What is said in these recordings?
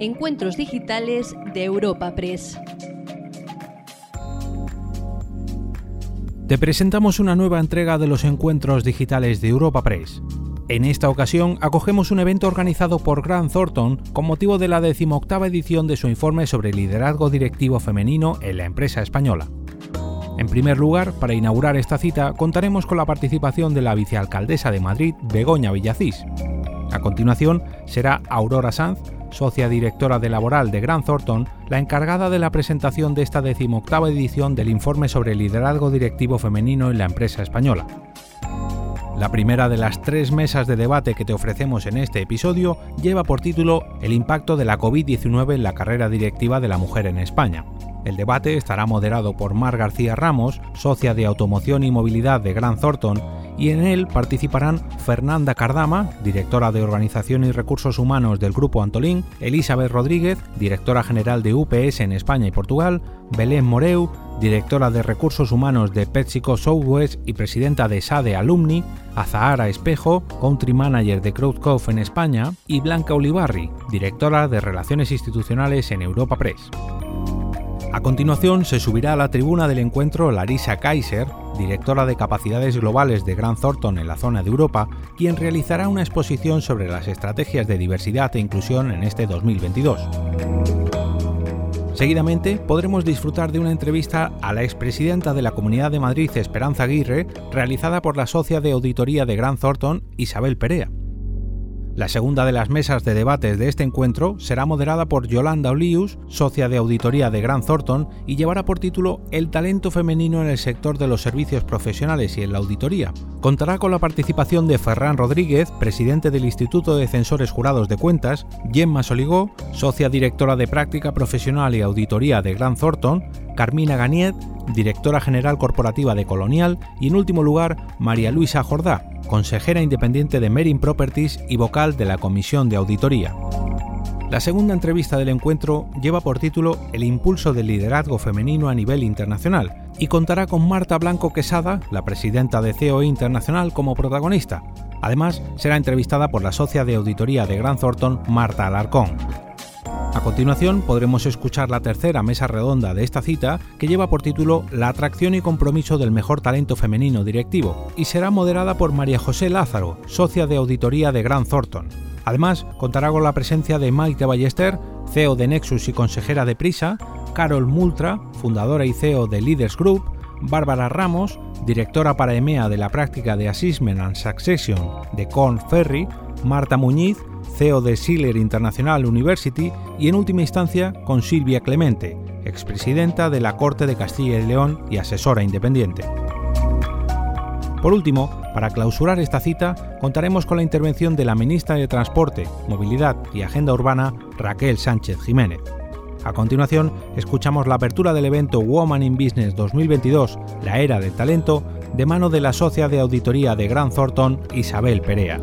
Encuentros Digitales de Europa Press. Te presentamos una nueva entrega de los Encuentros Digitales de Europa Press. En esta ocasión acogemos un evento organizado por Grant Thornton con motivo de la decimoctava edición de su informe sobre liderazgo directivo femenino en la empresa española. En primer lugar, para inaugurar esta cita, contaremos con la participación de la vicealcaldesa de Madrid, Begoña Villacís. A continuación, será Aurora Sanz, socia directora de Laboral de Grant Thornton, la encargada de la presentación de esta decimoctava edición del informe sobre liderazgo directivo femenino en la empresa española. La primera de las tres mesas de debate que te ofrecemos en este episodio lleva por título El impacto de la COVID-19 en la carrera directiva de la mujer en España. El debate estará moderado por Mar García Ramos, socia de Automoción y Movilidad de Gran Thornton, y en él participarán Fernanda Cardama, directora de Organización y Recursos Humanos del Grupo Antolín, Elizabeth Rodríguez, directora general de UPS en España y Portugal, Belén Moreu, directora de Recursos Humanos de PepsiCo Southwest y presidenta de SADE Alumni, Azahara Espejo, Country Manager de CrowdCof en España, y Blanca Olivarri, directora de Relaciones Institucionales en Europa Press. A continuación se subirá a la tribuna del encuentro Larisa Kaiser, directora de capacidades globales de Grant Thornton en la zona de Europa, quien realizará una exposición sobre las estrategias de diversidad e inclusión en este 2022. Seguidamente podremos disfrutar de una entrevista a la expresidenta de la Comunidad de Madrid, Esperanza Aguirre, realizada por la socia de auditoría de Grant Thornton, Isabel Perea. La segunda de las mesas de debates de este encuentro será moderada por Yolanda Olius, socia de auditoría de Grant Thornton, y llevará por título El talento femenino en el sector de los servicios profesionales y en la auditoría. Contará con la participación de Ferran Rodríguez, presidente del Instituto de Censores Jurados de Cuentas, Gemma Soligó, socia directora de práctica profesional y auditoría de Grant Thornton, Carmina Ganiet, directora general corporativa de Colonial, y en último lugar, María Luisa Jordá, consejera independiente de Merin Properties y vocal de la Comisión de Auditoría. La segunda entrevista del encuentro lleva por título El impulso del liderazgo femenino a nivel internacional y contará con Marta Blanco Quesada, la presidenta de CEO Internacional, como protagonista. Además, será entrevistada por la socia de auditoría de Grant Thornton, Marta Alarcón. A continuación podremos escuchar la tercera mesa redonda de esta cita que lleva por título La atracción y compromiso del mejor talento femenino directivo y será moderada por María José Lázaro, socia de auditoría de Grant Thornton. Además, contará con la presencia de Maite Ballester, CEO de Nexus y consejera de Prisa, Carol Multra, fundadora y CEO de Leaders Group, Bárbara Ramos, directora para EMEA de la práctica de Assessment and Succession de Corn Ferry, Marta Muñiz, CEO de Schiller International University y en última instancia con Silvia Clemente, expresidenta de la Corte de Castilla y León y asesora independiente. Por último, para clausurar esta cita, contaremos con la intervención de la ministra de Transporte, Movilidad y Agenda Urbana, Raquel Sánchez Jiménez. A continuación, escuchamos la apertura del evento Woman in Business 2022, la era del talento, de mano de la socia de auditoría de Grant Thornton, Isabel Perea.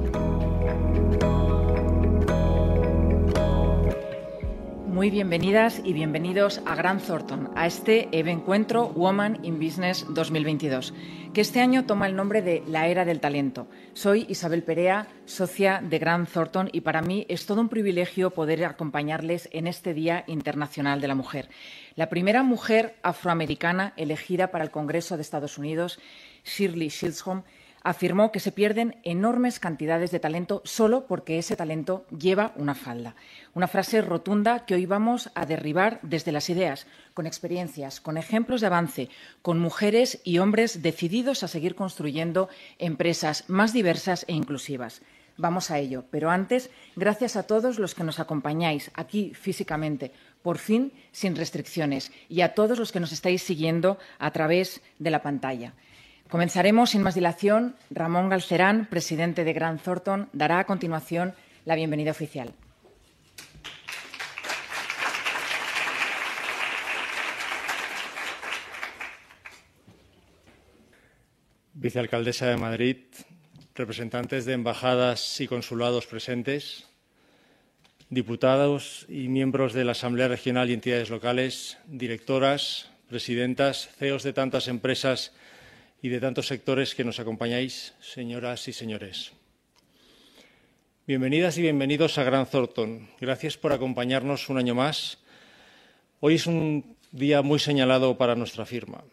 Muy bienvenidas y bienvenidos a Grant Thornton, a este encuentro Woman in Business 2022, que este año toma el nombre de La Era del Talento. Soy Isabel Perea, socia de Grant Thornton, y para mí es todo un privilegio poder acompañarles en este Día Internacional de la Mujer. La primera mujer afroamericana elegida para el Congreso de Estados Unidos, Shirley Chisholm, afirmó que se pierden enormes cantidades de talento solo porque ese talento lleva una falda. Una frase rotunda que hoy vamos a derribar desde las ideas, con experiencias, con ejemplos de avance, con mujeres y hombres decididos a seguir construyendo empresas más diversas e inclusivas. Vamos a ello, pero antes, gracias a todos los que nos acompañáis aquí físicamente, por fin sin restricciones, y a todos los que nos estáis siguiendo a través de la pantalla. Comenzaremos sin más dilación. Ramón Galcerán, presidente de Grant Thornton, dará a continuación la bienvenida oficial. Vicealcaldesa de Madrid, representantes de embajadas y consulados presentes, diputados y miembros de la Asamblea Regional y entidades locales, directoras, presidentas, CEOs de tantas empresas y de tantos sectores que nos acompañáis, señoras y señores. Bienvenidas y bienvenidos a Gran Thornton. Gracias por acompañarnos un año más. Hoy es un día muy señalado para nuestra firma,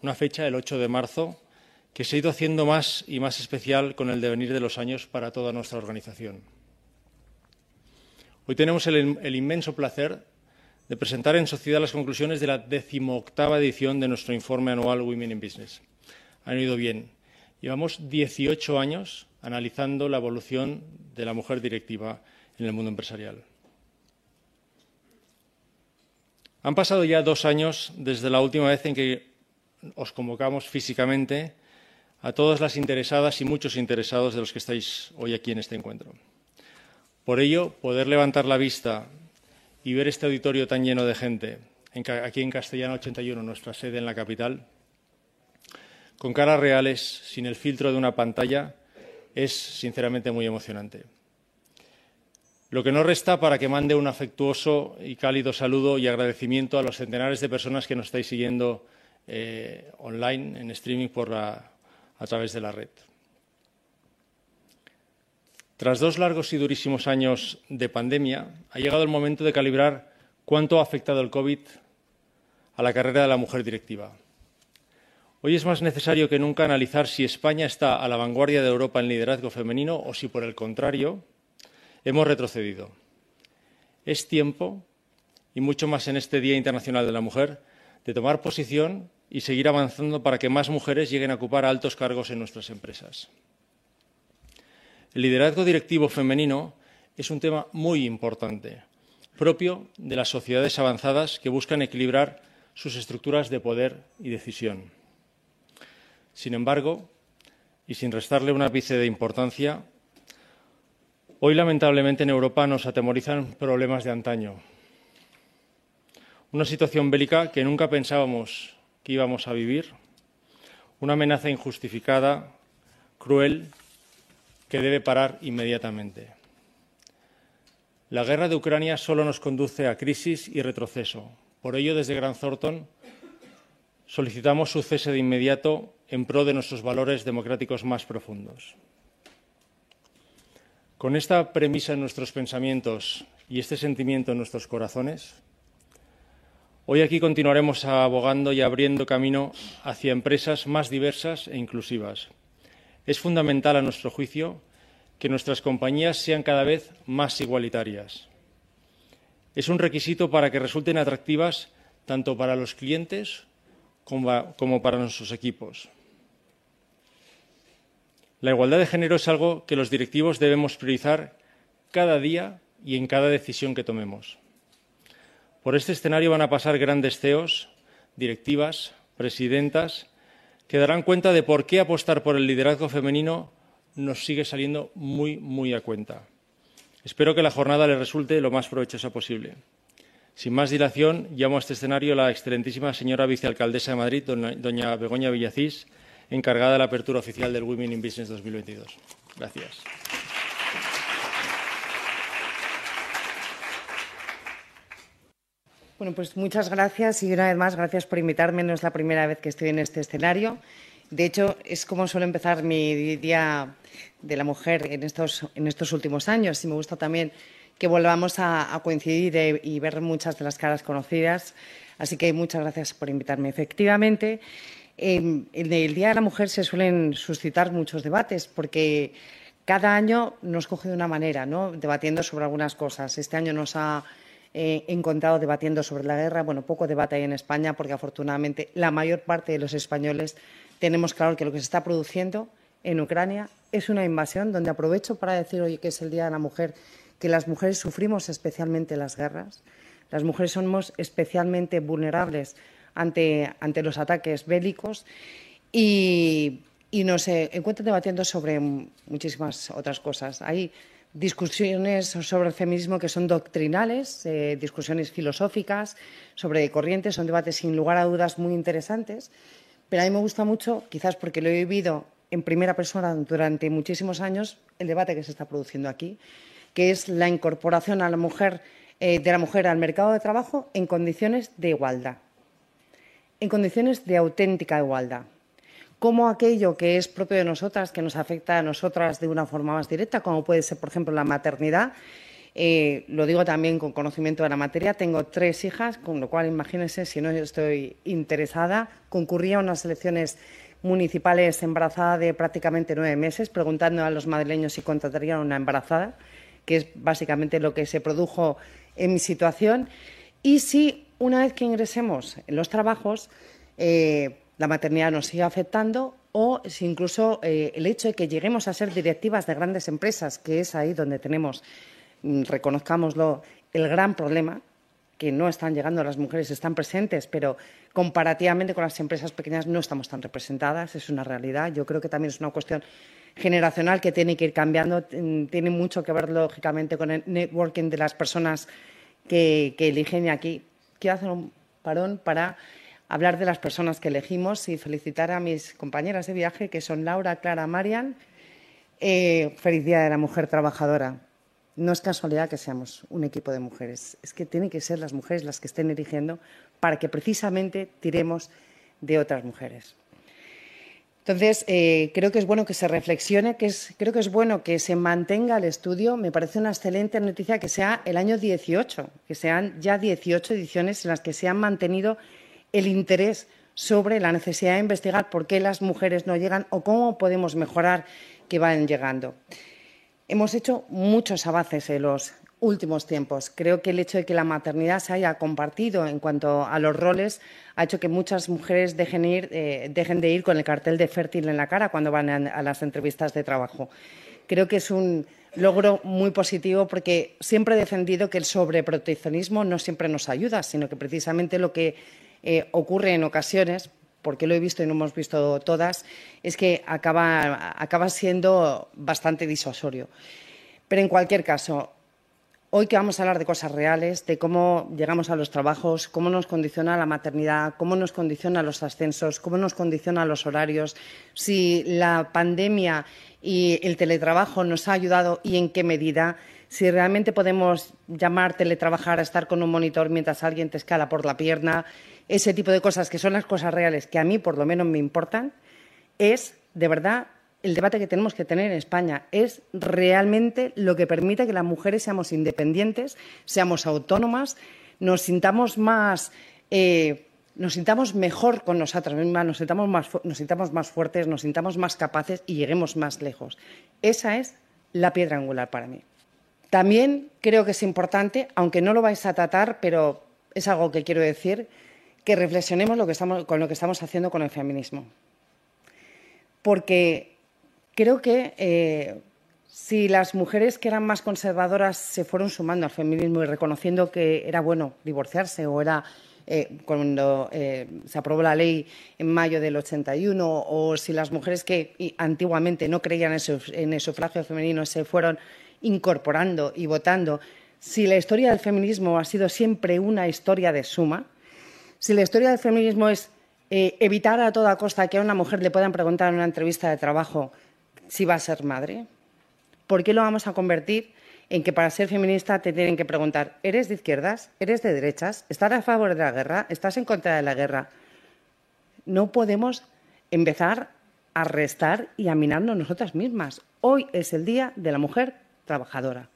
una fecha, el 8 de marzo, que se ha ido haciendo más y más especial con el devenir de los años para toda nuestra organización. Hoy tenemos el, el inmenso placer de presentar en sociedad las conclusiones de la decimoctava edición de nuestro informe anual Women in Business. Han ido bien. Llevamos 18 años analizando la evolución de la mujer directiva en el mundo empresarial. Han pasado ya dos años desde la última vez en que os convocamos físicamente a todas las interesadas y muchos interesados de los que estáis hoy aquí en este encuentro. Por ello, poder levantar la vista y ver este auditorio tan lleno de gente, aquí en Castellana 81, nuestra sede en la capital, con caras reales, sin el filtro de una pantalla, es sinceramente muy emocionante. Lo que no resta para que mande un afectuoso y cálido saludo y agradecimiento a los centenares de personas que nos estáis siguiendo eh, online, en streaming, a través de la red. Tras dos largos y durísimos años de pandemia, ha llegado el momento de calibrar cuánto ha afectado el COVID a la carrera de la mujer directiva. Hoy es más necesario que nunca analizar si España está a la vanguardia de Europa en liderazgo femenino o si, por el contrario, hemos retrocedido. Es tiempo, y mucho más en este Día Internacional de la Mujer, de tomar posición y seguir avanzando para que más mujeres lleguen a ocupar altos cargos en nuestras empresas. El liderazgo directivo femenino es un tema muy importante, propio de las sociedades avanzadas que buscan equilibrar sus estructuras de poder y decisión. Sin embargo, y sin restarle un ápice de importancia, hoy lamentablemente en Europa nos atemorizan problemas de antaño. Una situación bélica que nunca pensábamos que íbamos a vivir, una amenaza injustificada, cruel que debe parar inmediatamente. La guerra de Ucrania solo nos conduce a crisis y retroceso. Por ello, desde Gran Thornton solicitamos su cese de inmediato en pro de nuestros valores democráticos más profundos. Con esta premisa en nuestros pensamientos y este sentimiento en nuestros corazones, hoy aquí continuaremos abogando y abriendo camino hacia empresas más diversas e inclusivas es fundamental, a nuestro juicio, que nuestras compañías sean cada vez más igualitarias. Es un requisito para que resulten atractivas tanto para los clientes como para nuestros equipos. La igualdad de género es algo que los directivos debemos priorizar cada día y en cada decisión que tomemos. Por este escenario van a pasar grandes CEOs, directivas, presidentas que darán cuenta de por qué apostar por el liderazgo femenino nos sigue saliendo muy, muy a cuenta. Espero que la jornada les resulte lo más provechosa posible. Sin más dilación, llamo a este escenario a la excelentísima señora vicealcaldesa de Madrid, doña Begoña Villacís, encargada de la apertura oficial del Women in Business 2022. Gracias. Bueno, pues muchas gracias y una vez más gracias por invitarme. No es la primera vez que estoy en este escenario. De hecho, es como suelo empezar mi Día de la Mujer en estos, en estos últimos años y me gusta también que volvamos a, coincidir y ver muchas de las caras conocidas. Así que muchas gracias por invitarme. Efectivamente, en el Día de la Mujer se suelen suscitar muchos debates porque cada año nos coge de una manera, ¿no? debatiendo sobre algunas cosas. Este año nos ha eh, encontrado debatiendo sobre la guerra. Bueno, poco debate hay en España porque afortunadamente la mayor parte de los españoles tenemos claro que lo que se está produciendo en Ucrania es una invasión donde aprovecho para decir hoy que es el Día de la Mujer que las mujeres sufrimos especialmente las guerras. Las mujeres somos especialmente vulnerables ante, los ataques bélicos y, y nos encuentran debatiendo sobre muchísimas otras cosas. Hay discusiones sobre el feminismo que son doctrinales, eh, discusiones filosóficas sobre corrientes, son debates sin lugar a dudas muy interesantes, pero a mí me gusta mucho, quizás porque lo he vivido en primera persona durante muchísimos años, el debate que se está produciendo aquí, que es la incorporación eh, de la mujer al mercado de trabajo en condiciones de igualdad, en condiciones de auténtica igualdad cómo aquello que es propio de nosotras, que nos afecta a nosotras de una forma más directa, como puede ser, por ejemplo, la maternidad, eh, lo digo también con conocimiento de la materia. Tengo tres hijas, con lo cual imagínense si no estoy interesada. Concurría a unas elecciones municipales embarazada de prácticamente nueve meses, preguntando a los madrileños si contratarían una embarazada, que es básicamente lo que se produjo en mi situación. Y si una vez que ingresemos en los trabajos, eh, la maternidad nos sigue afectando o si incluso eh, el hecho de que lleguemos a ser directivas de grandes empresas, que es ahí donde tenemos Mm, reconozcámoslo, el gran problema, que no están llegando las mujeres, están presentes, pero comparativamente con las empresas pequeñas no estamos tan representadas, es una realidad. Yo creo que también es una cuestión generacional que tiene que ir cambiando, mm, tiene mucho que ver, lógicamente, con el networking de las personas que, que eligen. Aquí quiero hacer un parón para hablar de las personas que elegimos y felicitar a mis compañeras de viaje, que son Laura, Clara, Marian. Eh, feliz Día de la Mujer Trabajadora. No es casualidad que seamos un equipo de mujeres, es que tienen que ser las mujeres las que estén eligiendo para que precisamente tiremos de otras mujeres. Entonces, eh, creo que es bueno que se reflexione, que creo que es bueno que se mantenga el estudio. Me parece una excelente noticia que sea el año 18, que sean ya 18 ediciones en las que se ha mantenido el interés sobre la necesidad de investigar por qué las mujeres no llegan o cómo podemos mejorar que vayan llegando. Hemos hecho muchos avances en los últimos tiempos. Creo que el hecho de que la maternidad se haya compartido en cuanto a los roles ha hecho que muchas mujeres dejen, eh, de ir con el cartel de fértil en la cara cuando van a, las entrevistas de trabajo. Creo que es un logro muy positivo porque siempre he defendido que el sobreproteccionismo no siempre nos ayuda, sino que precisamente lo que eh, ocurre en ocasiones, porque lo he visto y no hemos visto todas, es que acaba, acaba siendo bastante disuasorio. Pero en cualquier caso, hoy que vamos a hablar de cosas reales, de cómo llegamos a los trabajos, cómo nos condiciona la maternidad, cómo nos condiciona los ascensos, cómo nos condiciona los horarios, si la pandemia y el teletrabajo nos ha ayudado y en qué medida, si realmente podemos llamar teletrabajar a estar con un monitor mientras alguien te escala por la pierna, ese tipo de cosas que son las cosas reales que a mí por lo menos me importan, es de verdad el debate que tenemos que tener en España. Es realmente lo que permite que las mujeres seamos independientes, seamos autónomas, nos sintamos más. Eh, nos sintamos mejor con nosotras mismas, nos sintamos, más, nos sintamos más fuertes, nos sintamos más capaces y lleguemos más lejos. Esa es la piedra angular para mí. También creo que es importante, aunque no lo vais a tratar, pero es algo que quiero decir, que reflexionemos con lo que estamos haciendo con el feminismo. Porque creo que eh, si las mujeres que eran más conservadoras se fueron sumando al feminismo y reconociendo que era bueno divorciarse o era eh, cuando eh, se aprobó la ley en mayo del 81 o si las mujeres que antiguamente no creían en el sufragio femenino se fueron incorporando y votando, si la historia del feminismo ha sido siempre una historia de suma, si la historia del feminismo es evitar a toda costa que a una mujer le puedan preguntar en una entrevista de trabajo si va a ser madre, ¿por qué lo vamos a convertir en que para ser feminista te tienen que preguntar, ¿eres de izquierdas? ¿Eres de derechas? ¿Estás a favor de la guerra? ¿Estás en contra de la guerra? No podemos empezar a restar y a minarnos nosotras mismas. Hoy es el Día de la Mujer Trabajadora.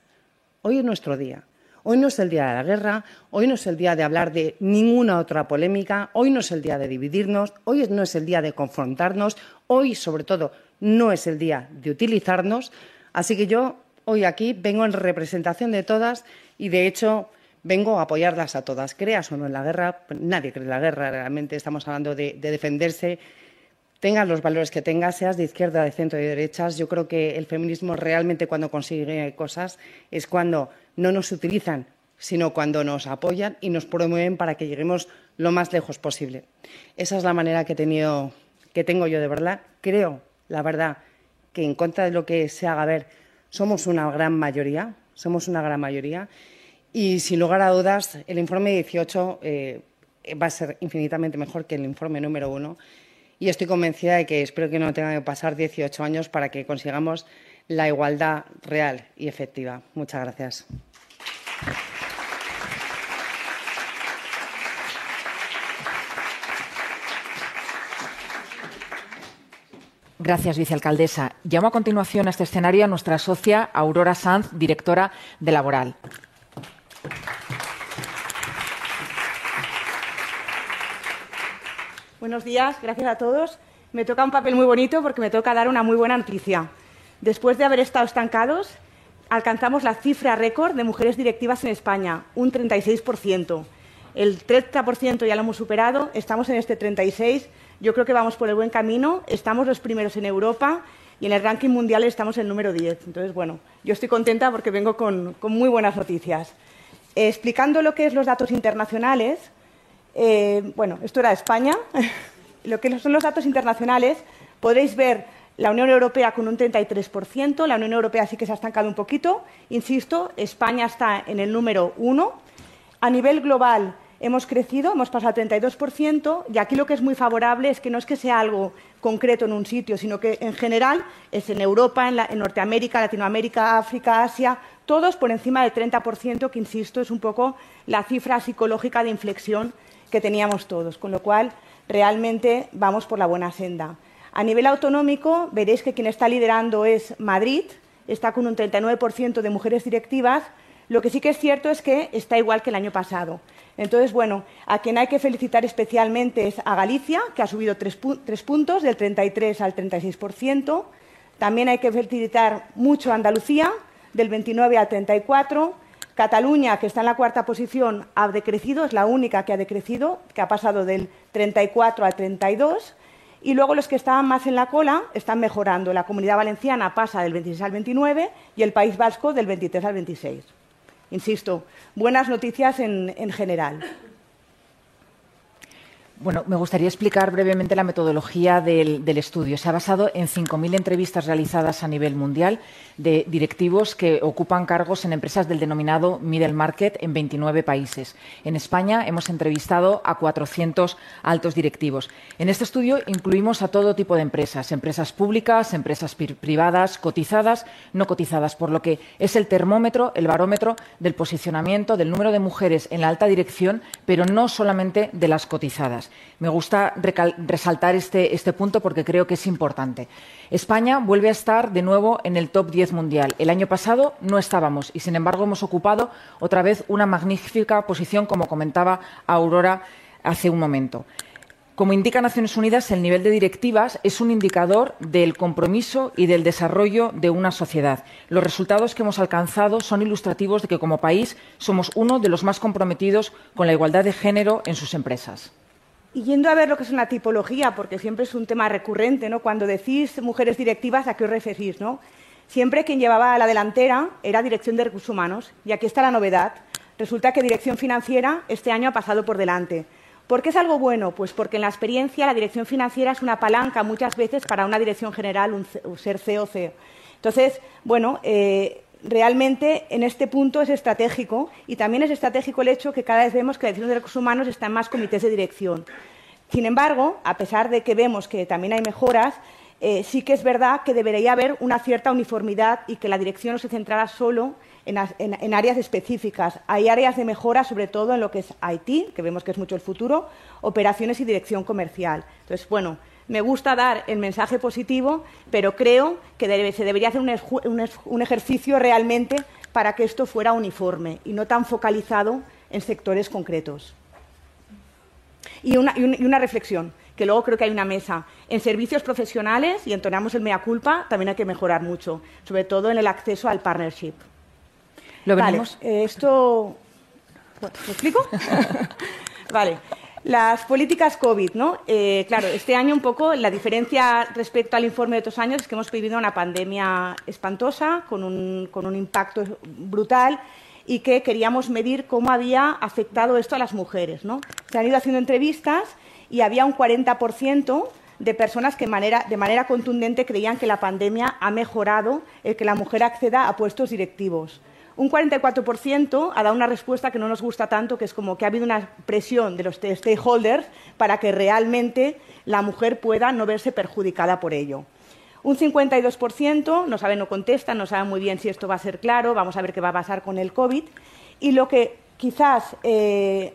Hoy es nuestro día. Hoy no es el día de la guerra, hoy no es el día de hablar de ninguna otra polémica, hoy no es el día de dividirnos, hoy no es el día de confrontarnos, hoy, sobre todo, no es el día de utilizarnos. Así que yo hoy aquí vengo en representación de todas y, de hecho, vengo a apoyarlas a todas. Creas o no en la guerra, nadie cree en la guerra, realmente estamos hablando de, de defenderse tengas los valores que tengas, seas de izquierda, de centro de derechas, yo creo que el feminismo realmente cuando consigue cosas es cuando no nos utilizan, sino cuando nos apoyan y nos promueven para que lleguemos lo más lejos posible. Esa es la manera que tengo yo de verdad. Creo, la verdad, que en contra de lo que se haga ver, somos una gran mayoría, somos una gran mayoría. Y sin lugar a dudas, el informe 18 eh, va a ser infinitamente mejor que el informe número uno y estoy convencida de que espero que no tenga que pasar 18 años para que consigamos la igualdad real y efectiva. Muchas gracias. Gracias, vicealcaldesa. Llamo a continuación a este escenario a nuestra socia Aurora Sanz, directora de Laboral. Buenos días, gracias a todos. Me toca un papel muy bonito porque me toca dar una muy buena noticia. Después de haber estado estancados, alcanzamos la cifra récord de mujeres directivas en España, un 36%. El 30% ya lo hemos superado, estamos en este 36%. Yo creo que vamos por el buen camino, estamos los primeros en Europa y en el ranking mundial estamos en número 10. Entonces, bueno, yo estoy contenta porque vengo con, muy buenas noticias. Eh, explicando lo que es los datos internacionales, eh, bueno, esto era España. lo que son los datos internacionales, podréis ver la Unión Europea con un 33%, la Unión Europea sí que se ha estancado un poquito. Insisto, España está en el número uno. A nivel global, hemos crecido, hemos pasado al 32%, y aquí lo que es muy favorable es que no es que sea algo concreto en un sitio, sino que en general es en Europa, en, Norteamérica, Latinoamérica, África, Asia, todos por encima del 30%, que insisto es un poco la cifra psicológica de inflexión que teníamos todos, con lo cual realmente vamos por la buena senda. A nivel autonómico, veréis que quien está liderando es Madrid, está con un 39% de mujeres directivas, lo que sí que es cierto es que está igual que el año pasado. Entonces, bueno, a quien hay que felicitar especialmente es a Galicia, que ha subido tres, puntos, del 33 al 36%. También hay que felicitar mucho a Andalucía, del 29 al 34. Cataluña, que está en la cuarta posición, ha decrecido, es la única que ha decrecido, que ha pasado del 34 al 32. Y luego los que estaban más en la cola están mejorando. La comunidad valenciana pasa del 26 al 29 y el País Vasco del 23 al 26. Insisto, buenas noticias en, en general. Bueno, me gustaría explicar brevemente la metodología del, del estudio. Se ha basado en 5.000 entrevistas realizadas a nivel mundial de directivos que ocupan cargos en empresas del denominado middle market en 29 países. En España hemos entrevistado a 400 altos directivos. En este estudio incluimos a todo tipo de empresas, empresas públicas, empresas privadas, cotizadas, no cotizadas, por lo que es el termómetro, el barómetro del posicionamiento del número de mujeres en la alta dirección, pero no solamente de las cotizadas. Me gusta resaltar este, este punto porque creo que es importante. España vuelve a estar de nuevo en el top 10 mundial. El año pasado no estábamos y, sin embargo, hemos ocupado otra vez una magnífica posición, como comentaba Aurora hace un momento. Como indica Naciones Unidas, el nivel de directivas es un indicador del compromiso y del desarrollo de una sociedad. Los resultados que hemos alcanzado son ilustrativos de que, como país, somos uno de los más comprometidos con la igualdad de género en sus empresas. Y yendo a ver lo que es una tipología, porque siempre es un tema recurrente, ¿no? Cuando decís mujeres directivas, ¿a qué os referís, no? Siempre quien llevaba a la delantera era Dirección de Recursos Humanos. Y aquí está la novedad. Resulta que Dirección Financiera este año ha pasado por delante. ¿Por qué es algo bueno? Pues porque en la experiencia la dirección financiera es una palanca muchas veces para una dirección general, un, ser COC. Entonces, bueno, eh, realmente en este punto es estratégico y también es estratégico el hecho que cada vez vemos que la Dirección de Recursos Humanos está en más comités de dirección. Sin embargo, a pesar de que vemos que también hay mejoras, eh, sí que es verdad que debería haber una cierta uniformidad y que la dirección no se centrara solo en, en, áreas específicas. Hay áreas de mejora, sobre todo en lo que es IT, que vemos que es mucho el futuro, operaciones y dirección comercial. Entonces, bueno, me gusta dar el mensaje positivo, pero creo que se debería hacer un, ejercicio realmente para que esto fuera uniforme y no tan focalizado en sectores concretos. Y una, reflexión, que luego creo que hay una mesa. En servicios profesionales, y entonamos el mea culpa, también hay que mejorar mucho, sobre todo en el acceso al partnership. ¿Lo veremos? Eh, esto... ¿Lo explico? vale. Las políticas COVID, ¿no? Eh, claro, este año un poco la diferencia respecto al informe de otros años es que hemos vivido una pandemia espantosa, con un, con un impacto brutal y que queríamos medir cómo había afectado esto a las mujeres, ¿no? Se han ido haciendo entrevistas y había un 40% de personas que manera, de manera contundente creían que la pandemia ha mejorado el que la mujer acceda a puestos directivos. Un 44% ha dado una respuesta que no nos gusta tanto, que es como que ha habido una presión de los stakeholders para que realmente la mujer pueda no verse perjudicada por ello. Un 52% no sabe, no contesta, no sabe muy bien si esto va a ser claro, vamos a ver qué va a pasar con el COVID. Y lo que quizás eh,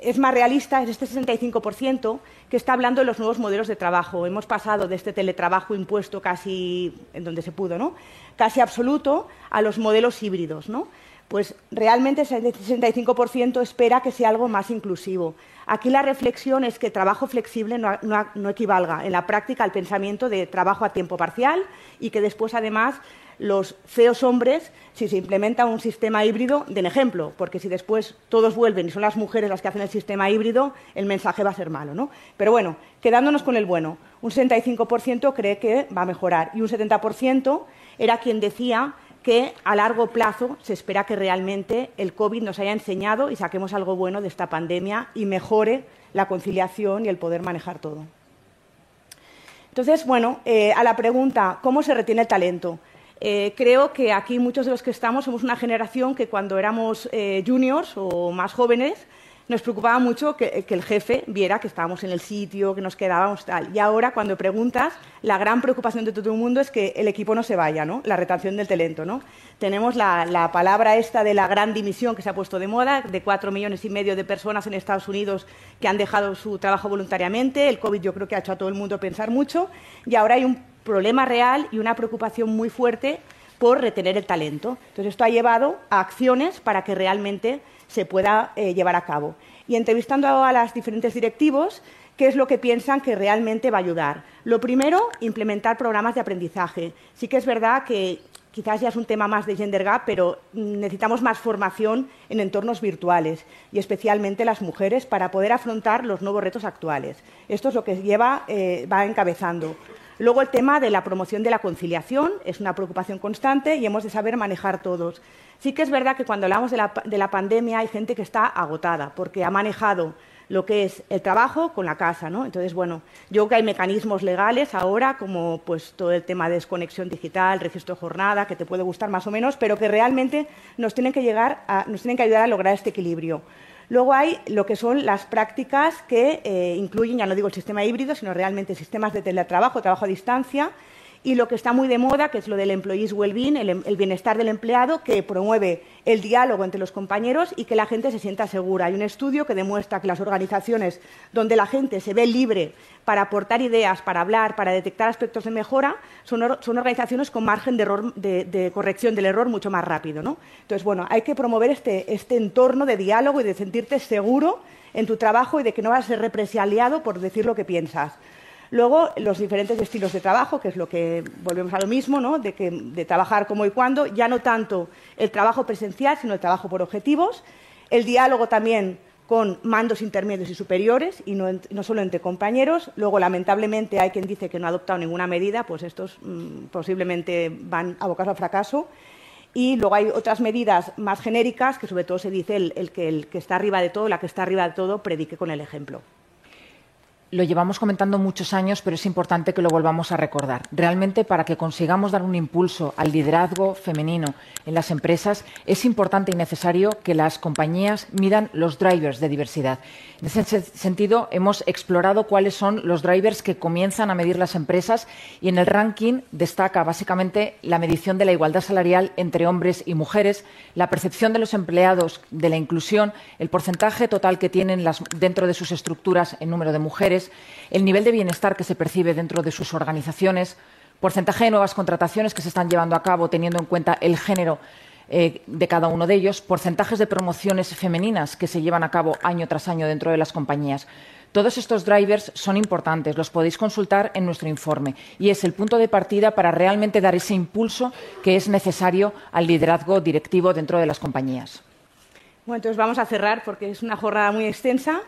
es más realista es este 65% que está hablando de los nuevos modelos de trabajo. Hemos pasado de este teletrabajo impuesto casi en donde se pudo, ¿no? casi absoluto, a los modelos híbridos. ¿no? Pues realmente ese 65% espera que sea algo más inclusivo. Aquí la reflexión es que trabajo flexible no, no equivalga en la práctica al pensamiento de trabajo a tiempo parcial y que después, además, los feos hombres si se implementa un sistema híbrido den ejemplo, porque si después todos vuelven y son las mujeres las que hacen el sistema híbrido, el mensaje va a ser malo. ¿no? Pero bueno, quedándonos con el bueno, un 65% cree que va a mejorar y un 70% era quien decía que a largo plazo se espera que realmente el COVID nos haya enseñado y saquemos algo bueno de esta pandemia y mejore la conciliación y el poder manejar todo. Entonces, bueno, eh, a la pregunta, ¿cómo se retiene el talento? Eh, creo que aquí muchos de los que estamos somos una generación que cuando éramos eh, juniors o más jóvenes nos preocupaba mucho que, el jefe viera que estábamos en el sitio, que nos quedábamos tal. Y ahora, cuando preguntas, la gran preocupación de todo el mundo es que el equipo no se vaya, ¿no? La retención del talento, ¿no? Tenemos la, la, palabra esta de la gran dimisión que se ha puesto de moda, de cuatro millones y medio de personas en Estados Unidos que han dejado su trabajo voluntariamente. El COVID yo creo que ha hecho a todo el mundo pensar mucho. Y ahora hay un problema real y una preocupación muy fuerte por retener el talento. Entonces, esto ha llevado a acciones para que realmente se pueda eh, llevar a cabo. Y entrevistando a los diferentes directivos, ¿qué es lo que piensan que realmente va a ayudar? Lo primero, implementar programas de aprendizaje. Sí que es verdad que quizás ya es un tema más de gender gap, pero necesitamos más formación en entornos virtuales y especialmente las mujeres para poder afrontar los nuevos retos actuales. Esto es lo que lleva, eh, va encabezando. Luego el tema de la promoción de la conciliación es una preocupación constante y hemos de saber manejar todos. Sí que es verdad que cuando hablamos de la, pandemia hay gente que está agotada porque ha manejado lo que es el trabajo con la casa, ¿no? Entonces, bueno, yo creo que hay mecanismos legales ahora, como pues todo el tema de desconexión digital, registro de jornada, que te puede gustar más o menos, pero que realmente nos tienen que llegar nos tienen que ayudar a lograr este equilibrio. Luego hay lo que son las prácticas que eh, incluyen, ya no digo el sistema híbrido, sino realmente sistemas de teletrabajo, trabajo a distancia, y lo que está muy de moda, que es lo del employees well-being, el, bienestar del empleado, que promueve el diálogo entre los compañeros y que la gente se sienta segura. Hay un estudio que demuestra que las organizaciones donde la gente se ve libre para aportar ideas, para hablar, para detectar aspectos de mejora, son, organizaciones con margen de, corrección del error mucho más rápido. ¿no? Entonces, bueno, hay que promover este, este entorno de diálogo y de sentirte seguro en tu trabajo y de que no vas a ser represaliado por decir lo que piensas. Luego, los diferentes estilos de trabajo, que es lo que volvemos a lo mismo, ¿no? de, trabajar como y cuándo, ya no tanto el trabajo presencial, sino el trabajo por objetivos, el diálogo también con mandos intermedios y superiores y no, solo entre compañeros. Luego, lamentablemente, hay quien dice que no ha adoptado ninguna medida, pues estos mm, posiblemente van abocados al fracaso. Y luego hay otras medidas más genéricas, que sobre todo se dice el, que el que está arriba de todo, la que está arriba de todo, predique con el ejemplo lo llevamos comentando muchos años, pero es importante que lo volvamos a recordar. Realmente, para que consigamos dar un impulso al liderazgo femenino en las empresas, es importante y necesario que las compañías midan los drivers de diversidad. En ese sentido, hemos explorado cuáles son los drivers que comienzan a medir las empresas y en el ranking destaca básicamente la medición de la igualdad salarial entre hombres y mujeres, la percepción de los empleados de la inclusión, el porcentaje total que tienen dentro de sus estructuras en número de mujeres, el nivel de bienestar que se percibe dentro de sus organizaciones, porcentaje de nuevas contrataciones que se están llevando a cabo teniendo en cuenta el género eh, de cada uno de ellos, porcentajes de promociones femeninas que se llevan a cabo año tras año dentro de las compañías. Todos estos drivers son importantes, los podéis consultar en nuestro informe y es el punto de partida para realmente dar ese impulso que es necesario al liderazgo directivo dentro de las compañías. Bueno, entonces vamos a cerrar porque es una jornada muy extensa.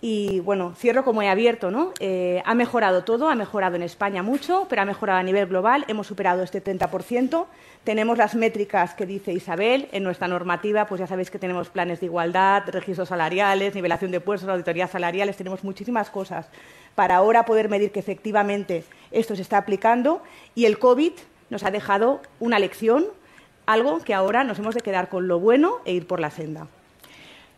Y bueno, cierro como he abierto, ¿no? Eh, ha mejorado todo, ha mejorado en España mucho, pero ha mejorado a nivel global, hemos superado este 30%. Tenemos las métricas que dice Isabel, en nuestra normativa, pues ya sabéis que tenemos planes de igualdad, registros salariales, nivelación de puestos, auditorías salariales, tenemos muchísimas cosas para ahora poder medir que efectivamente esto se está aplicando y el COVID nos ha dejado una lección, algo que ahora nos hemos de quedar con lo bueno e ir por la senda.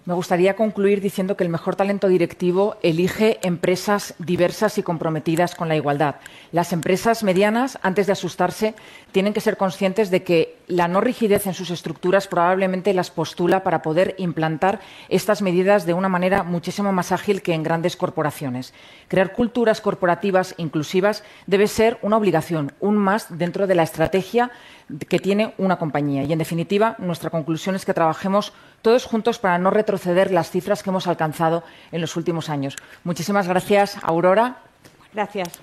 Me gustaría concluir diciendo que el mejor talento directivo elige empresas diversas y comprometidas con la igualdad. Las empresas medianas, antes de asustarse, tienen que ser conscientes de que la no rigidez en sus estructuras probablemente las postula para poder implantar estas medidas de una manera muchísimo más ágil que en grandes corporaciones. Crear culturas corporativas inclusivas debe ser una obligación, un más dentro de la estrategia que tiene una compañía. Y, en definitiva, nuestra conclusión es que trabajemos todos juntos para no retroceder las cifras que hemos alcanzado en los últimos años. Muchísimas gracias, Aurora. Gracias.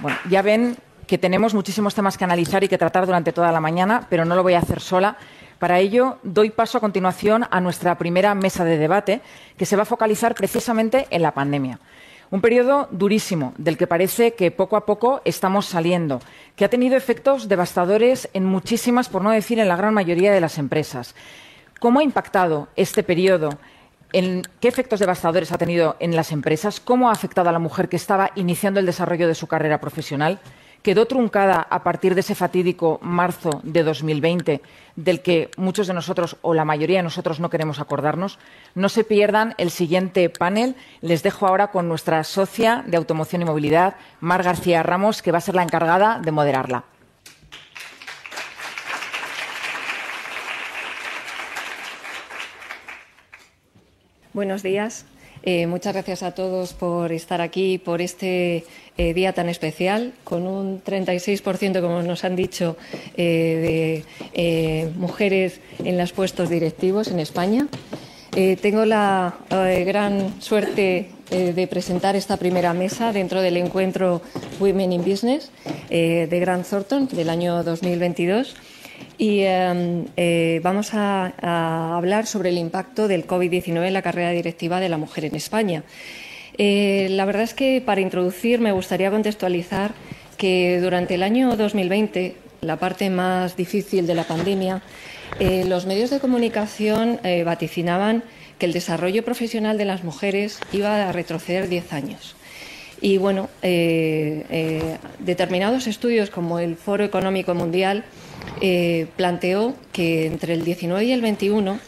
Bueno, ya ven que tenemos muchísimos temas que analizar y que tratar durante toda la mañana, pero no lo voy a hacer sola. Para ello, doy paso a continuación a nuestra primera mesa de debate, que se va a focalizar precisamente en la pandemia. Un periodo durísimo, del que parece que poco a poco estamos saliendo, que ha tenido efectos devastadores en muchísimas, por no decir en la gran mayoría de las empresas. ¿Cómo ha impactado este periodo qué efectos devastadores ha tenido en las empresas, cómo ha afectado a la mujer que estaba iniciando el desarrollo de su carrera profesional, quedó truncada a partir de ese fatídico marzo de 2020, del que muchos de nosotros o la mayoría de nosotros no queremos acordarnos. No se pierdan el siguiente panel. Les dejo ahora con nuestra socia de automoción y movilidad, Mar García Ramos, que va a ser la encargada de moderarla. Buenos días. Eh, muchas gracias a todos por estar aquí, por este eh, día tan especial, con un 36%, como nos han dicho, eh, de mujeres en los puestos directivos en España. tengo la gran suerte de presentar esta primera mesa dentro del encuentro Women in Business de Grant Thornton del año 2022 y em, eh, vamos a, hablar sobre el impacto del COVID-19 en la carrera directiva de la mujer en España. Eh, la verdad es que para introducir me gustaría contextualizar que durante el año 2020, la parte más difícil de la pandemia, eh, los medios de comunicación vaticinaban que el desarrollo profesional de las mujeres iba a retroceder 10 años. Y bueno, determinados estudios como el Foro Económico Mundial eh, planteó que entre el 19 y el 21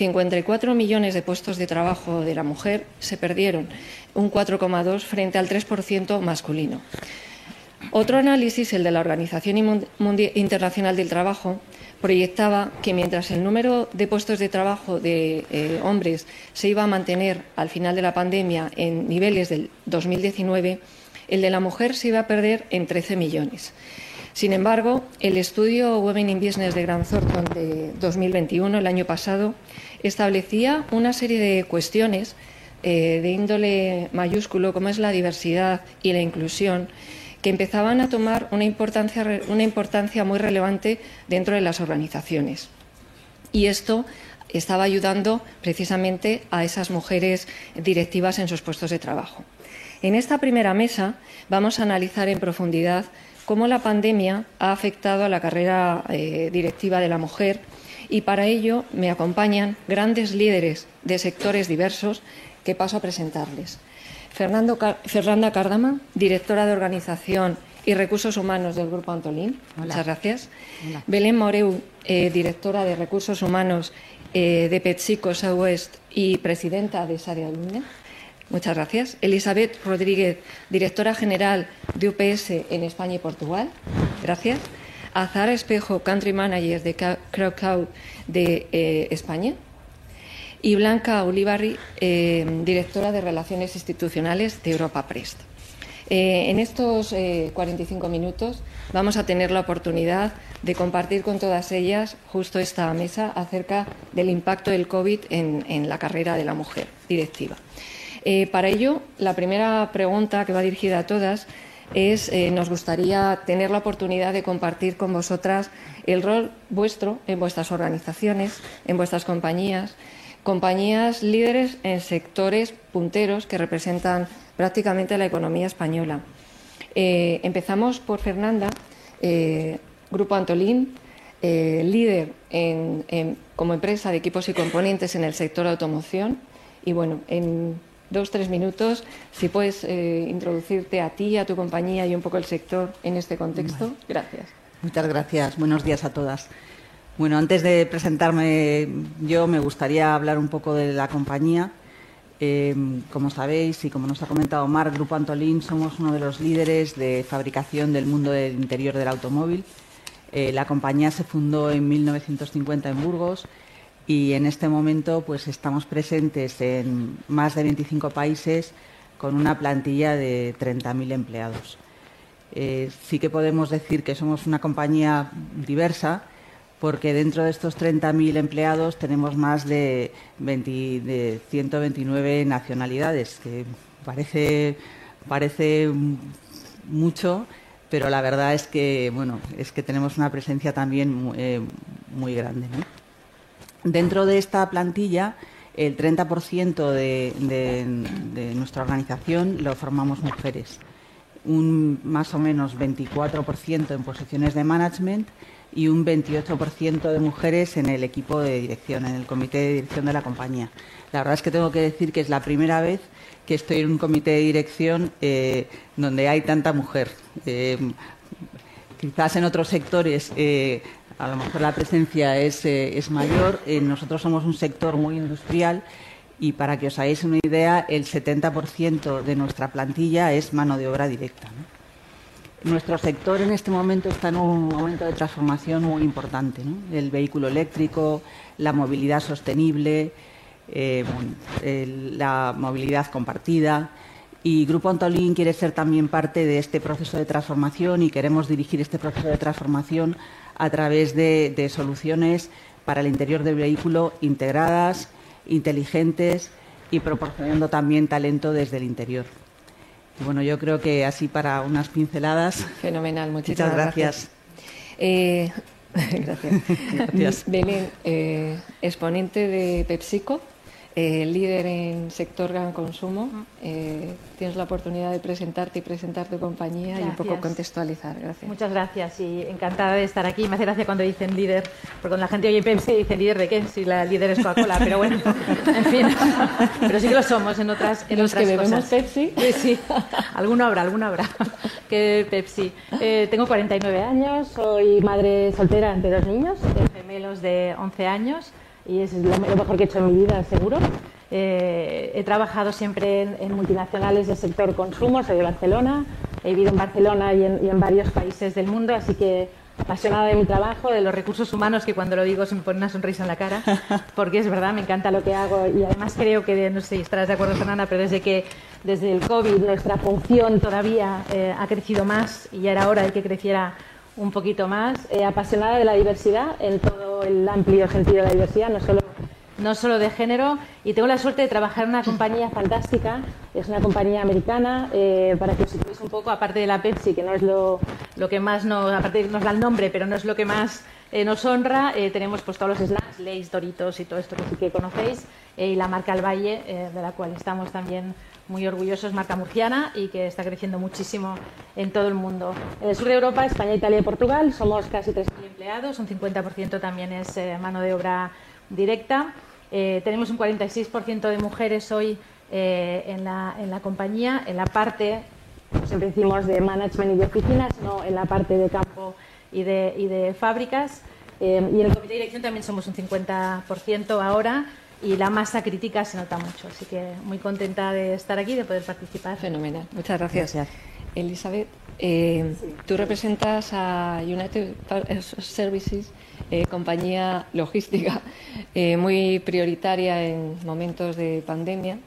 54 millones de puestos de trabajo de la mujer se perdieron, un 4,2 frente al 3% masculino. Otro análisis, el de la Organización Internacional del Trabajo, proyectaba que mientras el número de puestos de trabajo de eh, hombres se iba a mantener al final de la pandemia en niveles del 2019, el de la mujer se iba a perder en 13 millones. Sin embargo, el estudio Women in Business de Grant Thornton de 2021, el año pasado, establecía una serie de cuestiones eh, de índole mayúsculo, como es la diversidad y la inclusión, que empezaban a tomar una importancia, una importancia muy relevante dentro de las organizaciones. Y esto estaba ayudando precisamente a esas mujeres directivas en sus puestos de trabajo. En esta primera mesa vamos a analizar en profundidad cómo la pandemia ha afectado a la carrera eh, directiva de la mujer y para ello me acompañan grandes líderes de sectores diversos que paso a presentarles. Fernanda Cárdama, directora de Organización y Recursos Humanos del Grupo Antolín. Muchas gracias. Belén Moreu, eh, directora de Recursos Humanos eh, de PepsiCo Southwest y presidenta de Saria Luna. Muchas gracias. Elizabeth Rodríguez, directora general de UPS en España y Portugal. Gracias. Azara Espejo, country manager de Crowcow de eh, España. Y Blanca Ulibarri, eh, directora de Relaciones Institucionales de Europa Prest. Eh, en estos 45 minutos vamos a tener la oportunidad de compartir con todas ellas justo esta mesa acerca del impacto del COVID en la carrera de la mujer directiva. Eh, para ello, la primera pregunta que va dirigida a todas es, eh, nos gustaría tener la oportunidad de compartir con vosotras el rol vuestro en vuestras organizaciones, en vuestras compañías, compañías líderes en sectores punteros que representan prácticamente la economía española. Eh, empezamos por Fernanda, Grupo Antolín, líder como empresa de equipos y componentes en el sector automoción. Y bueno, en dos, tres minutos, si puedes eh, introducirte a ti, a tu compañía y un poco el sector en este contexto. Gracias. Muchas gracias. Buenos días a todas. Bueno, antes de presentarme yo, me gustaría hablar un poco de la compañía. Eh, como sabéis y como nos ha comentado Marc, Grupo Antolín somos uno de los líderes de fabricación del mundo del interior del automóvil. Eh, la compañía se fundó en 1950 en Burgos y en este momento pues, estamos presentes en más de 25 países con una plantilla de 30.000 empleados. Eh, sí que podemos decir que somos una compañía diversa porque dentro de estos 30.000 empleados tenemos más de, 129 nacionalidades, que parece, parece mucho, pero la verdad es que, bueno, es que tenemos una presencia también muy, eh, grande. Dentro de esta plantilla, el 30% de, nuestra organización lo formamos mujeres, un más o menos 24% en posiciones de management y un 28% de mujeres en el equipo de dirección, en el comité de dirección de la compañía. La verdad es que tengo que decir que es la primera vez que estoy en un comité de dirección eh, donde hay tanta mujer. Eh, quizás en otros sectores eh, a lo mejor la presencia es, es mayor. nosotros somos un sector muy industrial y para que os hagáis una idea, el 70% de nuestra plantilla es mano de obra directa. Nuestro sector en este momento está en un momento de transformación muy importante. El vehículo eléctrico, la movilidad sostenible, eh, la movilidad compartida. Y Grupo Antolín quiere ser también parte de este proceso de transformación y queremos dirigir este proceso de transformación a través de soluciones para el interior del vehículo integradas, inteligentes y proporcionando también talento desde el interior. Bueno, yo creo que así para unas pinceladas. Fenomenal, muchas gracias. Eh, gracias. gracias. Belén, eh, exponente de PepsiCo, eh, líder en sector gran consumo. Eh, tienes la oportunidad de presentarte y presentar tu compañía y un poco contextualizar. Gracias. Muchas gracias y encantada de estar aquí. Me hace gracia cuando dicen líder, porque cuando la gente oye Pepsi dice líder de qué, si la líder es Coca-Cola, pero bueno, en fin. Pero sí que lo somos en otras, en Los otras que bebemos Pepsi. Sí, sí, alguno habrá, alguno habrá que Pepsi. Eh, tengo 49 años, soy madre soltera de dos niños, gemelos de 11 años y es lo, mejor que he hecho en mi vida, seguro. Eh, he trabajado siempre en, multinacionales del sector consumo, soy de Barcelona, he vivido en Barcelona y en, varios países del mundo, así que apasionada de mi trabajo, de los recursos humanos, que cuando lo digo se me pone una sonrisa en la cara, porque es verdad, me encanta lo que hago y además creo que, no sé si estarás de acuerdo, Fernanda, pero desde que desde el COVID nuestra función todavía eh, ha crecido más y ya era hora de que creciera un poquito más, eh, apasionada de la diversidad en todo el amplio sentido de la diversidad, no solo, no solo de género, y tengo la suerte de trabajar en una compañía fantástica, es una compañía americana, eh, para que os situéis un poco, aparte de la Pepsi, que no es lo, lo que más nos, aparte nos da el nombre, pero no es lo que más eh, nos honra, tenemos pues todos los snacks, Lays, Doritos y todo esto que que conocéis, y la marca El Valle, de la cual estamos también muy orgullosos, marca murciana y que está creciendo muchísimo en todo el mundo. En el sur de Europa, España, Italia y Portugal, somos casi 3.000 empleados, un 50% también es eh, mano de obra directa. Eh, tenemos un 46% de mujeres hoy eh, en, la, en, la, compañía, en la parte, siempre decimos, de management y de oficinas, no en la parte de campo y de, y de fábricas. y en el comité de dirección también somos un 50% ahora y la masa crítica se nota mucho. Así que muy contenta de estar aquí, de poder participar. Fenomenal. Muchas gracias. Elizabeth, eh, tú representas a United Services, eh, compañía logística eh, muy prioritaria en momentos de pandemia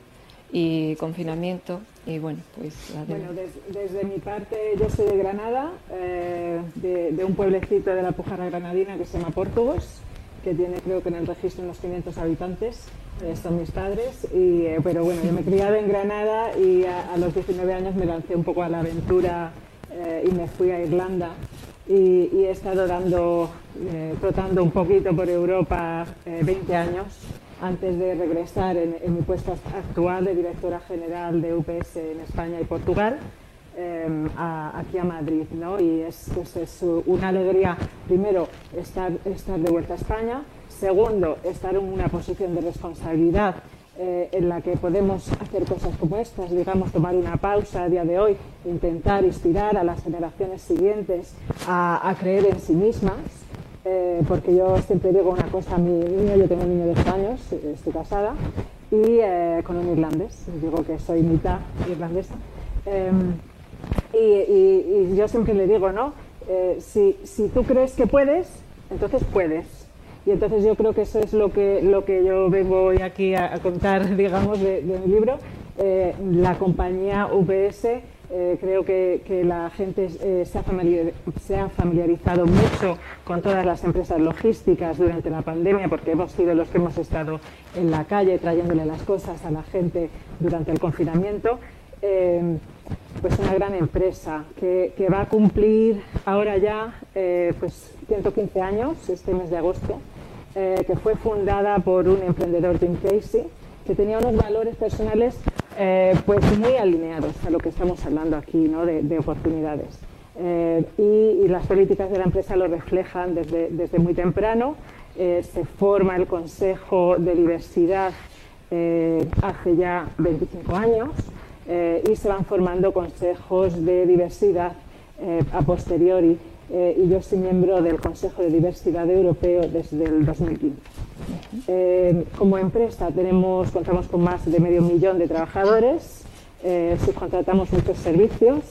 y confinamiento. Y bueno, pues. Bueno, desde mi parte, yo soy de Granada, de, de, un pueblecito de la Pujarra Granadina que se llama Portugos que tiene creo que en el registro unos 500 habitantes, eh, son mis padres, y, eh, pero bueno, yo me he criado en Granada y a, los 19 años me lancé un poco a la aventura eh, y me fui a Irlanda y, he estado dando, trotando un poquito por Europa 20 años antes de regresar en, en mi puesto actual de directora general de UPS en España y Portugal. Em, aquí a Madrid, ¿no? Y es, pues es una alegría, primero, estar, estar de vuelta a España, segundo, estar en una posición de responsabilidad eh, en la que podemos hacer cosas como estas, digamos, tomar una pausa a día de hoy, intentar inspirar a las generaciones siguientes a, creer en sí mismas, eh, porque yo siempre digo una cosa a mi niño, yo tengo un niño de 8 años, estoy casada, y con un irlandés. Digo que soy mitad irlandesa. Em, y, yo siempre le digo, ¿no? si, si tú crees que puedes, entonces puedes. Y entonces yo creo que eso es lo que, lo que yo vengo hoy aquí a, contar, digamos, de, mi libro. Eh, la compañía UPS, eh, creo que, la gente eh, se, ha familiarizado mucho con todas las empresas logísticas durante la pandemia, porque hemos sido los que hemos estado en la calle trayéndole las cosas a la gente durante el confinamiento. Pues una gran empresa que, va a cumplir ahora ya pues 115 años este mes de agosto eh, que fue fundada por un emprendedor, Tim Casey, que tenía unos valores personales eh, pues muy alineados a lo que estamos hablando aquí, ¿no? de, oportunidades. Eh, y, las políticas de la empresa lo reflejan desde, desde muy temprano. se forma el Consejo de Diversidad hace ya 25 años y se van formando consejos de diversidad a posteriori eh, y yo soy miembro del Consejo de Diversidad Europeo desde el 2015. Eh, como empresa tenemos, contamos con más de medio millón de trabajadores, eh, subcontratamos muchos servicios.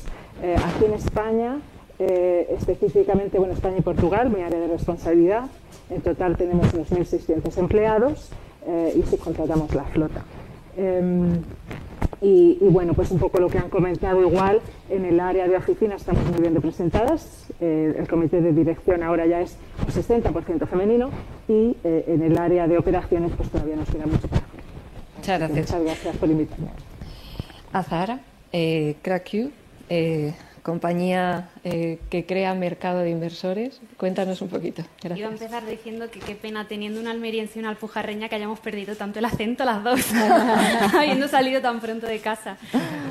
aquí en España, específicamente, bueno, España y Portugal, mi área de responsabilidad, en total tenemos unos 1.600 empleados y subcontratamos la flota. Em, y, bueno, pues un poco lo que han comentado igual, en el área de oficina estamos muy bien representadas, eh, el comité de dirección ahora ya es un 60% femenino y eh, en el área de operaciones pues todavía nos queda mucho para Muchas gracias. Muchas gracias por invitarme. Azahara, eh, eh compañía eh, que crea mercado de inversores. Cuéntanos un poquito. Gracias. Iba a empezar diciendo que qué pena teniendo una almeriense y una alpujarreña que hayamos perdido tanto el acento las dos, habiendo salido tan pronto de casa.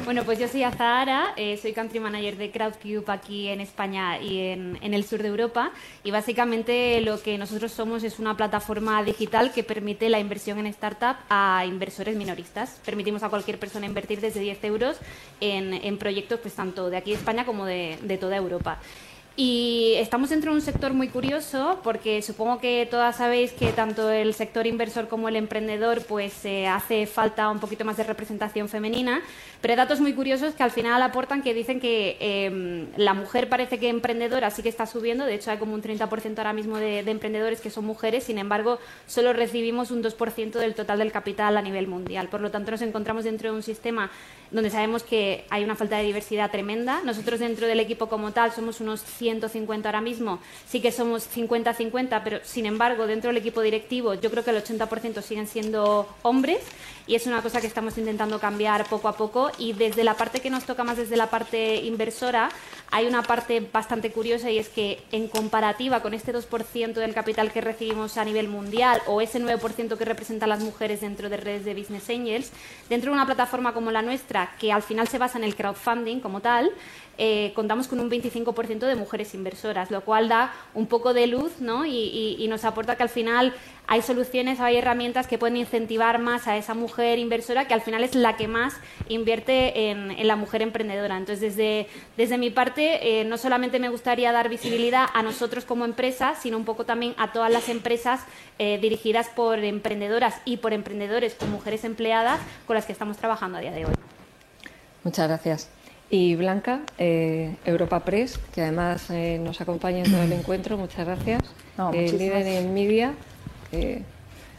Bueno, pues yo soy Azahara, eh, soy country manager de Crowdcube aquí en España y en, en, el sur de Europa y básicamente lo que nosotros somos es una plataforma digital que permite la inversión en startup a inversores minoristas. Permitimos a cualquier persona invertir desde 10 euros en, en proyectos pues tanto de aquí de España como de, de toda Europa. Y estamos dentro de un sector muy curioso porque supongo que todas sabéis que tanto el sector inversor como el emprendedor pues eh, hace falta un poquito más de representación femenina, pero hay datos muy curiosos que al final aportan que dicen que em, la mujer parece que emprendedora sí que está subiendo, de hecho hay como un 30% ahora mismo de, emprendedores que son mujeres, sin embargo solo recibimos un 2% del total del capital a nivel mundial, por lo tanto nos encontramos dentro de un sistema donde sabemos que hay una falta de diversidad tremenda, nosotros dentro del equipo como tal somos unos 150 ahora mismo, sí que somos 50-50, pero sin embargo, dentro del equipo directivo yo creo que el 80% siguen siendo hombres y es una cosa que estamos intentando cambiar poco a poco y desde la parte que nos toca más desde la parte inversora hay una parte bastante curiosa y es que en comparativa con este 2% del capital que recibimos a nivel mundial o ese 9% que representan las mujeres dentro de redes de Business Angels, dentro de una plataforma como la nuestra que al final se basa en el crowdfunding como tal, eh, contamos con un 25% de mujeres inversoras, lo cual da un poco de luz ¿no? y, nos aporta que al final hay soluciones, hay herramientas que pueden incentivar más a esa mujer inversora que al final es la que más invierte en, la mujer emprendedora. Entonces, desde, desde mi parte, eh, no solamente me gustaría dar visibilidad a nosotros como empresa, sino un poco también a todas las empresas eh, dirigidas por emprendedoras y por emprendedores con mujeres empleadas con las que estamos trabajando a día de hoy. Muchas gracias. Y Blanca, eh, Europa Press, que además eh, nos acompaña en todo el encuentro, muchas gracias. No, eh, líder en media.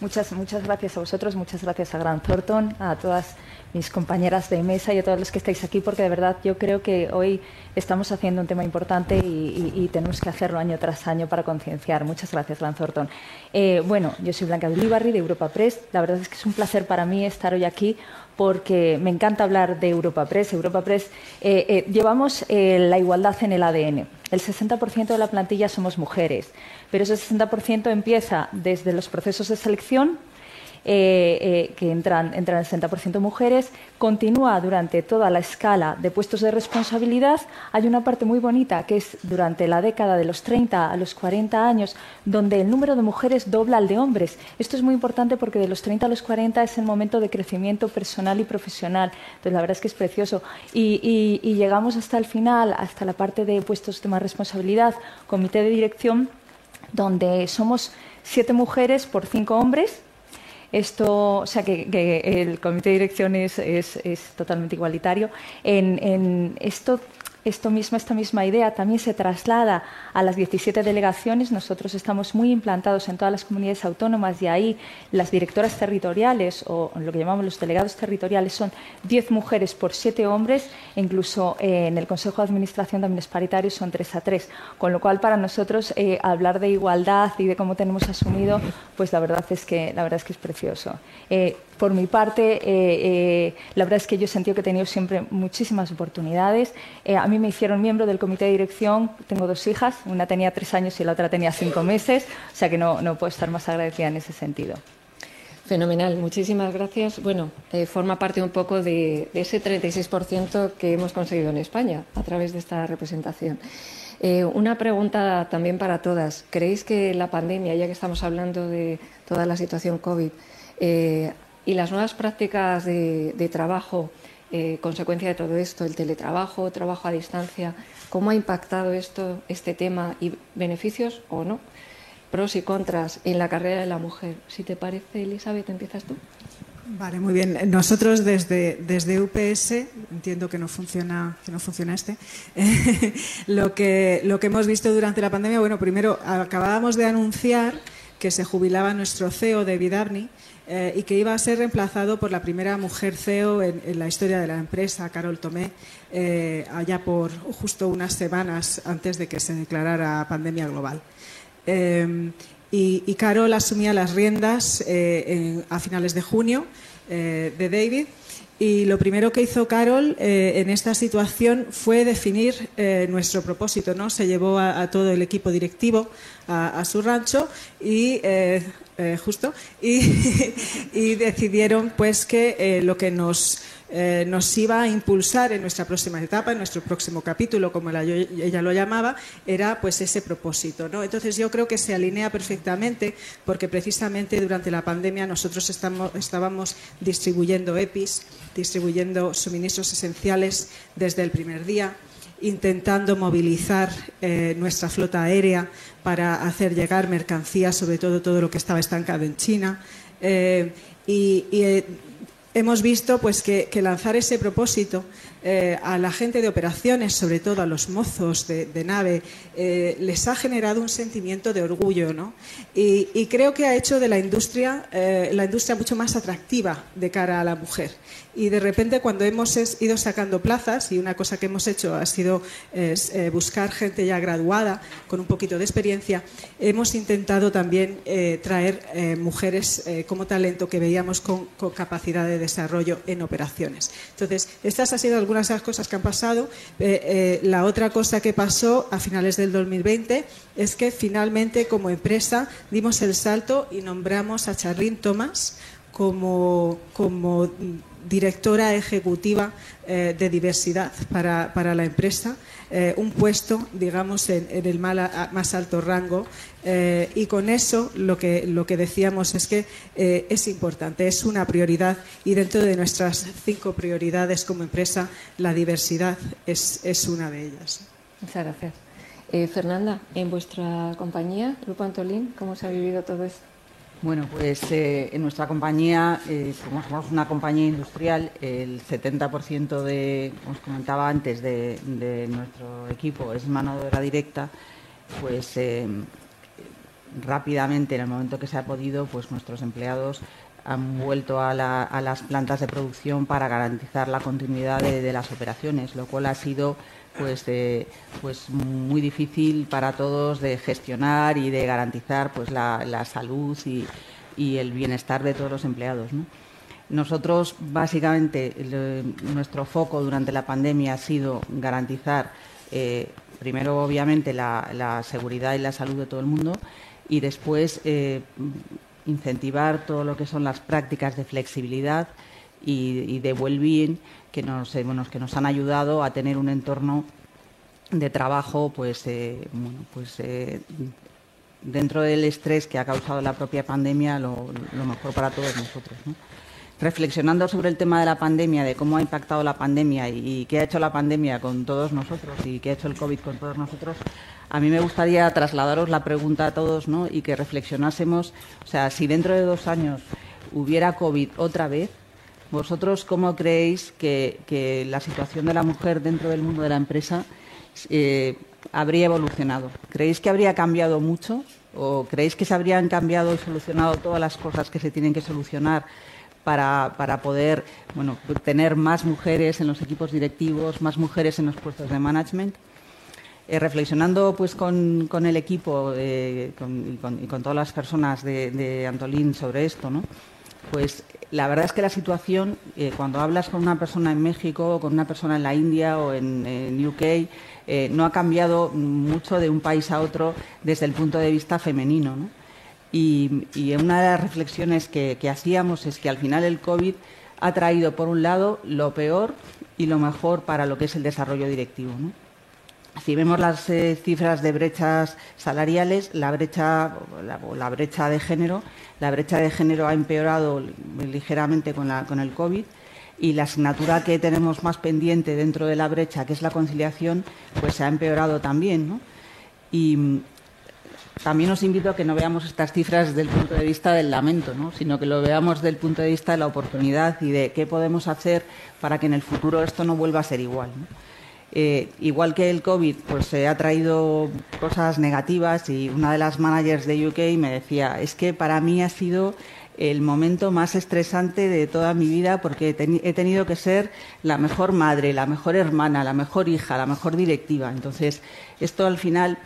Muchas, muchas gracias a vosotros, muchas gracias a Gran Thornton, a todas mis compañeras de mesa y a todos los que estáis aquí, porque de verdad yo creo que hoy estamos haciendo un tema importante y, tenemos que hacerlo año tras año para concienciar. Muchas gracias, Gran Thornton. bueno, yo soy Blanca de Europa Press. La verdad es que es un placer para mí estar hoy aquí porque me encanta hablar de Europa Press. Europa Press eh, eh, llevamos eh, la igualdad en el ADN. El 60% de la plantilla somos mujeres, pero ese 60% empieza desde los procesos de selección eh, eh, que entran, entran el 60% mujeres, continúa durante toda la escala de puestos de responsabilidad. Hay una parte muy bonita que es durante la década de los 30 a los 40 años, donde el número de mujeres dobla al de hombres. Esto es muy importante porque de los 30 a los 40 es el momento de crecimiento personal y profesional. Entonces, la verdad es que es precioso. Y, y llegamos hasta el final, hasta la parte de puestos de más responsabilidad, comité de dirección, donde somos siete mujeres por cinco hombres esto, o sea, que, el comité de dirección es, es, totalmente igualitario. En, en esto esto mismo, esta misma idea también se traslada a las 17 delegaciones. Nosotros estamos muy implantados en todas las comunidades autónomas y ahí las directoras territoriales o lo que llamamos los delegados territoriales son 10 mujeres por 7 hombres. Incluso eh, en el Consejo de Administración también es paritario, son 3 a 3. Con lo cual, para nosotros, eh, hablar de igualdad y de cómo tenemos asumido, pues la verdad es que, la verdad es, que es precioso. Eh, por mi parte, eh, eh, la verdad es que yo he sentido que he tenido siempre muchísimas oportunidades. Eh, a mí me hicieron miembro del comité de dirección. Tengo dos hijas, una tenía tres años y la otra tenía cinco meses, o sea que no, no puedo estar más agradecida en ese sentido. Fenomenal, muchísimas gracias. Bueno, forma parte un poco de, ese 36% que hemos conseguido en España a través de esta representación. una pregunta también para todas. ¿Creéis que la pandemia, ya que estamos hablando de toda la situación COVID, y las nuevas prácticas de, trabajo, eh, consecuencia de todo esto, el teletrabajo, trabajo a distancia, ¿cómo ha impactado esto, este tema y beneficios o no? Pros y contras en la carrera de la mujer. Si te parece, Elizabeth, empiezas tú. Vale, muy bien. Nosotros desde, desde UPS, entiendo que no funciona, que no funciona este, lo, que, lo que hemos visto durante la pandemia, bueno, primero acabábamos de anunciar que se jubilaba nuestro CEO, David Abney, eh, y que iba a ser reemplazado por la primera mujer CEO en, la historia de la empresa, Carol Tomé, eh, allá por justo unas semanas antes de que se declarara pandemia global. Eh, y, Carol asumía las riendas a finales de junio de David. Y lo primero que hizo Carol en esta situación fue definir nuestro propósito. ¿no? Se llevó a, todo el equipo directivo a, su rancho y eh, justo, y, decidieron pues que eh, lo que nos, eh, nos iba a impulsar en nuestra próxima etapa, en nuestro próximo capítulo, como ella lo llamaba, era pues ese propósito. ¿no? Entonces yo creo que se alinea perfectamente porque precisamente durante la pandemia nosotros estamos, estábamos distribuyendo EPIs, distribuyendo suministros esenciales desde el primer día intentando movilizar eh, nuestra flota aérea para hacer llegar mercancías, sobre todo todo lo que estaba estancado en China. Eh, y, eh, hemos visto pues, que, lanzar ese propósito a la gente de operaciones, sobre todo a los mozos de, nave, les ha generado un sentimiento de orgullo. ¿no? Y, y, creo que ha hecho de la industria la industria mucho más atractiva de cara a la mujer y de repente cuando hemos ido sacando plazas y una cosa que hemos hecho ha sido eh, buscar gente ya graduada con un poquito de experiencia, hemos intentado también eh, traer eh, mujeres como talento que veíamos con, capacidad de desarrollo en operaciones. Entonces, estas han sido algunas de las cosas que han pasado. la otra cosa que pasó a finales del 2020 es que finalmente como empresa dimos el salto y nombramos a Charlene Thomas como, como directora ejecutiva eh, de diversidad para, la empresa, eh, un puesto, digamos, en, el más alto rango. Eh, y con eso lo que, lo que decíamos es que es importante, es una prioridad y dentro de nuestras cinco prioridades como empresa, la diversidad es, es una de ellas. Muchas gracias. Fernanda, en vuestra compañía, Grupo Antolín, ¿cómo se ha vivido todo esto? Bueno, pues eh, en nuestra compañía, eh, como somos una compañía industrial, el 70% de, como os comentaba antes, de, nuestro equipo es mano de obra directa, pues eh, rápidamente, en el momento que se ha podido, pues nuestros empleados han vuelto a, las plantas de producción para garantizar la continuidad de las operaciones, lo cual ha sido pues, pues muy difícil para todos de gestionar y de garantizar pues la, salud y, el bienestar de todos los empleados. Nosotros, básicamente, nuestro foco durante la pandemia ha sido garantizar, eh, primero, obviamente, la, seguridad y la salud de todo el mundo y después eh, incentivar todo lo que son las prácticas de flexibilidad y, de well-being que nos, eh, que nos han ayudado a tener un entorno de trabajo pues, eh, pues eh, dentro del estrés que ha causado la propia pandemia lo, mejor para todos nosotros. Reflexionando sobre el tema de la pandemia, de cómo ha impactado la pandemia y, qué ha hecho la pandemia con todos nosotros y qué ha hecho el COVID con todos nosotros, a mí me gustaría trasladaros la pregunta a todos y que reflexionásemos, o sea, si dentro de dos años hubiera COVID otra vez, ¿vosotros cómo creéis que, la situación de la mujer dentro del mundo de la empresa eh, habría evolucionado? ¿Creéis que habría cambiado mucho? ¿O creéis que se habrían cambiado y solucionado todas las cosas que se tienen que solucionar para, poder bueno, tener más mujeres en los equipos directivos, más mujeres en los puestos de management? Eh, reflexionando pues con, el equipo y, con, todas las personas de, Antolín sobre esto, ¿no? Pues la verdad es que la situación, eh, cuando hablas con una persona en México, o con una persona en la India o en, UK, eh, no ha cambiado mucho de un país a otro desde el punto de vista femenino. Y, una de las reflexiones que, hacíamos es que al final el COVID ha traído, por un lado, lo peor y lo mejor para lo que es el desarrollo directivo. Si vemos las eh, cifras de brechas salariales, la brecha, la, brecha de género, la brecha de género ha empeorado ligeramente con, la, el COVID y la asignatura que tenemos más pendiente dentro de la brecha, que es la conciliación, pues se ha empeorado también. Y mm, también os invito a que no veamos estas cifras desde el punto de vista del lamento, ¿no? sino que lo veamos desde el punto de vista de la oportunidad y de qué podemos hacer para que en el futuro esto no vuelva a ser igual. Eh, igual que el COVID, pues se ha traído cosas negativas y una de las managers de UK me decía, es que para mí ha sido el momento más estresante de toda mi vida porque he, tenido que ser la mejor madre, la mejor hermana, la mejor hija, la mejor directiva. Entonces, esto al final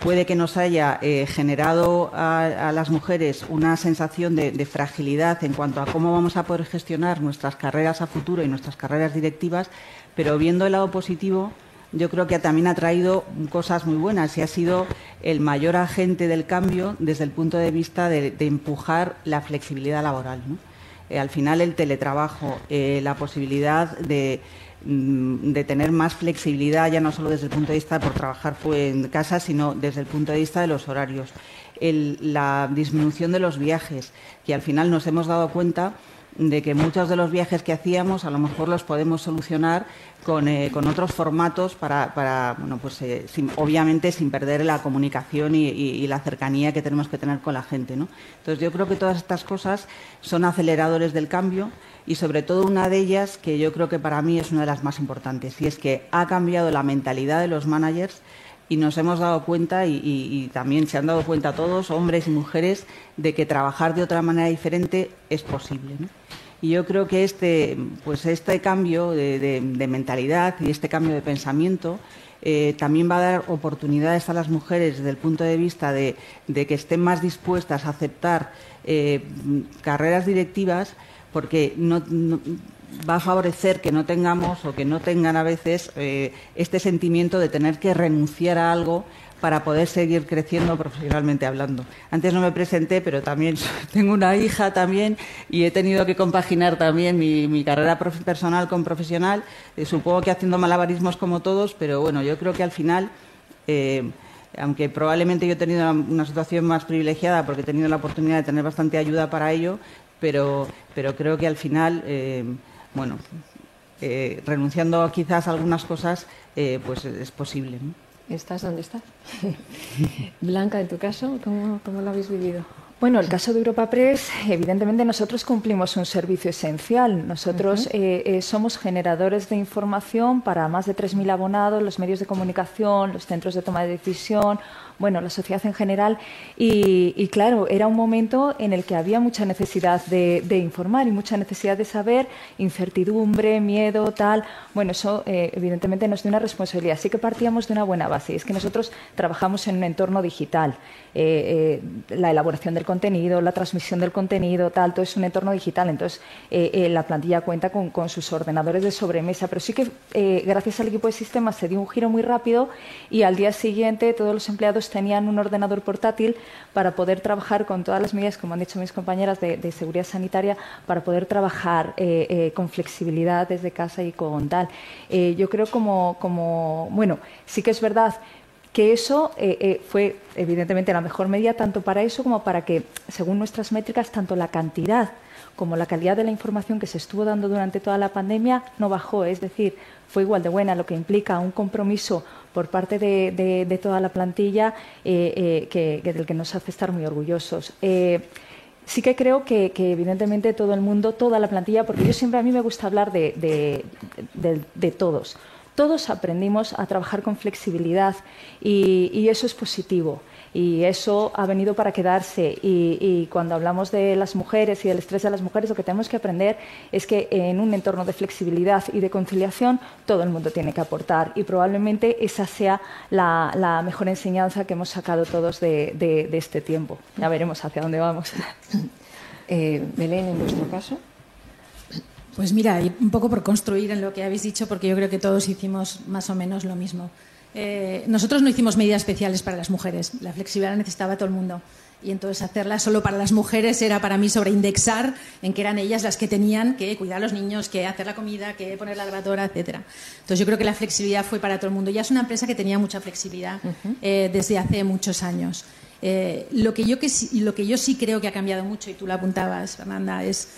puede que nos haya eh, generado a, las mujeres una sensación de, fragilidad en cuanto a cómo vamos a poder gestionar nuestras carreras a futuro y nuestras carreras directivas, pero viendo el lado positivo, yo creo que también ha traído cosas muy buenas y ha sido el mayor agente del cambio desde el punto de vista de, empujar la flexibilidad laboral. Eh, al final, el teletrabajo, eh, la posibilidad mm, de, tener más flexibilidad, ya no solo desde el punto de vista por trabajar en casa, sino desde el punto de vista de los horarios. la disminución de los viajes, que al final nos hemos dado cuenta de que muchos de los viajes que hacíamos a lo mejor los podemos solucionar con, eh, otros formatos para, bueno, pues eh, obviamente sin perder la comunicación y, la cercanía que tenemos que tener con la gente. ¿no? Entonces yo creo que todas estas cosas son aceleradores del cambio y sobre todo una de ellas que yo creo que para mí es una de las más importantes y es que ha cambiado la mentalidad de los managers y nos hemos dado cuenta y, también se han dado cuenta todos, hombres y mujeres, de que trabajar de otra manera diferente es posible. Y yo creo que este, pues este cambio de, mentalidad y este cambio de pensamiento eh, también va a dar oportunidades a las mujeres desde el punto de vista de, que estén más dispuestas a aceptar eh, carreras directivas porque no va a favorecer que no tengamos o que no tengan a veces eh, este sentimiento de tener que renunciar a algo para poder seguir creciendo profesionalmente hablando. Antes no me presenté, pero también tengo una hija también y he tenido que compaginar también mi, carrera personal con profesional. Eh, supongo que haciendo malabarismos como todos, pero bueno, yo creo que al final, eh, aunque probablemente yo he tenido una, situación más privilegiada porque he tenido la oportunidad de tener bastante ayuda para ello, pero, pero creo que al final bueno, eh, renunciando quizás a algunas cosas, eh, pues es posible. ¿Estás donde estás? Blanca, en tu caso, ¿cómo, ¿cómo, lo habéis vivido? Bueno, el caso de Europa Press, evidentemente nosotros cumplimos un servicio esencial. Nosotros eh, somos generadores de información para más de 3.000 abonados, los medios de comunicación, los centros de toma de decisión, bueno, la sociedad en general. Y, claro, era un momento en el que había mucha necesidad de, informar y mucha necesidad de saber, incertidumbre, miedo, tal. Bueno, eso eh, evidentemente nos dio una responsabilidad. Sí que partíamos de una buena base. Es que nosotros trabajamos en un entorno digital. Eh, eh, la elaboración del contenido, la transmisión del contenido, tal, todo es un entorno digital. Entonces, la plantilla cuenta con, con, sus ordenadores de sobremesa. Pero sí que gracias al equipo de sistemas se dio un giro muy rápido y al día siguiente todos los empleados tenían un ordenador portátil para poder trabajar con todas las medidas, como han dicho mis compañeras, de, seguridad sanitaria, para poder trabajar eh, eh, con flexibilidad desde casa y con tal. Eh, yo creo como, como, bueno, sí que es verdad que eso fue evidentemente la mejor medida tanto para eso como para que, según nuestras métricas, tanto la cantidad como la calidad de la información que se estuvo dando durante toda la pandemia no bajó, es decir, fue igual de buena, lo que implica un compromiso por parte de, toda la plantilla eh, eh, que, del que nos hace estar muy orgullosos. Eh, sí que creo que, evidentemente todo el mundo, toda la plantilla, porque yo siempre a mí me gusta hablar de, de, todos. Todos aprendimos a trabajar con flexibilidad y eso es positivo y eso ha venido para quedarse. Y, cuando hablamos de las mujeres y del estrés de las mujeres, lo que tenemos que aprender es que en un entorno de flexibilidad y de conciliación todo el mundo tiene que aportar y probablemente esa sea la, mejor enseñanza que hemos sacado todos de, este tiempo. Ya veremos hacia dónde vamos. Eh, Belén, en vuestro caso. Pues mira, un poco por construir en lo que habéis dicho, porque yo creo que todos hicimos más o menos lo mismo. Eh, nosotros no hicimos medidas especiales para las mujeres. La flexibilidad necesitaba todo el mundo. Y entonces hacerla solo para las mujeres era para mí sobreindexar en que eran ellas las que tenían que cuidar a los niños, que hacer la comida, que poner la lavadora, etcétera. Entonces yo creo que la flexibilidad fue para todo el mundo. Ya es una empresa que tenía mucha flexibilidad eh, desde hace muchos años. Eh, lo, que yo que, lo que yo sí creo que ha cambiado mucho, y tú lo apuntabas, Fernanda, es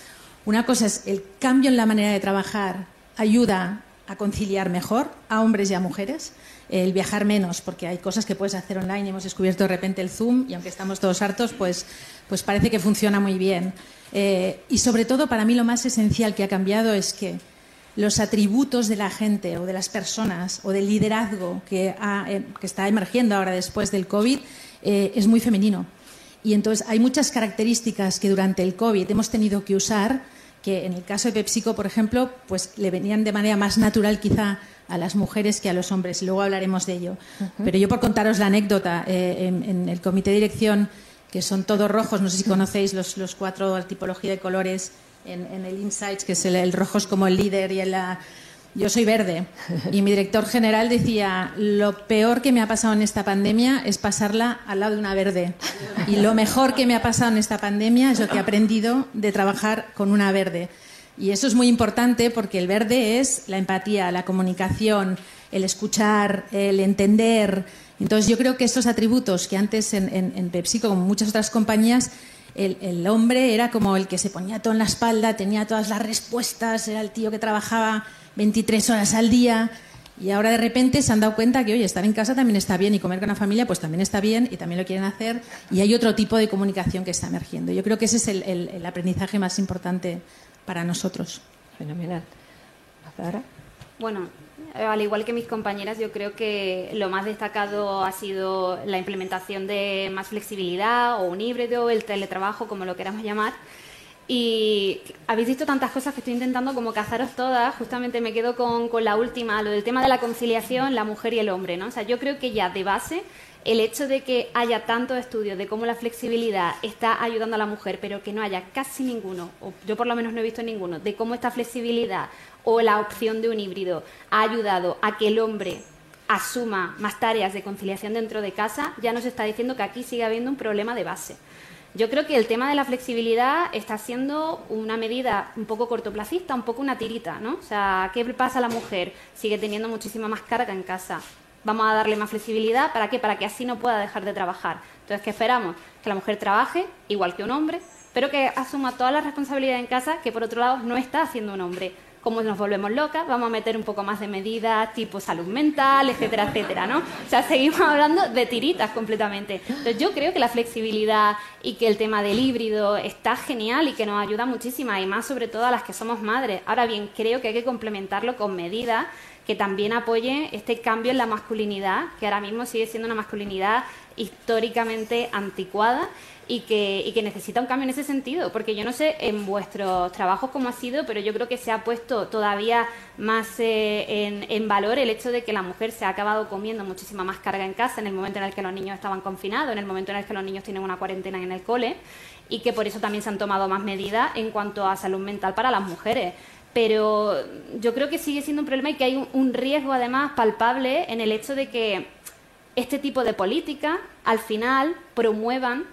una cosa es el cambio en la manera de trabajar ayuda a conciliar mejor a hombres y a mujeres el viajar menos, porque hay cosas que puedes hacer online. Hemos descubierto de repente el Zoom y aunque estamos todos hartos, pues, pues parece que funciona muy bien. Eh, y sobre todo, para mí lo más esencial que ha cambiado es que los atributos de la gente o de las personas o del liderazgo que, eh, está emergiendo ahora después del COVID eh, es muy femenino. Y entonces hay muchas características que durante el COVID hemos tenido que usar que en el caso de PepsiCo, por ejemplo, pues le venían de manera más natural quizá a las mujeres que a los hombres. Luego hablaremos de ello. Pero yo por contaros la anécdota, eh, en, el comité de dirección, que son todos rojos, no sé si conocéis los, los cuatro tipología de colores en, el Insights, que es el, el rojo es como el líder y el, la, yo soy verde y mi director general decía, lo peor que me ha pasado en esta pandemia es pasarla al lado de una verde. Y lo mejor que me ha pasado en esta pandemia es lo que he aprendido de trabajar con una verde. Y eso es muy importante porque el verde es la empatía, la comunicación, el escuchar, el entender. Entonces yo creo que estos atributos que antes en, en, PepsiCo, como muchas otras compañías, el, el, hombre era como el que se ponía todo en la espalda, tenía todas las respuestas, era el tío que trabajaba 23 horas al día. Y ahora de repente se han dado cuenta que, oye, estar en casa también está bien y comer con la familia pues también está bien y también lo quieren hacer. Y hay otro tipo de comunicación que está emergiendo. Yo creo que ese es el, aprendizaje más importante para nosotros. Fenomenal. Bueno, al igual que mis compañeras, yo creo que lo más destacado ha sido la implementación de más flexibilidad o un híbrido, el teletrabajo, como lo queramos llamar. Y habéis visto tantas cosas que estoy intentando como cazaros todas. Justamente me quedo con, con, la última, lo del tema de la conciliación, la mujer y el hombre, ¿no? O sea, yo creo que ya de base el hecho de que haya tantos estudios de cómo la flexibilidad está ayudando a la mujer, pero que no haya casi ninguno, o yo por lo menos no he visto ninguno, de cómo esta flexibilidad o la opción de un híbrido ha ayudado a que el hombre asuma más tareas de conciliación dentro de casa, ya nos está diciendo que aquí sigue habiendo un problema de base. Yo creo que el tema de la flexibilidad está siendo una medida un poco cortoplacista, un poco una tirita, ¿no? O sea, ¿qué pasa a la mujer? Sigue teniendo muchísima más carga en casa. Vamos a darle más flexibilidad, ¿para qué? Para que así no pueda dejar de trabajar. Entonces, ¿qué esperamos? Que la mujer trabaje igual que un hombre, pero que asuma toda la responsabilidad en casa que por otro lado no está haciendo un hombre como nos volvemos locas, vamos a meter un poco más de medidas tipo salud mental, etcétera, etcétera, ¿no? O sea, seguimos hablando de tiritas completamente. Entonces, yo creo que la flexibilidad y que el tema del híbrido está genial y que nos ayuda muchísimo, y más sobre todo a las que somos madres. Ahora bien, creo que hay que complementarlo con medidas que también apoyen este cambio en la masculinidad, que ahora mismo sigue siendo una masculinidad históricamente anticuada y que, necesita un cambio en ese sentido, porque yo no sé en vuestros trabajos cómo ha sido, pero yo creo que se ha puesto todavía más eh, en, valor el hecho de que la mujer se ha acabado comiendo muchísima más carga en casa en el momento en el que los niños estaban confinados, en el momento en el que los niños tienen una cuarentena en el cole, y que por eso también se han tomado más medidas en cuanto a salud mental para las mujeres pero yo creo que sigue siendo un problema y que hay un riesgo además palpable en el hecho de que este tipo de políticas al final promuevan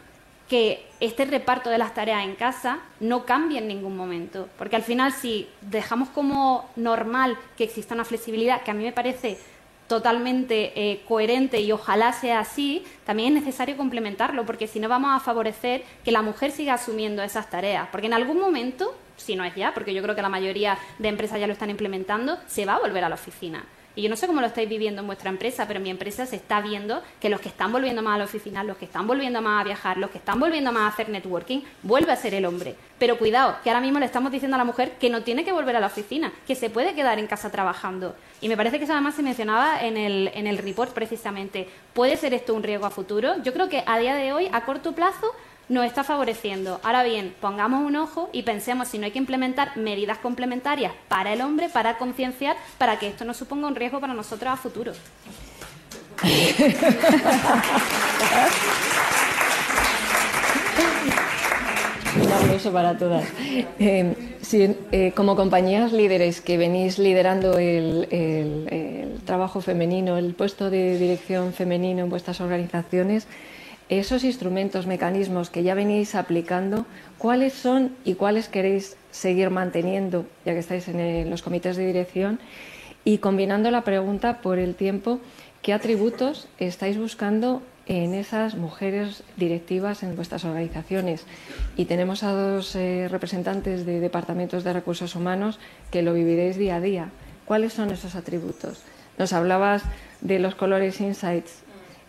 que este reparto de las tareas en casa no cambie en ningún momento. Porque al final, si dejamos como normal que exista una flexibilidad, que a mí me parece totalmente eh, coherente y ojalá sea así, también es necesario complementarlo, porque si no vamos a favorecer que la mujer siga asumiendo esas tareas. Porque en algún momento, si no es ya, porque yo creo que la mayoría de empresas ya lo están implementando, se va a volver a la oficina. Y yo no sé cómo lo estáis viviendo en vuestra empresa, pero mi empresa se está viendo que los que están volviendo más a la oficina, los que están volviendo más a viajar, los que están volviendo más a hacer networking, vuelve a ser el hombre. Pero cuidado, que ahora mismo le estamos diciendo a la mujer que no tiene que volver a la oficina, que se puede quedar en casa trabajando. Y me parece que eso además se mencionaba en el, en el report precisamente. ¿Puede ser esto un riesgo a futuro? Yo creo que a día de hoy, a corto plazo, nos está favoreciendo. Ahora bien, pongamos un ojo y pensemos si no hay que implementar medidas complementarias para el hombre, para concienciar, para que esto no suponga un riesgo para nosotros a futuro. Un aplauso para todas. Eh, eh, como compañías líderes que venís liderando el trabajo femenino, el puesto de dirección femenino en vuestras organizaciones, esos instrumentos, mecanismos que ya venís aplicando, ¿cuáles son y cuáles queréis seguir manteniendo, ya que estáis en los comités de dirección? Y combinando la pregunta por el tiempo, ¿qué atributos estáis buscando en esas mujeres directivas en vuestras organizaciones? Y tenemos a dos eh, representantes de departamentos de recursos humanos que lo viviréis día a día. ¿Cuáles son esos atributos? Nos hablabas de los colores insights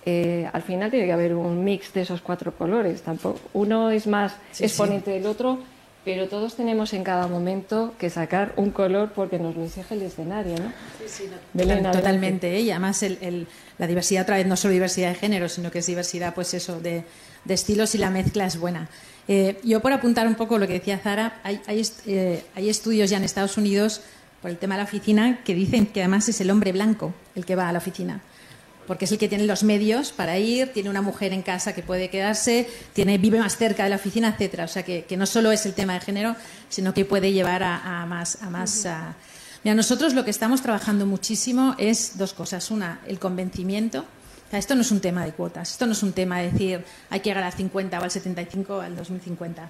eh, al final tiene que haber un mix de esos cuatro colores. Tampoco, uno es más exponente del otro, pero todos tenemos en cada momento que sacar un color porque nos lo exige el escenario, ¿no? Sí, totalmente. Y además la diversidad, otra vez, no solo diversidad de género, sino que es diversidad, pues eso, de, estilos y la mezcla es buena. Eh, yo por apuntar un poco lo que decía Zara, hay, eh, hay estudios ya en Estados Unidos por el tema de la oficina que dicen que además es el hombre blanco el que va a la oficina porque es el que tiene los medios para ir, tiene una mujer en casa que puede quedarse, tiene, vive más cerca de la oficina, etcétera. O sea que, no solo es el tema de género, sino que puede llevar a, más. A más Mira, nosotros lo que estamos trabajando muchísimo es dos cosas. Una, el convencimiento. esto no es un tema de cuotas, esto no es un tema de decir hay que llegar al 50 o al 75 o al 2050.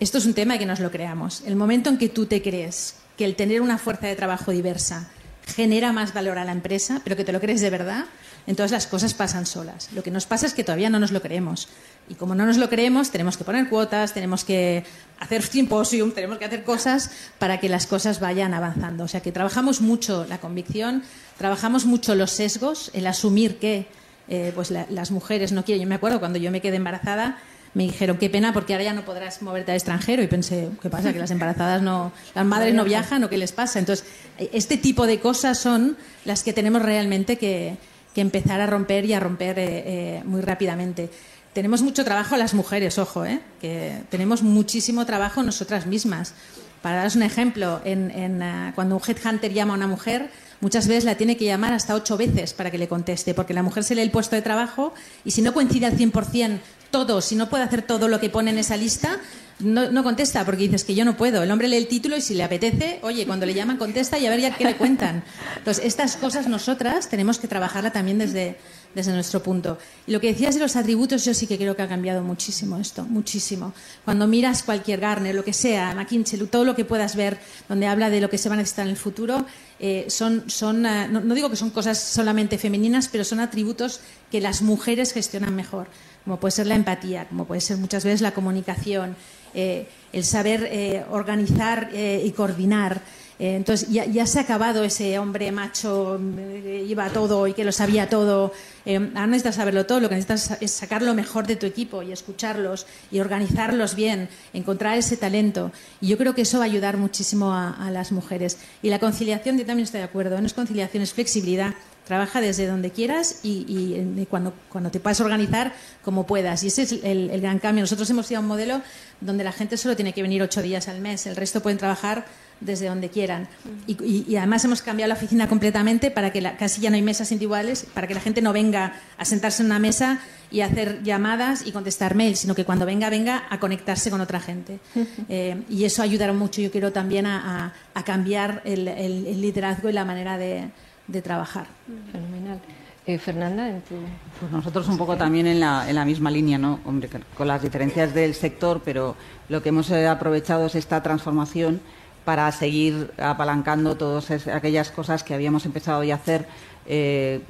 Esto es un tema de que nos lo creamos. El momento en que tú te crees que el tener una fuerza de trabajo diversa genera más valor a la empresa, pero que te lo crees de verdad, entonces las cosas pasan solas. Lo que nos pasa es que todavía no nos lo creemos. Y como no nos lo creemos, tenemos que poner cuotas, tenemos que hacer simposium, tenemos que hacer cosas para que las cosas vayan avanzando. O sea que trabajamos mucho la convicción, trabajamos mucho los sesgos, el asumir que eh, pues las mujeres no quieren. Yo me acuerdo cuando yo me quedé embarazada, me dijeron qué pena porque ahora ya no podrás moverte al extranjero y pensé qué pasa que las embarazadas no las madres no viajan o qué les pasa entonces este tipo de cosas son las que tenemos realmente que, que empezar a romper y a romper eh, eh, muy rápidamente. Tenemos mucho trabajo las mujeres, ojo, eh, que tenemos muchísimo trabajo nosotras mismas. Para daros un ejemplo, en, cuando un headhunter llama a una mujer, muchas veces la tiene que llamar hasta ocho veces para que le conteste, porque la mujer se lee el puesto de trabajo y si no coincide al 100% todo, si no puede hacer todo lo que pone en esa lista, no, contesta porque dices que yo no puedo. El hombre lee el título y si le apetece, oye, cuando le llaman contesta y a ver ya qué le cuentan. Entonces, estas cosas nosotras tenemos que trabajarla también desde, nuestro punto. Y lo que decías de los atributos, yo sí que creo que ha cambiado muchísimo esto, muchísimo. Cuando miras cualquier Garner, lo que sea, McKinsey, todo lo que puedas ver donde habla de lo que se va a necesitar en el futuro, eh, son, eh, no digo que son cosas solamente femeninas, pero son atributos que las mujeres gestionan mejor como puede ser la empatía, como puede ser muchas veces la comunicación, eh, el saber eh, organizar eh, y coordinar. entonces ya, se ha acabado ese hombre macho que iba a todo y que lo sabía todo. ahora necesitas saberlo todo, lo que necesitas es sacar lo mejor de tu equipo y escucharlos y organizarlos bien, encontrar ese talento. Y yo creo que eso va a ayudar muchísimo a, a las mujeres. Y la conciliación, yo también estoy de acuerdo, no es conciliación, es flexibilidad Trabaja desde donde quieras y, cuando, cuando, te puedas organizar como puedas. Y ese es el, gran cambio. Nosotros hemos ido a un modelo donde la gente solo tiene que venir ocho días al mes, el resto pueden trabajar desde donde quieran. Y, además hemos cambiado la oficina completamente para que casi ya no hay mesas individuales, para que la gente no venga a sentarse en una mesa y hacer llamadas y contestar mails, sino que cuando venga, venga a conectarse con otra gente. Eh, y eso ayudará mucho, yo quiero también a, cambiar el liderazgo y la manera de de trabajar. Fenomenal. Eh, Fernanda, en tu... Pues nosotros un poco también en la, en la misma línea, ¿no? Hombre, con las diferencias del sector, pero lo que hemos eh, aprovechado es esta transformación para seguir apalancando todas aquellas cosas que habíamos empezado ya a hacer eh,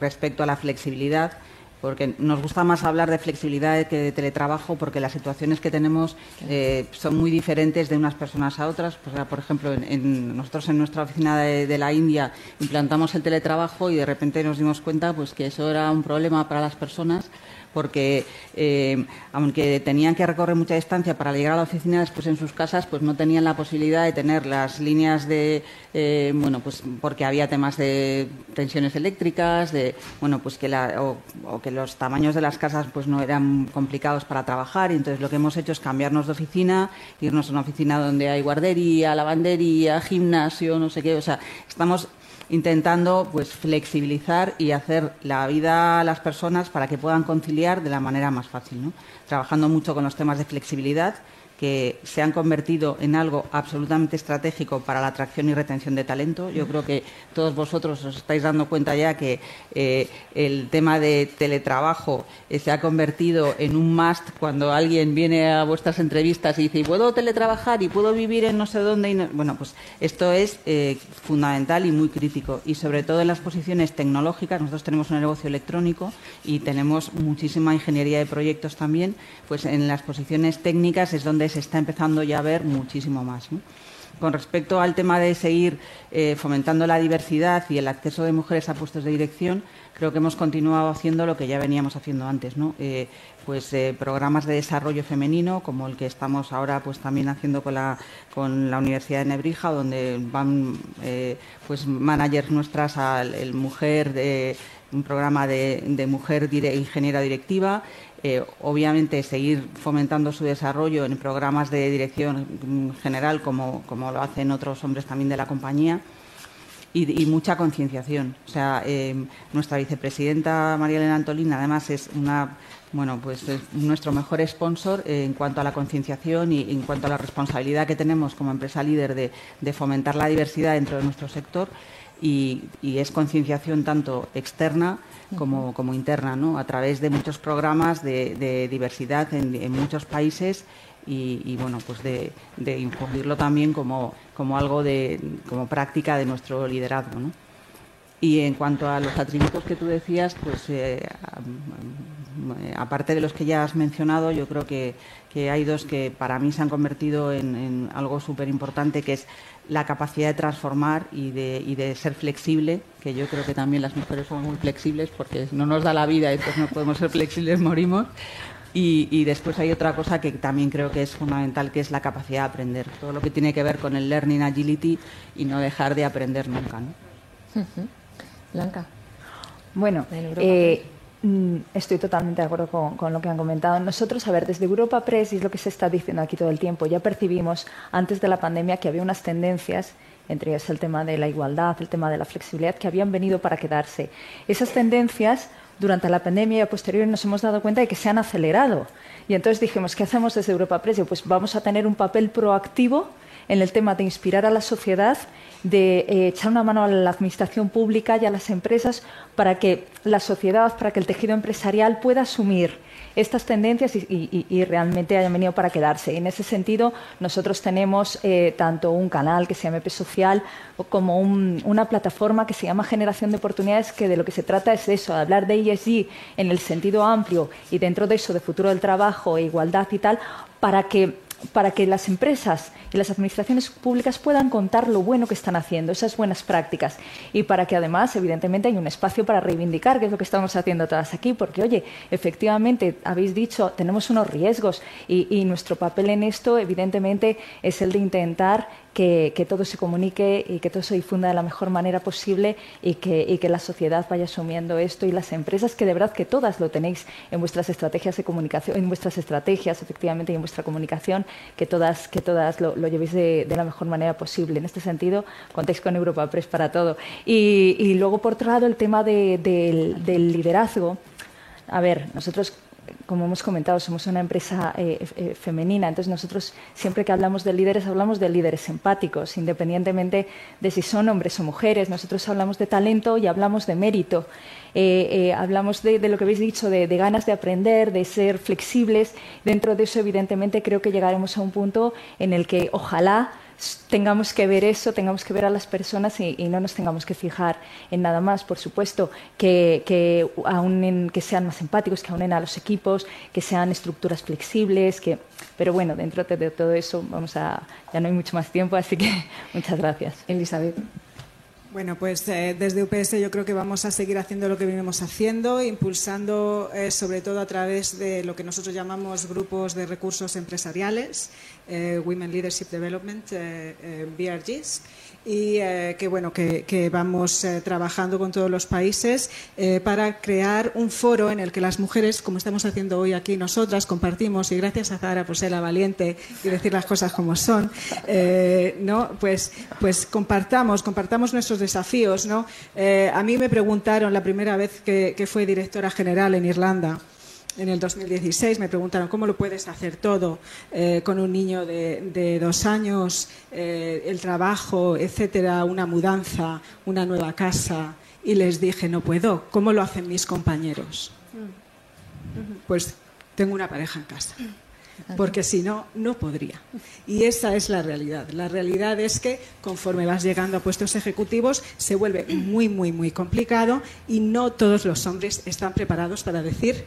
respecto a la flexibilidad. Porque nos gusta más hablar de flexibilidad que de teletrabajo, porque las situaciones que tenemos eh, son muy diferentes de unas personas a otras. Pues, por ejemplo, en, nosotros en nuestra oficina de, la India implantamos el teletrabajo y de repente nos dimos cuenta pues, que eso era un problema para las personas porque eh, aunque tenían que recorrer mucha distancia para llegar a la oficina, después en sus casas pues no tenían la posibilidad de tener las líneas de, eh, bueno, pues porque había temas de tensiones eléctricas, de, bueno, pues que o, que los tamaños de las casas pues no eran complicados para trabajar. Y entonces lo que hemos hecho es cambiarnos de oficina, irnos a una oficina donde hay guardería, lavandería, gimnasio, no sé qué, o sea, estamos intentando pues flexibilizar y hacer la vida a las personas para que puedan conciliar de la manera más fácil, ¿no? trabajando mucho con los temas de flexibilidad que se han convertido en algo absolutamente estratégico para la atracción y retención de talento. Yo creo que todos vosotros os estáis dando cuenta ya que eh, el tema de teletrabajo eh, se ha convertido en un must cuando alguien viene a vuestras entrevistas y dice, ¿puedo teletrabajar y puedo vivir en no sé dónde? Bueno, pues esto es eh, fundamental y muy crítico. Y sobre todo en las posiciones tecnológicas, nosotros tenemos un negocio electrónico y tenemos muchísima ingeniería de proyectos también, pues en las posiciones técnicas es donde se está empezando ya a ver muchísimo más. Con respecto al tema de seguir eh, fomentando la diversidad y el acceso de mujeres a puestos de dirección, creo que hemos continuado haciendo lo que ya veníamos haciendo antes, eh, pues eh, programas de desarrollo femenino, como el que estamos ahora pues también haciendo con la, Universidad de Nebrija, donde van pues managers nuestras al mujer de un programa de mujer ingeniera directiva, eh, obviamente seguir fomentando su desarrollo en programas de dirección general, como, lo hacen otros hombres también de la compañía. Y, mucha concienciación. O sea, eh, nuestra vicepresidenta María Elena Antolín, además, es una bueno, pues nuestro mejor sponsor en cuanto a la concienciación y en cuanto a la responsabilidad que tenemos como empresa líder de, fomentar la diversidad dentro de nuestro sector y es concienciación tanto externa como, como interna, ¿no? a través de muchos programas de, diversidad en, muchos países y, bueno, pues de, de también como, como algo de, como práctica de nuestro liderazgo. ¿no? Y en cuanto a los atributos que tú decías, pues eh, aparte de los que ya has mencionado, yo creo que, hay dos que para mí se han convertido en, algo súper importante, que es la capacidad de transformar y de, ser flexible, que yo creo que también las mujeres somos muy flexibles porque no nos da la vida y pues no podemos ser flexibles, morimos. Y, después hay otra cosa que también creo que es fundamental, que es la capacidad de aprender. Todo lo que tiene que ver con el learning agility y no dejar de aprender nunca. ¿no? Blanca. Bueno, eh, estoy totalmente de acuerdo con, lo que han comentado. Nosotros, a ver, desde Europa Press, y es lo que se está diciendo aquí todo el tiempo, ya percibimos antes de la pandemia que había unas tendencias entre ellas el tema de la igualdad, el tema de la flexibilidad, que habían venido para quedarse. Esas tendencias, durante la pandemia y a posteriori, nos hemos dado cuenta de que se han acelerado. Y entonces dijimos, ¿qué hacemos desde Europa Press? Pues vamos a tener un papel proactivo en el tema de inspirar a la sociedad, de eh, echar una mano a la administración pública y a las empresas para que la sociedad, para que el tejido empresarial pueda asumir estas tendencias y, realmente hayan venido para quedarse. En ese sentido, nosotros tenemos eh, tanto un canal que se llama EP Social como una plataforma que se llama Generación de Oportunidades, que de lo que se trata es eso, de hablar de ESG en el sentido amplio y dentro de eso de futuro del trabajo, e igualdad y tal, para que para que las empresas y las administraciones públicas puedan contar lo bueno que están haciendo, esas buenas prácticas, y para que además, evidentemente, hay un espacio para reivindicar, que es lo que estamos haciendo todas aquí, porque, oye, efectivamente, habéis dicho, tenemos unos riesgos y, y nuestro papel en esto, evidentemente, es el de intentar que, todo se comunique y que todo se difunda de la mejor manera posible y que, la sociedad vaya asumiendo esto y las empresas que de verdad que todas lo tenéis en vuestras estrategias de comunicación, en vuestras estrategias efectivamente y en vuestra comunicación, que todas, que todas lo, llevéis de, la mejor manera posible. En este sentido, contéis con Europa Press para todo. Y, luego, por otro lado, el tema del, del liderazgo. A ver, nosotros como hemos comentado, somos una empresa eh, eh, femenina, entonces nosotros siempre que hablamos de líderes hablamos de líderes empáticos, independientemente de si son hombres o mujeres. Nosotros hablamos de talento y hablamos de mérito. Eh, hablamos de, lo que habéis dicho, de, ganas de aprender, de ser flexibles. Dentro de eso, evidentemente, creo que llegaremos a un punto en el que ojalá tengamos que ver eso, tengamos que ver a las personas y, no nos tengamos que fijar en nada más. Por supuesto, que, que, que sean más empáticos, que aunen a los equipos, que sean estructuras flexibles, que... pero bueno, dentro de todo eso vamos a... ya no hay mucho más tiempo, así que muchas gracias. Elizabeth. Bueno, pues eh, desde UPS yo creo que vamos a seguir haciendo lo que venimos haciendo, impulsando eh, sobre todo a través de lo que nosotros llamamos grupos de recursos empresariales, eh, Women Leadership Development, BRGs, y que bueno que, vamos trabajando con todos los países para crear un foro en el que las mujeres, como estamos haciendo hoy aquí nosotras, compartimos y gracias a Zara por ser la valiente y decir las cosas como son, no, pues pues compartamos compartamos nuestros desafíos. ¿no? Eh, a mí me preguntaron la primera vez que, fue directora general en Irlanda en el 2016 me preguntaron cómo lo puedes hacer todo eh, con un niño de, dos años, eh, el trabajo, etcétera, una mudanza, una nueva casa. Y les dije, no puedo. ¿Cómo lo hacen mis compañeros? Mm. Pues tengo una pareja en casa porque si no, no podría. Y esa es la realidad. La realidad es que conforme vas llegando a puestos ejecutivos se vuelve muy, muy, muy complicado y no todos los hombres están preparados para decir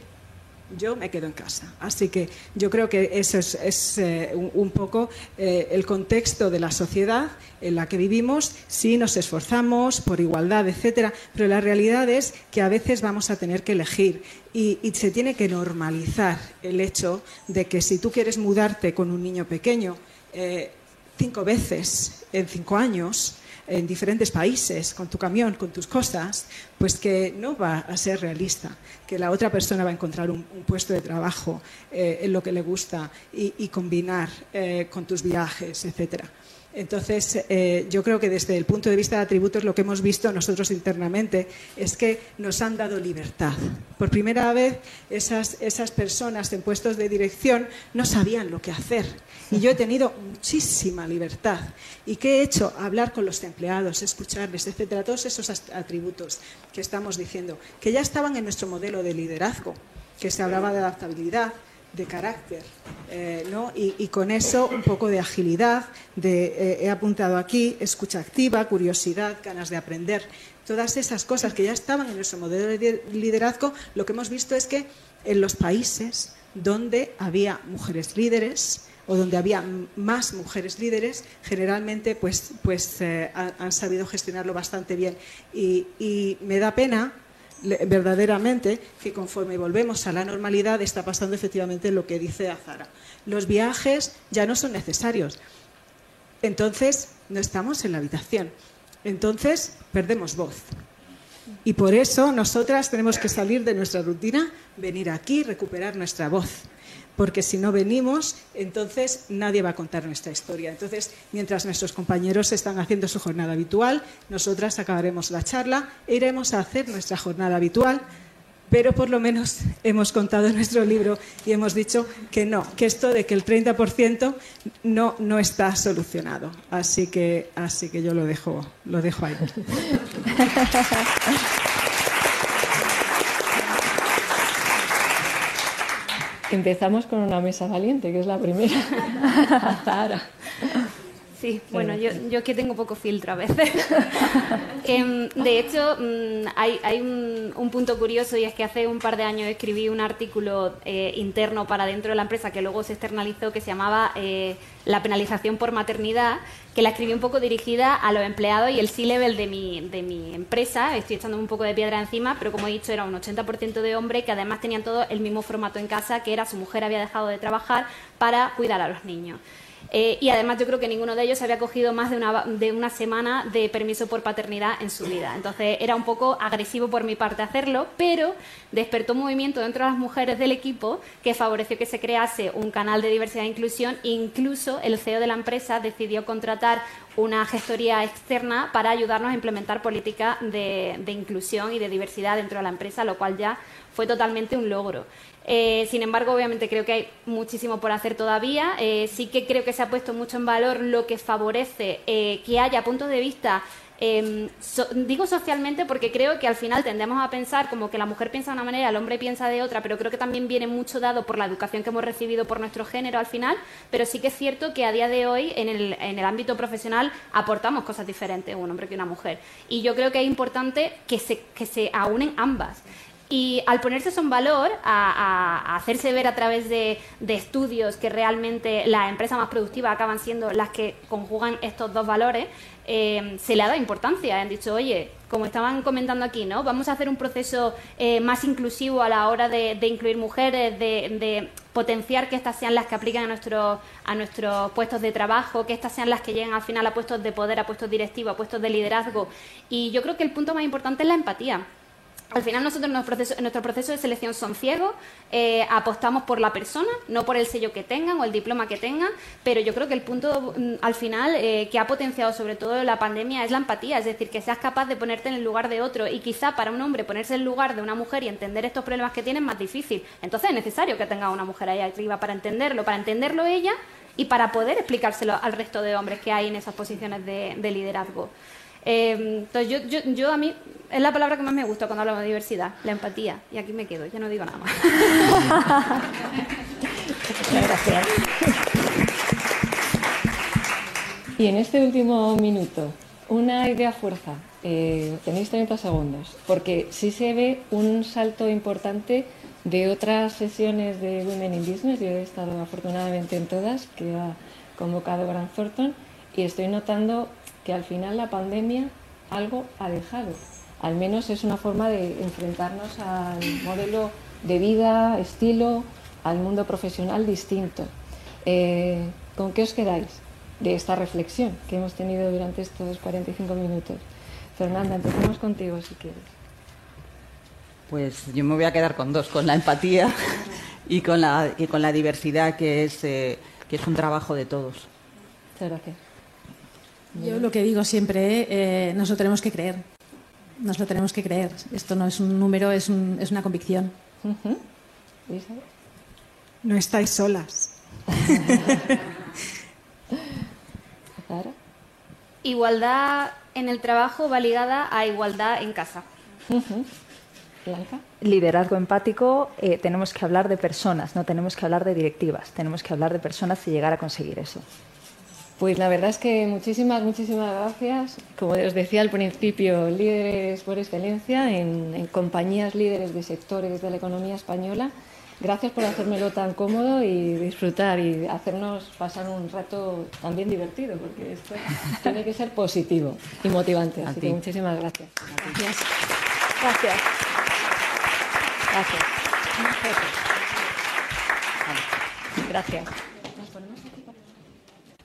yo me quedo en casa. Así que yo creo que eso es, eh, un, poco eh, el contexto de la sociedad en la que vivimos. Sí nos esforzamos por igualdad, etcétera, pero la realidad es que a veces vamos a tener que elegir y, se tiene que normalizar el hecho de que si tú quieres mudarte con un niño pequeño eh, cinco veces en cinco años, en diferentes países con tu camión, con tus cosas, pues que no va a ser realista, que la otra persona va a encontrar un, puesto de trabajo eh, en lo que le gusta y, combinar eh, con tus viajes, etcétera. Entonces, eh, yo creo que desde el punto de vista de atributos lo que hemos visto nosotros internamente es que nos han dado libertad. Por primera vez, esas, esas personas en puestos de dirección no sabían lo que hacer. Y yo he tenido muchísima libertad. ¿Y qué he hecho? Hablar con los empleados, escucharles, etcétera. Todos esos atributos que estamos diciendo, que ya estaban en nuestro modelo de liderazgo, que se hablaba de adaptabilidad, de carácter, eh, ¿no? y, con eso un poco de agilidad, de, eh, he apuntado aquí, escucha activa, curiosidad, ganas de aprender, todas esas cosas que ya estaban en nuestro modelo de liderazgo, lo que hemos visto es que en los países donde había mujeres líderes o donde había más mujeres líderes, generalmente pues, pues eh, han, sabido gestionarlo bastante bien. y me da pena verdaderamente que conforme volvemos a la normalidad está pasando efectivamente lo que dice Azara. Los viajes ya no son necesarios. Entonces, no estamos en la habitación. Entonces, perdemos voz. Y por eso nosotras tenemos que salir de nuestra rutina, venir aquí, recuperar nuestra voz porque si no venimos, entonces nadie va a contar nuestra historia. Entonces, mientras nuestros compañeros están haciendo su jornada habitual, nosotras acabaremos la charla e iremos a hacer nuestra jornada habitual, pero por lo menos hemos contado nuestro libro y hemos dicho que no, que esto de que el 30% no, no está solucionado. Así que, así que yo lo dejo, lo dejo ahí. Empezamos con una mesa valiente, que es la primera. Sí, bueno, yo, yo que tengo poco filtro a veces. Em, de hecho, mm, hay, hay un, punto curioso y es que hace un par de años escribí un artículo eh, interno para dentro de la empresa que luego se externalizó que se llamaba eh, La penalización por maternidad, que la escribí un poco dirigida a los empleados y el C-level de mi, de mi empresa. Estoy echando un poco de piedra encima, pero como he dicho, era un 80% de hombres que además tenían todo el mismo formato en casa, que era su mujer había dejado de trabajar para cuidar a los niños. Eh, y además yo creo que ninguno de ellos había cogido más de una, de una semana de permiso por paternidad en su vida. Entonces era un poco agresivo por mi parte hacerlo, pero despertó un movimiento dentro de las mujeres del equipo que favoreció que se crease un canal de diversidad e inclusión. Incluso el CEO de la empresa decidió contratar una gestoría externa para ayudarnos a implementar políticas de, de inclusión y de diversidad dentro de la empresa, lo cual ya fue totalmente un logro. Eh, sin embargo, obviamente creo que hay muchísimo por hacer todavía. Eh, sí que creo que se ha puesto mucho en valor lo que favorece eh, que haya puntos de vista Em, digo socialmente porque creo que al final tendemos a pensar como que la mujer piensa de una manera, el hombre piensa de otra, pero creo que también viene mucho dado por la educación que hemos recibido por nuestro género al final, pero sí que es cierto que a día de hoy en el, ámbito profesional aportamos cosas diferentes un hombre que una mujer. Y yo creo que es importante que se, que se aúnen ambas. Y al ponerse en valor, a, hacerse ver a través de, estudios que realmente las empresas más productivas acaban siendo las que conjugan estos dos valores, eh, se le ha dado importancia. Han dicho, oye, como estaban comentando aquí, ¿no? Vamos a hacer un proceso eh, más inclusivo a la hora de, incluir mujeres, de, potenciar que estas sean las que apliquen a, nuestro, a nuestros puestos de trabajo, que estas sean las que lleguen al final a puestos de poder, a puestos directivos, a puestos de liderazgo. Y yo creo que el punto más importante es la empatía. Al final nosotros en nuestro proceso, nuestro proceso de selección son ciegos, eh, apostamos por la persona, no por el sello que tengan o el diploma que tengan, pero yo creo que el punto mm, al final eh, que ha potenciado sobre todo la pandemia es la empatía, es decir, que seas capaz de ponerte en el lugar de otro y quizá para un hombre ponerse en el lugar de una mujer y entender estos problemas que tiene es más difícil. Entonces es necesario que tenga una mujer ahí arriba para entenderlo, para entenderlo ella y para poder explicárselo al resto de hombres que hay en esas posiciones de liderazgo. Eh, entonces, yo, yo, yo, a mí es la palabra que más me gusta cuando hablamos de diversidad, la empatía. Y aquí me quedo, ya no digo nada más. gracias. Y en este último minuto, una idea fuerza. Eh, tenéis 30 segundos, porque sí se ve un salto importante de otras sesiones de Women in Business. Yo he estado afortunadamente en todas que ha convocado Grant Thornton y estoy notando que al final la pandemia algo ha dejado. Al menos es una forma de enfrentarnos al modelo de vida, estilo, al mundo profesional distinto. Eh, ¿Con qué os quedáis de esta reflexión que hemos tenido durante estos 45 minutos? Fernanda, empecemos contigo si quieres. Pues yo me voy a quedar con dos, con la empatía y con la, y con la diversidad que es, eh, que es un trabajo de todos. Muchas gracias. Yo lo que digo siempre, eh, nos lo tenemos que creer. Nos lo tenemos que creer. Esto no es un número, es, es una convicción. No estáis solas. Igualdad en el trabajo va ligada a igualdad en casa. Liderazgo empático, eh, tenemos que hablar de personas, no tenemos que hablar de directivas, tenemos que hablar de personas y llegar a conseguir eso. Pues la verdad es que muchísimas, muchísimas gracias. Como os decía al principio, líderes por excelencia en, compañías líderes de sectores de la economía española. Gracias por hacérmelo tan cómodo y disfrutar y hacernos pasar un rato también divertido, porque esto tiene que ser positivo y motivante. Así que muchísimas gracias. Gracias. Gracias. Gracias. Gracias.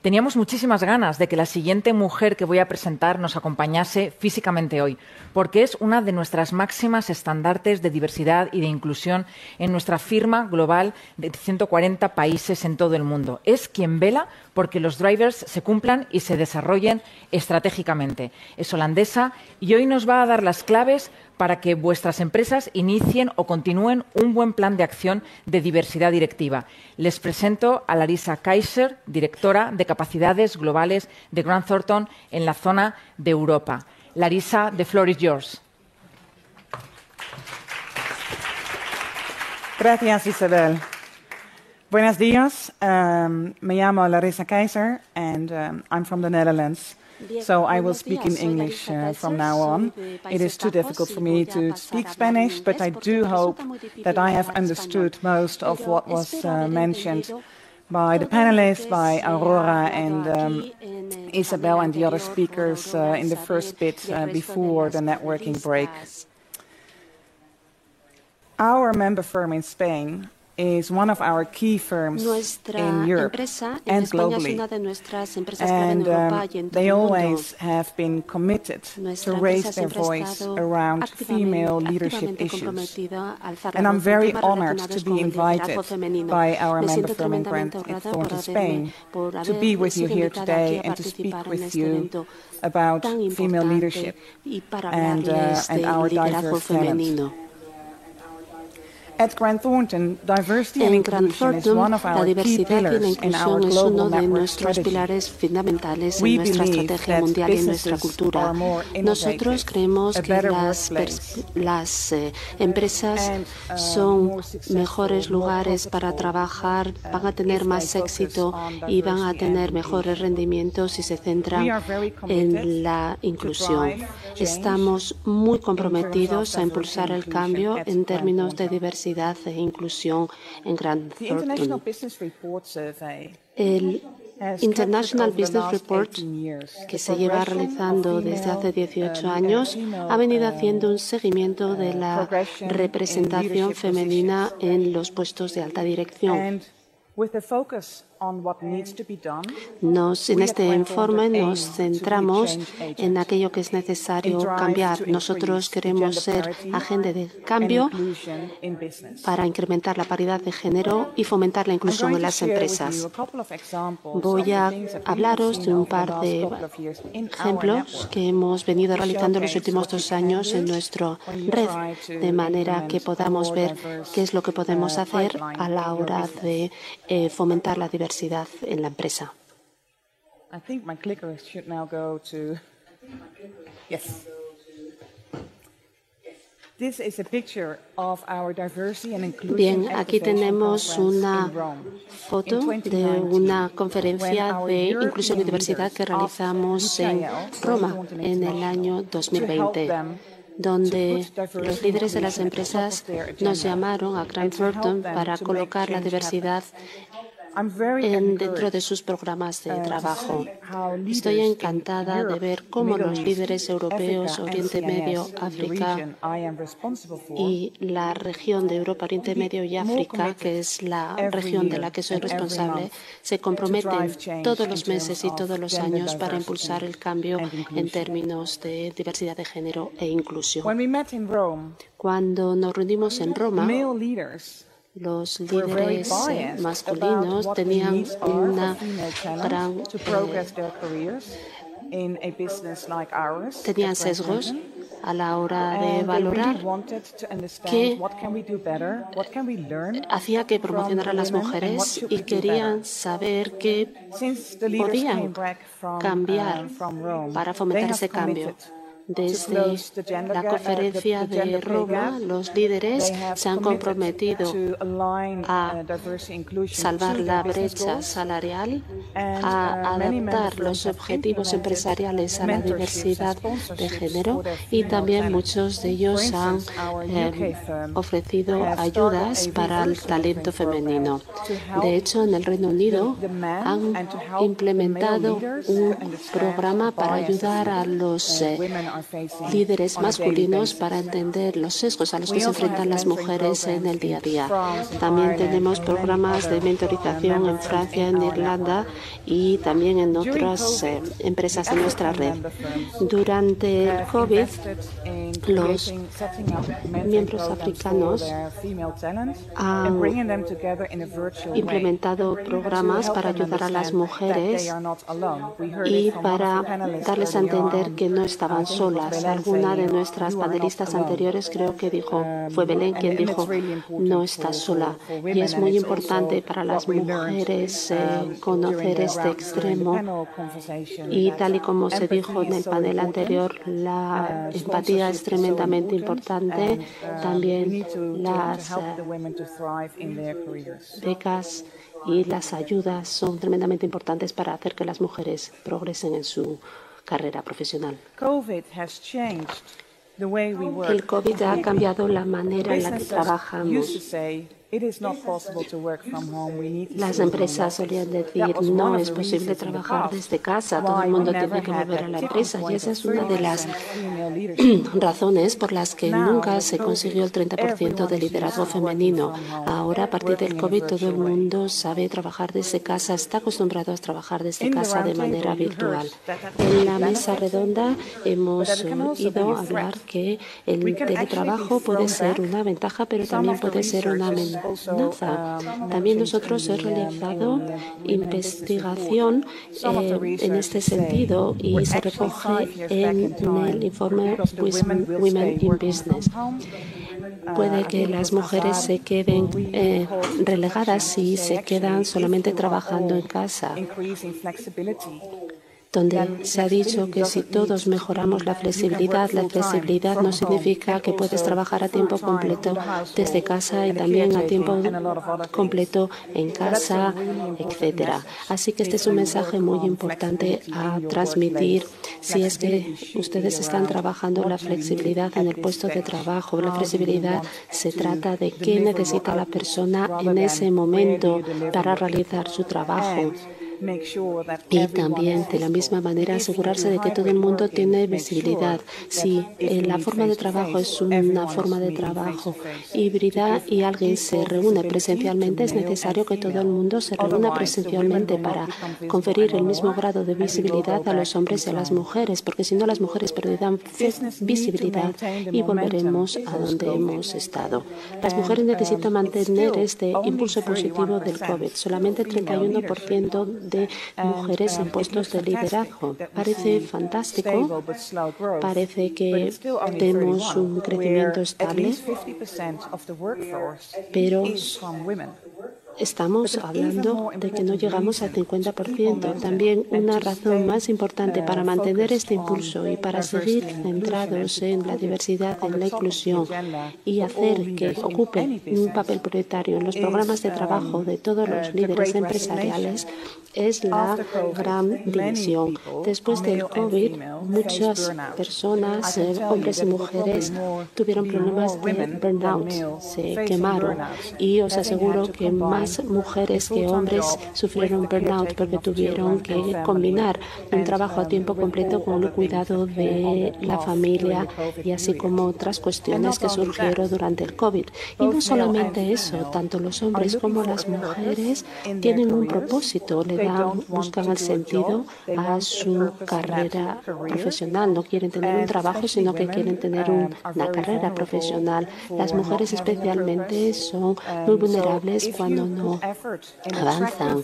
Teníamos muchísimas ganas de que la siguiente mujer que voy a presentar nos acompañase físicamente hoy, porque es una de nuestras máximas estandartes de diversidad y de inclusión en nuestra firma global de 140 países en todo el mundo. Es quien vela porque los drivers se cumplan y se desarrollen estratégicamente. Es holandesa y hoy nos va a dar las claves para que vuestras empresas inicien o continúen un buen plan de acción de diversidad directiva. Les presento a Larisa Kaiser, directora de capacidades globales de Grant Thornton en la zona de Europa. Larisa, the floor is yours. Gracias, Isabel. Buenos días. Um, me llamo Larissa Kaiser and um, I'm from the Netherlands. So I will speak in English uh, from now on. It is too difficult for me to speak Spanish, but I do hope that I have understood most of what was uh, mentioned by the panelists, by Aurora and um, Isabel and the other speakers uh, in the first bit uh, before the networking break. Our member firm in Spain is one of our key firms Nuestra in Europe and globally. and um, they always have been committed to raise their voice around female leadership issues. And I'm very honored to be invited by our member firm in Grant Thornton, Spain, to be with you here today and to speak with you about female leadership and, uh, and our diverse talent. En Grant Thornton, la diversidad y la inclusión es uno de nuestros pilares fundamentales en nuestra estrategia mundial y en nuestra cultura. Nosotros creemos que las, las eh, empresas uh, son mejores lugares para trabajar, van a tener más éxito y van a tener mejores rendimientos si se centran en la inclusión. Estamos muy comprometidos a impulsar el cambio en términos de diversidad e inclusión en Grand Thornton. El International Business Report, que se lleva realizando desde hace 18 años, ha venido haciendo un seguimiento de la representación femenina en los puestos de alta dirección. Nos, en este informe nos centramos en aquello que es necesario cambiar. Nosotros queremos ser agente de cambio para incrementar la paridad de género y fomentar la inclusión en las empresas. Voy a hablaros de un par de ejemplos que hemos venido realizando en los últimos dos años en nuestra red, de manera que podamos ver qué es lo que podemos hacer a la hora de eh, fomentar la diversidad en la empresa. Bien, aquí tenemos una foto de una conferencia de inclusión y diversidad que realizamos en Roma en el año 2020 donde los líderes de las empresas nos llamaron a Grant Thornton para colocar la diversidad dentro de sus programas de trabajo. Estoy encantada de ver cómo los líderes europeos, Oriente Medio, África y la región de Europa, Oriente Medio y África, que es la región de la que soy responsable, se comprometen todos los meses y todos los años para impulsar el cambio en términos de diversidad de género e inclusión. Cuando nos reunimos en Roma, los líderes eh, masculinos tenían una gran tenían sesgos a la hora de valorar qué hacía que promocionar a las mujeres y querían saber qué podían cambiar para fomentar ese cambio. Desde la conferencia de Roma, los líderes se han comprometido a salvar la brecha salarial, a adaptar los objetivos empresariales a la diversidad de género y también muchos de ellos han eh, ofrecido ayudas para el talento femenino. De hecho, en el Reino Unido han implementado un programa para ayudar a los eh, líderes masculinos para entender los sesgos a los que se enfrentan las mujeres en el día a día. También tenemos programas de mentorización en Francia, en Irlanda y también en otras eh, empresas de nuestra red. Durante el COVID, los miembros africanos han implementado programas para ayudar a las mujeres y para darles a entender que no estaban solas. Alguna de nuestras panelistas anteriores creo que dijo, fue Belén quien dijo, no estás sola. Y es muy importante para las mujeres eh, conocer este extremo. Y tal y como se dijo en el panel anterior, la empatía es tremendamente importante. También las eh, becas y las ayudas son tremendamente importantes para hacer que las mujeres progresen en su carrera profesional. El COVID ha cambiado la manera en la que trabajamos. Las empresas solían decir no es posible trabajar desde casa, todo el mundo tiene que volver a la empresa y esa es una de las razones por las que nunca se consiguió el 30% de liderazgo femenino. Ahora, a partir del COVID, todo el mundo sabe trabajar desde casa, está acostumbrado a trabajar desde casa de manera virtual. En la mesa redonda hemos oído hablar que el teletrabajo puede ser una ventaja, pero también puede ser una amenaza NASA. También nosotros hemos realizado investigación eh, en este sentido y se recoge en el informe Women in Business. Puede que las mujeres se queden eh, relegadas si se quedan solamente trabajando en casa donde se ha dicho que si todos mejoramos la flexibilidad, la flexibilidad no significa que puedes trabajar a tiempo completo desde casa y también a tiempo completo en casa, etcétera. Así que este es un mensaje muy importante a transmitir si es que ustedes están trabajando la flexibilidad en el puesto de trabajo. La flexibilidad se trata de qué necesita la persona en ese momento para realizar su trabajo y también de la misma manera asegurarse de que todo el mundo tiene visibilidad. Si eh, la forma de trabajo es una forma de trabajo híbrida y alguien se reúne presencialmente, es necesario que todo el mundo se reúna presencialmente para conferir el mismo grado de visibilidad a los hombres y a las mujeres, porque si no las mujeres perderán visibilidad y volveremos a donde hemos estado. Las mujeres necesitan mantener este impulso positivo del COVID. Solamente el 31% de mujeres en puestos de liderazgo. Parece fantástico, parece que tenemos un crecimiento estable, pero Estamos hablando de que no llegamos al 50%. También una razón más importante para mantener este impulso y para seguir centrados en la diversidad, en la inclusión y hacer que ocupe un papel prioritario en los programas de trabajo de todos los líderes empresariales es la gran división. Después del COVID, muchas personas, eh, hombres y mujeres, tuvieron problemas de burnout, se quemaron. y os aseguro que más mujeres que hombres sufrieron burnout porque tuvieron que combinar un trabajo a tiempo completo con el cuidado de la familia y así como otras cuestiones que surgieron durante el COVID. Y no solamente eso, tanto los hombres como las mujeres tienen un propósito, le buscan el sentido a su carrera profesional. No quieren tener un trabajo, sino que quieren tener una carrera profesional. Las mujeres especialmente son muy vulnerables cuando no avanzan.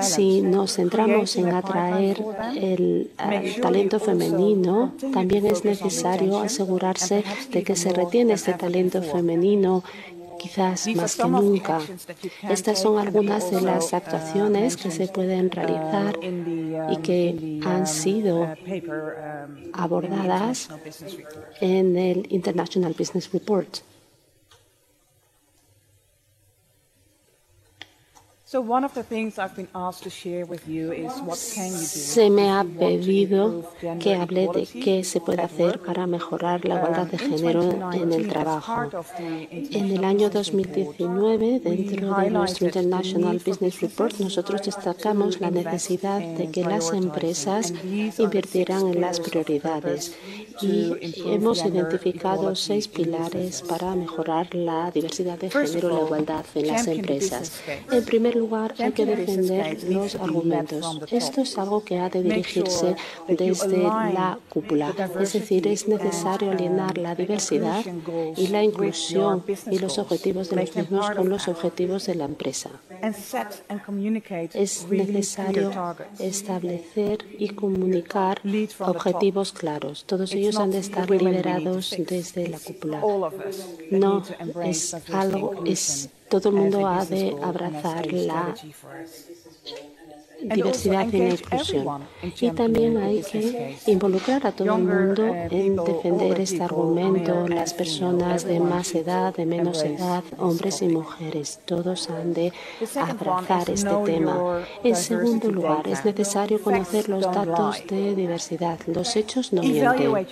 Si nos centramos en atraer el, el talento femenino, también es necesario asegurarse de que se retiene este talento femenino quizás más que nunca. Estas son algunas de las actuaciones que se pueden realizar y que han sido abordadas en el International Business Report. Se me ha pedido que hable de qué se puede hacer para mejorar la igualdad de género en el trabajo. En el año 2019, dentro de nuestro International Business Report, nosotros destacamos la necesidad de que las empresas invirtieran en las prioridades. y hemos identificado seis pilares para mejorar la diversidad de género y la igualdad en las empresas. En primer lugar, hay que defender los argumentos. Esto es algo que ha de dirigirse desde la cúpula. Es decir, es necesario alinear la diversidad y la inclusión y los objetivos de los mismos con los objetivos de la empresa. Es necesario establecer y comunicar objetivos claros. Todos ellos han de estar liderados desde la cúpula. No es algo, es todo el mundo ha de abrazar la diversidad y la inclusión. Y también hay que involucrar a todo el mundo en defender este argumento. Las personas de más edad, de menos edad, hombres y mujeres, todos han de abrazar este tema. En segundo lugar, es necesario conocer los datos de diversidad. Los hechos no mienten. Hay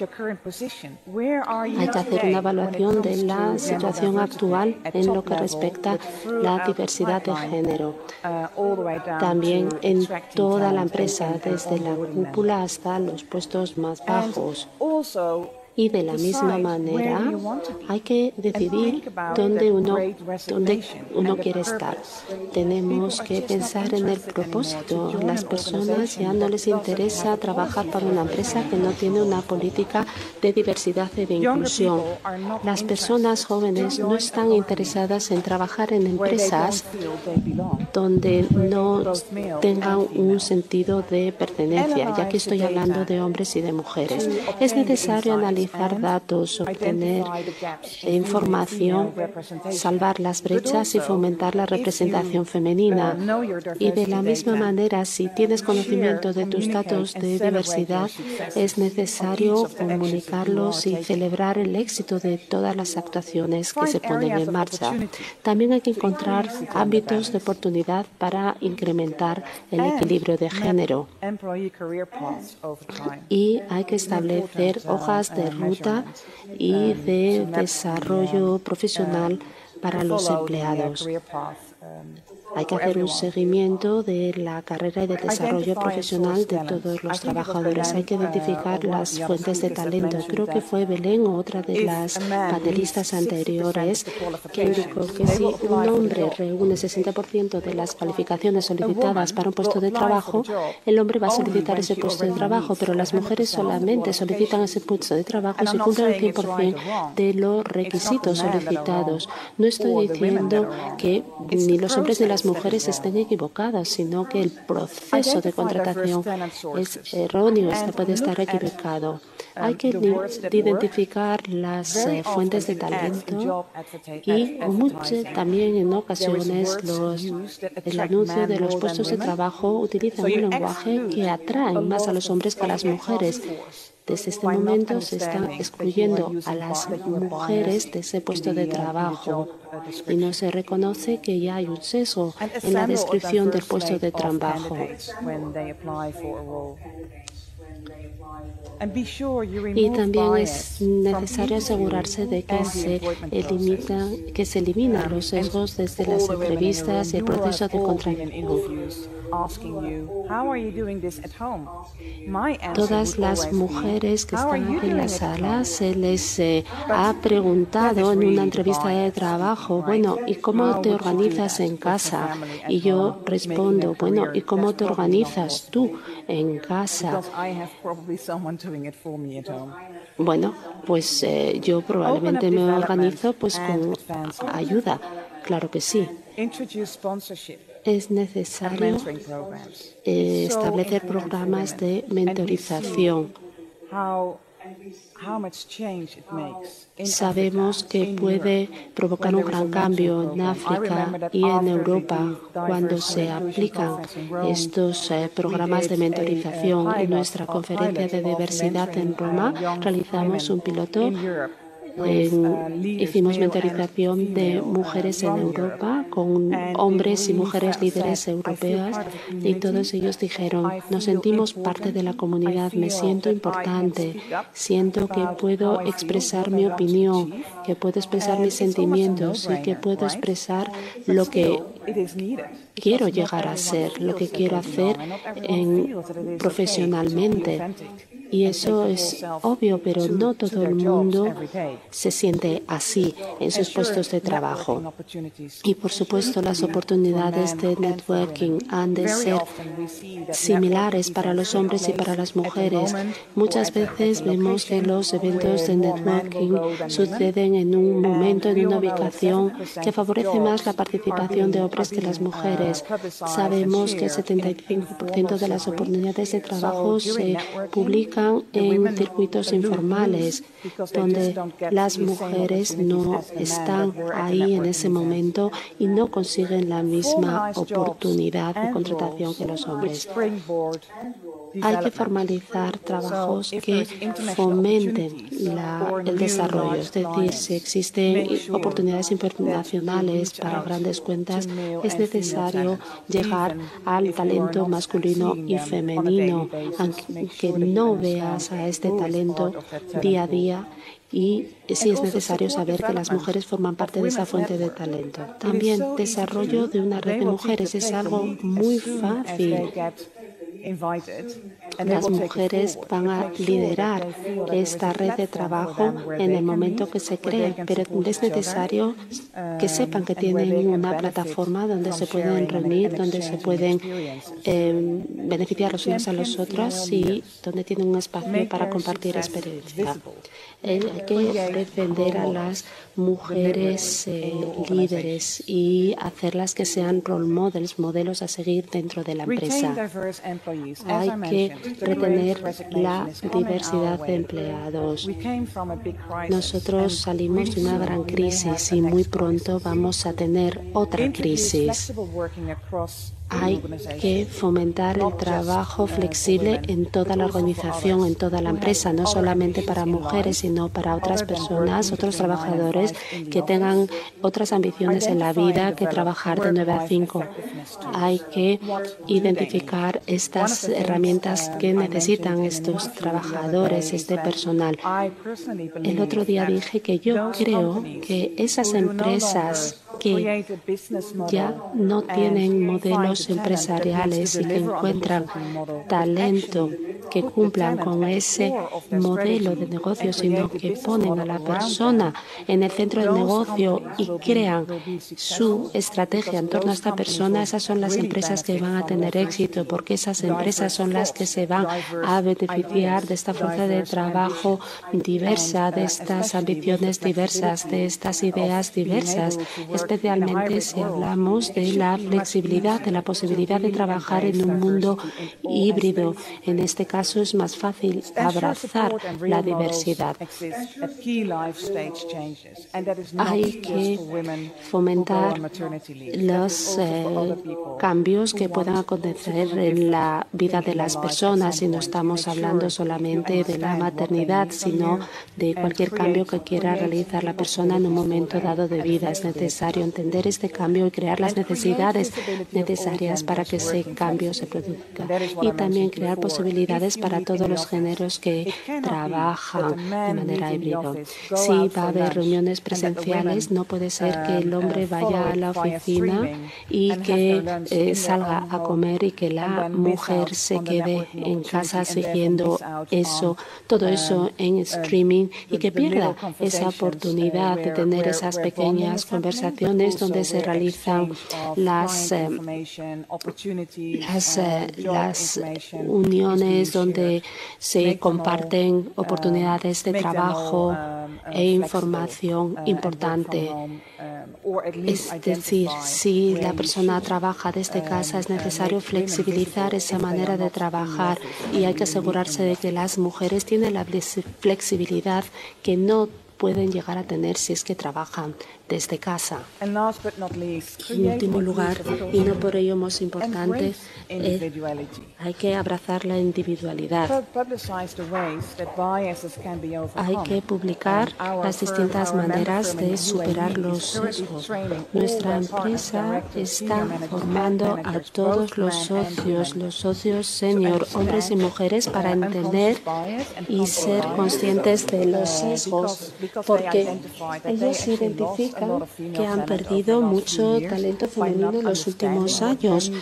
que hacer una evaluación de la situación actual en lo que respecta a la diversidad de género. También en toda la empresa, desde la cúpula hasta los puestos más bajos. Y de la misma manera hay que decidir dónde uno, dónde uno quiere estar. Tenemos que pensar en el propósito. Las personas ya no les interesa trabajar para una empresa que no tiene una política de diversidad y de inclusión. Las personas jóvenes no están interesadas en trabajar en empresas donde no tengan un sentido de pertenencia, ya que estoy hablando de hombres y de mujeres. Es necesario analizar datos, obtener información, salvar las brechas y fomentar la representación femenina. Y de la misma manera, si tienes conocimiento de tus datos de diversidad, es necesario comunicarlos y celebrar el éxito de todas las actuaciones que se ponen en marcha. También hay que encontrar ámbitos de oportunidad para incrementar el equilibrio de género. Y hay que establecer hojas de ruta y de desarrollo profesional para los empleados. Hay que hacer un seguimiento de la carrera y del desarrollo profesional de todos los trabajadores. Hay que identificar las fuentes de talento. Creo que fue Belén o otra de las panelistas anteriores que indicó que si un hombre reúne 60% de las cualificaciones solicitadas para un puesto de trabajo, el hombre va a solicitar ese puesto de trabajo, pero las mujeres solamente solicitan ese puesto de trabajo si cumplen el 100% de los requisitos solicitados. No estoy diciendo que ni los hombres ni las mujeres estén equivocadas, sino que el proceso de contratación es erróneo, puede estar equivocado. Hay que identificar las eh, fuentes de talento y también en ocasiones los, el anuncio de los puestos de trabajo utiliza un lenguaje que atrae más a los hombres que a las mujeres. Desde este momento se está excluyendo a las mujeres de ese puesto de trabajo. y no se reconoce que ya hay un sesgo en la descripción del puesto de trabajo. Y también es necesario asegurarse de que se, elimina, que se eliminan los sesgos desde las entrevistas y el proceso de contratación. Todas las mujeres que están en la sala se les eh, ha preguntado en una entrevista de trabajo, bueno, ¿y cómo te organizas en casa? Y yo respondo, bueno, ¿y cómo te organizas tú en casa? Bueno, pues eh, yo probablemente me organizo pues con ayuda, claro que sí. Es necesario eh, establecer programas de mentorización. Sabemos que puede provocar un gran cambio en África y en Europa cuando se aplican estos eh, programas de mentorización. En nuestra conferencia de diversidad en Roma realizamos un piloto hicimos mentorización de mujeres en Europa con hombres y mujeres líderes europeas y todos ellos dijeron, nos sentimos parte de la comunidad, me siento importante, siento que puedo expresar mi opinión, que puedo expresar mis sentimientos y que puedo expresar lo que quiero llegar a ser, lo que quiero hacer en, profesionalmente. Y eso es obvio, pero no todo el mundo se siente así en sus puestos de trabajo. Y por supuesto, las oportunidades de networking han de ser similares para los hombres y para las mujeres. Muchas veces vemos que los eventos de networking suceden en un momento, en una ubicación que favorece más la participación de hombres que las mujeres. Sabemos que el 75% de las oportunidades de trabajo se publican en circuitos informales donde las mujeres no están ahí en ese momento y no consiguen la misma oportunidad de contratación que los hombres. Hay que formalizar trabajos que fomenten el desarrollo, es decir, si existen oportunidades internacionales para grandes cuentas, es necesario llegar al talento masculino y femenino, aunque no veas a este talento día a día y si es necesario saber que las mujeres forman parte de esa fuente de talento. También desarrollo de una red de mujeres. Es algo muy fácil Las mujeres van a liderar esta red de trabajo en el momento que se cree, pero es necesario que sepan que tienen una plataforma donde se pueden reunir, donde se pueden eh, beneficiar los unos a los otros y donde tienen un espacio para compartir experiencia. Hay que defender a las mujeres eh, líderes y hacerlas que sean role models, modelos a seguir dentro de la empresa. Hay que retener la diversidad de empleados. Nosotros salimos de una gran crisis y muy pronto vamos a tener otra crisis hay que fomentar el trabajo flexible en toda la organización, en toda la empresa, no solamente para mujeres, sino para otras personas, otros trabajadores que tengan otras ambiciones en la vida que trabajar de 9 a 5. Hay que identificar estas herramientas que necesitan estos trabajadores, este personal. El otro día dije que yo creo que esas empresas que ya no tienen modelos empresariales y que encuentran talento que cumplan con ese modelo de negocio, sino que ponen a la persona en el centro del negocio y crean su estrategia en torno a esta persona, esas son las empresas que van a tener éxito, porque esas empresas son las que se van a beneficiar de esta fuerza de trabajo diversa, de estas ambiciones diversas, de estas ideas diversas, especialmente si hablamos de la flexibilidad, de la posibilidad de trabajar en un mundo híbrido. En este caso es más fácil abrazar la diversidad. Hay que fomentar los eh, cambios que puedan acontecer en la vida de las personas y no estamos hablando solamente de la maternidad, sino de cualquier cambio que quiera realizar la persona en un momento dado de vida. Es necesario entender este cambio y crear las necesidades necesarias para que ese cambio se produzca. Y también crear posibilidades para todos los géneros que trabajan de manera híbrida. Si va a haber reuniones presenciales, no puede ser que el hombre vaya a la oficina y que eh, salga a comer y que la mujer se quede en casa siguiendo eso, todo eso en streaming y que pierda esa oportunidad de tener esas pequeñas conversaciones donde se realizan las, eh, las, eh, las, uniones, donde se comparten oportunidades de trabajo e información importante. Es decir, si la persona trabaja desde casa, es necesario flexibilizar esa manera de trabajar y hay que asegurarse de que las mujeres tienen la flexibilidad que no pueden llegar a tener si es que trabajan desde casa. En último lugar, y no por ello más importante, eh, hay que abrazar la individualidad. Hay que publicar las distintas maneras de superar los sesgos. Nuestra empresa está formando a todos los socios, los socios senior, hombres y mujeres, para entender y ser conscientes de los sesgos, porque ellos identifican que han perdido mucho talento femenino en los últimos años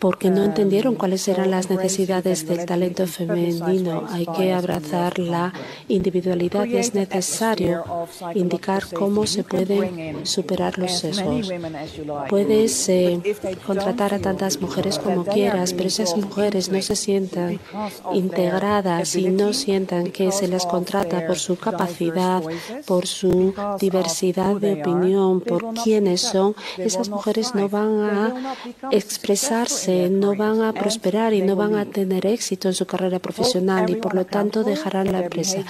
porque no entendieron cuáles eran las necesidades del talento femenino. Hay que abrazar la individualidad y es necesario indicar cómo se pueden superar los sesgos. Puedes eh, contratar a tantas mujeres como quieras, pero esas mujeres no se sientan integradas y no sientan que se las contrata por su capacidad, por su diversidad de opinión, por quiénes son, esas mujeres no van a expresarse no van a prosperar y no van a tener éxito en su carrera profesional y por lo tanto dejarán la empresa.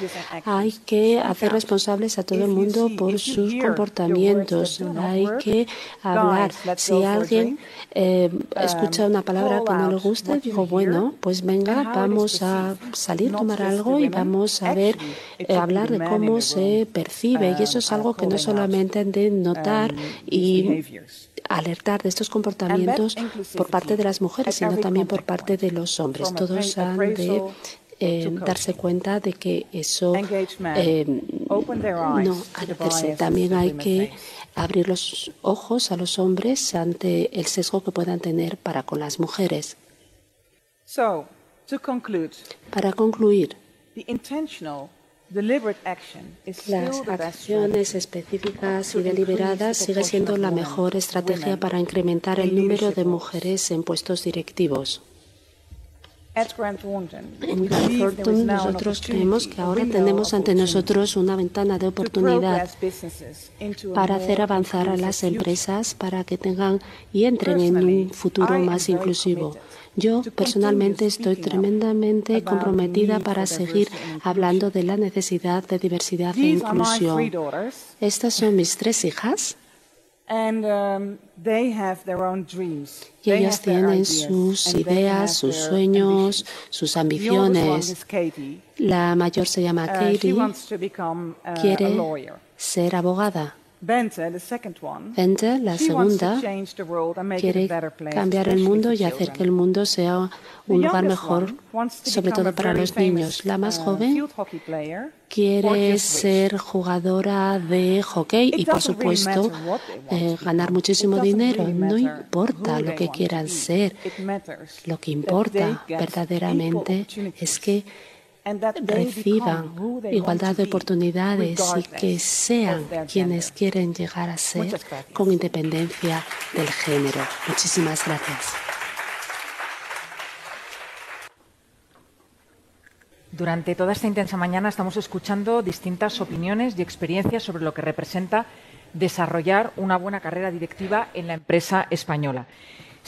Hay que hacer responsables a todo el mundo por sus comportamientos. Hay que hablar. Si alguien eh, escucha una palabra que no le gusta, digo, bueno, pues venga, vamos a salir, tomar algo y vamos a ver, eh, hablar de cómo se percibe. Y eso es algo que no solamente han de notar y alertar de estos comportamientos por parte de las mujeres, sino también por parte de los hombres. Todos han de eh, darse cuenta de que eso eh, no hacerse. También hay que abrir los ojos a los hombres ante el sesgo que puedan tener para con las mujeres. Para concluir, las acciones específicas y deliberadas sigue siendo la mejor estrategia para incrementar el número de mujeres en puestos directivos. En Grant Thornton nosotros creemos que ahora tenemos of ante nosotros una ventana de oportunidad para hacer avanzar a las empresas para que tengan y entren en un futuro más inclusivo. Yo personalmente estoy tremendamente comprometida para seguir hablando de la necesidad de diversidad e inclusión. Estas son mis tres hijas. Um, y ellas tienen sus ideas, sus sueños, sus ambiciones. La mayor se llama Uh, Katie, uh, quiere ser abogada. Bente, la segunda, quiere cambiar el mundo y hacer que el mundo sea un lugar mejor, sobre todo para los niños. La más uh, joven quiere ser jugadora de hockey y, por supuesto, eh, ganar muchísimo dinero. No importa lo que quieran ser. Lo que importa verdaderamente es que reciban igualdad de oportunidades y que sean quienes quieren llegar a ser con independencia del género. Muchísimas gracias. Durante toda esta intensa mañana estamos escuchando distintas opiniones y experiencias sobre lo que representa desarrollar una buena carrera directiva en la empresa española.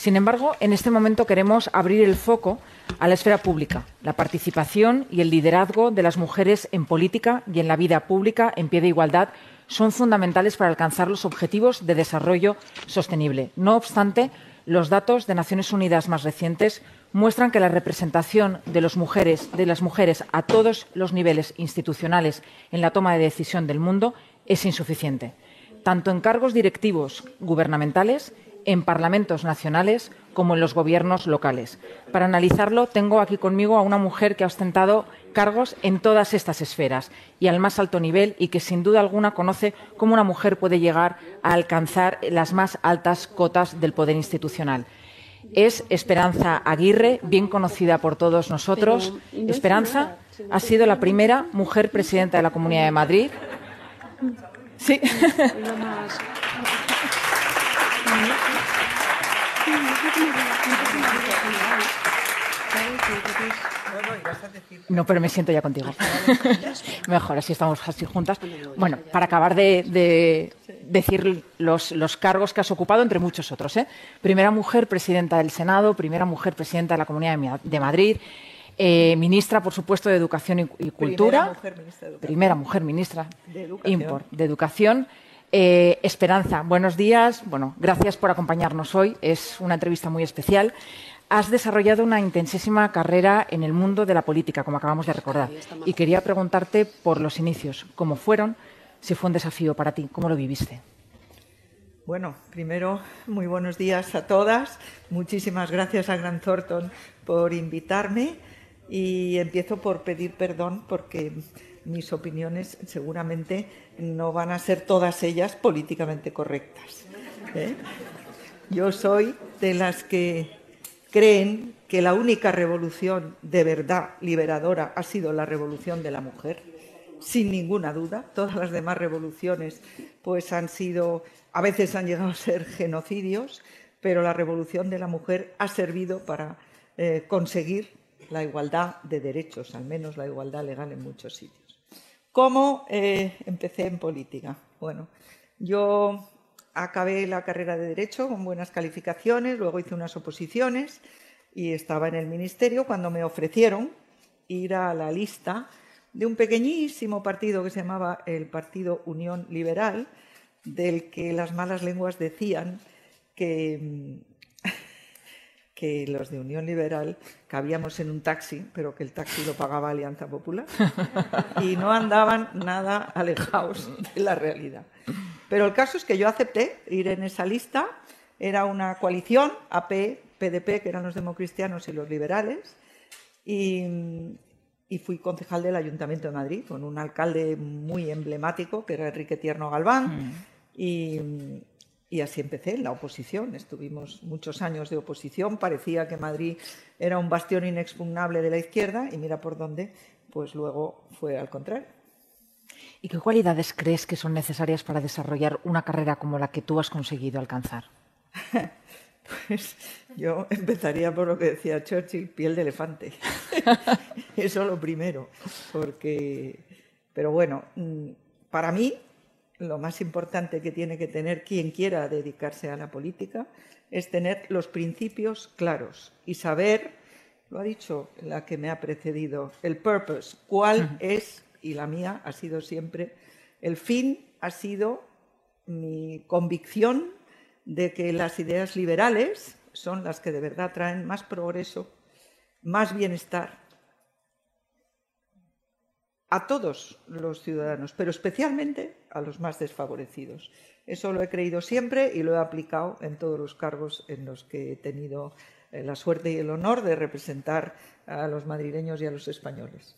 Sin embargo, en este momento queremos abrir el foco a la esfera pública, la participación y el liderazgo de las mujeres en política y en la vida pública en pie de igualdad son fundamentales para alcanzar los objetivos de desarrollo sostenible. No obstante, los datos de Naciones Unidas más recientes muestran que la representación de, mujeres, de las mujeres a todos los niveles institucionales en la toma de decisión del mundo es insuficiente, tanto en cargos directivos gubernamentales, en parlamentos nacionales como en los gobiernos locales. Para analizarlo, tengo aquí conmigo a una mujer que ha ostentado cargos en todas estas esferas y al más alto nivel y que sin duda alguna conoce cómo una mujer puede llegar a alcanzar las más altas cotas del poder institucional. Es Esperanza Aguirre, bien conocida por todos nosotros. Pero, ¿y no es Esperanza ha sido la primera mujer presidenta de la Comunidad de Madrid. Sí. No, pero me siento ya contigo. Mejor, así estamos así juntas. Bueno, para acabar de, de decir los, los cargos que has ocupado, entre muchos otros. ¿eh? Primera mujer presidenta del Senado, primera mujer presidenta de la Comunidad de Madrid, eh, ministra, por supuesto, de Educación y, y Cultura. mujer ministra de Educación. Primera mujer ministra De Educación. impor- de Educación. Eh, Esperanza, buenos días. Bueno, gracias por acompañarnos hoy. Es una entrevista muy especial. Has desarrollado una intensísima carrera en el mundo de la política, como acabamos de recordar. Y quería preguntarte por los inicios, cómo fueron, si fue un desafío para ti, cómo lo viviste. Bueno, primero, muy buenos días a todas. Muchísimas gracias a Grant Thornton por invitarme y empiezo por pedir perdón porque mis opiniones seguramente no van a ser todas ellas políticamente correctas. ¿eh? Yo soy de las que creen que la única revolución de verdad liberadora ha sido la revolución de la mujer sin ninguna duda. Todas las demás revoluciones pues han sido, a veces han llegado a ser genocidios, pero la revolución de la mujer ha servido para eh, conseguir la igualdad de derechos, al menos la igualdad legal en muchos sitios. ¿Cómo eh, empecé en política? Bueno, yo acabé la carrera de Derecho con buenas calificaciones, luego hice unas oposiciones y estaba en el ministerio cuando me ofrecieron ir a la lista de un pequeñísimo partido que se llamaba el Partido Unión Liberal, del que las malas lenguas decían que, mm, que los de Unión Liberal cabíamos en un taxi, pero que el taxi lo pagaba Alianza Popular y no andaban nada alejados de la realidad. Pero el caso es que yo acepté ir en esa lista. Era una coalición, AP, PDP, que eran los democristianos y los liberales, y, y fui concejal del Ayuntamiento de Madrid con un alcalde muy emblemático, que era Enrique Tierno Galván, y, Y así empecé en la oposición. Estuvimos muchos años de oposición. Parecía que Madrid era un bastión inexpugnable de la izquierda y mira por dónde, pues luego fue al contrario. ¿Y qué cualidades crees que son necesarias para desarrollar una carrera como la que tú has conseguido alcanzar? pues yo empezaría por lo que decía Churchill, piel de elefante. Eso lo primero, porque, pero bueno, mm, para mí lo más importante que tiene que tener quien quiera dedicarse a la política es tener los principios claros y saber, lo ha dicho la que me ha precedido, el purpose, cuál es, y la mía ha sido siempre, el fin ha sido mi convicción de que las ideas liberales son las que de verdad traen más progreso, más bienestar a todos los ciudadanos, pero especialmente a los más desfavorecidos. Eso lo he creído siempre y lo he aplicado en todos los cargos en los que he tenido eh, la suerte y el honor de representar a los madrileños y a los españoles.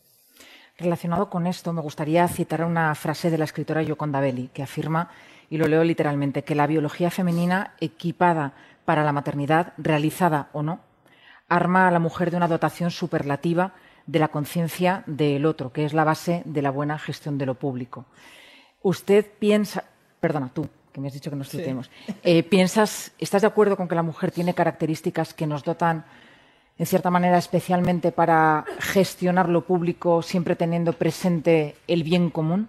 Relacionado con esto, me gustaría citar una frase de la escritora Yoconda Belli, que afirma, y lo leo literalmente, que la biología femenina equipada para la maternidad, realizada o no, arma a la mujer de una dotación superlativa de la conciencia del otro, que es la base de la buena gestión de lo público. Usted piensa, perdona, tú, que me has dicho que nos citemos, eh, piensas, ¿estás de acuerdo con que la mujer tiene características que nos dotan, en cierta manera, especialmente para gestionar lo público, siempre teniendo presente el bien común?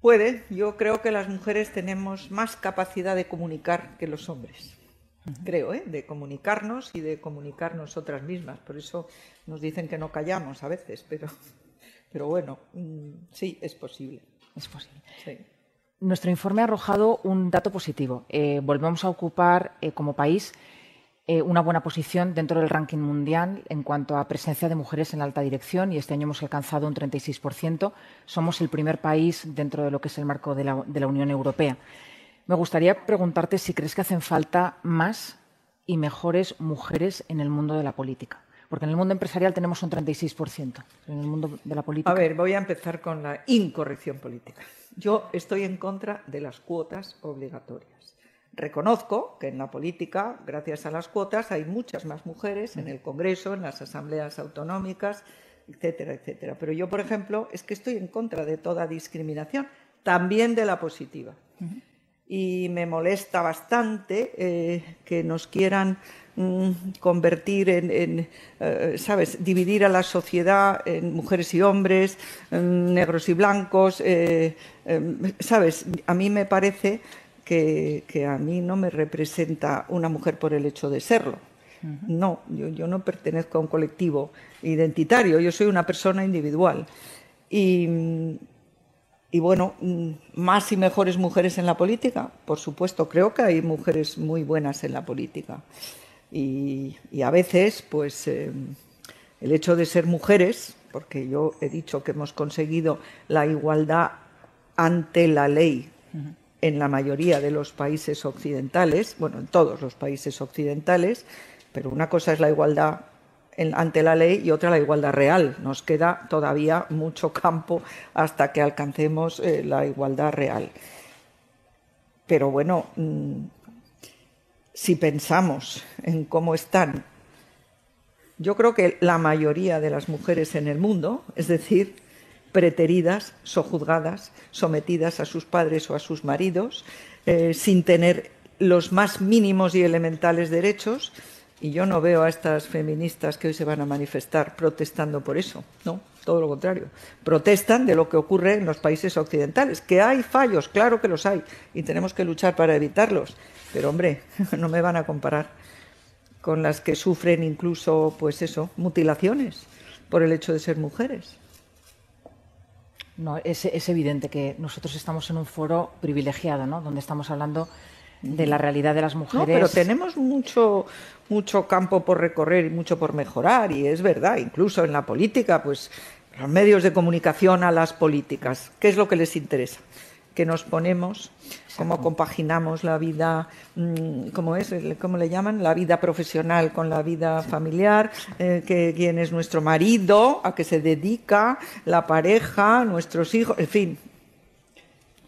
Puede. Yo creo que las mujeres tenemos más capacidad de comunicar que los hombres creo, ¿eh? de comunicarnos y de comunicar nosotras mismas. Por eso nos dicen que no callamos a veces, pero, pero bueno, mm, sí, es posible. Es posible. Nuestro informe ha arrojado un dato positivo. Eh, volvemos a ocupar eh, como país eh, una buena posición dentro del ranking mundial en cuanto a presencia de mujeres en la alta dirección y este año hemos alcanzado un 36%. Somos el primer país dentro de lo que es el marco de la, de la Unión Europea. Me gustaría preguntarte si crees que hacen falta más y mejores mujeres en el mundo de la política. Porque en el mundo empresarial tenemos un 36%. En el mundo de la política. A ver, voy a empezar con la incorrección política. Yo estoy en contra de las cuotas obligatorias. Reconozco que en la política, gracias a las cuotas, hay muchas más mujeres en el Congreso, en las asambleas autonómicas, etcétera, etcétera. Pero yo, por ejemplo, es que estoy en contra de toda discriminación, también de la positiva y me molesta bastante eh, que nos quieran convertir en, eh, ¿sabes?, dividir a la sociedad en mujeres y hombres, negros y blancos, eh, ¿sabes? A mí me parece que, a mí no me representa una mujer por el hecho de serlo. No, yo, yo no pertenezco a un colectivo identitario, yo soy una persona individual. Y, y bueno, mm, más y mejores mujeres en la política, por supuesto, creo que hay mujeres muy buenas en la política. Y, a veces, pues, eh, el hecho de ser mujeres, porque yo he dicho que hemos conseguido la igualdad ante la ley en la mayoría de los países occidentales, bueno, en todos los países occidentales, pero una cosa es la igualdad ante la ley y otra la igualdad real. Nos queda todavía mucho campo hasta que alcancemos eh, la igualdad real. Pero bueno, mm, si pensamos en cómo están, yo creo que la mayoría de las mujeres en el mundo, es decir, preteridas, sojuzgadas, sometidas a sus padres o a sus maridos, eh, sin tener los más mínimos y elementales derechos, y yo no veo a estas feministas que hoy se van a manifestar protestando por eso, no, todo lo contrario. Protestan de lo que ocurre en los países occidentales, que hay fallos, claro que los hay, y tenemos que luchar para evitarlos. Pero hombre, no me van a comparar con las que sufren incluso, pues eso, mutilaciones por el hecho de ser mujeres. No, es, es evidente que nosotros estamos en un foro privilegiado, ¿no? Donde estamos hablando de la realidad de las mujeres. No, pero tenemos mucho, mucho campo por recorrer y mucho por mejorar, y es verdad, incluso en la política, pues los medios de comunicación a las políticas, ¿qué es lo que les interesa? Que nos ponemos, cómo compaginamos la vida, mm, ¿cómo es? ¿Cómo le llaman? La vida profesional con la vida familiar, eh, que, quién es nuestro marido, a qué se dedica, la pareja, nuestros hijos, en fin,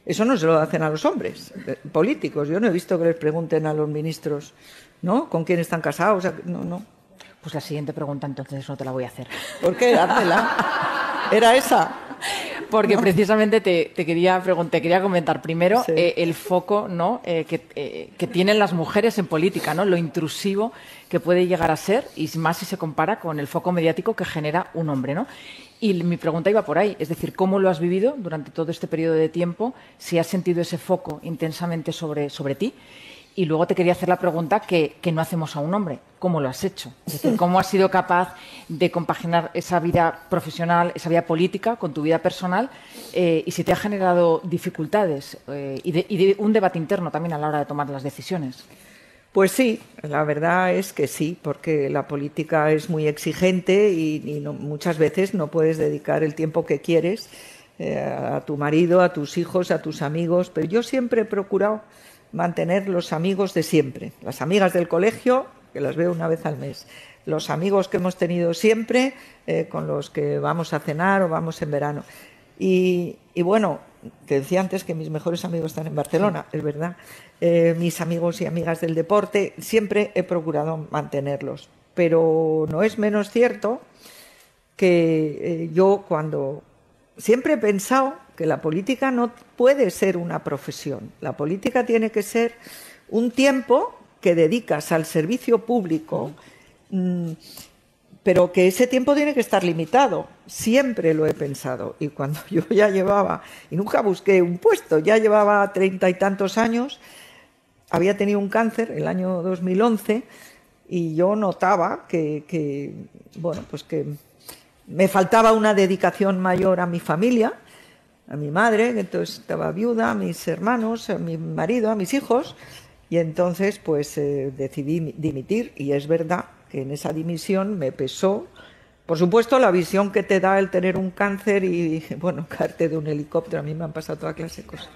Eso no se lo hacen a los hombres eh, políticos. Yo no he visto que les pregunten a los ministros, ¿no? ¿Con quién están casados? No, no. Pues la siguiente pregunta entonces no te la voy a hacer. ¿Por qué? Házmela. Era esa. Porque precisamente te, quería te quería comentar primero eh, el foco ¿no? Eh, que, que, tienen las mujeres en política, ¿no? lo intrusivo que puede llegar a ser, y más si se compara con el foco mediático que genera un hombre. ¿no? Y mi pregunta iba por ahí, es decir, ¿cómo lo has vivido durante todo este periodo de tiempo? Si has sentido ese foco intensamente sobre, sobre ti. Y luego te quería hacer la pregunta que, no hacemos a un hombre. ¿Cómo lo has hecho? Es decir, ¿cómo has sido capaz de compaginar esa vida profesional, esa vida política con tu vida personal? Eh, y si te ha generado dificultades eh, y, un debate interno también a la hora de tomar las decisiones. Pues sí, la verdad es que sí, porque la política es muy exigente y, muchas veces no puedes dedicar el tiempo que quieres eh, a tu marido, a tus hijos, a tus amigos, pero yo siempre he procurado mantener los amigos de siempre, las amigas del colegio, que las veo una vez al mes, los amigos que hemos tenido siempre, eh, con los que vamos a cenar o vamos en verano. Y, bueno, te decía antes que mis mejores amigos están en Barcelona, es verdad. Eh, mis amigos y amigas del deporte, siempre he procurado mantenerlos. Pero no es menos cierto que eh, yo cuando siempre he pensado que la política no puede ser una profesión. La política tiene que ser un tiempo que dedicas al servicio público. Mm, pero que ese tiempo tiene que estar limitado. Siempre lo he pensado. Y cuando yo ya llevaba, y nunca busqué un puesto, ya llevaba treinta y tantos años, había tenido un cáncer el año 2011 y yo notaba que, bueno, pues que me faltaba una dedicación mayor a mi familia, a mi madre, que entonces estaba viuda, a mis hermanos, a mi marido, a mis hijos, y entonces pues eh, decidí dimitir y es verdad que en esa dimisión me pesó, por supuesto, la visión que te da el tener un cáncer y, bueno, caerte de un helicóptero, a mí me han pasado toda clase de cosas.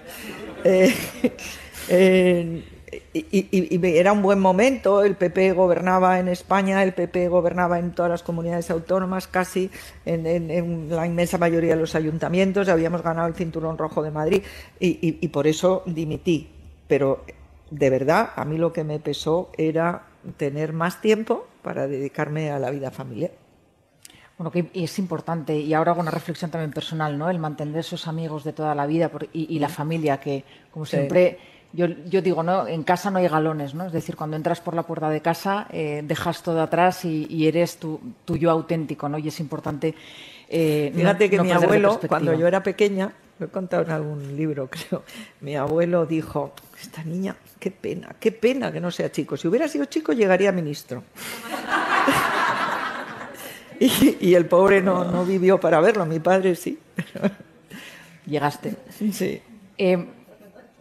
Eh, y, era un buen momento, el PP gobernaba en España, el PP gobernaba en todas las comunidades autónomas, casi en, en la inmensa mayoría de los ayuntamientos, habíamos ganado el cinturón rojo de Madrid y por eso dimití. Pero de verdad, a mí lo que me pesó era tener más tiempo para dedicarme a la vida familiar. Bueno, que es importante, y ahora hago una reflexión también personal, ¿no? El mantener esos amigos de toda la vida y, la familia, que como siempre, yo, digo, ¿no? En casa no hay galones, ¿no? Es decir, cuando entras por la puerta de casa, eh, dejas todo atrás y, eres tu, yo auténtico, ¿no? Y es importante. Eh, Fíjate que mi abuelo, cuando yo era pequeña, lo he contado en algún libro, creo, mi abuelo dijo, esta niña, qué pena, qué pena que no sea chico. Si hubiera sido chico, llegaría ministro. y, el pobre no, vivió para verlo, mi padre sí. Llegaste. Sí. Eh,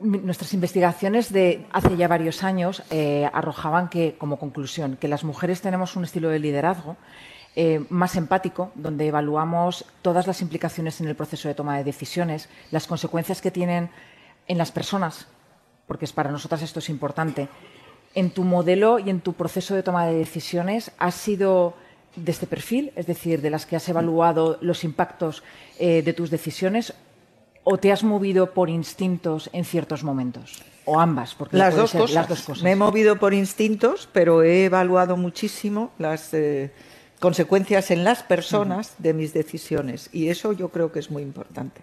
nuestras investigaciones de hace ya varios años eh, arrojaban que, como conclusión, que las mujeres tenemos un estilo de liderazgo eh, más empático, donde evaluamos todas las implicaciones en el proceso de toma de decisiones, las consecuencias que tienen en las personas porque para nosotras esto es importante. En tu modelo y en tu proceso de toma de decisiones, ¿has sido de este perfil, es decir, de las que has evaluado los impactos eh, de tus decisiones, o te has movido por instintos en ciertos momentos? O ambas, porque las, dos cosas. las dos cosas. Me he movido por instintos, pero he evaluado muchísimo las eh, consecuencias en las personas de mis decisiones. Y eso yo creo que es muy importante.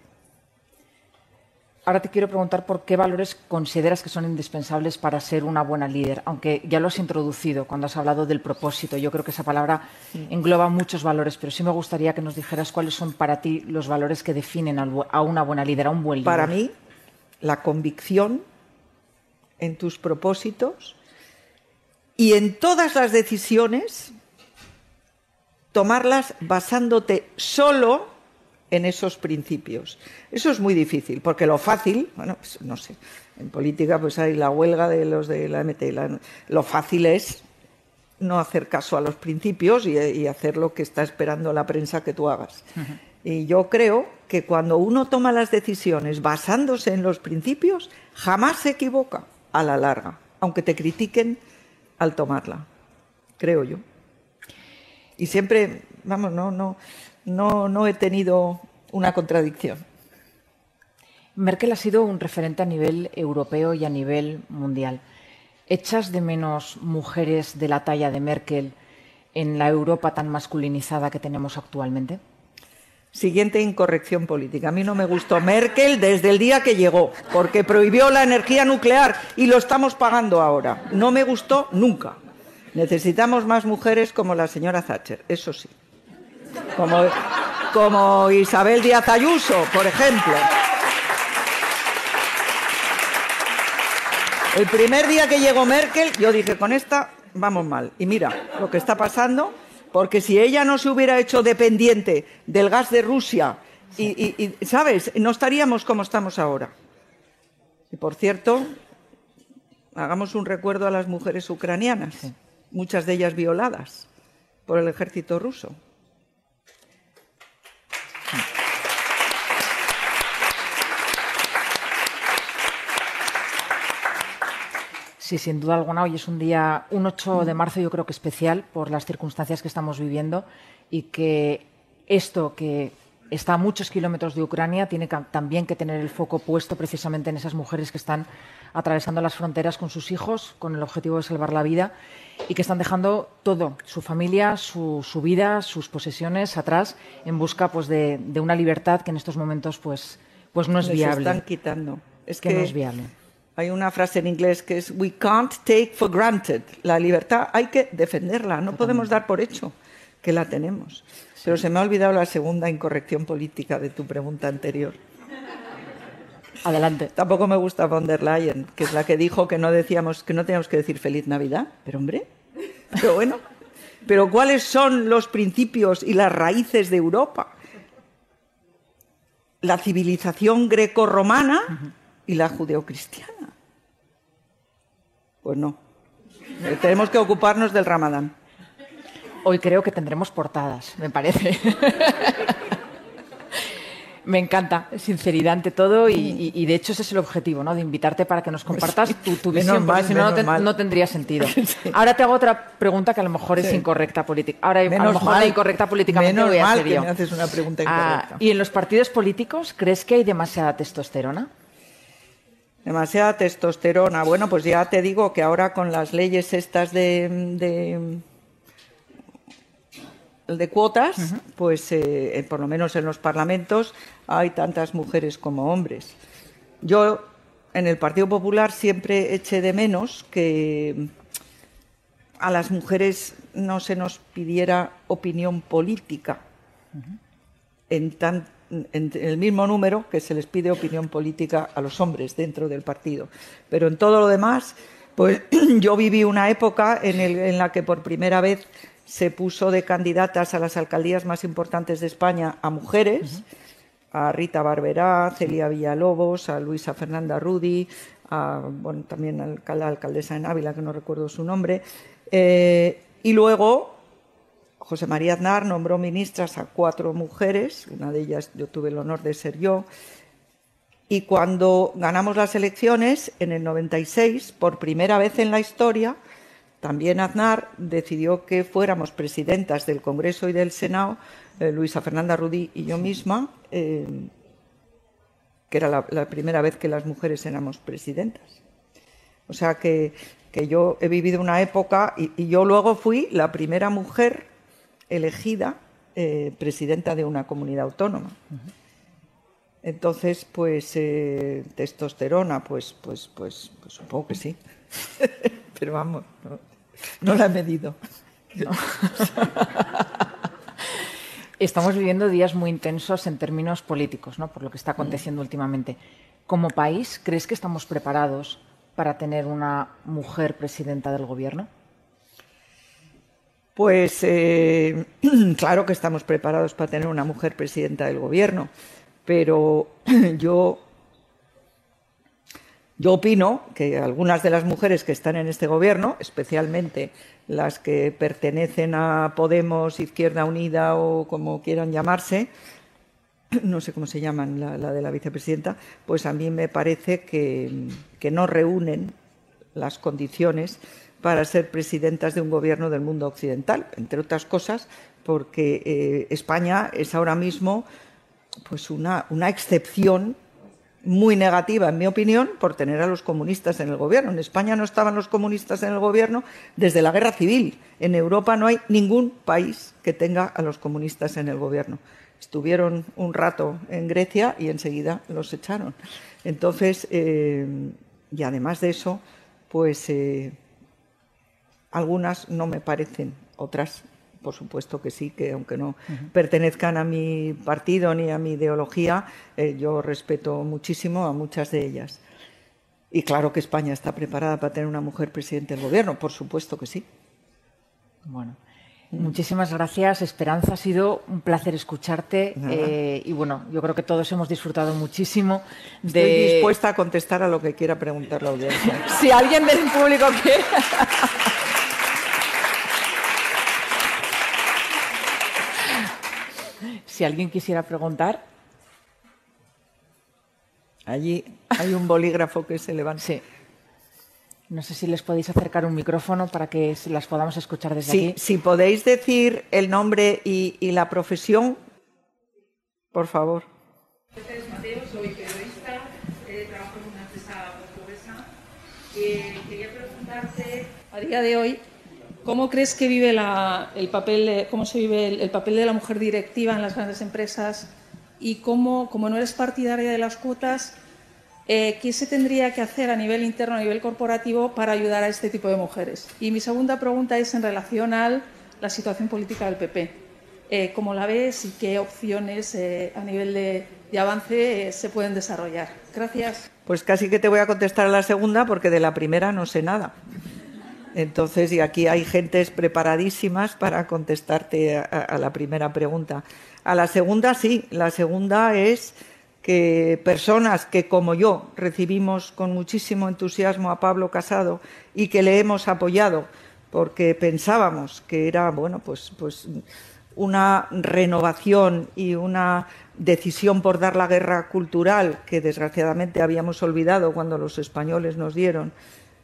Ahora te quiero preguntar por qué valores consideras que son indispensables para ser una buena líder, aunque ya lo has introducido cuando has hablado del propósito. Yo creo que esa palabra engloba muchos valores, pero sí me gustaría que nos dijeras cuáles son para ti los valores que definen a una buena líder, a un buen líder. Para mí, la convicción en tus propósitos y en todas las decisiones, tomarlas basándote solo en esos principios. Eso es muy difícil, porque lo fácil, bueno, pues, no sé, en política pues hay la huelga de los de la MT, lo fácil es no hacer caso a los principios y, hacer lo que está esperando la prensa que tú hagas. Y yo creo que cuando uno toma las decisiones basándose en los principios, jamás se equivoca a la larga, aunque te critiquen al tomarla, creo yo. Y siempre, vamos, no, no, no, no he tenido una contradicción. Merkel ha sido un referente a nivel europeo y a nivel mundial. ¿Echas de menos mujeres de la talla de Merkel en la Europa tan masculinizada que tenemos actualmente? Siguiente incorrección política. A mí no me gustó Merkel desde el día que llegó, porque prohibió la energía nuclear y lo estamos pagando ahora. No me gustó nunca. Necesitamos más mujeres como la señora Thatcher, eso sí. Como, como Isabel Díaz Ayuso, por ejemplo. El primer día que llegó Merkel, yo dije, con esta vamos mal. Y mira lo que está pasando, porque si ella no se hubiera hecho dependiente del gas de Rusia, y, ¿sabes? No estaríamos como estamos ahora. Y por cierto, hagamos un recuerdo a las mujeres ucranianas, muchas de ellas violadas por el ejército ruso. Sí, sin duda alguna. Hoy es un día, un 8 de marzo, yo creo que especial por las circunstancias que estamos viviendo y que esto que está a muchos kilómetros de Ucrania tiene también que tener el foco puesto precisamente en esas mujeres que están atravesando las fronteras con sus hijos con el objetivo de salvar la vida y que están dejando todo, su familia, su, vida, sus posesiones atrás en busca pues, de, una libertad que en estos momentos pues, pues no es Les viable. están quitando. Es que no es viable. Hay una frase en inglés que es We can't take for granted. La libertad hay que defenderla, no podemos dar por hecho que la tenemos. Pero se me ha olvidado la segunda incorrección política de tu pregunta anterior. Adelante. Tampoco me gusta von der Leyen, que es la que dijo que no decíamos que no teníamos que decir feliz Navidad, pero hombre, pero bueno, pero ¿cuáles son los principios y las raíces de Europa? La civilización greco-romana y la judeocristiana. Pues no. Eh, tenemos que ocuparnos del Ramadán. Hoy creo que tendremos portadas, me parece. me encanta, sinceridad ante todo y, de hecho ese es el objetivo, ¿no? De invitarte para que nos compartas tu, visión, porque si no, no, tendría sentido. Ahora te hago otra pregunta que a lo mejor es incorrecta política. Ahora a lo mejor la incorrecta políticamente voy a hacer yo. me haces una pregunta ah, incorrecta. ¿Y en los partidos políticos crees que hay demasiada testosterona? Demasiada testosterona. Bueno, pues ya te digo que ahora con las leyes estas de, de, cuotas, pues eh, por lo menos en los parlamentos hay tantas mujeres como hombres. Yo en el Partido Popular siempre eché de menos que a las mujeres no se nos pidiera opinión política en tan en el mismo número que se les pide opinión política a los hombres dentro del partido. Pero en todo lo demás, pues yo viví una época en, la que por primera vez se puso de candidatas a las alcaldías más importantes de España a mujeres, a Rita Barberá, Celia Villalobos, a Luisa Fernanda Rudi, a, bueno, también a la alcaldesa de Ávila, que no recuerdo su nombre, eh, y luego José María Aznar nombró ministras a cuatro mujeres, una de ellas yo tuve el honor de ser yo, y cuando ganamos las elecciones, en el 96, por primera vez en la historia, también Aznar decidió que fuéramos presidentas del Congreso y del Senado, eh, Luisa Fernanda Rudí y yo misma, eh, que era la, primera vez que las mujeres éramos presidentas. O sea que, yo he vivido una época y yo luego fui la primera mujer elegida eh, presidenta de una comunidad autónoma. Entonces, pues eh, testosterona, pues, pues, pues, pues supongo que sí. Pero vamos, no, la he medido. Estamos viviendo días muy intensos en términos políticos, ¿no? Por lo que está aconteciendo últimamente. Como país, ¿crees que estamos preparados para tener una mujer presidenta del gobierno? Pues eh, claro que estamos preparados para tener una mujer presidenta del gobierno, pero yo, yo opino que algunas de las mujeres que están en este gobierno, especialmente las que pertenecen a Podemos, Izquierda Unida o como quieran llamarse, no sé cómo se llaman la, de la vicepresidenta, pues a mí me parece que, que no reúnen las condiciones para ser presidentas de un gobierno del mundo occidental, entre otras cosas porque eh, España es ahora mismo pues una, una excepción muy negativa, en mi opinión, por tener a los comunistas en el gobierno. En España no estaban los comunistas en el gobierno desde la guerra civil. En Europa no hay ningún país que tenga a los comunistas en el gobierno. Estuvieron un rato en Grecia y enseguida los echaron. Entonces, eh, y además de eso, pues eh, algunas no me parecen, otras por supuesto que sí, que aunque no pertenezcan a mi partido ni a mi ideología, eh, yo respeto muchísimo a muchas de ellas. Y claro que España está preparada para tener una mujer presidente del gobierno, por supuesto que sí. Bueno. Muchísimas gracias, Esperanza. Ha sido un placer escucharte eh, y bueno, yo creo que todos hemos disfrutado muchísimo de. Estoy dispuesta a contestar a lo que quiera preguntar la audiencia. si alguien del público quiere. Si alguien quisiera preguntar. Allí hay un bolígrafo que se levanta. Sí. No sé si les podéis acercar un micrófono para que las podamos escuchar desde sí, aquí. Si podéis decir el nombre y, la profesión, por favor. Mateo, soy periodista, eh, trabajo en una empresa portuguesa. Eh, quería preguntarte, a día de hoy, ¿Cómo crees que vive el papel, cómo se vive el, papel de la mujer directiva en las grandes empresas y cómo, como no eres partidaria de las cuotas, eh, qué se tendría que hacer a nivel interno, a nivel corporativo, para ayudar a este tipo de mujeres? Y mi segunda pregunta es en relación a la situación política del PP. Eh, ¿Cómo la ves y qué opciones eh, a nivel de, de avance se pueden desarrollar? Gracias. Pues casi que te voy a contestar a la segunda porque de la primera no sé nada. Entonces, y aquí hay gentes preparadísimas para contestarte a, la primera pregunta. A la segunda, sí. La segunda es que personas que, como yo, recibimos con muchísimo entusiasmo a Pablo Casado y que le hemos apoyado porque pensábamos que era, bueno, pues, pues una renovación y una decisión por dar la guerra cultural que desgraciadamente habíamos olvidado cuando los españoles nos dieron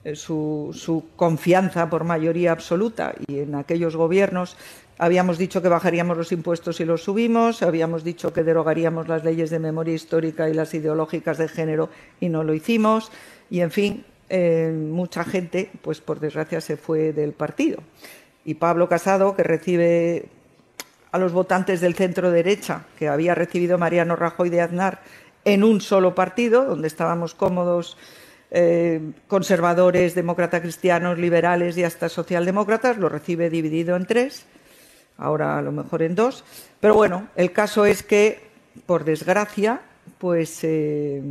eh, su, confianza por mayoría absoluta y en aquellos gobiernos habíamos dicho que bajaríamos los impuestos y los subimos, habíamos dicho que derogaríamos las leyes de memoria histórica y las ideológicas de género y no lo hicimos. Y en fin eh, mucha gente pues por desgracia se fue del partido. Y Pablo Casado que recibe a los votantes del centro derecha que había recibido Mariano Rajoy de Aznar en un solo partido donde estábamos cómodos eh, conservadores, demócratas cristianos, liberales y hasta socialdemócratas, lo recibe dividido en tres, ahora a lo mejor en dos. Pero bueno, el caso es que, por desgracia, pues eh,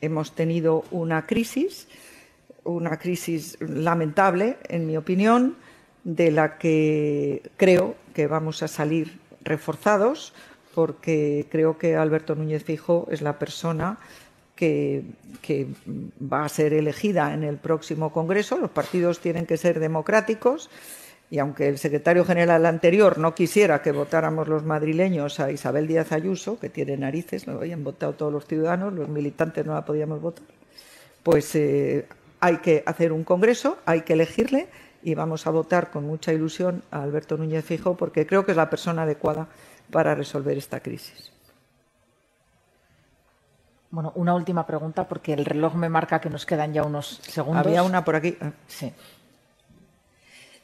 hemos tenido una crisis, una crisis lamentable, en mi opinión, de la que creo que vamos a salir reforzados, porque creo que Alberto Núñez Fijo es la persona que, va a ser elegida en el próximo Congreso. Los partidos tienen que ser democráticos y aunque el secretario general anterior no quisiera que votáramos los madrileños a Isabel Díaz Ayuso, que tiene narices, lo habían votado todos los ciudadanos, los militantes no la podíamos votar, pues eh, hay que hacer un Congreso, hay que elegirle y vamos a votar con mucha ilusión a Alberto Núñez Fijo porque creo que es la persona adecuada para resolver esta crisis. Bueno, una última pregunta porque el reloj me marca que nos quedan ya unos segundos. Había una por aquí. Sí.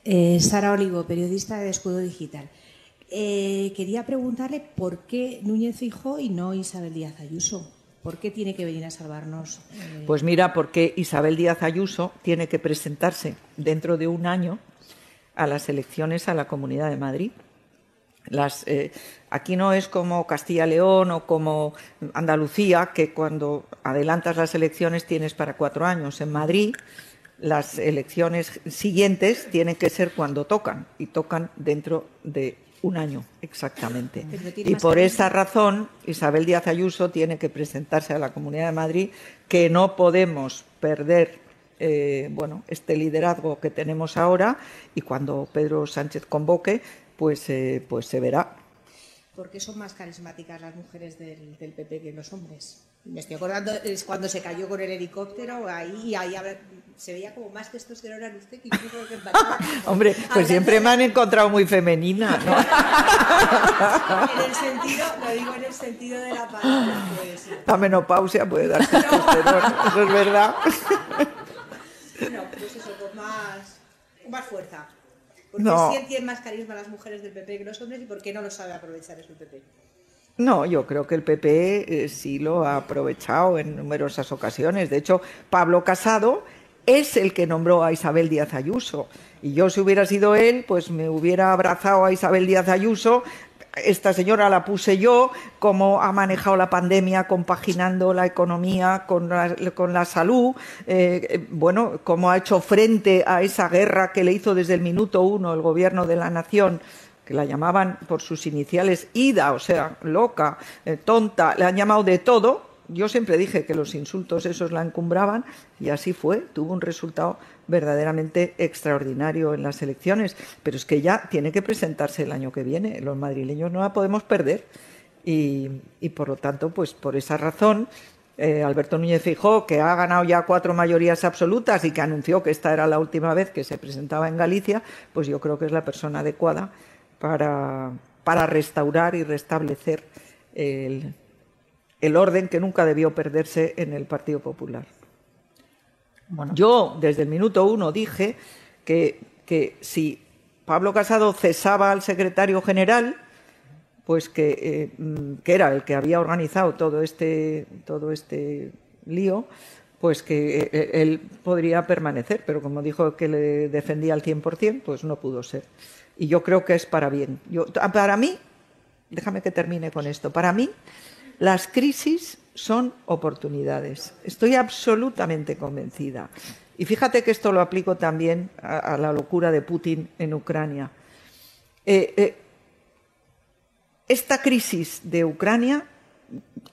Eh, Sara Olivo, periodista de Escudo Digital. Eh, quería preguntarle por qué Núñez Fijo y no Isabel Díaz Ayuso. ¿Por qué tiene que venir a salvarnos? Eh? Pues mira, porque Isabel Díaz Ayuso tiene que presentarse dentro de un año a las elecciones a la Comunidad de Madrid. Eh, aquí no es como Castilla-León o como Andalucía, que cuando adelantas las elecciones tienes para cuatro años. En Madrid las elecciones siguientes tienen que ser cuando tocan y tocan dentro de un año exactamente. Y por esa razón Isabel Díaz Ayuso tiene que presentarse a la Comunidad de Madrid, que no podemos perder eh, bueno, este liderazgo que tenemos ahora y cuando Pedro Sánchez convoque, pues, eh, pues se verá. ¿Por qué son más carismáticas las mujeres del, PP que los hombres? Me estoy acordando, es cuando se cayó con el helicóptero, ahí, ahí se veía como más testosterona en usted que incluso que Hombre, pues siempre me han encontrado muy femenina, ¿no? en el sentido, lo digo en el sentido de la palabra, pues. La menopausia puede dar testosterona, eso es verdad. Bueno, pues eso, con más, con más fuerza. ¿Por qué No. sí tienen más carisma las mujeres del PP que los hombres y por qué no lo sabe aprovechar eso el PP? No, yo creo que el PP eh, sí lo ha aprovechado en numerosas ocasiones. De hecho, Pablo Casado es el que nombró a Isabel Díaz Ayuso. Y yo, si hubiera sido él, pues me hubiera abrazado a Isabel Díaz Ayuso. Esta señora la puse yo, cómo ha manejado la pandemia compaginando la economía con la, salud, eh, bueno, cómo ha hecho frente a esa guerra que le hizo desde el minuto uno el gobierno de la nación que la llamaban por sus iniciales Ida, o sea, loca, eh, tonta, le han llamado de todo. Yo siempre dije que los insultos esos la encumbraban y así fue, tuvo un resultado verdaderamente extraordinario en las elecciones, pero es que ya tiene que presentarse el año que viene, los madrileños no la podemos perder y, por lo tanto, pues por esa razón, eh, Alberto Núñez Fijó, que ha ganado ya cuatro mayorías absolutas y que anunció que esta era la última vez que se presentaba en Galicia, pues yo creo que es la persona adecuada para, restaurar y restablecer el orden que nunca debió perderse en el Partido Popular. Yo, desde el minuto uno, dije que, que si Pablo Casado cesaba al secretario general, pues que, eh, mm, que era el que había organizado todo este, todo este lío, pues que eh, él podría permanecer, pero como dijo que le defendía al 100%, pues no pudo ser. Y yo creo que es para bien. Yo, para mí, déjame que termine con esto, para mí las crisis son oportunidades. Estoy absolutamente convencida. Y fíjate que esto lo aplico también a, la locura de Putin en Ucrania. Eh, eh, esta crisis de Ucrania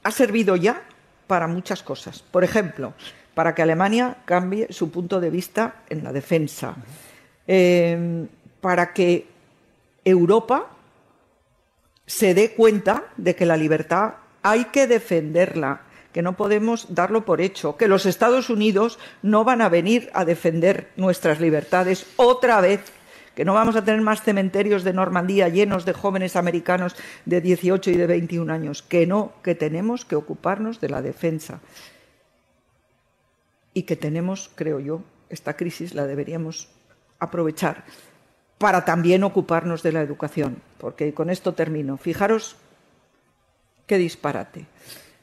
ha servido ya para muchas cosas. Por ejemplo, para que Alemania cambie su punto de vista en la defensa, eh, para que Europa se dé cuenta de que la libertad hay que defenderla, que no podemos darlo por hecho, que los Estados Unidos no van a venir a defender nuestras libertades otra vez que no vamos a tener más cementerios de Normandía llenos de jóvenes americanos de 18 y de 21 años, que no, que tenemos que ocuparnos de la defensa. Y que tenemos, creo yo, esta crisis la deberíamos aprovechar para también ocuparnos de la educación, porque con esto termino. Fijaros disparate.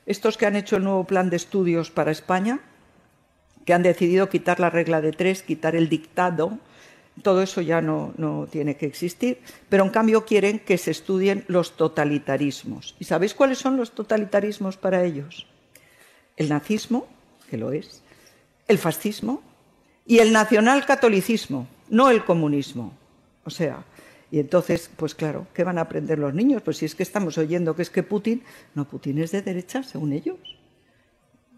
Estos que han hecho el nuevo plan de estudios para España, que han decidido quitar la regla de tres, quitar el dictado, todo eso ya no, no, tiene que existir, pero en cambio quieren que se estudien los totalitarismos. ¿Y sabéis cuáles son los totalitarismos para ellos? El nazismo, que lo es, el fascismo y el nacionalcatolicismo, no el comunismo. O sea, y entonces, pues claro, ¿qué van a aprender los niños? Pues si es que estamos oyendo que es que Putin, no, Putin es de derecha, según ellos.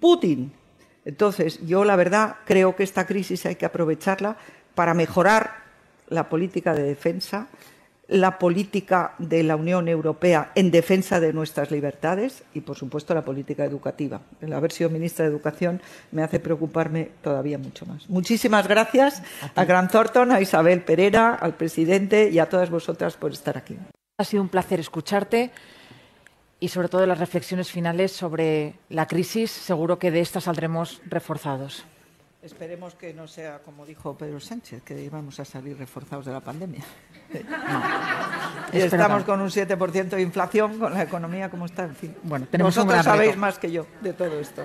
Putin. Entonces, yo la verdad creo que esta crisis hay que aprovecharla para mejorar la política de defensa, la política de la Unión Europea en defensa de nuestras libertades y, por supuesto, la política educativa. El haber sido ministra de Educación me hace preocuparme todavía mucho más. Muchísimas gracias a, a Gran Thornton, a Isabel Pereira, al presidente y a todas vosotras por estar aquí. Ha sido un placer escucharte y sobre todo las reflexiones finales sobre la crisis. Seguro que de esta saldremos reforzados. Esperemos que no sea como dijo Pedro Sánchez, que íbamos a salir reforzados de la pandemia. No. estamos con un 7% de inflación, con la economía como está, en fin. Bueno, tenemos Vosotros sabéis más que yo de todo esto.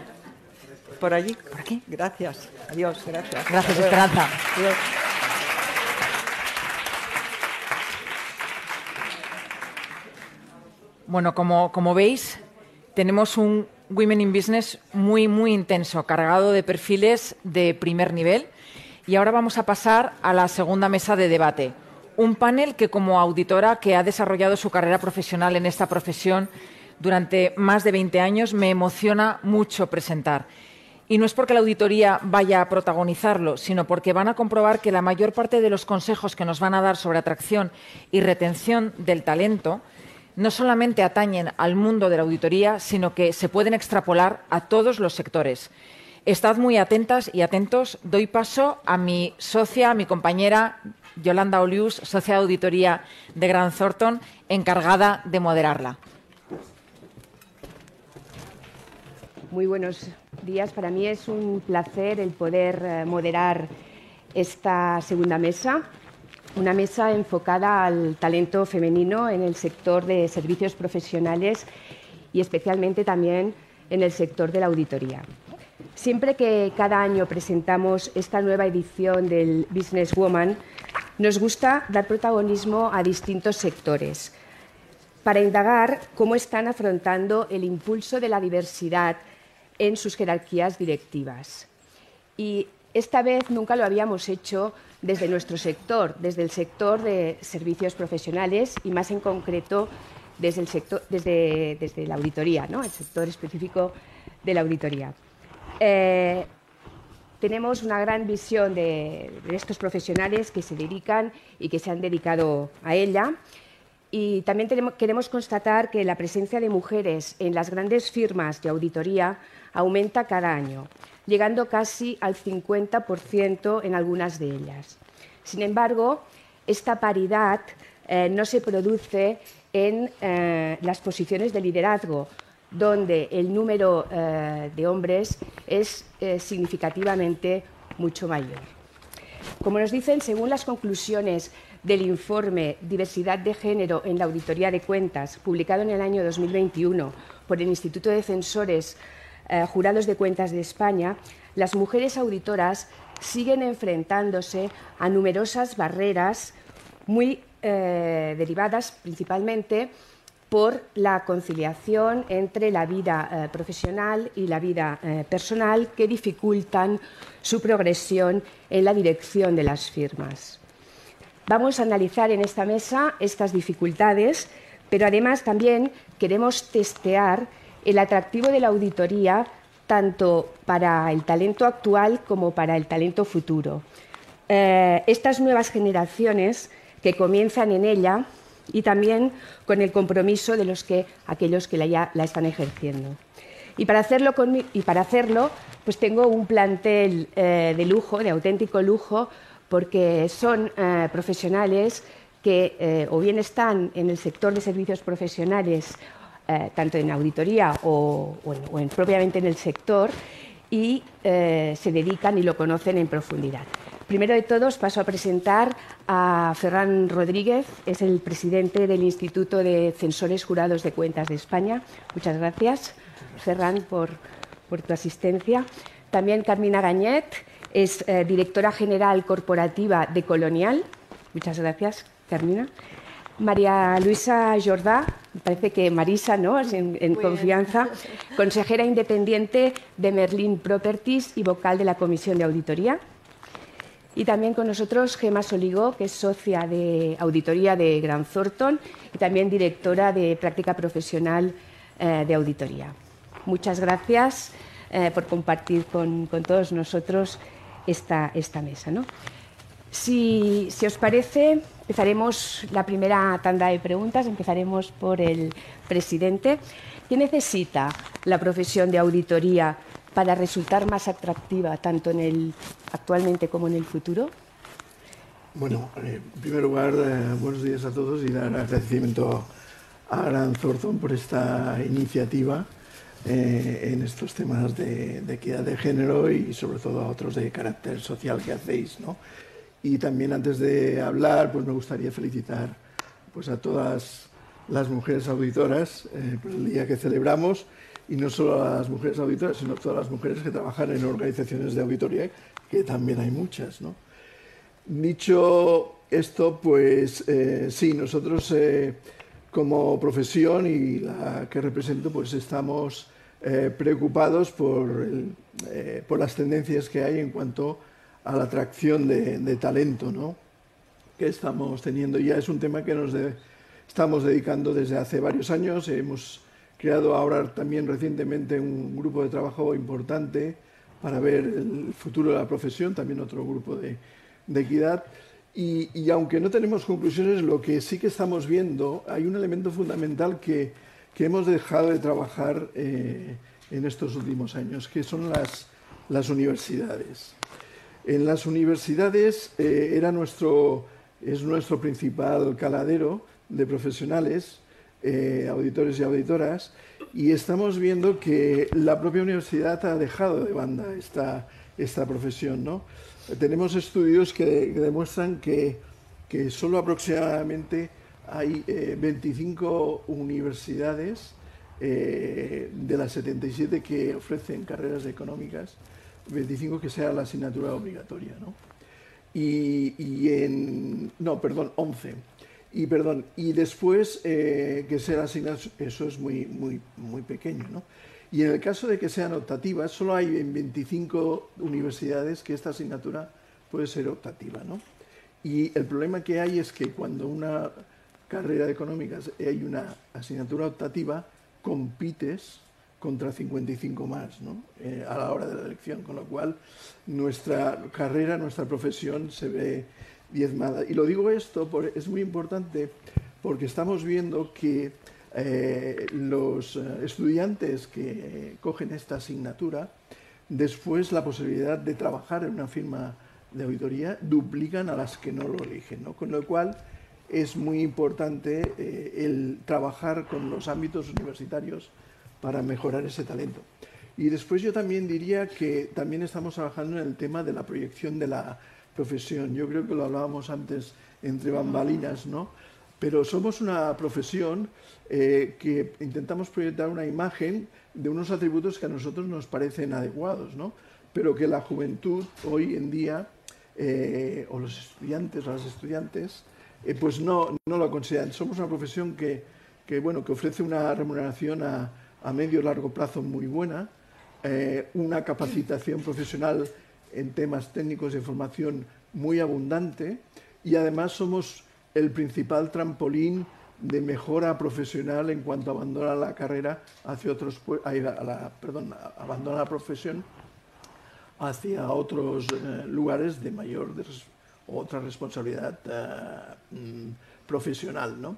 Por allí. ¿Por aquí? Gracias. Adiós, gracias. Gracias. Esperanza. Adiós. Bueno, como, como veis, tenemos un Women in Business muy, muy intenso, cargado de perfiles de primer nivel. Y ahora vamos a pasar a la segunda mesa de debate. Un panel que, como auditora que ha desarrollado su carrera profesional en esta profesión durante más de 20 años, me emociona mucho presentar. Y no es porque la auditoría vaya a protagonizarlo, sino porque van a comprobar que la mayor parte de los consejos que nos van a dar sobre atracción y retención del talento no solamente atañen al mundo de la auditoría, sino que se pueden extrapolar a todos los sectores. Estad muy atentas y atentos. Doy paso a mi socia, a mi compañera Yolanda Olius, socia de auditoría de Gran Thornton, encargada de moderarla. Muy buenos días. Para mí es un placer el poder eh, moderar esta segunda mesa, una mesa enfocada al talento femenino en el sector de servicios profesionales y especialmente también en el sector de la auditoría. Siempre que cada año presentamos esta nueva edición del Business Woman, nos gusta dar protagonismo a distintos sectores para indagar cómo están afrontando el impulso de la diversidad en sus jerarquías directivas. Y esta vez nunca lo habíamos hecho desde nuestro sector, desde el sector de servicios profesionales y más en concreto desde, el sector, desde, desde la auditoría, ¿no? el sector específico de la auditoría. Eh, tenemos una gran visión de, estos profesionales que se dedican y que se han dedicado a ella. Y también queremos constatar que la presencia de mujeres en las grandes firmas de auditoría aumenta cada año, llegando casi al 50% en algunas de ellas. Sin embargo, esta paridad eh, no se produce en eh, las posiciones de liderazgo, donde el número eh, de hombres es significativamente mucho mayor. Como nos dicen, según las conclusiones del informe Diversidad de Género en la Auditoría de Cuentas, publicado en el año 2021 por el Instituto de Censores eh, Jurados de Cuentas de España, las mujeres auditoras siguen enfrentándose a numerosas barreras muy eh, derivadas principalmente por la conciliación entre la vida eh, profesional y la vida personal que dificultan su progresión en la dirección de las firmas. Vamos a analizar en esta mesa estas dificultades, pero además también queremos testear el atractivo de la auditoría tanto para el talento actual como para el talento futuro. Eh, estas nuevas generaciones que comienzan en ella y también con el compromiso de los que, aquellos que la, ya la están ejerciendo. Y para hacerlo, y para hacerlo pues tengo un plantel eh, de lujo, de auténtico lujo, porque son eh, profesionales que o bien están en el sector de servicios profesionales, eh, tanto en auditoría o, o, en, o en, propiamente en el sector, y eh, se dedican y lo conocen en profundidad. Primero de todos paso a presentar a Ferran Rodríguez, es el presidente del Instituto de Censores Jurados de Cuentas de España. Muchas gracias, Ferran, por, por tu asistencia. También Carmina Gañet, es eh, directora general corporativa de Colonial. Muchas gracias, Carmina. María Luisa Jordá, parece que Marisa, ¿no? En, en confianza, bien. consejera independiente de Merlin Properties y vocal de la Comisión de Auditoría. Y también con nosotros Gema Soligo, que es socia de auditoría de Gran Thornton y también directora de práctica profesional eh, de auditoría. Muchas gracias eh, por compartir con, con, todos nosotros esta, esta mesa. ¿no? Si, si os parece, empezaremos la primera tanda de preguntas. Empezaremos por el presidente. ¿Qué necesita la profesión de auditoría para resultar más atractiva tanto en el actualmente como en el futuro? Bueno, eh, en primer lugar, eh, buenos días a todos y dar agradecimiento a Gran Thornton por esta iniciativa eh, en estos temas de, de, equidad de género y sobre todo a otros de carácter social que hacéis. ¿no? Y también antes de hablar, pues me gustaría felicitar pues, a todas las mujeres auditoras eh, por el día que celebramos y no solo a las mujeres auditoras, sino a todas las mujeres que trabajan en organizaciones de auditoría, que también hay muchas. ¿no? Dicho esto, pues eh, sí, nosotros eh, como profesión y la que represento, pues estamos preocupados por, por, las tendencias que hay en cuanto a la atracción de, talento ¿no? que estamos teniendo. Ya es un tema que nos de, estamos dedicando desde hace varios años. Hemos creado ahora también recientemente un grupo de trabajo importante para ver el futuro de la profesión, también otro grupo de, equidad. Y, y, aunque no tenemos conclusiones, lo que sí que estamos viendo, hay un elemento fundamental que, que hemos dejado de trabajar eh, en estos últimos años, que son las las universidades. En las universidades eh, era nuestro, es nuestro principal caladero de profesionales, eh, auditores y auditoras, y estamos viendo que la propia universidad ha dejado de banda esta, esta profesión. ¿no? Tenemos estudios que, demuestran que, que, solo aproximadamente hay 25 eh, universidades de las 77 que ofrecen carreras económicas 25 que sea la asignatura obligatoria, ¿no? Y, en, no, perdón, 11. Y, perdón, y después eh, que sea asignatura, eso es muy, muy, muy pequeño, ¿no? Y en el caso de que sean optativas, solo hay en 25 universidades que esta asignatura puede ser optativa, ¿no? Y el problema que hay es que cuando una carrera de económicas hay una asignatura optativa, compites contra 55 más ¿no? Eh, a la hora de la elección, con lo cual nuestra carrera, nuestra profesión se ve diezmada. Y lo digo esto, porque es muy importante porque estamos viendo que eh, los eh, estudiantes que cogen esta asignatura, después la posibilidad de trabajar en una firma de auditoría duplican a las que no lo eligen, ¿no? con lo cual es muy importante el trabajar con los ámbitos universitarios para mejorar ese talento. Y después yo también diría que también estamos trabajando en el tema de la proyección de la profesión. Yo creo que lo hablábamos antes entre bambalinas, ¿no? Pero somos una profesión eh, que intentamos proyectar una imagen de unos atributos que a nosotros nos parecen adecuados, ¿no? Pero que la juventud hoy en día, eh, o los estudiantes o las estudiantes, eh, pues no, no lo consideran. Somos una profesión que, que, bueno, que ofrece una remuneración a, a medio y largo plazo muy buena, eh, una capacitación profesional en temas técnicos de formación muy abundante y además somos el principal trampolín de mejora profesional en cuanto a abandonar la carrera hacia otros a la, perdón, abandonar la profesión hacia otros eh, lugares de mayor otra responsabilidad eh, mm, profesional, ¿no?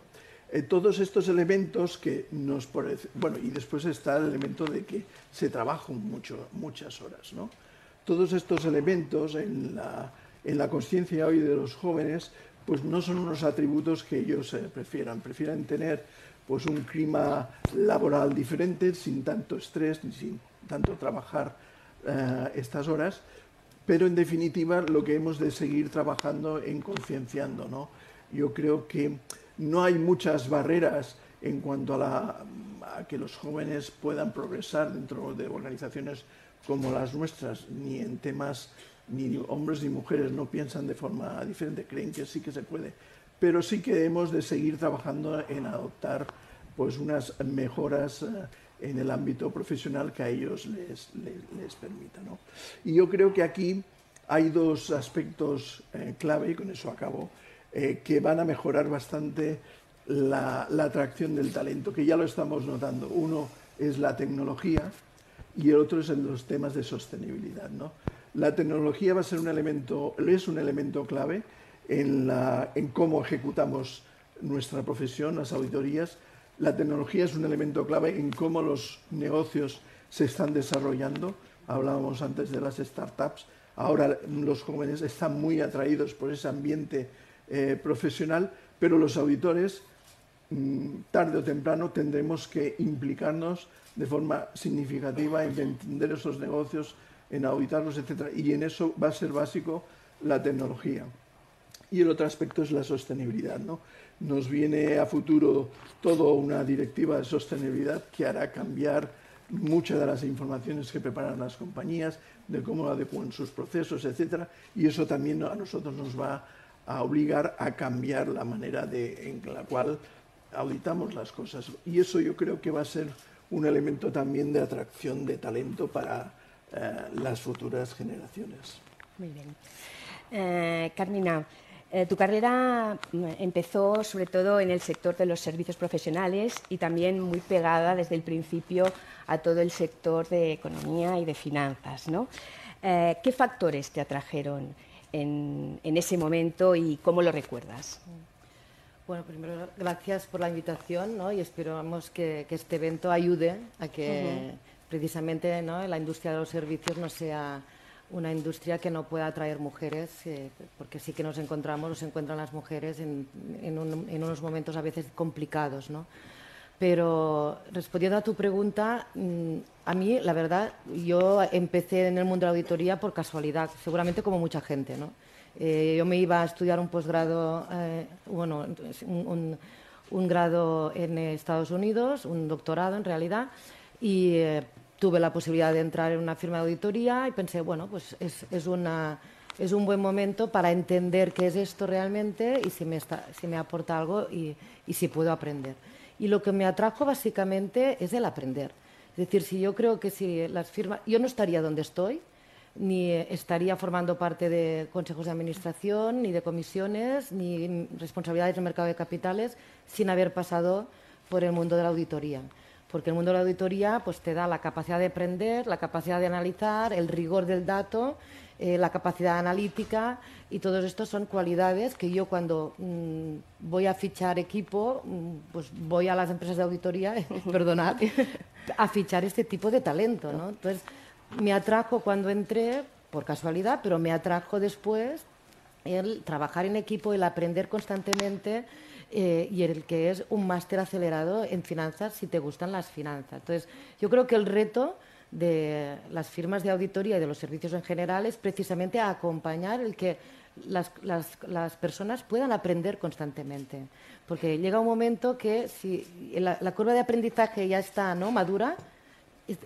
Eh, todos estos elementos que nos bueno, y después está el elemento de que se trabaja mucho, muchas horas, ¿no? Todos estos elementos en la, en la conciencia hoy de los jóvenes, pues no son unos atributos que ellos eh, prefieran, prefieren tener pues un clima laboral diferente, sin tanto estrés, ni sin tanto trabajar eh, estas horas, pero en definitiva lo que hemos de seguir trabajando en concienciando, ¿no? Yo creo que no hay muchas barreras en cuanto a, que los jóvenes puedan progresar dentro de organizaciones como las nuestras, ni en temas, ni hombres ni mujeres no piensan de forma diferente, creen que sí que se puede. Pero sí que hemos de seguir trabajando en adoptar pues unas mejoras eh, en el ámbito profesional que a ellos les, les, permita. Y yo creo que aquí hay dos aspectos eh, clave, y con eso acabo, eh, que van a mejorar bastante la, atracción del talento, que ya lo estamos notando. Uno es la tecnología y el otro es en los temas de sostenibilidad. ¿no? La tecnología va a ser un elemento, es un elemento clave en, la, en cómo ejecutamos nuestra profesión, las auditorías. La tecnología es un elemento clave en cómo los negocios se están desarrollando. Hablábamos antes de las startups. Ahora los jóvenes están muy atraídos por ese ambiente eh, profesional, pero los auditores, mm, tarde o temprano, tendremos que implicarnos de forma significativa en entender esos negocios, en auditarlos, etc. Y en eso va a ser básico la tecnología. Y el otro aspecto es la sostenibilidad. ¿no? Nos viene a futuro toda una directiva de sostenibilidad que hará cambiar muchas de las informaciones que preparan las compañías, de cómo adecuan sus procesos, etc. Y eso también a nosotros nos va a obligar a cambiar la manera de, en la cual auditamos las cosas. Y eso yo creo que va a ser un elemento también de atracción de talento para eh, las futuras generaciones. Muy bien. Eh, Carmina, eh, tu carrera mm, empezó sobre todo en el sector de los servicios profesionales y también muy pegada desde el principio a todo el sector de economía y de finanzas. ¿no? ¿Qué factores te atrajeron en, ese momento y cómo lo recuerdas? Bueno, primero gracias por la invitación ¿no? y esperamos que, que, este evento ayude a que precisamente ¿no? la industria de los servicios no sea una industria que no pueda atraer mujeres, eh, porque sí que nos encontramos, nos encuentran las mujeres en, en, un, en unos momentos a veces complicados, ¿no? Pero respondiendo a tu pregunta, mm, a mí, la verdad, yo empecé en el mundo de la auditoría por casualidad, seguramente como mucha gente, ¿no? Eh, yo me iba a estudiar un posgrado, eh, bueno, un, grado en Estados Unidos, un doctorado en realidad, y eh, tuve la posibilidad de entrar en una firma de auditoría y pensé, bueno, pues es, es, es un buen momento para entender qué es esto realmente y si me, está, si me aporta algo y si puedo aprender. Y lo que me atrajo básicamente es el aprender. Es decir, si yo creo que si las firmas, yo no estaría donde estoy, ni estaría formando parte de consejos de administración, ni de comisiones, ni responsabilidades del mercado de capitales, sin haber pasado por el mundo de la auditoría porque el mundo de la auditoría pues, te da la capacidad de aprender, la capacidad de analizar, el rigor del dato, eh, la capacidad analítica y todos estos son cualidades que yo cuando mmm, voy a fichar equipo, mmm, pues voy a las empresas de auditoría, perdonad, a fichar este tipo de talento. ¿no? Entonces, me atrajo cuando entré, por casualidad, pero me atrajo después el trabajar en equipo, el aprender constantemente eh, y el que es un máster acelerado en finanzas si te gustan las finanzas. Entonces, yo creo que el reto de las firmas de auditoría y de los servicios en general es precisamente acompañar el que las, las, las personas puedan aprender constantemente. Porque llega un momento que si la, curva de aprendizaje ya está ¿no? madura,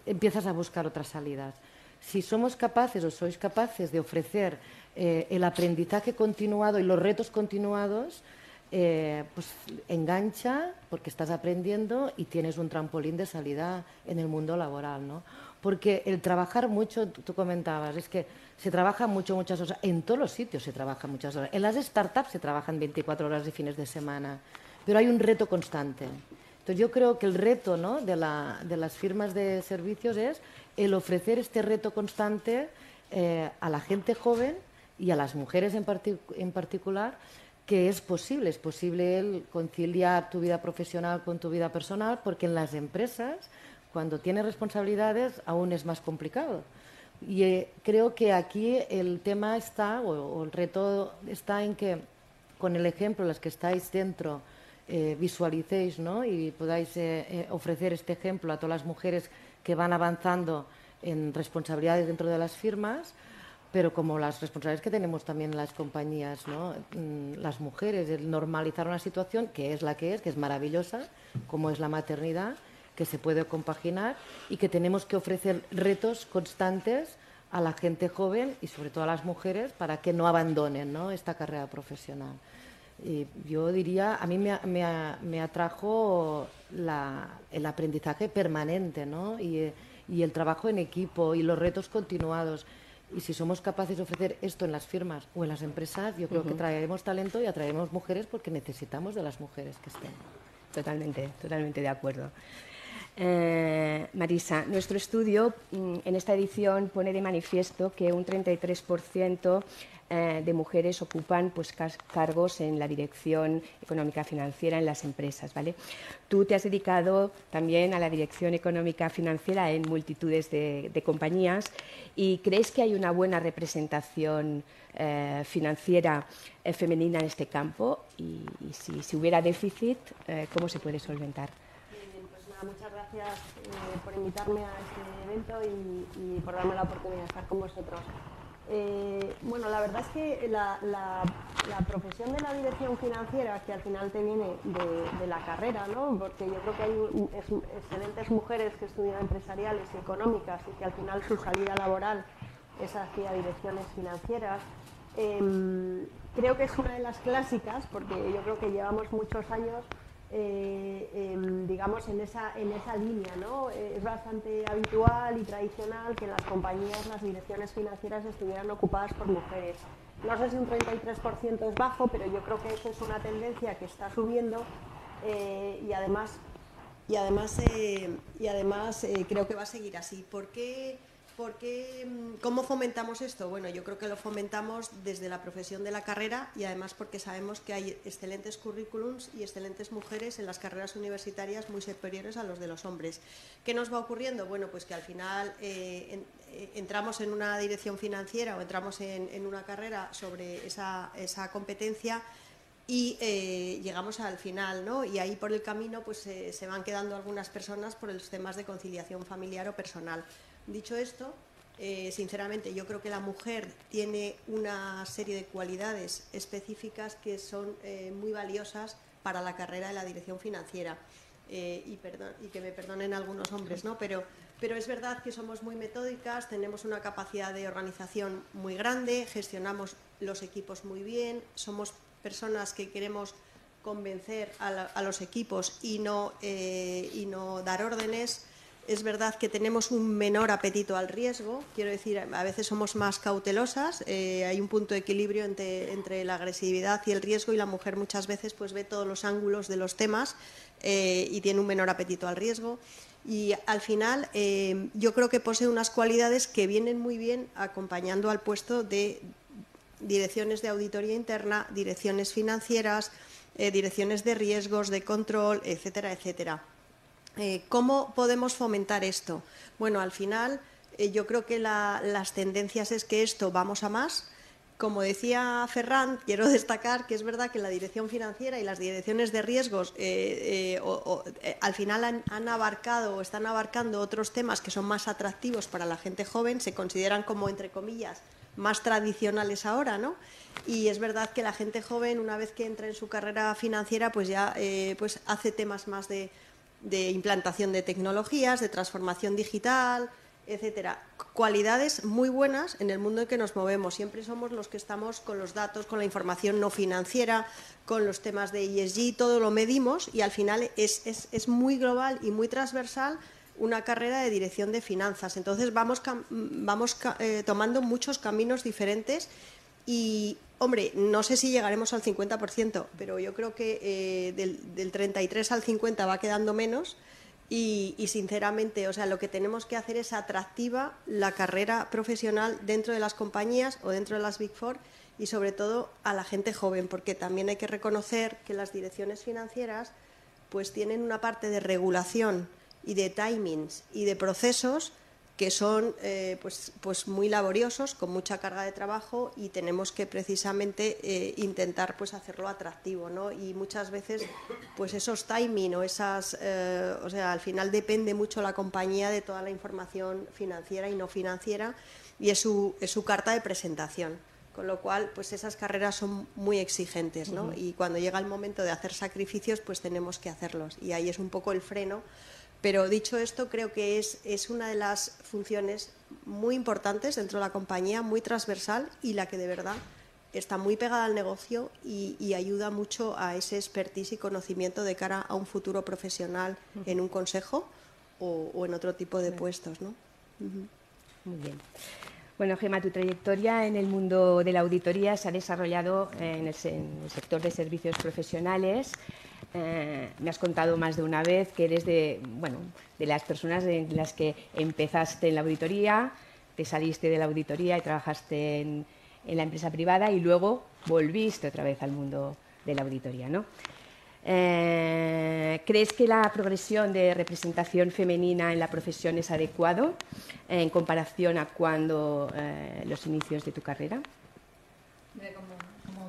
empiezas a buscar otras salidas. Si somos capaces o sois capaces de ofrecer eh, el aprendizaje continuado y los retos continuados, eh, pues engancha porque estás aprendiendo y tienes un trampolín de salida en el mundo laboral, ¿no? Porque el trabajar mucho, tú comentabas, es que se trabaja mucho, muchas horas, en todos los sitios se trabaja muchas horas. En las startups se trabajan 24 horas de fines de semana, pero hay un reto constante. Entonces yo creo que el reto ¿no? de, la, de las firmas de servicios es el ofrecer este reto constante eh, a la gente joven y a las mujeres en, partic en particular que es posible, es posible el conciliar tu vida profesional con tu vida personal, porque en las empresas, cuando tienes responsabilidades, aún es más complicado. Y eh, creo que aquí el tema está, o, o, el reto está en que con el ejemplo, las que estáis dentro, eh, visualicéis ¿no? y podáis eh, eh, ofrecer este ejemplo a todas las mujeres que van avanzando en responsabilidades dentro de las firmas, pero como las responsabilidades que tenemos también en las compañías, ¿no? Mm, las mujeres, el normalizar una situación que es la que es, que es maravillosa, como es la maternidad, que se puede compaginar y que tenemos que ofrecer retos constantes a la gente joven y sobre todo a las mujeres para que no abandonen ¿no? esta carrera profesional. Y yo diría, a mí me, me, me atrajo la, el aprendizaje permanente ¿no? y, y el trabajo en equipo y los retos continuados. Y si somos capaces de ofrecer esto en las firmas o en las empresas, yo creo uh -huh. que traeremos talento y atraeremos mujeres porque necesitamos de las mujeres que estén. Totalmente, totalmente de acuerdo. Eh, Marisa, nuestro estudio mm, en esta edición pone de manifiesto que un 33% eh, de mujeres ocupan pues, cargos en la dirección económica financiera en las empresas. ¿vale? Tú te has dedicado también a la dirección económica financiera en multitudes de, compañías y crees que hay una buena representación eh, financiera femenina en este campo y, si, hubiera déficit, ¿cómo se puede solventar? Muchas gracias eh, por invitarme a este evento y, por darme la oportunidad de estar con vosotros. Eh, bueno, la verdad es que la, profesión de la dirección financiera, que al final te viene de, la carrera, ¿no? porque yo creo que hay es, excelentes mujeres que estudian empresariales y económicas y que al final su salida laboral es hacia direcciones financieras, eh, creo que es una de las clásicas, porque yo creo que llevamos muchos años eh, eh, digamos, en esa, en esa línea. ¿no? Eh, es bastante habitual y tradicional que en las compañías las direcciones financieras estuvieran ocupadas por mujeres. No sé si un 33% es bajo, pero yo creo que eso es una tendencia que está subiendo eh, y además, y además, y además creo que va a seguir así. ¿Por qué, ¿Por qué, mm, ¿Cómo fomentamos esto? Bueno, yo creo que lo fomentamos desde la profesión de la carrera y además porque sabemos que hay excelentes currículums y excelentes mujeres en las carreras universitarias muy superiores a los de los hombres. ¿Qué nos va ocurriendo? Bueno, pues que al final eh, eh, entramos en una dirección financiera o entramos en, una carrera sobre esa, competencia y eh, llegamos al final, ¿no? Y ahí por el camino pues se van quedando algunas personas por los temas de conciliación familiar o personal. Dicho esto, eh, sinceramente yo creo que la mujer tiene una serie de cualidades específicas que son eh, muy valiosas para la carrera de la dirección financiera. Eh, y, y, que me perdonen algunos hombres, ¿no? Pero, pero es verdad que somos muy metódicas, tenemos una capacidad de organización muy grande, gestionamos los equipos muy bien, somos personas que queremos convencer a, los equipos y no, y no dar órdenes. Es verdad que tenemos un menor apetito al riesgo, quiero decir, a veces somos más cautelosas, eh, hay un punto de equilibrio entre, la agresividad y el riesgo y la mujer muchas veces pues ve todos los ángulos de los temas eh, y tiene un menor apetito al riesgo. Y al final eh, yo creo que posee unas cualidades que vienen muy bien acompañando al puesto de direcciones de auditoría interna, direcciones financieras, direcciones de riesgos, de control, etcétera, etcétera. Eh, ¿Cómo podemos fomentar esto? Bueno, al final eh, yo creo que las tendencias es que esto vamos a más. Como decía Ferran, quiero destacar que es verdad que la dirección financiera y las direcciones de riesgos eh, al final han, han, abarcado o están abarcando otros temas que son más atractivos para la gente joven, se consideran como, entre comillas, más tradicionales ahora, ¿no? Y es verdad que la gente joven, una vez que entra en su carrera financiera, pues ya pues hace temas más de de implantación de tecnologías, de transformación digital, etcétera. Cualidades muy buenas en el mundo en que nos movemos. Siempre somos los que estamos con los datos, con la información no financiera, con los temas de ESG, todo lo medimos y al final es, es, muy global y muy transversal una carrera de dirección de finanzas. Entonces vamos, vamos eh, tomando muchos caminos diferentes y, hombre, no sé si llegaremos al 50%, pero yo creo que eh, del, 33 al 50 va quedando menos. Y, sinceramente, o sea, lo que tenemos que hacer es atractiva la carrera profesional dentro de las compañías o dentro de las Big Four y sobre todo a la gente joven, porque también hay que reconocer que las direcciones financieras pues tienen una parte de regulación y de timings y de procesos que son eh, pues, pues muy laboriosos, con mucha carga de trabajo y tenemos que precisamente eh, intentar pues hacerlo atractivo, ¿no? Y muchas veces pues esos timing o esas, eh, o sea, al final depende mucho la compañía de toda la información financiera y no financiera y es su, es su carta de presentación. Con lo cual, pues esas carreras son muy exigentes, ¿no? Y cuando llega el momento de hacer sacrificios, pues tenemos que hacerlos. Y ahí es un poco el freno pero dicho esto, creo que es, es una de las funciones muy importantes dentro de la compañía, muy transversal y la que de verdad está muy pegada al negocio y, ayuda mucho a ese expertise y conocimiento de cara a un futuro profesional en un consejo o, en otro tipo de puestos. ¿no? Muy bien. Bueno, Gema, tu trayectoria en el mundo de la auditoría se ha desarrollado en el sector de servicios profesionales. Eh, me has contado más de una vez que eres de, bueno, de las personas de las que empezaste en la auditoría, te saliste de la auditoría y trabajaste en, la empresa privada y luego volviste otra vez al mundo de la auditoría, ¿no? Eh, ¿Crees que la progresión de representación femenina en la profesión es adecuado en comparación a cuando eh, los inicios de tu carrera?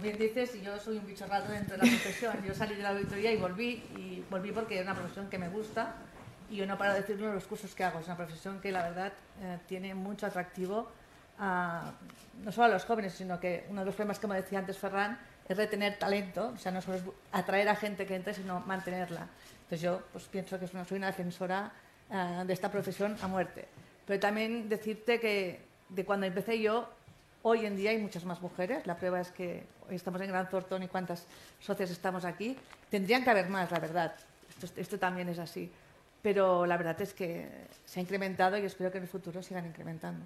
Bien dices, yo soy un bicho raro dentro de la profesión. Yo salí de la auditoría y volví, y volví porque es una profesión que me gusta y yo no paro de decir uno de los cursos que hago. Es una profesión que la verdad eh, tiene mucho atractivo a, no solo a los jóvenes, sino que uno de los problemas, como decía antes Ferran, es retener talento, o sea, no solo es atraer a gente que entre, sino mantenerla. Entonces yo pues, pienso que soy una defensora eh, de esta profesión a muerte. Pero también decirte que de cuando empecé yo, Hoy en día hay muchas más mujeres. La prueba es que hoy estamos en Gran Thornton y cuántas socias estamos aquí. Tendrían que haber más, la verdad. Esto, también es así. Pero la verdad es que se ha incrementado y espero que en el futuro sigan incrementando.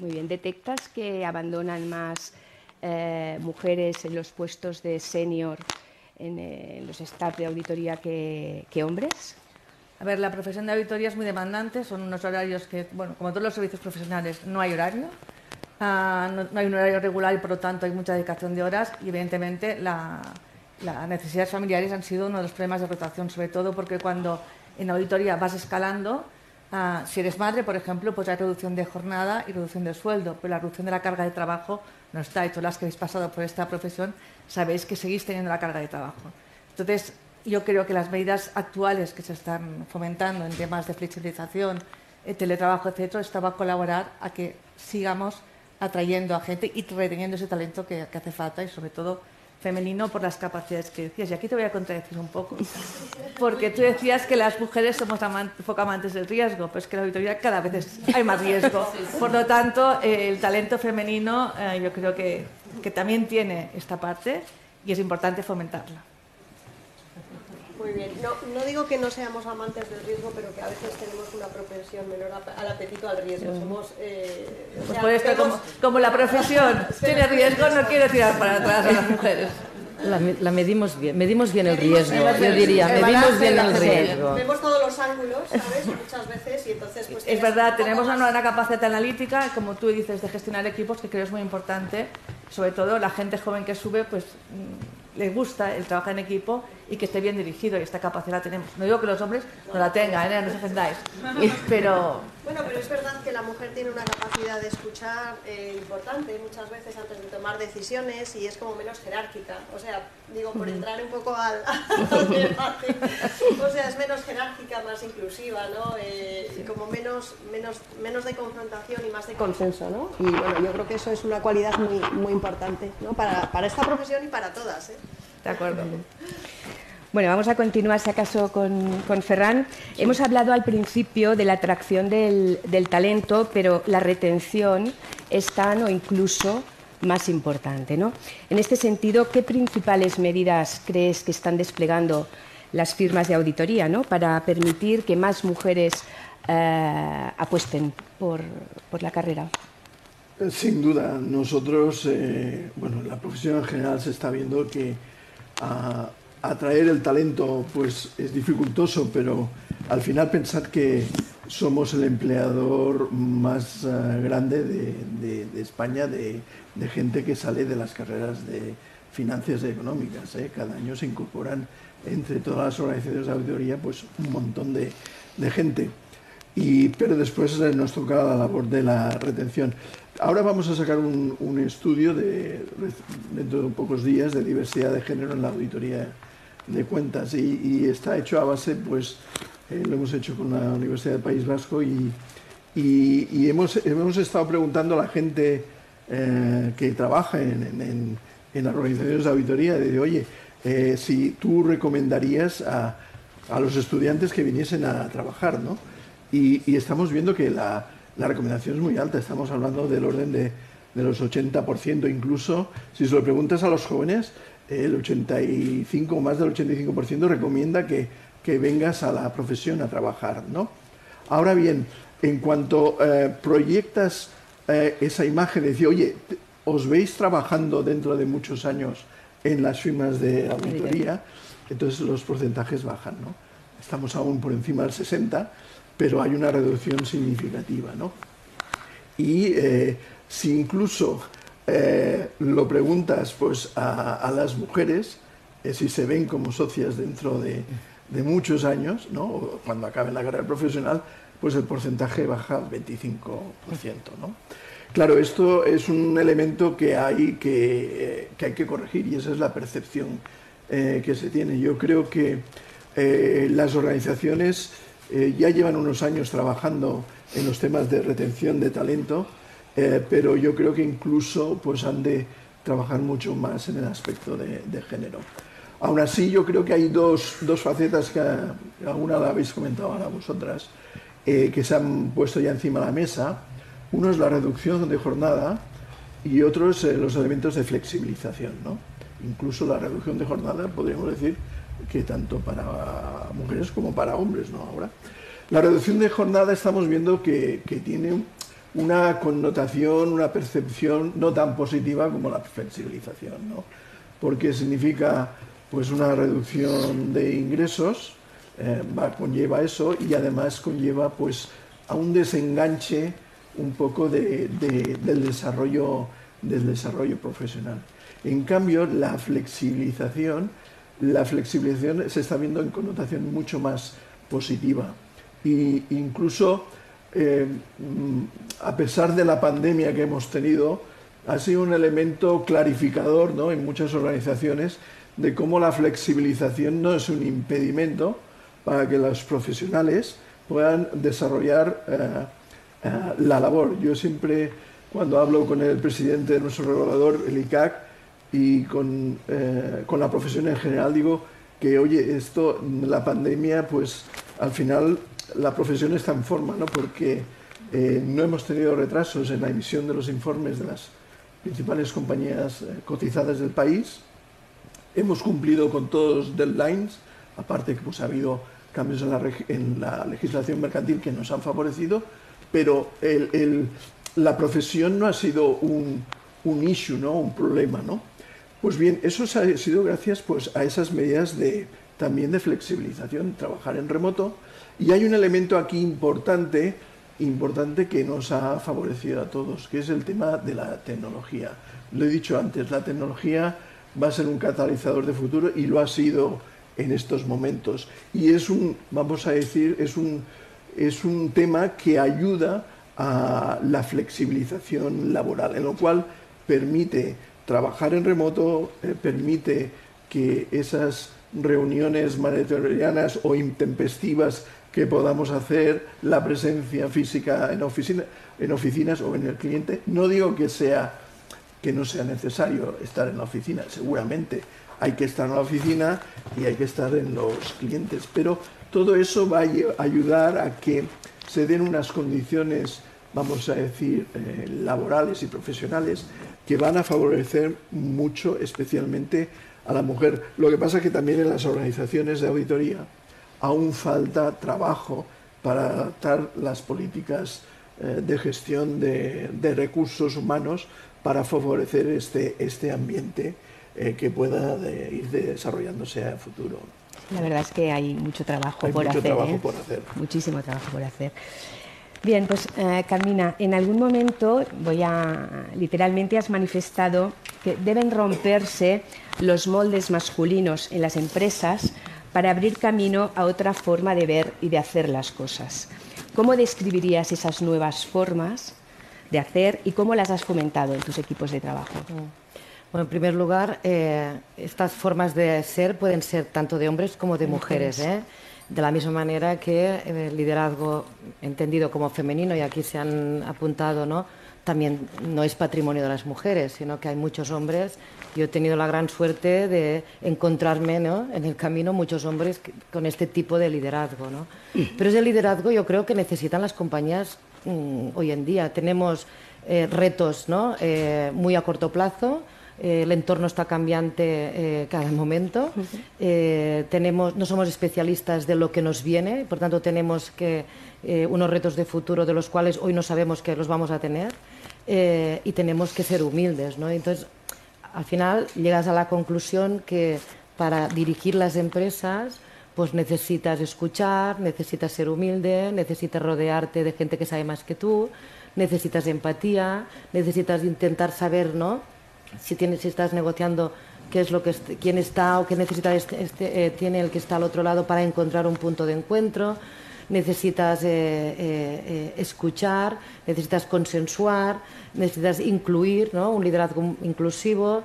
Muy bien. ¿Detectas que abandonan más eh, mujeres en los puestos de senior en, eh, los staff de auditoría que, hombres? A ver, la profesión de auditoría es muy demandante, son unos horarios que, bueno, como todos los servicios profesionales, no hay horario, no, no, hay un horario regular y por lo tanto hay mucha dedicación de horas y evidentemente la, las necesidades familiares han sido uno de los problemas de rotación, sobre todo porque cuando en auditoría vas escalando, uh, si eres madre, por ejemplo, pues hay reducción de jornada y reducción de sueldo, pero la reducción de la carga de trabajo no está. Y todas las que habéis pasado por esta profesión sabéis que seguís teniendo la carga de trabajo. Entonces, yo creo que las medidas actuales que se están fomentando en temas de flexibilización, eh, teletrabajo, etcétera, esto va a colaborar a que sigamos atrayendo a gente y reteniendo ese talento que, que hace falta y sobre todo femenino por las capacidades que decías. Y aquí te voy a contradecir un poco, porque tú decías que las mujeres somos amant poco amantes del riesgo, pero es que en la auditoría cada vez es, hay más riesgo. Por lo tanto, eh, el talento femenino eh, yo creo que, que también tiene esta parte y es importante fomentarla. Muy bien. No, no, digo que no seamos amantes del riesgo, pero que a veces tenemos una propensión menor al apetito al riesgo. Somos, eh, pues esto, como, como, la profesión tiene riesgo, no quiero tirar para atrás a las mujeres. La, la, medimos bien, medimos bien el riesgo, yo diría, medimos bien el riesgo. Vemos todos los ángulos, ¿sabes? Muchas veces y entonces pues... Es verdad, tenemos una, una capacidad analítica, como tú dices, de gestionar equipos que creo es muy importante, sobre todo la gente joven que sube, pues le gusta el trabajar en equipo y que esté bien dirigido y esta capacidad la tenemos. No digo que los hombres no la tengan, ¿eh? no os ofendáis, pero... Bueno, pero es verdad que la mujer tiene una capacidad de escuchar eh, importante muchas veces antes de tomar decisiones y es como menos jerárquica. O sea, digo, por entrar un poco al, debate, o sea, es menos jerárquica, más inclusiva, ¿no? Eh, como menos, menos, menos de confrontación y más de consenso, ¿no? Y bueno, yo creo que eso es una cualidad muy, muy importante, ¿no? Para, para esta profesión y para todas, ¿eh? De acuerdo. Bueno, vamos a continuar, si acaso, con, con Ferran. Sí. Hemos hablado al principio de la atracción del, del, talento, pero la retención es tan o incluso más importante. ¿no? En este sentido, ¿qué principales medidas crees que están desplegando las firmas de auditoría ¿no? para permitir que más mujeres eh, apuesten por, por, la carrera? Sin duda, nosotros, eh, bueno, la profesión en general se está viendo que atraer el talento pues es dificultoso, pero al final pensad que somos el empleador más uh, grande de, España de, de, gente que sale de las carreras de finanzas económicas. ¿eh? Cada año se incorporan entre todas las organizaciones de auditoría pues un montón de, gente. Y, pero después eh, nos toca la labor de la retención. Ahora vamos a sacar un, estudio de, dentro de pocos días de diversidad de género en la auditoría de cuentas y, está hecho a base, pues eh, lo hemos hecho con la Universidad del País Vasco y, hemos, hemos, estado preguntando a la gente eh, que trabaja en, en, en, las organizaciones de auditoría, de oye, eh, si tú recomendarías a, a, los estudiantes que viniesen a trabajar, ¿no? Y estamos viendo que la, la, recomendación es muy alta, estamos hablando del orden de, de los 80%, incluso si se lo preguntas a los jóvenes, el 85 o más del 85% recomienda que, que, vengas a la profesión a trabajar. ¿no? Ahora bien, en cuanto eh, proyectas eh, esa imagen de decir, oye, os veis trabajando dentro de muchos años en las firmas de auditoría, entonces los porcentajes bajan. ¿no? Estamos aún por encima del 60, pero hay una reducción significativa. ¿no? Y eh, si incluso eh, lo preguntas pues, a, las mujeres eh, si se ven como socias dentro de, muchos años, ¿no? O cuando acaben la carrera profesional, pues el porcentaje baja al 25%. ¿no? Claro, esto es un elemento que hay que, que, hay que corregir y esa es la percepción que se tiene. Yo creo que las organizaciones ya llevan unos años trabajando en los temas de retención de talento, eh, pero yo creo que incluso pues, han de trabajar mucho más en el aspecto de, género. Aún así, yo creo que hay dos, dos facetas que alguna la habéis comentado ahora vosotras, eh, que se han puesto ya encima de la mesa. Uno es la reducción de jornada y otro es eh, los elementos de flexibilización. ¿no? Incluso la reducción de jornada, podríamos decir que tanto para mujeres como para hombres. ¿no? Ahora, la reducción de jornada estamos viendo que, que tiene una connotación, una percepción no tan positiva como la flexibilización, ¿no? porque significa pues una reducción de ingresos eh, va, conlleva eso y además conlleva pues a un desenganche un poco de, del, desarrollo, del desarrollo profesional. En cambio, la flexibilización, la flexibilización se está viendo en connotación mucho más positiva. E incluso, eh, a pesar de la pandemia que hemos tenido, ha sido un elemento clarificador ¿no? en muchas organizaciones de cómo la flexibilización no es un impedimento para que los profesionales puedan desarrollar eh, eh, la labor. Yo siempre, cuando hablo con el presidente de nuestro regulador, el ICAC, y con, eh, con la profesión en general, digo que, oye, esto, la pandemia, pues al final la profesión está en forma, ¿no? Porque no hemos tenido retrasos en la emisión de los informes de las principales compañías cotizadas del país. Hemos cumplido con todos los deadlines, aparte que pues, ha habido cambios en la, legislación mercantil que nos han favorecido, pero la profesión no ha sido un, issue, ¿no? un problema. ¿no? Pues bien, eso ha sido gracias pues, a esas medidas de, también de flexibilización, trabajar en remoto. Y hay un elemento aquí importante, importante que nos ha favorecido a todos, que es el tema de la tecnología. Lo he dicho antes, la tecnología va a ser un catalizador de futuro y lo ha sido en estos momentos. Y es un, vamos a decir, es un, es un tema que ayuda a la flexibilización laboral, en lo cual permite trabajar en remoto, eh, permite que esas reuniones maratonianas o intempestivas que podamos hacer, la presencia física en oficinas o en el cliente, no digo que sea que no sea necesario estar en la oficina, seguramente hay que estar en la oficina y hay que estar en los clientes. Pero todo eso va a ayudar a que se den unas condiciones, vamos a decir, eh, laborales y profesionales que van a favorecer mucho, especialmente a la mujer. Lo que pasa es que también en las organizaciones de auditoría aún falta trabajo para adaptar las políticas eh, de gestión de, de, recursos humanos para favorecer este, este ambiente eh, que pueda ir desarrollándose a futuro. La verdad es que hay mucho trabajo, hay por, mucho hacer, trabajo ¿eh? por hacer. Muchísimo trabajo por hacer. Bien, pues eh, Carmina, en algún momento voy a literalmente has manifestado que deben romperse los moldes masculinos en las empresas para abrir camino a otra forma de ver y de hacer las cosas. ¿Cómo describirías esas nuevas formas de hacer y cómo las has fomentado en tus equipos de trabajo? Mm. Bueno, en primer lugar, eh, estas formas de ser pueden ser tanto de hombres como de mujeres. ¿eh? De la misma manera que el liderazgo entendido como femenino, y aquí se han apuntado, ¿no? también no es patrimonio de las mujeres, sino que hay muchos hombres. Yo he tenido la gran suerte de encontrarme ¿no? en el camino muchos hombres con este tipo de liderazgo. ¿no? Pero ese liderazgo yo creo que necesitan las compañías mm, hoy en día. Tenemos eh, retos ¿no? muy a corto plazo, eh, el entorno está cambiante eh, cada momento. Eh, tenemos, no somos especialistas de lo que nos viene, por tanto tenemos que, unos retos de futuro de los cuales hoy no sabemos que los vamos a tener y tenemos que ser humildes. ¿no? Entonces, al final llegas a la conclusión que para dirigir las empresas pues necesitas escuchar, necesitas ser humilde, necesitas rodearte de gente que sabe más que tú, necesitas empatía, necesitas intentar saber, ¿no? Si, tienes, si estás negociando qué es lo que quién está o qué necesidad este, este, eh, tiene el que está al otro lado para encontrar un punto de encuentro. Necesitas eh, eh, escuchar necesitas consensuar necesitas incluir ¿no? un liderazgo inclusivo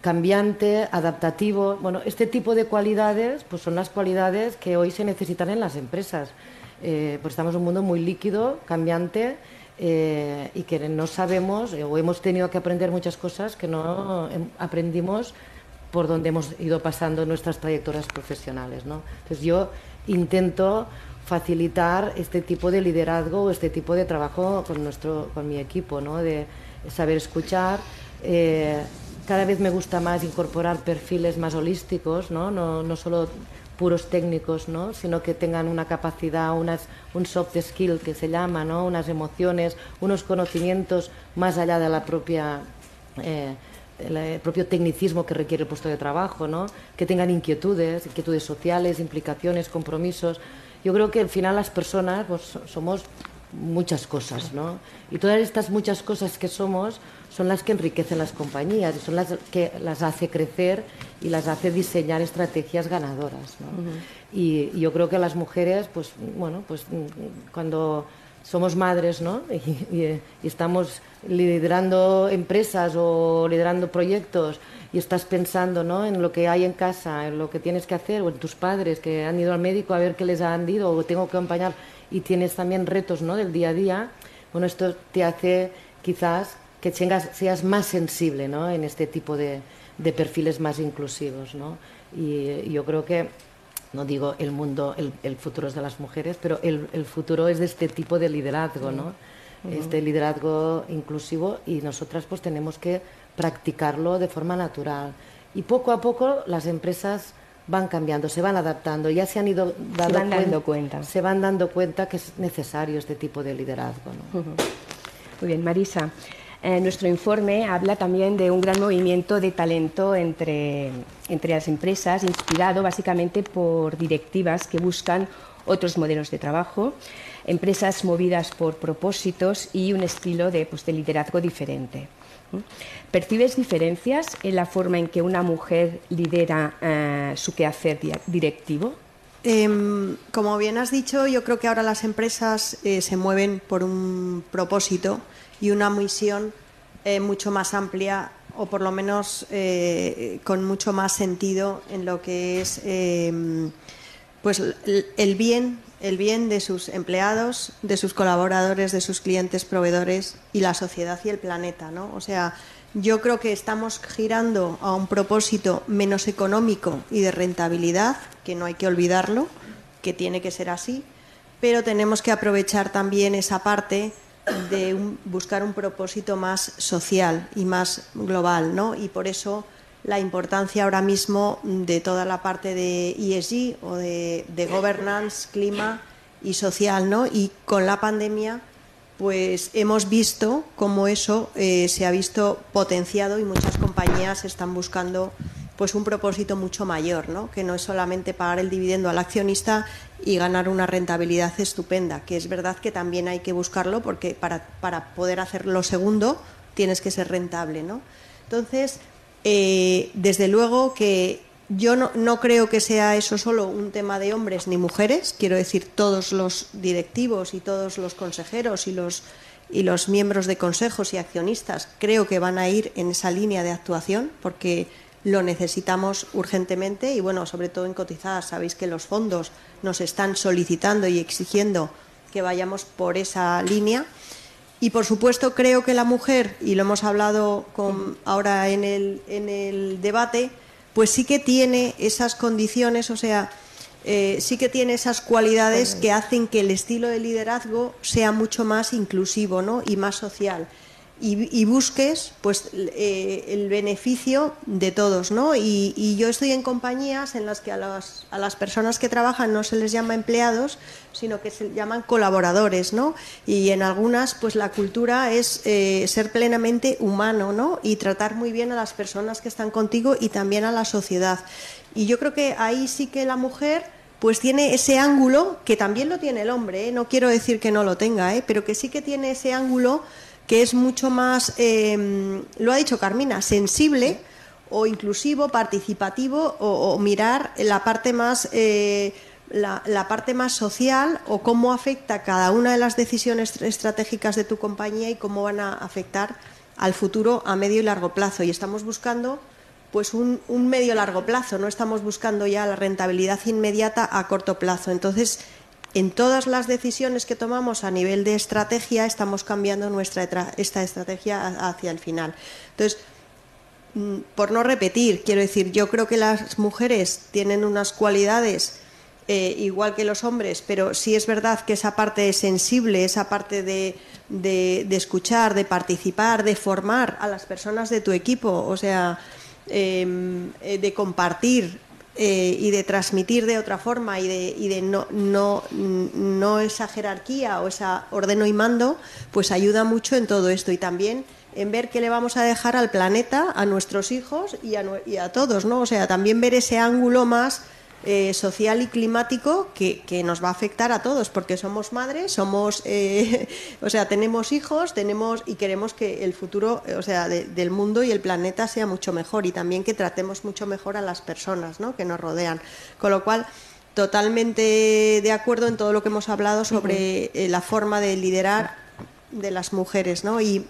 cambiante adaptativo. Bueno este tipo de cualidades pues son las cualidades que hoy se necesitan en las empresas. Pues estamos en un mundo muy líquido cambiante eh, y que no sabemos eh, o hemos tenido que aprender muchas cosas que no em, aprendimos por donde hemos ido pasando nuestras trayectorias profesionales. ¿no? Entonces yo intento facilitar este tipo de liderazgo o este tipo de trabajo con, nuestro, con mi equipo, ¿no? de saber escuchar. Eh, cada vez me gusta más incorporar perfiles más holísticos, no, no, no solo puros técnicos, ¿no? sino que tengan una capacidad, unas, un soft skill que se llama, ¿no? unas emociones, unos conocimientos más allá de la propia eh, el propio tecnicismo que requiere el puesto de trabajo, ¿no? que tengan inquietudes, inquietudes sociales, implicaciones, compromisos. Yo creo que al final las personas pues, somos muchas cosas, ¿no? Y todas estas muchas cosas que somos son las que enriquecen las compañías y son las que las hace crecer y las hace diseñar estrategias ganadoras, ¿no? y, y, yo creo que las mujeres, pues, bueno, pues cuando somos madres, ¿no? Y, estamos liderando empresas o liderando proyectos y estás pensando, ¿no? En lo que hay en casa, en lo que tienes que hacer, o en tus padres que han ido al médico a ver qué les han ido o tengo que acompañar y tienes también retos, ¿no? Del día a día. Bueno, esto te hace quizás que seas más sensible, ¿no? En este tipo de, de perfiles más inclusivos, ¿no? Y yo creo que no digo el mundo, el, futuro es de las mujeres, pero el, futuro es de este tipo de liderazgo, ¿no? Este liderazgo inclusivo y nosotras pues tenemos que practicarlo de forma natural. Y poco a poco las empresas van cambiando, se van adaptando, ya se han ido dando, cuenta, Se van dando cuenta que es necesario este tipo de liderazgo. Muy bien, Marisa. Eh, nuestro informe habla también de un gran movimiento de talento entre, entre las empresas, inspirado básicamente por directivas que buscan otros modelos de trabajo, empresas movidas por propósitos y un estilo de, pues, de liderazgo diferente. ¿Percibes diferencias en la forma en que una mujer lidera eh, su quehacer directivo? Em, como bien has dicho, yo creo que ahora las empresas eh, se mueven por un propósito y una misión eh, mucho más amplia o por lo menos eh, con mucho más sentido en lo que es em, pues el bien el bien de sus empleados, de sus colaboradores, de sus clientes, proveedores y la sociedad y el planeta, ¿no? O sea, yo creo que estamos girando a un propósito menos económico y de rentabilidad, que no hay que olvidarlo, que tiene que ser así, pero tenemos que aprovechar también esa parte de buscar un propósito más social y más global, ¿no? Y por eso la importancia ahora mismo de toda la parte de ESG o de, governance, clima y social, ¿no? Y con la pandemia, pues hemos visto cómo eso eh, se ha visto potenciado y muchas compañías están buscando pues un propósito mucho mayor, ¿no? que no es solamente pagar el dividendo al accionista y ganar una rentabilidad estupenda, que es verdad que también hay que buscarlo porque para, para poder hacer lo segundo tienes que ser rentable. ¿no? Entonces, eh, desde luego que yo no, no, creo que sea eso solo un tema de hombres ni mujeres, quiero decir, todos los directivos y todos los consejeros y los, y los miembros de consejos y accionistas creo que van a ir en esa línea de actuación porque lo necesitamos urgentemente y bueno, sobre todo en cotizadas. Sabéis que los fondos nos están solicitando y exigiendo que vayamos por esa línea. Y por supuesto creo que la mujer, y lo hemos hablado con, ahora en el, en el debate, pues sí que tiene esas condiciones, o sea, eh, sí que tiene esas cualidades que hacen que el estilo de liderazgo sea mucho más inclusivo ¿no? y más social y, busques pues eh, el beneficio de todos, ¿no? Y, yo estoy en compañías en las que a las, a las personas que trabajan no se les llama empleados, sino que se llaman colaboradores, ¿no? Y en algunas, pues la cultura es eh, ser plenamente humano, ¿no? Y tratar muy bien a las personas que están contigo y también a la sociedad. Y yo creo que ahí sí que la mujer pues tiene ese ángulo que también lo tiene el hombre, ¿eh? no quiero decir que no lo tenga, ¿eh? pero que sí que tiene ese ángulo que es mucho más, em, lo ha dicho Carmina, sensible o inclusivo, participativo o, mirar la parte más eh, la, parte más social o cómo afecta cada una de las decisiones estratégicas de tu compañía y cómo van a afectar al futuro a medio y largo plazo. Y estamos buscando pues un, un medio largo plazo, no estamos buscando ya la rentabilidad inmediata a corto plazo. Entonces, en todas las decisiones que tomamos a nivel de estrategia estamos cambiando nuestra esta estrategia hacia el final. Entonces, mm, por no repetir, quiero decir, yo creo que las mujeres tienen unas cualidades eh, igual que los hombres, pero sí es verdad que esa parte sensible, esa parte de, escuchar, de participar, de formar a las personas de tu equipo, o sea, em, eh, de compartir eh, y de transmitir de otra forma y de, y de no, no, no, esa jerarquía o esa ordeno y mando, pues ayuda mucho en todo esto. Y también en ver qué le vamos a dejar al planeta, a nuestros hijos y a, y a todos, ¿no? O sea, también ver ese ángulo más eh, social y climático que, que, nos va a afectar a todos, porque somos madres, somos, eh, o sea, tenemos hijos, tenemos y queremos que el futuro, o sea, de, del mundo y el planeta sea mucho mejor y también que tratemos mucho mejor a las personas, ¿no? Que nos rodean. Con lo cual totalmente de acuerdo en todo lo que hemos hablado sobre eh, la forma de liderar de las mujeres, ¿no? Y,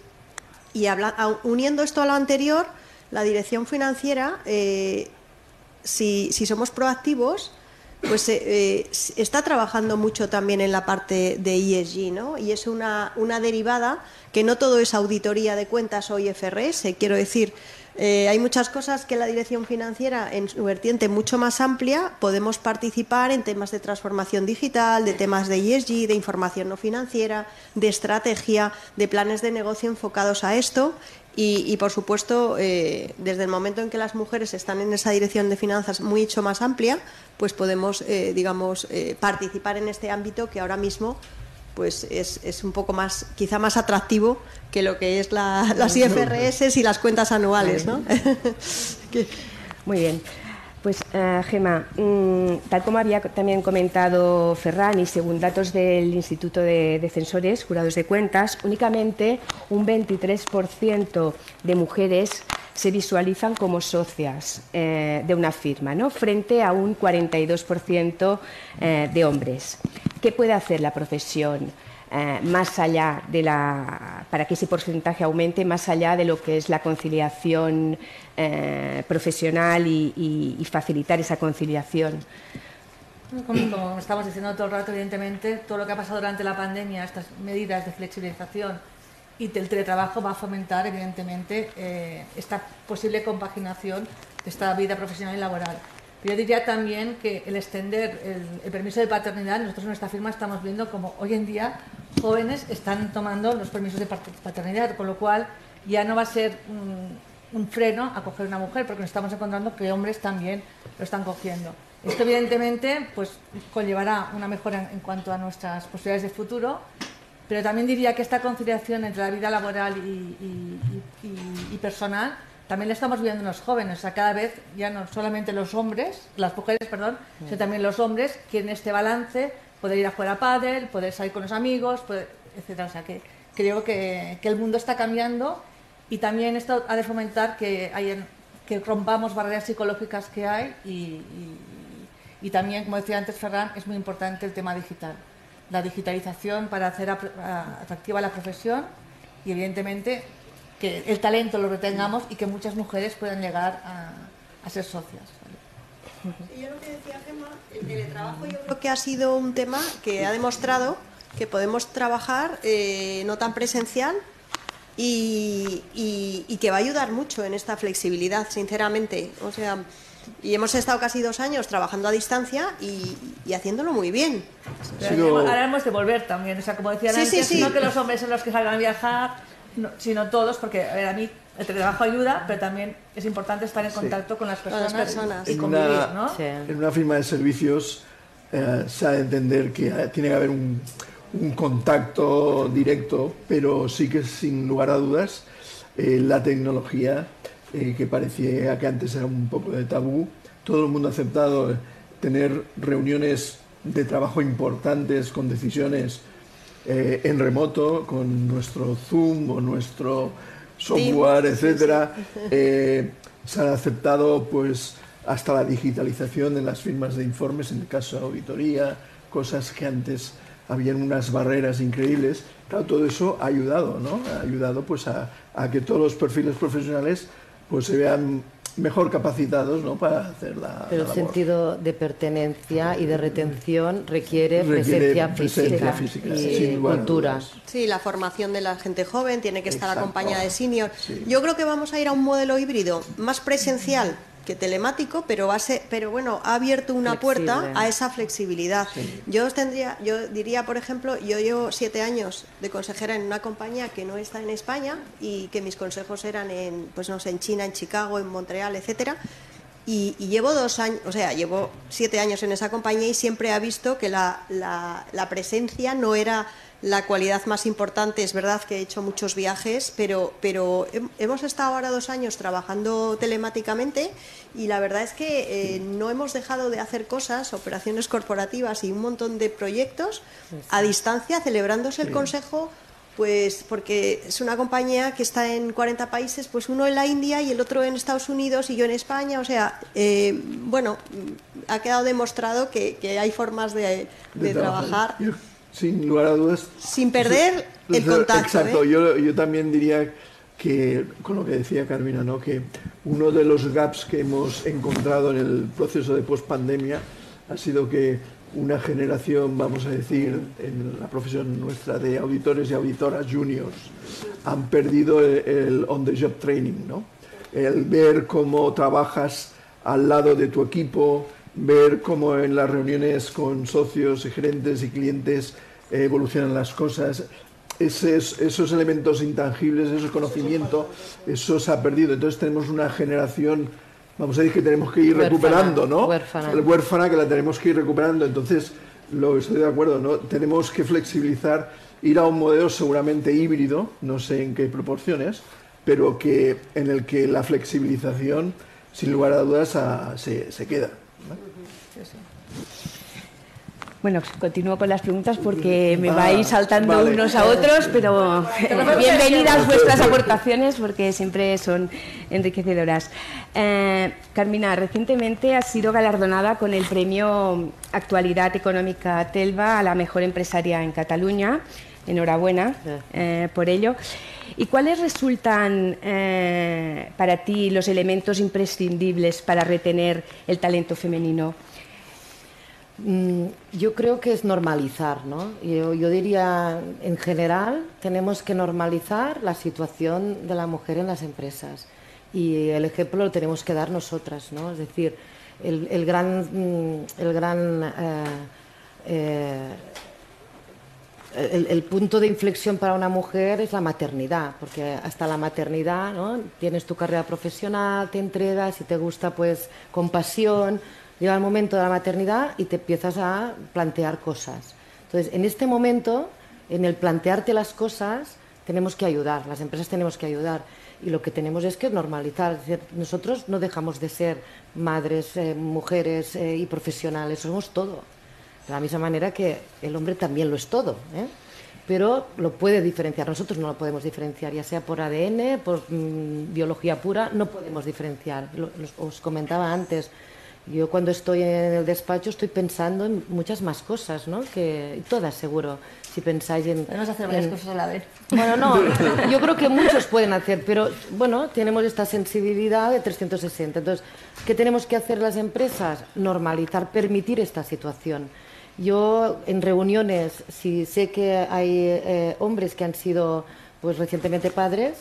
y habla, uniendo esto a lo anterior, la dirección financiera eh, si, si somos proactivos, pues eh, eh, está trabajando mucho también en la parte de ESG, ¿no? Y es una, una derivada que no todo es auditoría de cuentas o IFRS, quiero decir, eh, hay muchas cosas que la dirección financiera, en su vertiente mucho más amplia, podemos participar en temas de transformación digital, de temas de ESG, de información no financiera, de estrategia, de planes de negocio enfocados a esto y, y, por supuesto, eh, desde el momento en que las mujeres están en esa dirección de finanzas mucho más amplia, pues podemos, eh, digamos, eh, participar en este ámbito que ahora mismo pues es, es, un poco más, quizá más atractivo que lo que es la, las IFRS y las cuentas anuales, ¿no? Muy bien. Pues, uh, Gema, mmm, tal como había también comentado Ferran, y según datos del Instituto de, de Censores, Jurados de Cuentas, únicamente un 23% de mujeres se visualizan como socias eh, de una firma, ¿no? frente a un 42% eh, de hombres. ¿Qué puede hacer la profesión? Eh, más allá de la para que ese porcentaje aumente más allá de lo que es la conciliación eh, profesional y, facilitar esa conciliación. Como, estamos diciendo todo el rato, evidentemente, todo lo que ha pasado durante la pandemia, estas medidas de flexibilización y el teletrabajo va a fomentar, evidentemente, eh, esta posible compaginación de esta vida profesional y laboral. Yo diría también que el extender el, permiso de paternidad, nosotros en nuestra firma estamos viendo como hoy en día jóvenes están tomando los permisos de paternidad, con lo cual ya no va a ser un, freno a coger una mujer, porque nos estamos encontrando que hombres también lo están cogiendo. Esto evidentemente pues, conllevará una mejora en cuanto a nuestras posibilidades de futuro, pero también diría que esta conciliación entre la vida laboral y personal también la estamos viendo en los jóvenes, o sea, cada vez ya no solamente los hombres, las mujeres, perdón, sí. sino también los hombres quieren este balance, poder ir a jugar a pádel, poder salir con los amigos, poder, etcétera. O sea, que creo que, que, el mundo está cambiando y también esto ha de fomentar que, hay, que rompamos barreras psicológicas que hay y, y, y también, como decía antes Ferran, es muy importante el tema digital. La digitalización para hacer atractiva la profesión y, evidentemente, que el talento lo retengamos y que muchas mujeres puedan llegar a, a ser socias. Yo lo que decía Gemma, el teletrabajo yo creo que ha sido un tema que ha demostrado que podemos trabajar eh, no tan presencial y, y, y, que va a ayudar mucho en esta flexibilidad, sinceramente. O sea, y hemos estado casi dos años trabajando a distancia y, y haciéndolo muy bien. Pero ahora hemos de volver también, o sea, como decía sí, antes, sí, sí. no que los hombres son los que salgan a viajar, no, sino todos, porque a, ver, a mí el teletrabajo ayuda, pero también es importante estar en contacto sí. con las personas, con las personas. y en convivir, una, ¿no? Sí. En una firma de servicios eh, se ha de entender que tiene que haber un, un, contacto directo, pero sí que sin lugar a dudas eh, la tecnología, eh, que parecía que antes era un poco de tabú, todo el mundo ha aceptado tener reuniones de trabajo importantes con decisiones eh, en remoto, con nuestro Zoom o nuestro software, etcétera. Eh, se han aceptado pues hasta la digitalización de las firmas de informes en el caso de auditoría, cosas que antes habían unas barreras increíbles. Claro, todo eso ha ayudado, ¿no? Ha ayudado pues a, a que todos los perfiles profesionales pues se vean mejor capacitados ¿no? para hacer la Pero la el sentido de pertenencia y de retención requiere, requiere presencia, presencia física, física y cultura. Sí, la formación de la gente joven tiene que estar Exacto. acompañada de senior. Sí. Yo creo que vamos a ir a un modelo híbrido más presencial que telemático, pero va a ser, pero bueno, ha abierto una Flexible. puerta a esa flexibilidad. Sí. Yo os tendría, yo diría, por ejemplo, yo llevo siete años de consejera en una compañía que no está en España y que mis consejos eran en, pues no sé, en China, en Chicago, en Montreal, etcétera. Y, llevo dos años, o sea, llevo siete años en esa compañía y siempre he visto que la, la, presencia no era la cualidad más importante. Es verdad que he hecho muchos viajes, pero, pero hemos estado ahora dos años trabajando telemáticamente y la verdad es que eh, no hemos dejado de hacer cosas, operaciones corporativas y un montón de proyectos a distancia, celebrándose el Consejo pues porque es una compañía que está en 40 países, pues uno en la India y el otro en Estados Unidos y yo en España. O sea, eh, bueno, ha quedado demostrado que, hay formas de, trabajar. sin lugar a dudas. Sin perder el contacto. Exacto, ¿eh? yo, yo también diría que, con lo que decía Carmina, ¿no? que uno de los gaps que hemos encontrado en el proceso de pospandemia ha sido que una generación, vamos a decir, en la profesión nuestra de auditores y auditoras juniors, han perdido el, on-the-job training, ¿no? El ver cómo trabajas al lado de tu equipo, ver cómo en las reuniones con socios, gerentes y clientes evolucionan las cosas. esos elementos intangibles, ese conocimiento, eso se ha perdido. Entonces tenemos una generación vamos a decir que tenemos que ir recuperando, ¿no? Huérfana. El huérfana que la tenemos que ir recuperando. Entonces, lo estoy de acuerdo, ¿no? Tenemos que flexibilizar, ir a un modelo seguramente híbrido, no sé en qué proporciones, pero que en el que la flexibilización, sin lugar a dudas, se, se, queda. Bueno, continúo con las preguntas porque me vais saltando unos a otros, pero bienvenidas vuestras aportaciones porque siempre son enriquecedoras. Eh, Carmina, recientemente has sido galardonada con el premio Actualidad Económica Telva a la mejor empresaria en Cataluña. Enhorabuena eh, por ello. ¿Y cuáles resultan eh, para ti los elementos imprescindibles para retener el talento femenino? Mm, yo creo que es normalizar, ¿no? Yo, diría, en general, tenemos que normalizar la situación de la mujer en las empresas. Y el ejemplo lo tenemos que dar nosotras, ¿no? Es decir, el, gran, mm, el, gran eh, eh, el, punto de inflexión para una mujer es la maternidad, porque hasta la maternidad, ¿no? Tienes tu carrera profesional, te entregas y te gusta, pues, con pasión llega el momento de la maternidad y te empiezas a plantear cosas. Entonces, en este momento, en el plantearte las cosas, tenemos que ayudar, las empresas tenemos que ayudar. Y lo que tenemos es que normalizar. nosotros no dejamos de ser madres, eh, mujeres eh, y profesionales, somos todo. De la misma manera que el hombre también lo es todo. ¿eh? Pero lo puede diferenciar. Nosotros no lo podemos diferenciar, ya sea por ADN, por mm, biología pura, no podemos diferenciar. os comentaba antes, yo cuando estoy en el despacho estoy pensando en muchas más cosas, ¿no? Que todas seguro. Si pensáis en podemos hacer varias cosas a la vez. Bueno, no. Yo creo que muchos pueden hacer, pero bueno, tenemos esta sensibilidad de 360. Entonces, ¿qué tenemos que hacer las empresas? Normalizar, permitir esta situación. Yo en reuniones, si sé que hay eh, hombres que han sido, pues recientemente padres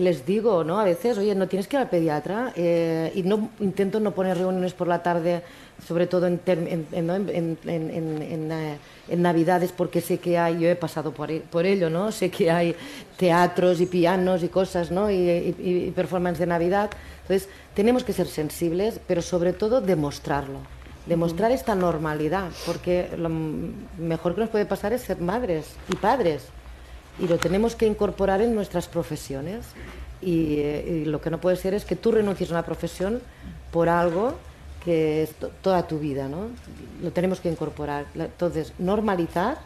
les digo, ¿no? A veces, oye, no tienes que ir al pediatra eh, y no intento no poner reuniones por la tarde, sobre todo en, en, eh, en, Navidades, porque sé que hay, yo he pasado por, por, ello, ¿no? Sé que hay teatros y pianos y cosas, ¿no? Y, y, performance de Navidad. Entonces, tenemos que ser sensibles, pero sobre todo demostrarlo. Demostrar esta normalidad, porque lo mejor que nos puede pasar es ser madres y padres y lo tenemos que incorporar en nuestras profesiones. Y, lo que no puede ser es que tú renuncies a una profesión por algo que es toda tu vida, ¿no? Lo tenemos que incorporar. Entonces, normalizar,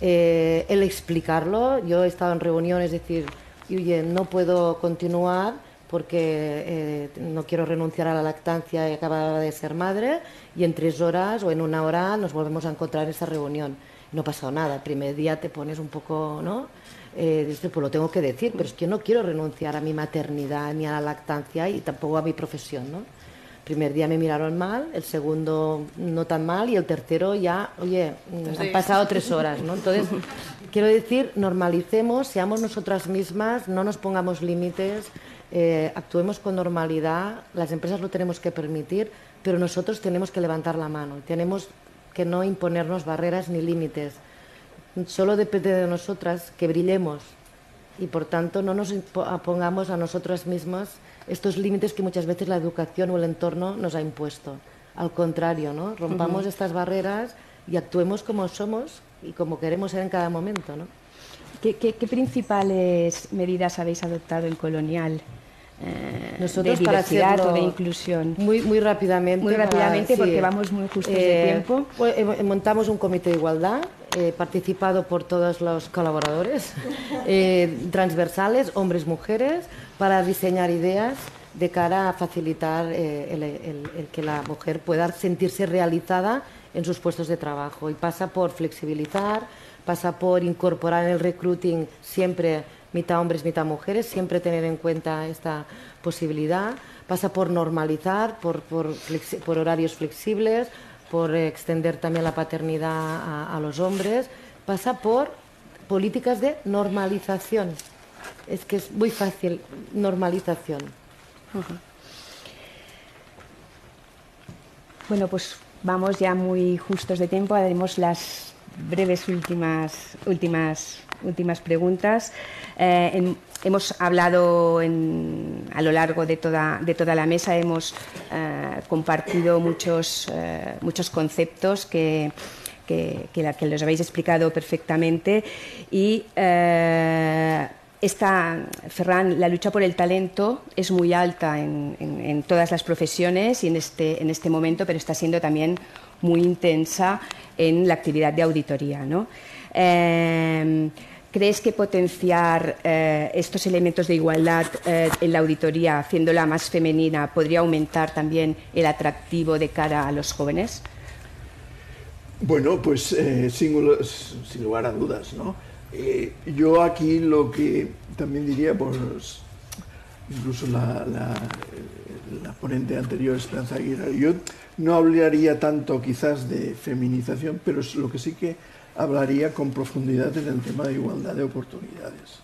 eh, el explicarlo. Yo he estado en reuniones, es decir, oye, no puedo continuar porque eh, no quiero renunciar a la lactancia y acababa de ser madre y en tres horas o en una hora nos volvemos a encontrar en esa reunión no ha pasado nada. El primer día te pones un poco, ¿no? Eh, dices, pues lo tengo que decir, pero es que no quiero renunciar a mi maternidad ni a la lactancia y tampoco a mi profesión, ¿no? El primer día me miraron mal, el segundo no tan mal y el tercero ya, oye, mm, han pasado tres horas, ¿no? Entonces, quiero decir, normalicemos, seamos nosotras mismas, no nos pongamos límites, eh, actuemos con normalidad, las empresas lo tenemos que permitir, pero nosotros tenemos que levantar la mano, tenemos que no imponernos barreras ni límites. Solo depende de nosotras que brillemos y por tanto no nos pongamos a nosotras mismas estos límites que muchas veces la educación o el entorno nos ha impuesto. Al contrario, ¿no? rompamos estas barreras y actuemos como somos y como queremos ser en cada momento. ¿no? ¿Qué, principales medidas habéis adoptado en Colonial? Eh, Nosotros de diversidad o de inclusión. Muy, muy rápidamente. Muy rápidamente porque vamos muy justos de eh, tiempo. Pues, eh, montamos un comité de igualdad participado por todos los colaboradores transversales, hombres, mujeres, para diseñar ideas de cara a facilitar el que la mujer pueda sentirse realizada en sus puestos de trabajo. Y pasa por flexibilizar, pasa por incorporar en el recruiting siempre mitad hombres, mitad mujeres, siempre tener en cuenta esta posibilidad. Pasa por normalizar, por, horarios flexibles, por extender también la paternidad a, los hombres. Pasa por políticas de normalización. Es que es muy fácil, normalización. Bueno, pues vamos ya muy justos de tiempo. Haremos las breves últimas, últimas, últimas preguntas. Eh, hemos hablado a lo largo de toda, de toda la mesa, hemos eh, compartido muchos, eh, muchos conceptos que, que, que, los habéis explicado perfectamente y esta, Ferran, la lucha por el talento es muy alta en, en, todas las profesiones y en este, en este momento, pero está siendo también muy intensa en la actividad de auditoría. ¿no? Eh, ¿Crees que potenciar eh, estos elementos de igualdad eh, en la auditoría, haciéndola más femenina, podría aumentar también el atractivo de cara a los jóvenes? Bueno, pues sin, sin, lugar a dudas, ¿no? yo aquí lo que también diría, pues incluso la, ponente anterior, Esperanza Aguirre, yo no hablaría tanto quizás de feminización, pero lo que sí que hablaría con profundidad en el tema de igualdad de oportunidades.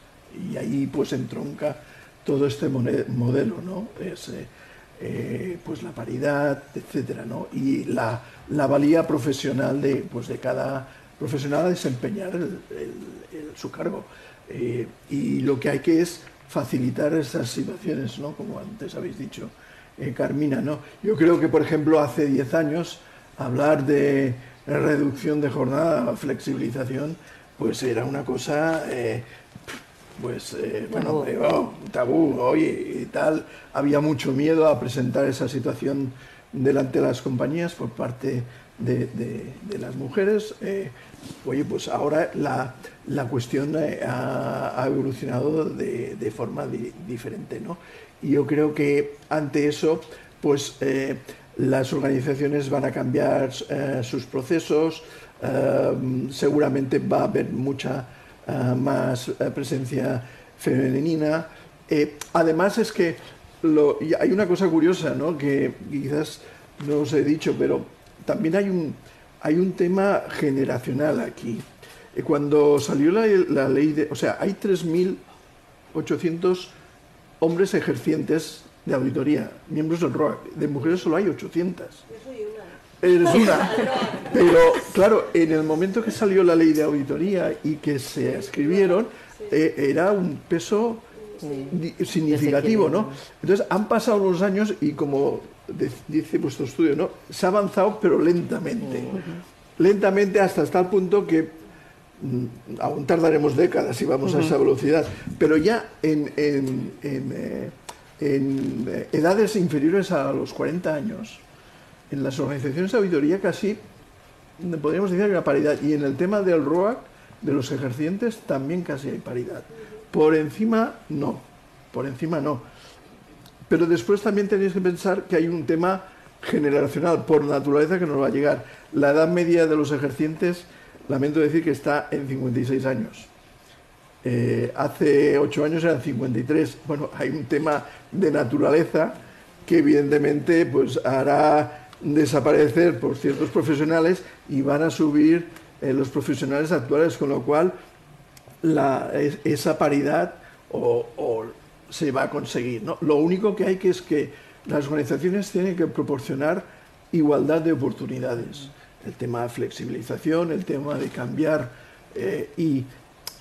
Y ahí pues entronca todo este modelo, ¿no? Es, eh, eh, pues la paridad, etcétera, ¿no? Y la, valía profesional de, pues de cada profesional a desempeñar su cargo. Eh, y lo que hay que es facilitar esas situaciones, ¿no? Como antes habéis dicho, Carmina, ¿no? Yo creo que, por ejemplo, hace 10 años hablar de reducción de jornada, flexibilización, pues era una cosa, eh, pues, eh, bueno, oh, tabú, oye, y tal. Había mucho miedo a presentar esa situación delante de las compañías por parte de, las mujeres. Eh, oye, pues ahora la, la cuestión ha, evolucionado de, forma diferente, ¿no? Y yo creo que ante eso, pues las organizaciones van a cambiar eh, sus procesos, eh, seguramente va a haber mucha eh, más presencia femenina. además es que hay una cosa curiosa, ¿no? que quizás no os he dicho, pero también hay un, hay un tema generacional aquí. Cuando salió la, la ley de... O sea, hay 3.800 hombres ejercientes de auditoría, miembros del ROAC. De mujeres solo hay 800. Eres una. Pero, claro, en el momento que salió la ley de auditoría y que se escribieron, eh, era un peso significativo, ¿no? Entonces, han pasado unos años y como dice vuestro estudio, ¿no? Se ha avanzado, pero lentamente. Lentamente hasta tal punto que mm, aún tardaremos décadas si vamos a esa velocidad, pero ya en, en, eh, en eh, edades inferiores a los 40 años, en las organizaciones de auditoría casi podríamos decir que hay paridad. Y en el tema del ROAC, de los ejercientes, también casi hay paridad. Por encima, no. Por encima, no. Pero después también tenéis que pensar que hay un tema generacional, por naturaleza, que nos va a llegar. La edad media de los ejercientes, lamento decir que está en 56 años. Eh, hace ocho años eran 53. Bueno, hay un tema de naturaleza que evidentemente pues, hará desaparecer por ciertos profesionales y van a subir eh, los profesionales actuales, con lo cual esa paridad o, se va a conseguir. Lo único que hay que es que las organizaciones tienen que proporcionar igualdad de oportunidades. El tema de flexibilización, el tema de cambiar eh, y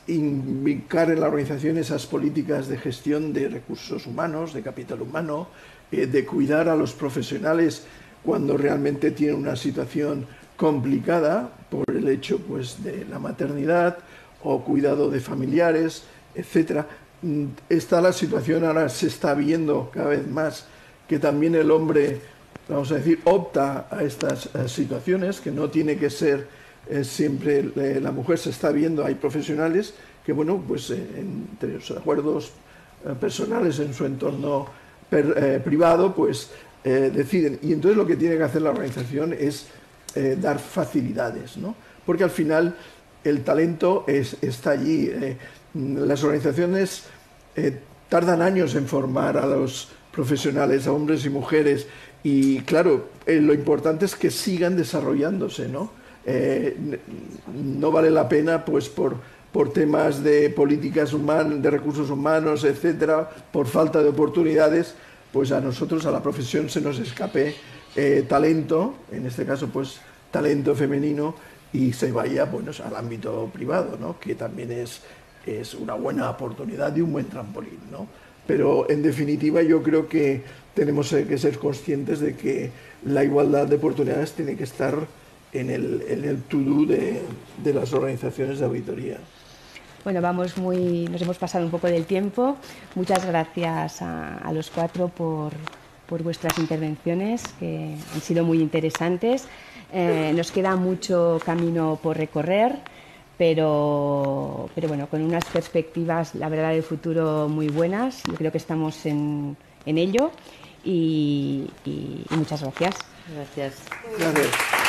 invitar en la organización esas políticas de gestión de recursos humanos, de capital humano, eh, de cuidar a los profesionales cuando realmente tienen una situación complicada por el hecho pues, de la maternidad o cuidado de familiares, etcétera. Mm, está la situación, ahora se está viendo cada vez más que también el hombre, vamos a decir, opta a estas eh, situaciones, que no tiene que ser eh, siempre eh, la mujer, se está viendo, hay profesionales que, bueno, pues entre los acuerdos personales en su entorno privado, pues deciden. Y entonces lo que tiene que hacer la organización es dar facilidades, ¿no? Porque al final el talento es, está allí. las organizaciones tardan años en formar a los profesionales, a hombres y mujeres, y claro, eh, lo importante es que sigan desarrollándose, ¿no? Eh, no vale la pena, pues, por, por temas de políticas humanas, de recursos humanos, etcétera, por falta de oportunidades, pues a nosotros, a la profesión, se nos escape eh, talento, en este caso, pues, talento femenino, y se vaya, bueno, al ámbito privado, ¿no? Que también es, es una buena oportunidad y un buen trampolín, ¿no? Pero en definitiva yo creo que tenemos que ser conscientes de que la igualdad de oportunidades tiene que estar en el, en el to-do de, de, las organizaciones de auditoría. Bueno, vamos muy, nos hemos pasado un poco del tiempo. Muchas gracias a, a los cuatro por, por, vuestras intervenciones, que han sido muy interesantes. Eh, nos queda mucho camino por recorrer pero, pero bueno, con unas perspectivas, la verdad, de futuro muy buenas. Yo creo que estamos en, en ello y, y, y, muchas gracias. Gracias. Gracias.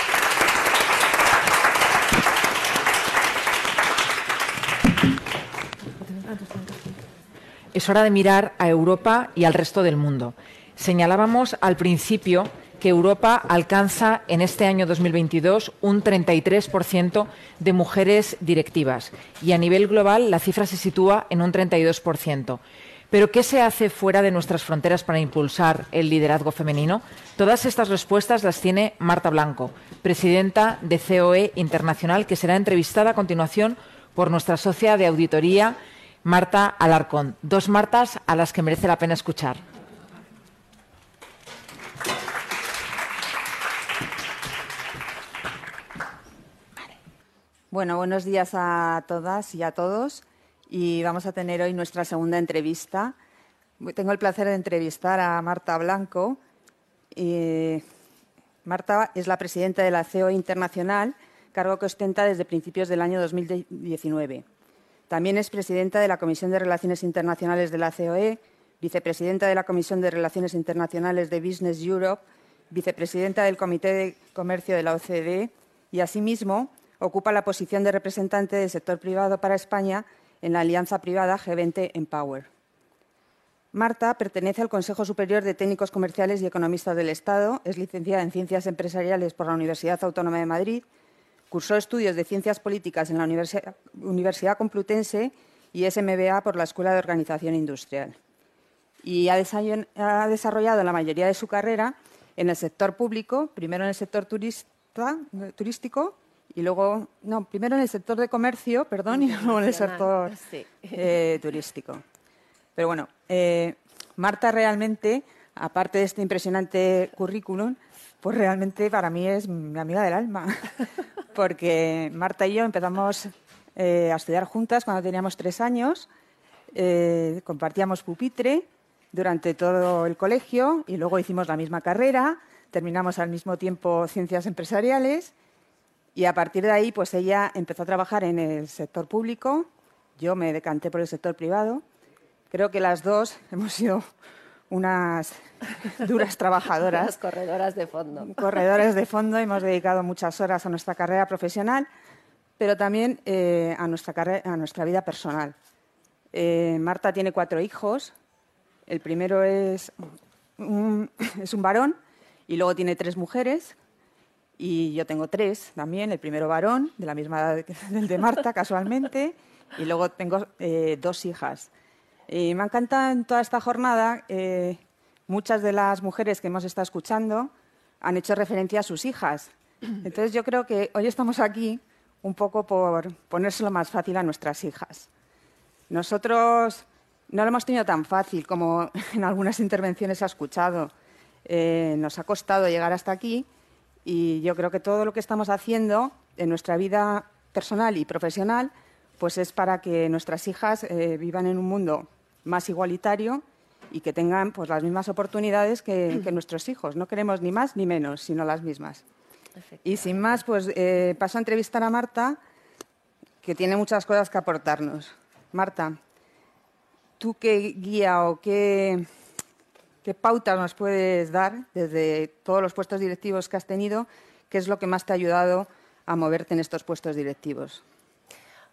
Es hora de mirar a Europa y al resto del mundo. Señalábamos al principio que Europa alcanza en este año 2022 un 33% de mujeres directivas y a nivel global la cifra se sitúa en un 32%. Pero ¿qué se hace fuera de nuestras fronteras para impulsar el liderazgo femenino? Todas estas respuestas las tiene Marta Blanco, presidenta de COE Internacional, que será entrevistada a continuación por nuestra socia de auditoría, Marta Alarcón. Dos Martas a las que merece la pena escuchar. Bueno, buenos días a todas y a todos. Y vamos a tener hoy nuestra segunda entrevista. Tengo el placer de entrevistar a Marta Blanco. Marta es la presidenta de la CEO Internacional, cargo que ostenta desde principios del año 2019. También es presidenta de la Comisión de Relaciones Internacionales de la COE, vicepresidenta de la Comisión de Relaciones Internacionales de Business Europe, vicepresidenta del Comité de Comercio de la OCDE y, asimismo, ocupa la posición de representante del sector privado para España en la alianza privada G20 Empower. Marta pertenece al Consejo Superior de Técnicos Comerciales y Economistas del Estado, es licenciada en Ciencias Empresariales por la Universidad Autónoma de Madrid, cursó estudios de Ciencias Políticas en la Universidad, Complutense y es MBA por la Escuela de Organización Industrial. Y ha desarrollado la mayoría de su carrera en el sector público, primero en el sector turístico y luego, no, primero en el sector de comercio, perdón, y luego en el sector eh, turístico. Pero bueno, eh, Marta realmente, aparte de este impresionante currículum, pues realmente para mí es mi amiga del alma, porque Marta y yo empezamos eh, a estudiar juntas cuando teníamos tres años, compartíamos pupitre durante todo el colegio y luego hicimos la misma carrera, terminamos al mismo tiempo ciencias empresariales y a partir de ahí, pues ella empezó a trabajar en el sector público, yo me decanté por el sector privado. Creo que las dos hemos sido unas duras trabajadoras. corredoras de fondo. Corredoras de fondo, hemos dedicado muchas horas a nuestra carrera profesional, pero también eh, a, nuestra a nuestra vida personal. Eh, Marta tiene cuatro hijos. El primero es es un varón y luego tiene tres mujeres y yo tengo tres también, el primero varón, de la misma edad del de Marta, casualmente, y luego tengo eh, dos hijas. Y me encanta en toda esta jornada, eh, muchas de las mujeres que hemos estado escuchando han hecho referencia a sus hijas. Entonces yo creo que hoy estamos aquí un poco por ponérselo más fácil a nuestras hijas. Nosotros no lo hemos tenido tan fácil como en algunas intervenciones ha escuchado. Eh, nos ha costado llegar hasta aquí y yo creo que todo lo que estamos haciendo en nuestra vida personal y profesional pues es para que nuestras hijas eh, vivan en un mundo más igualitario y que tengan pues, las mismas oportunidades que, nuestros hijos. No queremos ni más ni menos, sino las mismas. Y sin más, pues eh, paso a entrevistar a Marta, que tiene muchas cosas que aportarnos. Marta, ¿tú qué guía o qué, qué pautas nos puedes dar desde todos los puestos directivos que has tenido? ¿Qué es lo que más te ha ayudado a moverte en estos puestos directivos?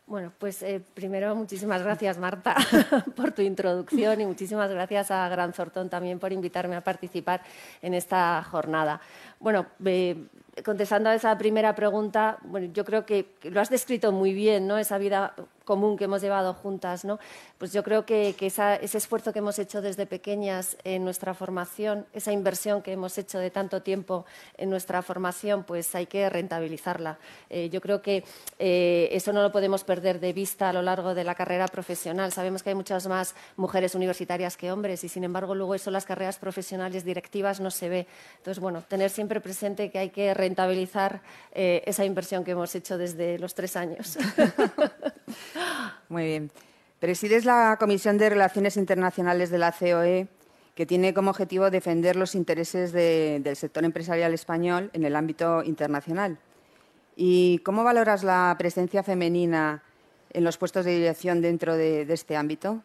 Bueno, pues eh, primero muchísimas gracias Marta por tu introducción y muchísimas gracias a Gran Zortón también por invitarme a participar en esta jornada. Bueno, eh, contestando a esa primera pregunta, bueno, yo creo que lo has descrito muy bien, ¿no? Esa vida común que hemos llevado juntas, ¿no? Pues yo creo que, ese esfuerzo que hemos hecho desde pequeñas en nuestra formación, esa inversión que hemos hecho de tanto tiempo en nuestra formación, pues hay que rentabilizarla. Eh, yo creo que eh, eso no lo podemos perder de vista a lo largo de la carrera profesional. Sabemos que hay muchas más mujeres universitarias que hombres y, sin embargo, luego eso las carreras profesionales directivas no se ve. Entonces, bueno, tener siempre presente que hay que rentabilizar eh, esa inversión que hemos hecho desde los tres años. Muy bien. Presides la Comisión de Relaciones Internacionales de la COE, que tiene como objetivo defender los intereses del sector empresarial español en el ámbito internacional. ¿Y cómo valoras la presencia femenina en los puestos de dirección dentro de este ámbito?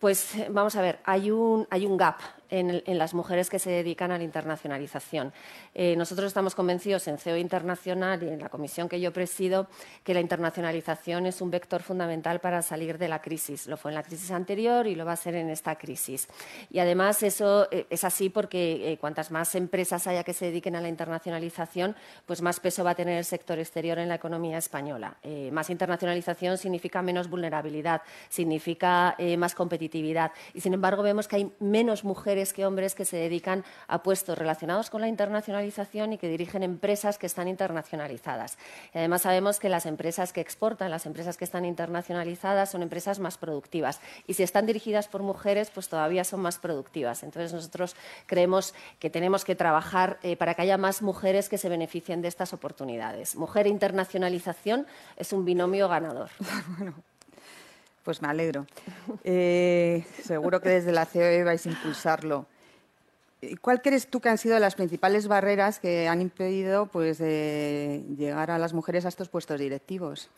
Pues vamos a ver, hay un, hay un gap en, las mujeres que se dedican a la internacionalización. Eh, nosotros estamos convencidos en CEO Internacional y en la comisión que yo presido que la internacionalización es un vector fundamental para salir de la crisis. Lo fue en la crisis anterior y lo va a ser en esta crisis. Y además eso eh, es así porque eh, cuantas más empresas haya que se dediquen a la internacionalización, pues más peso va a tener el sector exterior en la economía española. más internacionalización significa menos vulnerabilidad, significa más competitividad. Y sin embargo vemos que hay menos mujeres que hombres que se dedican a puestos relacionados con la internacionalización y que dirigen empresas que están internacionalizadas. además sabemos que las empresas que exportan, las empresas que están internacionalizadas son empresas más productivas y si están dirigidas por mujeres, pues todavía son más productivas. Entonces nosotros creemos que tenemos que trabajar eh, para que haya más mujeres que se beneficien de estas oportunidades. Mujer internacionalización es un binomio ganador. Pues me alegro. Eh, seguro que desde la COE vais a impulsarlo. ¿Cuál crees tú que han sido las principales barreras que han impedido pues, llegar a las mujeres a estos puestos directivos?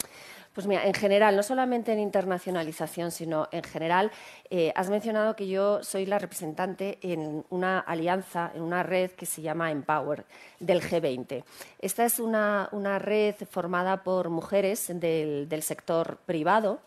Pues mira, en general, no solamente en internacionalización, sino en general, eh, has mencionado que yo soy la representante en una alianza, en una red que se llama Empower del G20. Esta es una, red formada por mujeres del, del sector privado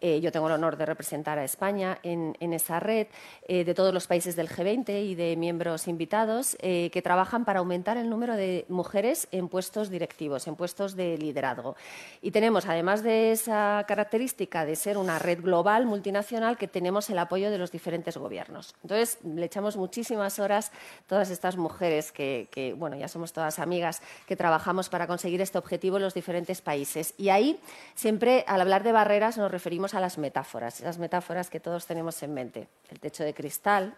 eh, yo tengo el honor de representar a España en, esa red eh, de todos los países del G20 y de miembros invitados eh, que trabajan para aumentar el número de mujeres en puestos directivos, en puestos de liderazgo. Y tenemos, además de esa característica de ser una red global, multinacional, que tenemos el apoyo de los diferentes gobiernos. Entonces, le echamos muchísimas horas todas estas mujeres que, que bueno, ya somos todas amigas, que trabajamos para conseguir este objetivo en los diferentes países. Y ahí, siempre, al hablar de barreras, nos referimos a las metáforas, las metáforas que todos tenemos en mente. El techo de cristal,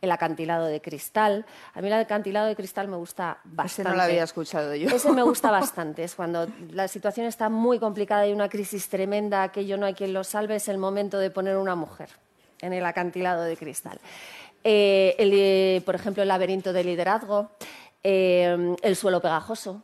el acantilado de cristal. A mí el acantilado de cristal me gusta bastante. Ese no lo había escuchado yo. Ese me gusta bastante. Es cuando la situación está muy complicada y una crisis tremenda, aquello no hay quien lo salve, es el momento de poner una mujer en el acantilado de cristal. Eh, por ejemplo, el laberinto de liderazgo, eh, el suelo pegajoso,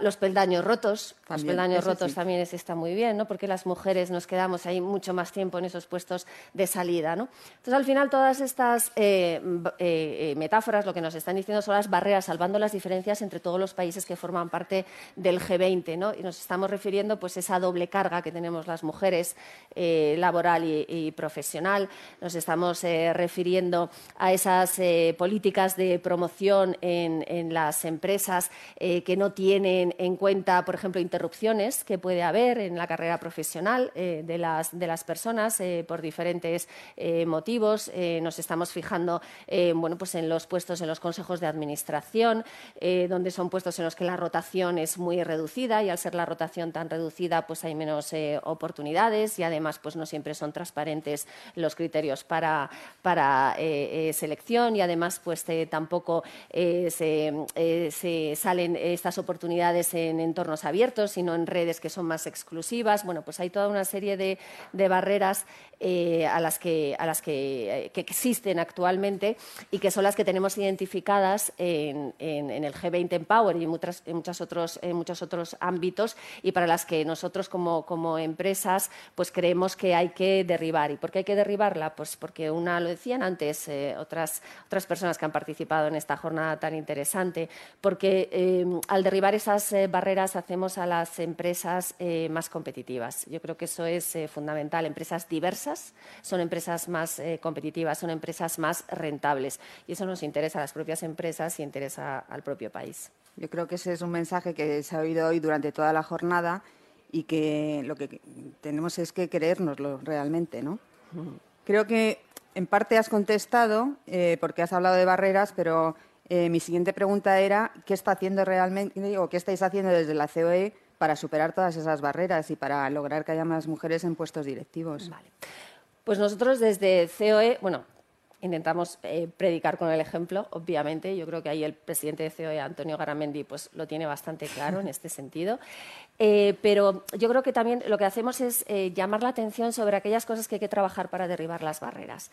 los peldaños rotos. Los peldaños rotos también está muy bien, ¿no? porque las mujeres nos quedamos ahí mucho más tiempo en esos puestos de salida. ¿no? Entonces, al final, todas estas eh, eh, eh, metáforas lo que nos están diciendo son las barreras, salvando las diferencias entre todos los países que forman parte del G20. ¿no? Y nos estamos refiriendo pues, a esa doble carga que tenemos las mujeres, laboral y, profesional. Nos estamos refiriendo a esas políticas de promoción en, en las empresas que no tienen en cuenta, por ejemplo, interrupciones que puede haber en la carrera profesional de, las, de las personas por diferentes motivos. nos estamos fijando bueno, pues en los puestos en los consejos de administración, donde son puestos en los que la rotación es muy reducida y al ser la rotación tan reducida pues hay menos oportunidades y además pues no siempre son transparentes los criterios para, para selección y además pues tampoco se, se, salen estas oportunidades en entornos abiertos, sino en redes que son más exclusivas. Bueno, pues hay toda una serie de, de barreras eh, a las, que, a las eh, que, existen actualmente y que son las que tenemos identificadas en, el G20 Empower y en, muchas, en, muchas otros, muchos otros ámbitos y para las que nosotros como, como empresas pues creemos que hay que derribar. ¿Y por qué hay que derribarla? Pues porque una, lo decían antes eh, otras, otras personas que han participado en esta jornada tan interesante, porque al derribar esas barreras hacemos a las empresas más competitivas. Yo creo que eso es fundamental. Empresas diversas son empresas más eh, competitivas, son empresas más rentables y eso nos interesa a las propias empresas y interesa al propio país. Yo creo que ese es un mensaje que se ha oído hoy durante toda la jornada y que lo que tenemos es que creérnoslo realmente, ¿no? Creo que en parte has contestado, eh, porque has hablado de barreras, pero eh, mi siguiente pregunta era qué está haciendo realmente o qué estáis haciendo desde la COE para superar todas esas barreras y para lograr que haya más mujeres en puestos directivos. Vale. Pues nosotros desde COE, bueno, intentamos eh, predicar con el ejemplo, obviamente. Yo creo que ahí el presidente de COE, Antonio Garamendi, pues lo tiene bastante claro en este sentido. Eh, pero yo creo que también lo que hacemos es eh, llamar la atención sobre aquellas cosas que hay que trabajar para derribar las barreras.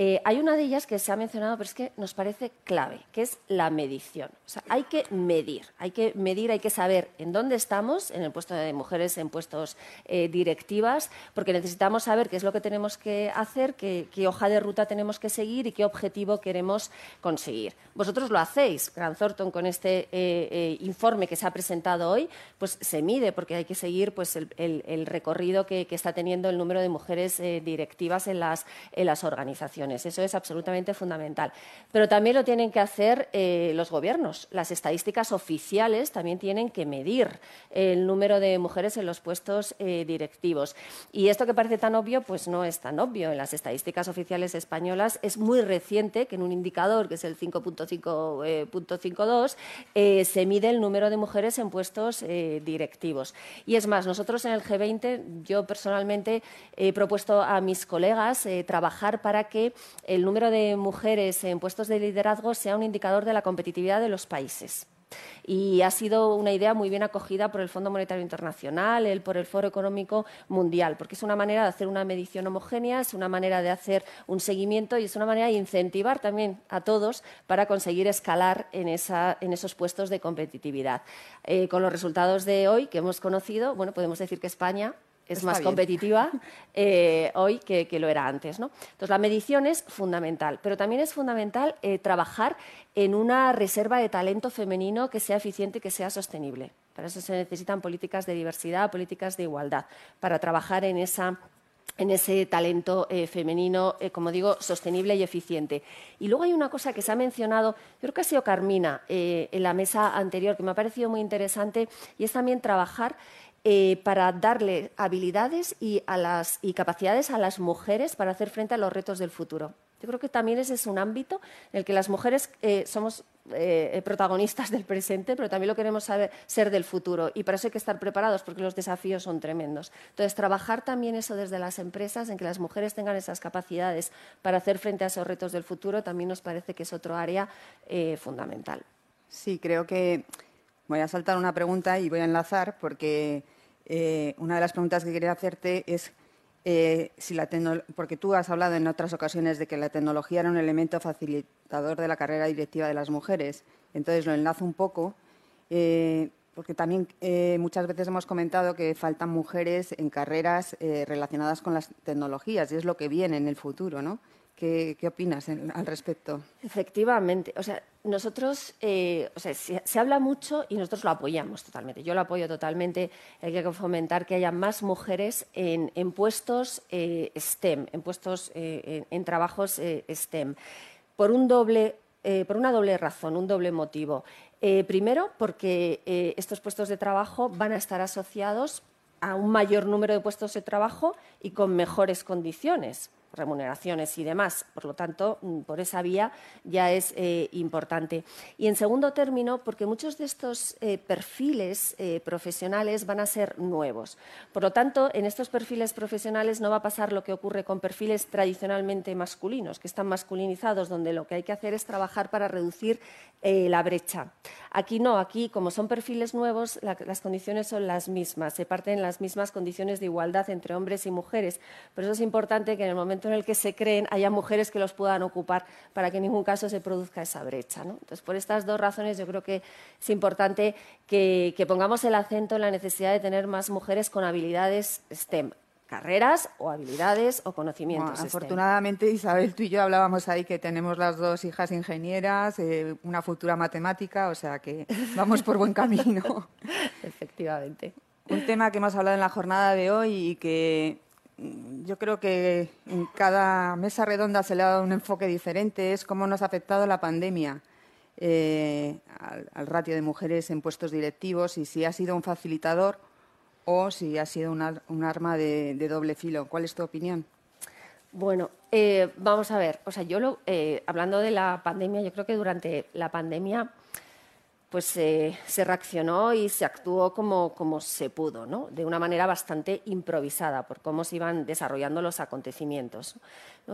Eh, hay una de ellas que se ha mencionado, pero es que nos parece clave, que es la medición. O sea, hay que medir, hay que medir, hay que saber en dónde estamos, en el puesto de mujeres, en puestos eh, directivas, porque necesitamos saber qué es lo que tenemos que hacer, qué, qué, hoja de ruta tenemos que seguir y qué objetivo queremos conseguir. Vosotros lo hacéis, Gran Thornton, con este eh, eh, informe que se ha presentado hoy, pues se mide, porque hay que seguir pues, el, recorrido que, está teniendo el número de mujeres eh, directivas en las, en las organizaciones. Eso es absolutamente fundamental. Pero también lo tienen que hacer eh, los gobiernos. Las estadísticas oficiales también tienen que medir el número de mujeres en los puestos eh, directivos. Y esto que parece tan obvio, pues no es tan obvio. En las estadísticas oficiales españolas es muy reciente que en un indicador, que es el 5.5.52, eh, se mide el número de mujeres en puestos eh, Y es más, nosotros en el G20, yo personalmente he propuesto a mis colegas eh, trabajar para que el número de mujeres en puestos de liderazgo sea un indicador de la competitividad de los países. Y ha sido una idea muy bien acogida por el Fondo Monetario Internacional, el, por el Foro Económico Mundial, porque es una manera de hacer una medición homogénea, es una manera de hacer un seguimiento y es una manera de incentivar también a todos para conseguir escalar en, esos puestos de competitividad. Eh, con los resultados de hoy que hemos conocido, bueno, podemos decir que España es Está más bien. competitiva eh, hoy que, que, lo era antes. ¿no? Entonces, la medición es fundamental, pero también es fundamental eh, trabajar en una reserva de talento femenino que sea eficiente y que sea sostenible. Para eso se necesitan políticas de diversidad, políticas de igualdad, para trabajar en esa en ese talento eh, femenino, eh, como digo, sostenible y eficiente. Y luego hay una cosa que se ha mencionado, yo creo que ha sido Carmina eh, en la mesa anterior, que me ha parecido muy interesante, y es también trabajar eh, para darle habilidades y, capacidades a las mujeres para hacer frente a los retos del futuro. Yo creo que también ese es un ámbito en el que las mujeres eh, somos eh, protagonistas del presente, pero también lo queremos ser del futuro. Y para eso hay que estar preparados, porque los desafíos son tremendos. Entonces, trabajar también eso desde las empresas, en que las mujeres tengan esas capacidades para hacer frente a esos retos del futuro, también nos parece que es otro área fundamental. Sí, creo que voy a saltar una pregunta y voy a enlazar, porque eh, una de las preguntas que quería hacerte es eh, si la porque tú has hablado en otras ocasiones de que la tecnología era un elemento facilitador de la carrera directiva de las mujeres. Entonces lo enlazo un poco, eh, porque también muchas veces hemos comentado que faltan mujeres en carreras relacionadas con las tecnologías y es lo que viene en el futuro, ¿no? ¿Qué, opinas al respecto? Efectivamente. O sea, nosotros, eh, o sea, se, se, habla mucho y nosotros lo apoyamos totalmente. Yo lo apoyo totalmente. Hay que fomentar que haya más mujeres en, puestos eh, STEM, en puestos, eh, en, trabajos STEM. Por un doble por una doble razón, un doble motivo. primero, porque estos puestos de trabajo van a estar asociados a un mayor número de puestos de trabajo y con mejores condiciones remuneraciones y demás. Por lo tanto, mm, por esa vía ya es eh, importante. Y en segundo término, porque muchos de estos eh, perfiles eh, profesionales van a ser nuevos. Por lo tanto, en estos perfiles profesionales no va a pasar lo que ocurre con perfiles tradicionalmente masculinos, que están masculinizados, donde lo que hay que hacer es trabajar para reducir la brecha. Aquí no, aquí como son perfiles nuevos, las condiciones son las mismas, se parten las mismas condiciones de igualdad entre hombres y mujeres. Por eso es importante que en el momento en el que se creen haya mujeres que los puedan ocupar para que en ningún caso se produzca esa brecha. Entonces, por estas dos razones yo creo que es importante que, pongamos el acento en la necesidad de tener más mujeres con habilidades STEM, carreras o habilidades o conocimientos. afortunadamente, Isabel, tú y yo hablábamos ahí que tenemos las dos hijas ingenieras, eh, una futura matemática, o sea que vamos por buen camino. Efectivamente. Un tema que hemos hablado en la jornada de hoy y que yo creo que en cada mesa redonda se le ha dado un enfoque diferente, es cómo nos ha afectado la pandemia eh, al, ratio de mujeres en puestos directivos y si ha sido un facilitador o si ha sido un arma de, doble filo. ¿Cuál es tu opinión? Bueno, eh, vamos a ver. O sea, yo eh, hablando de la pandemia, yo creo que durante la pandemia pues se reaccionó y se actuó como, como se pudo, ¿no? de una manera bastante improvisada por cómo se iban desarrollando los acontecimientos.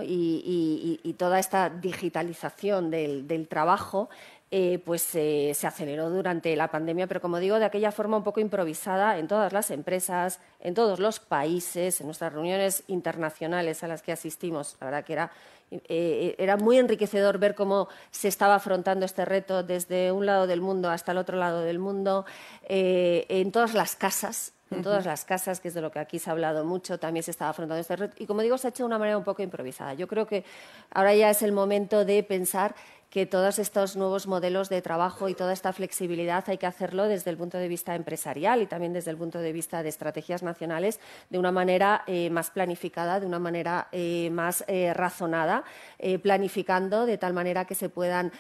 Y, toda esta digitalización del, del trabajo eh, pues se aceleró durante la pandemia, pero como digo, de aquella forma un poco improvisada en todas las empresas, en todos los países, en nuestras reuniones internacionales a las que asistimos. La verdad que era eh, muy enriquecedor ver cómo se estaba afrontando este reto desde un lado del mundo hasta el otro lado del mundo, eh, en todas las casas. En todas las casas, que es de lo que aquí se ha hablado mucho, también se estaba afrontando este reto. Y como digo, se ha hecho de una manera un poco improvisada. Yo creo que ahora ya es el momento de pensar que todos estos nuevos modelos de trabajo y toda esta flexibilidad hay que hacerlo desde el punto de vista empresarial y también desde el punto de vista de estrategias nacionales de una manera eh, más planificada, de una manera eh, más eh, razonada, planificando de tal manera que se puedan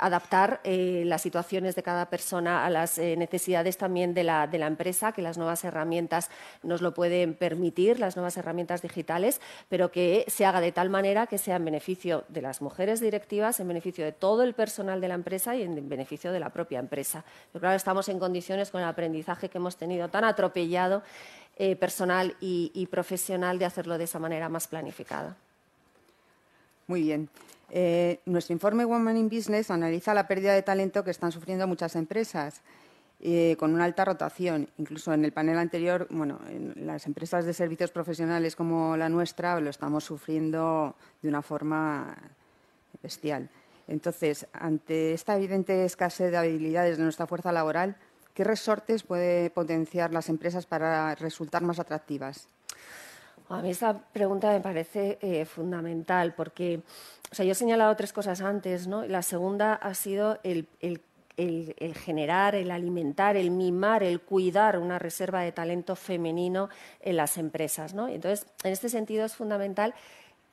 adaptar las situaciones de cada persona a las necesidades también de la, de la empresa, que las nuevas herramientas nos lo pueden permitir, las nuevas herramientas digitales, pero que se haga de tal manera que sea en beneficio de las mujeres directivas, en beneficio de todo el personal de la empresa y en beneficio de la propia empresa. Creo que estamos en condiciones con el aprendizaje que hemos tenido tan atropellado eh, personal y, profesional de hacerlo de esa manera más planificada. Muy bien. Eh, nuestro informe Women in Business analiza la pérdida de talento que están sufriendo muchas empresas. Eh, con una alta rotación. Incluso en el panel anterior, bueno, en las empresas de servicios profesionales como la nuestra lo estamos sufriendo de una forma bestial. Entonces, ante esta evidente escasez de habilidades de nuestra fuerza laboral, ¿qué resortes puede potenciar las empresas para resultar más atractivas? A mí esta pregunta me parece eh, fundamental porque, o sea, yo he señalado tres cosas antes, ¿no? La segunda ha sido el, el generar, el alimentar, el mimar, el cuidar una reserva de talento femenino en las empresas. ¿no? Entonces, en este sentido es fundamental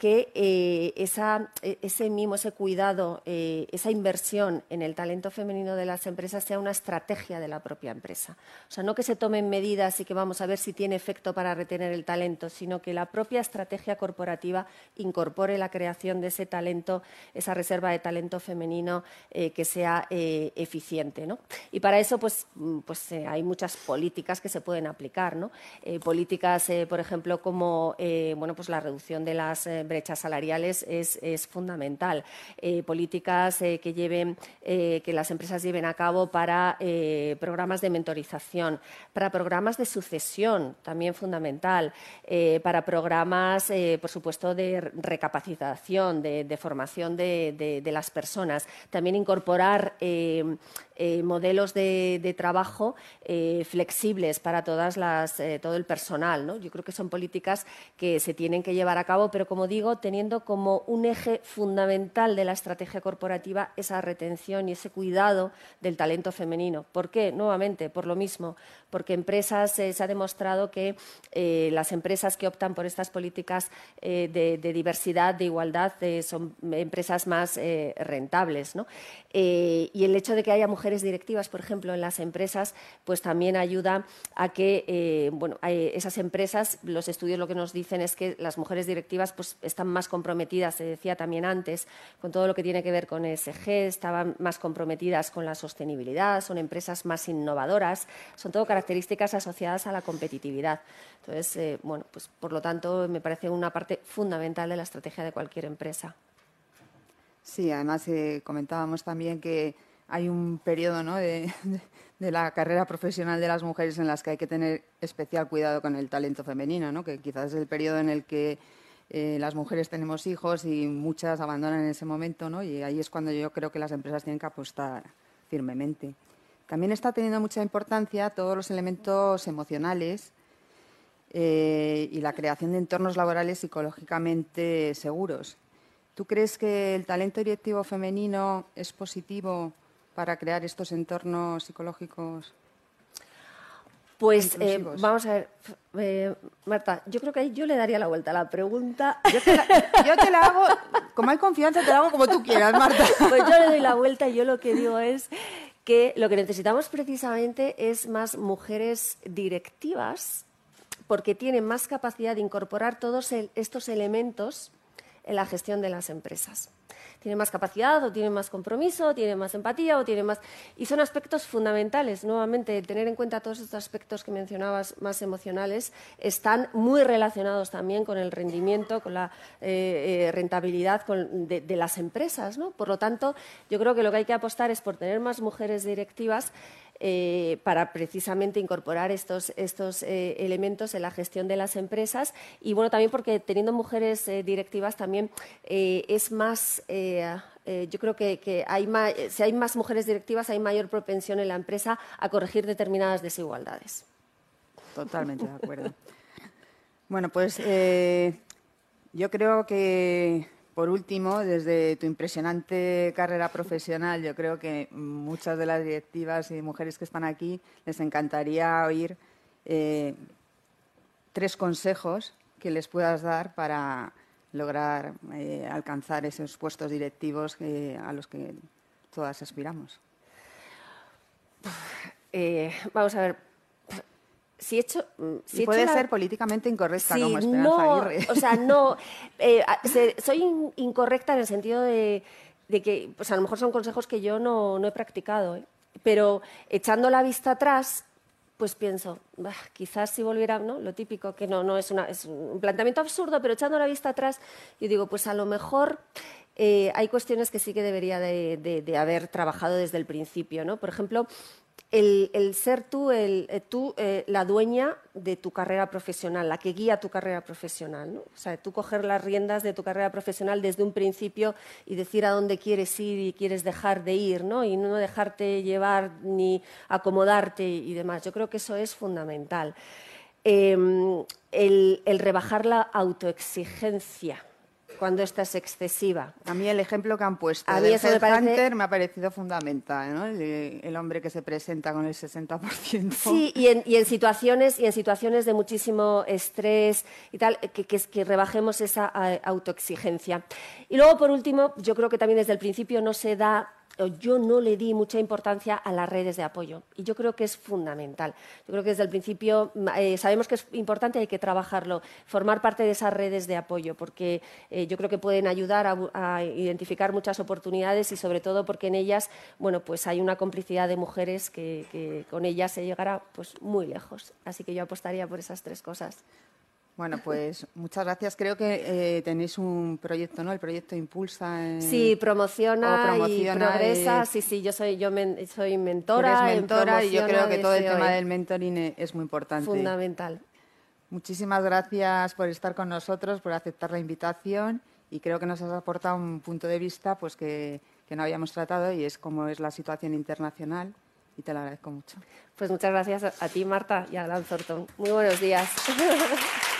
que eh, e, ese mimo, ese cuidado, eh, esa inversión en el talento femenino de las empresas sea una estrategia de la propia empresa. O sea, no que se tomen medidas y que vamos a ver si tiene efecto para retener el talento, sino que la propia estrategia corporativa incorpore la creación de ese talento, esa reserva de talento femenino eh, que sea eficiente. Y para eso, pues, mm, pues hay muchas políticas que se pueden aplicar. políticas, por ejemplo, como bueno, pues la reducción de las brechas salariales es, fundamental. Eh, políticas eh, que, lleven, eh, que las empresas lleven a cabo para programas de mentorización, para programas de sucesión, también fundamental, para programas, por supuesto, de recapacitación, de, formación de, las personas. También incorporar eh, modelos de, trabajo eh, flexibles para todas las, eh, todo el personal. ¿no? Yo creo que son políticas que se tienen que llevar a cabo, pero como digo, teniendo como un eje fundamental de la estrategia corporativa esa retención y ese cuidado del talento femenino. ¿Por qué? Nuevamente, por lo mismo, porque empresas se ha demostrado que las empresas que optan por estas políticas de, diversidad, de igualdad, son empresas más rentables. y el hecho de que haya mujeres mujeres directivas, por ejemplo, en las empresas, pues también ayuda a que eh, bueno, esas empresas, los estudios lo que nos dicen es que las mujeres directivas pues, están más comprometidas, se decía también antes, con todo lo que tiene que ver con ESG, estaban más comprometidas con la sostenibilidad, son empresas más innovadoras, son todo características asociadas a la competitividad. Entonces, eh, bueno, pues por lo tanto, me parece una parte fundamental de la estrategia de cualquier empresa. Sí, además eh, comentábamos también que hay un periodo de, la carrera profesional de las mujeres en las que hay que tener especial cuidado con el talento femenino, que quizás es el periodo en el que eh, las mujeres tenemos hijos y muchas abandonan en ese momento, y ahí es cuando yo creo que las empresas tienen que apostar firmemente. También está teniendo mucha importancia todos los elementos emocionales eh, y la creación de entornos laborales psicológicamente seguros. ¿Tú crees que el talento directivo femenino es positivo para crear estos entornos psicológicos? Pues eh, vamos a ver, eh, Marta, yo creo que ahí yo le daría la vuelta a la pregunta. Yo te la, hago, como hay confianza, te la hago como tú quieras, Marta. Pues yo le doy la vuelta y yo lo que digo es que lo que necesitamos precisamente es más mujeres directivas porque tienen más capacidad de incorporar todos estos elementos en la gestión de las empresas tiene más capacidad o tiene más compromiso, o tiene más empatía o tiene más... Y son aspectos fundamentales, nuevamente, tener en cuenta todos estos aspectos que mencionabas más emocionales, están muy relacionados también con el rendimiento, con la eh, eh, rentabilidad de, las empresas. ¿no? Por lo tanto, yo creo que lo que hay que apostar es por tener más mujeres directivas eh, para precisamente incorporar estos, estos eh, elementos en la gestión de las empresas y bueno, también porque teniendo mujeres eh, directivas también es más, yo creo que, hay más, si hay más mujeres directivas hay mayor propensión en la empresa a corregir determinadas desigualdades. Totalmente de acuerdo. bueno, pues yo creo que por último, desde tu impresionante carrera profesional, yo creo que muchas de las directivas y mujeres que están aquí les encantaría oír eh, tres consejos que les puedas dar para lograr eh, alcanzar esos puestos directivos a los que todas aspiramos. Eh, vamos a ver, si hecho, mm, puede ser políticamente incorrecta como Esperanza no, Aguirre. O sea, no. Eh, soy incorrecta en el sentido de, que, pues a lo mejor son consejos que yo no, he practicado, ¿eh? pero echando la vista atrás, pues pienso, quizás si volviera, ¿no? Lo típico, que no, no es, una, es un planteamiento absurdo, pero echando la vista atrás, yo digo, pues a lo mejor eh, hay cuestiones que sí que debería de, de, haber trabajado desde el principio, ¿no? Por ejemplo, el, ser tú, eh, eh, la dueña de tu carrera profesional, la que guía tu carrera profesional. ¿no? O sea, tú coger las riendas de tu carrera profesional desde un principio y decir a dónde quieres ir y quieres dejar de ir, ¿no? y no dejarte llevar ni acomodarte y demás. Yo creo que eso es fundamental. Em, el rebajar la autoexigencia cuando esta es excesiva. A mí el ejemplo que han puesto a mí eso me, parece... me ha parecido fundamental, ¿no? el, hombre que se presenta con el 60%. Sí, y en, situaciones, y en situaciones de muchísimo estrés y tal, que, que rebajemos esa eh, autoexigencia. Y luego, por último, yo creo que también desde el principio no se da yo no le di mucha importancia a las redes de apoyo y yo creo que es fundamental. Yo creo que desde el principio eh, sabemos que es importante, hay que trabajarlo, formar parte de esas redes de apoyo porque eh, yo creo que pueden ayudar a, identificar muchas oportunidades y sobre todo porque en ellas, bueno, pues hay una complicidad de mujeres que, con ellas se llegará pues muy lejos. Así que yo apostaría por esas tres cosas. Bueno, pues muchas gracias. Creo que eh, tenéis un proyecto, ¿no? El proyecto Impulsa. sí, promociona, y progresa. Sí, sí, yo soy, yo soy mentora. Eres mentora y yo creo que todo el tema del mentoring e, es muy importante. Fundamental. Muchísimas gracias por estar con nosotros, por aceptar la invitación y creo que nos has aportado un punto de vista pues que que no habíamos tratado y es cómo es la situación internacional y te lo agradezco mucho. Pues muchas gracias a ti, Marta, y a Alan Thornton. Muy buenos días.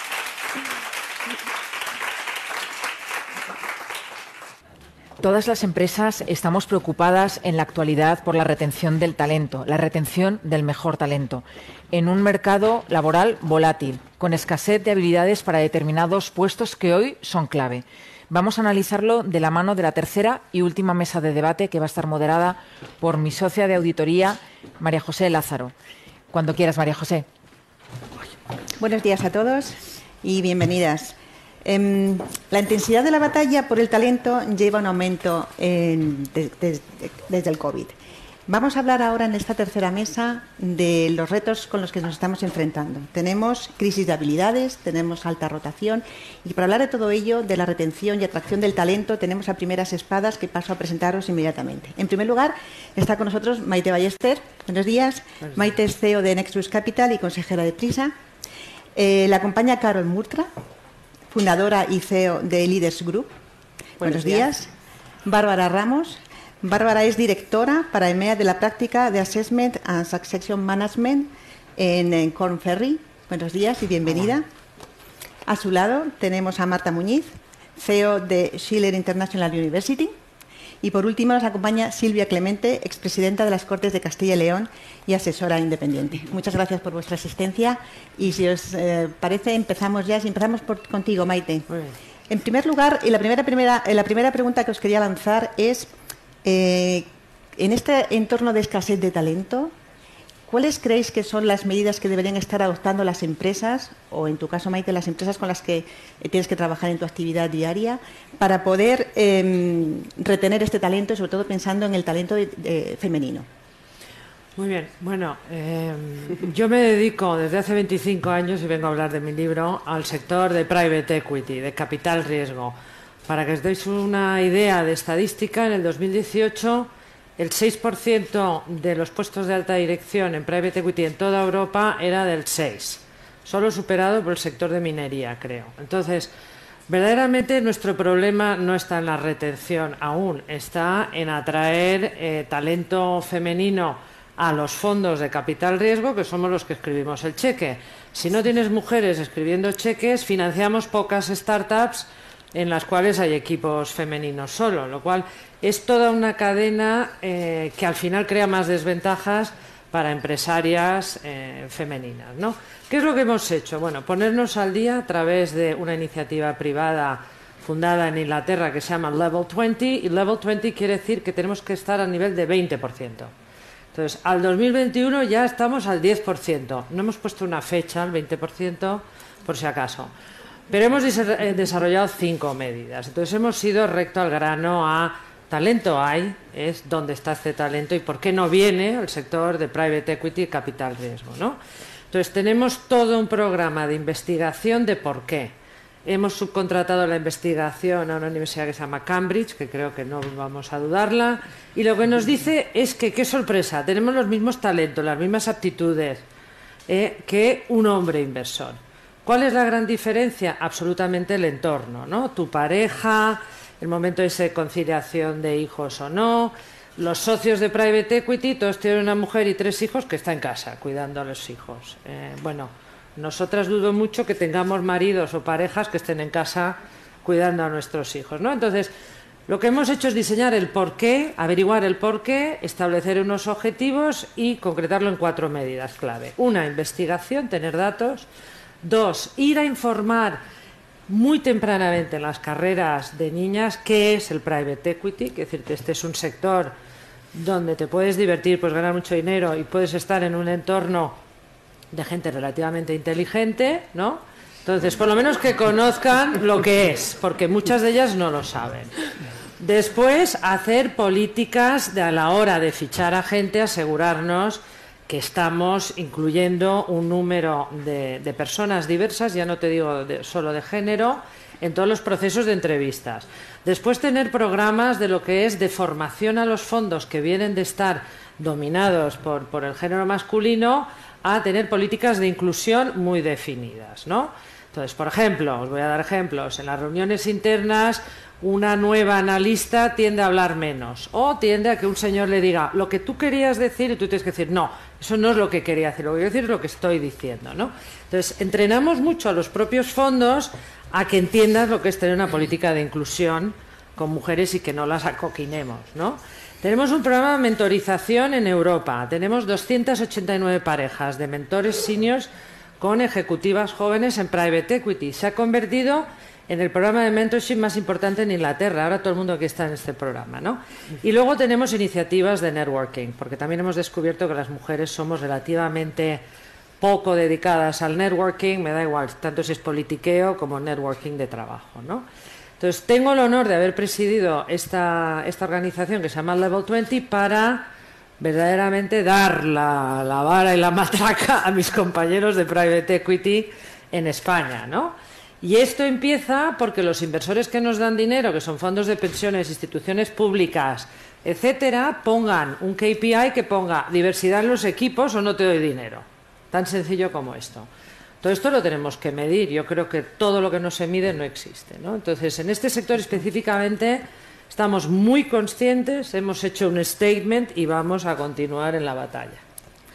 Todas las empresas estamos preocupadas en la actualidad por la retención del talento, la retención del mejor talento, en un mercado laboral volátil, con escasez de habilidades para determinados puestos que hoy son clave. Vamos a analizarlo de la mano de la tercera y última mesa de debate que va a estar moderada por mi socia de auditoría, María José Lázaro. Cuando quieras, María José. Buenos días a todos y bienvenidas. Em, la intensidad de la batalla por el talento lleva un aumento desde el COVID. Vamos a hablar ahora en esta tercera mesa de los retos con los que nos estamos enfrentando. Tenemos crisis de habilidades, tenemos alta rotación y para hablar de todo ello, de la retención y atracción del talento, tenemos a primeras espadas que paso a presentaros inmediatamente. En primer lugar, está con nosotros Maite Ballester. Buenos días. Maite es CEO de Nexus Capital y consejera de Prisa. Eh, la acompaña Carol Murtra, fundadora y CEO de Leaders Group. Buenos, días. Bárbara Ramos, Bárbara es directora para EMEA de la práctica de Assessment and Succession Management en, Corn Ferry. Buenos días y bienvenida. A su lado tenemos a Marta Muñiz, CEO de Schiller International University. Y por último nos acompaña Silvia Clemente, expresidenta de las Cortes de Castilla y León y asesora independiente. Muchas gracias por vuestra asistencia y si os eh, parece empezamos ya. Si empezamos por, contigo, Maite. En primer lugar, y la primera, primera, la primera pregunta que os quería lanzar es eh, en este entorno de escasez de talento, ¿cuáles creéis que son las medidas que deberían estar adoptando las empresas, o en tu caso, Maite, las empresas con las que eh, tienes que trabajar en tu actividad diaria, para poder em, retener este talento y sobre todo pensando en el talento femenino? Muy bien, bueno, em, yo me dedico desde hace 25 años, y vengo a hablar de mi libro, al sector de private equity, de capital riesgo. Para que os deis una idea de estadística, en el 2018 el 6% de los puestos de alta dirección en private equity en toda Europa era del 6, solo superado por el sector de minería, creo. Entonces, verdaderamente nuestro problema no está en la retención aún, está en atraer eh, talento femenino a los fondos de capital riesgo, que somos los que escribimos el cheque. Si no tienes mujeres escribiendo cheques, financiamos pocas startups en las cuales hay equipos femeninos solo, lo cual es toda una cadena eh, que al final crea más desventajas para empresarias eh, femeninas. ¿no? ¿Qué es lo que hemos hecho? Bueno, ponernos al día a través de una iniciativa privada fundada en Inglaterra que se llama Level 20 y Level 20 quiere decir que tenemos que estar a nivel de 20%. Entonces, al 2021 ya estamos al 10%. No hemos puesto una fecha al 20% por si acaso. Pero hemos eh, desarrollado cinco medidas. Entonces hemos ido recto al grano a talento hay, es dónde está este talento y por qué no viene el sector de private equity y capital riesgo. ¿no? Entonces tenemos todo un programa de investigación de por qué. Hemos subcontratado la investigación a una universidad que se llama Cambridge, que creo que no vamos a dudarla, y lo que nos dice es que, qué sorpresa, tenemos los mismos talentos, las mismas aptitudes eh, que un hombre inversor. ¿Cuál es la gran diferencia? Absolutamente el entorno, ¿no? Tu pareja, el momento de esa conciliación de hijos o no, los socios de private equity, todos tienen una mujer y tres hijos que está en casa cuidando a los hijos. Eh, bueno, nosotras dudo mucho que tengamos maridos o parejas que estén en casa cuidando a nuestros hijos, ¿no? Entonces, lo que hemos hecho es diseñar el porqué, averiguar el porqué, establecer unos objetivos y concretarlo en cuatro medidas clave. Una, investigación, tener datos. Dos, ir a informar muy tempranamente en las carreras de niñas qué es el private equity, es decir, que este es un sector donde te puedes divertir, puedes ganar mucho dinero y puedes estar en un entorno de gente relativamente inteligente, ¿no? Entonces, por lo menos que conozcan lo que es, porque muchas de ellas no lo saben. Después, hacer políticas de a la hora de fichar a gente, asegurarnos que estamos incluyendo un número de, personas diversas, ya no te digo solo de género, en todos los procesos de entrevistas. Después tener programas de lo que es de formación a los fondos que vienen de estar dominados por, por el género masculino a tener políticas de inclusión muy definidas. ¿no? Entonces, por ejemplo, os voy a dar ejemplos. En las reuniones internas, una nueva analista tiende a hablar menos o tiende a que un señor le diga lo que tú querías decir y tú tienes que decir no, eso no es lo que quería decir, lo que quiero decir es lo que estoy diciendo. ¿no? Entonces, entrenamos mucho a los propios fondos a que entiendan lo que es tener una política de inclusión con mujeres y que no las acoquinemos. ¿no? Tenemos un programa de mentorización en Europa, tenemos 289 parejas de mentores seniors con ejecutivas jóvenes en private equity. Se ha convertido en el programa de mentorship más importante en Inglaterra. Ahora todo el mundo aquí está en este programa, ¿no? Y luego tenemos iniciativas de networking, porque también hemos descubierto que las mujeres somos relativamente poco dedicadas al networking, me da igual, tanto si es politiqueo como networking de trabajo, ¿no? Entonces, tengo el honor de haber presidido esta, esta organización que se llama Level 20 para verdaderamente dar la, vara y la matraca a mis compañeros de private equity en España, ¿no? Y esto empieza porque los inversores que nos dan dinero, que son fondos de pensiones, instituciones públicas, etcétera, pongan un KPI que ponga diversidad en los equipos o no te doy dinero. Tan sencillo como esto. Todo esto lo tenemos que medir. Yo creo que todo lo que no se mide no existe. ¿no? Entonces, en este sector específicamente Estamos muy conscientes, hemos hecho un statement y vamos a continuar en la batalla.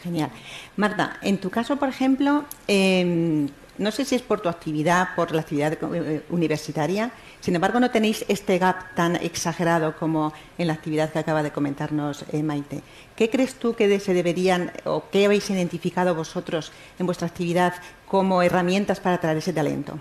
Genial. Marta, en tu caso, por ejemplo, eh, no sé si es por tu actividad, por la actividad eh, universitaria, sin embargo, no tenéis este gap tan exagerado como en la actividad que acaba de comentarnos eh, Maite. ¿Qué crees tú que se deberían o qué habéis identificado vosotros en vuestra actividad como herramientas para atraer ese talento?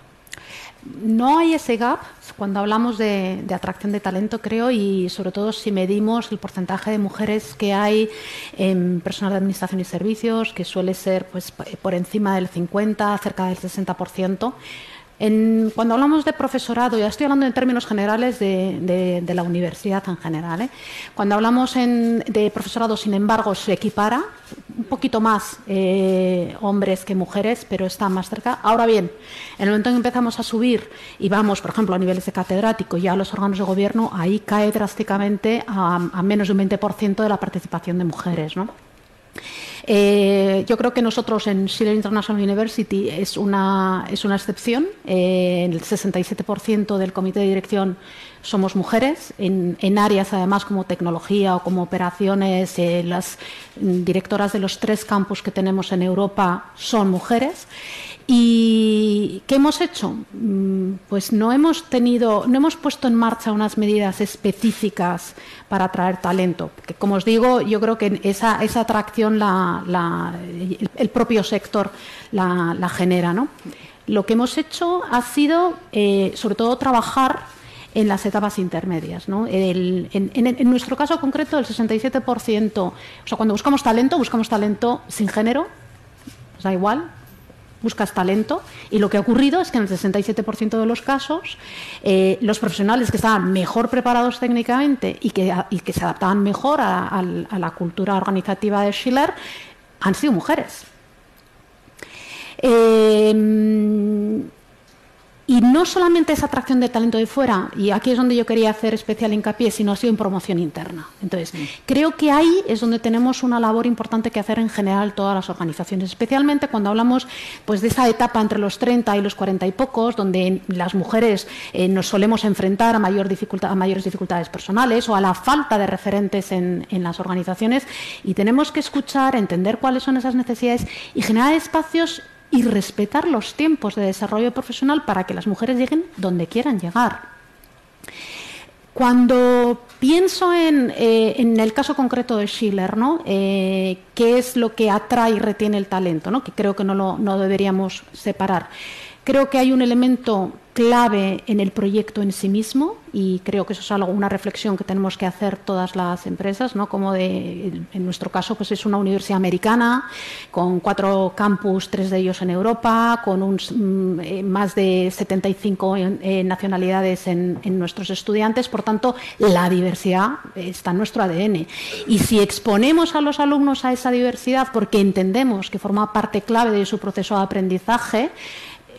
No hay ese gap cuando hablamos de, atracción de talento, creo, y sobre todo si medimos el porcentaje de mujeres que hay en personal de administración y servicios, que suele ser pues, por encima del 50, cerca del 60% cuando hablamos de profesorado, ya estoy hablando en términos generales de, la universidad en general, ¿eh? cuando hablamos de profesorado, sin embargo, se equipara un poquito más eh, hombres que mujeres, pero está más cerca. Ahora bien, en el momento en que empezamos a subir y vamos, por ejemplo, a niveles de catedrático y a los órganos de gobierno, ahí cae drásticamente a, menos de un 20% de la participación de mujeres. ¿no? Eh, yo creo que nosotros en Schiller International University es una, es una excepción. Eh, el 67% del comité de dirección somos mujeres, en, áreas además como tecnología o como operaciones, eh, las directoras de los tres campus que tenemos en Europa son mujeres. ¿Y qué hemos hecho? Mm, pues no hemos tenido, no hemos puesto en marcha unas medidas específicas para atraer talento. Que, como os digo, yo creo que esa, esa atracción la, el, propio sector la, genera. ¿no? Lo que hemos hecho ha sido, eh, sobre todo, trabajar en las etapas intermedias. en, nuestro caso concreto, el 67%, o sea, cuando buscamos talento, buscamos talento sin género, da igual, buscas talento y lo que ha ocurrido es que en el 67% de los casos eh, los profesionales que estaban mejor preparados técnicamente y que, se adaptaban mejor a, la cultura organizativa de Schiller han sido mujeres. Eh, y no solamente es atracción de talento de fuera, y aquí es donde yo quería hacer especial hincapié, sino ha sido en promoción interna. Entonces, creo que ahí es donde tenemos una labor importante que hacer en general todas las organizaciones, especialmente cuando hablamos pues, de esa etapa entre los 30 y los 40 y pocos, donde las mujeres eh, nos solemos enfrentar a, mayor dificultad, a mayores dificultades personales o a la falta de referentes en, en las organizaciones, y tenemos que escuchar, entender cuáles son esas necesidades y generar espacios y respetar los tiempos de desarrollo profesional para que las mujeres lleguen donde quieran llegar. Cuando pienso en, eh, el caso concreto de Schiller, ¿no? Eh, ¿qué es lo que atrae y retiene el talento? ¿no? Que creo que no lo no deberíamos separar. Creo que hay un elemento clave en el proyecto en sí mismo y creo que eso es algo, una reflexión que tenemos que hacer todas las empresas, ¿no? como de, en nuestro caso pues es una universidad americana con cuatro campus, tres de ellos en Europa, con un, mm, eh, más de 75 eh, nacionalidades en, en, nuestros estudiantes, por tanto la diversidad está en nuestro ADN. Y si exponemos a los alumnos a esa diversidad porque entendemos que forma parte clave de su proceso de aprendizaje,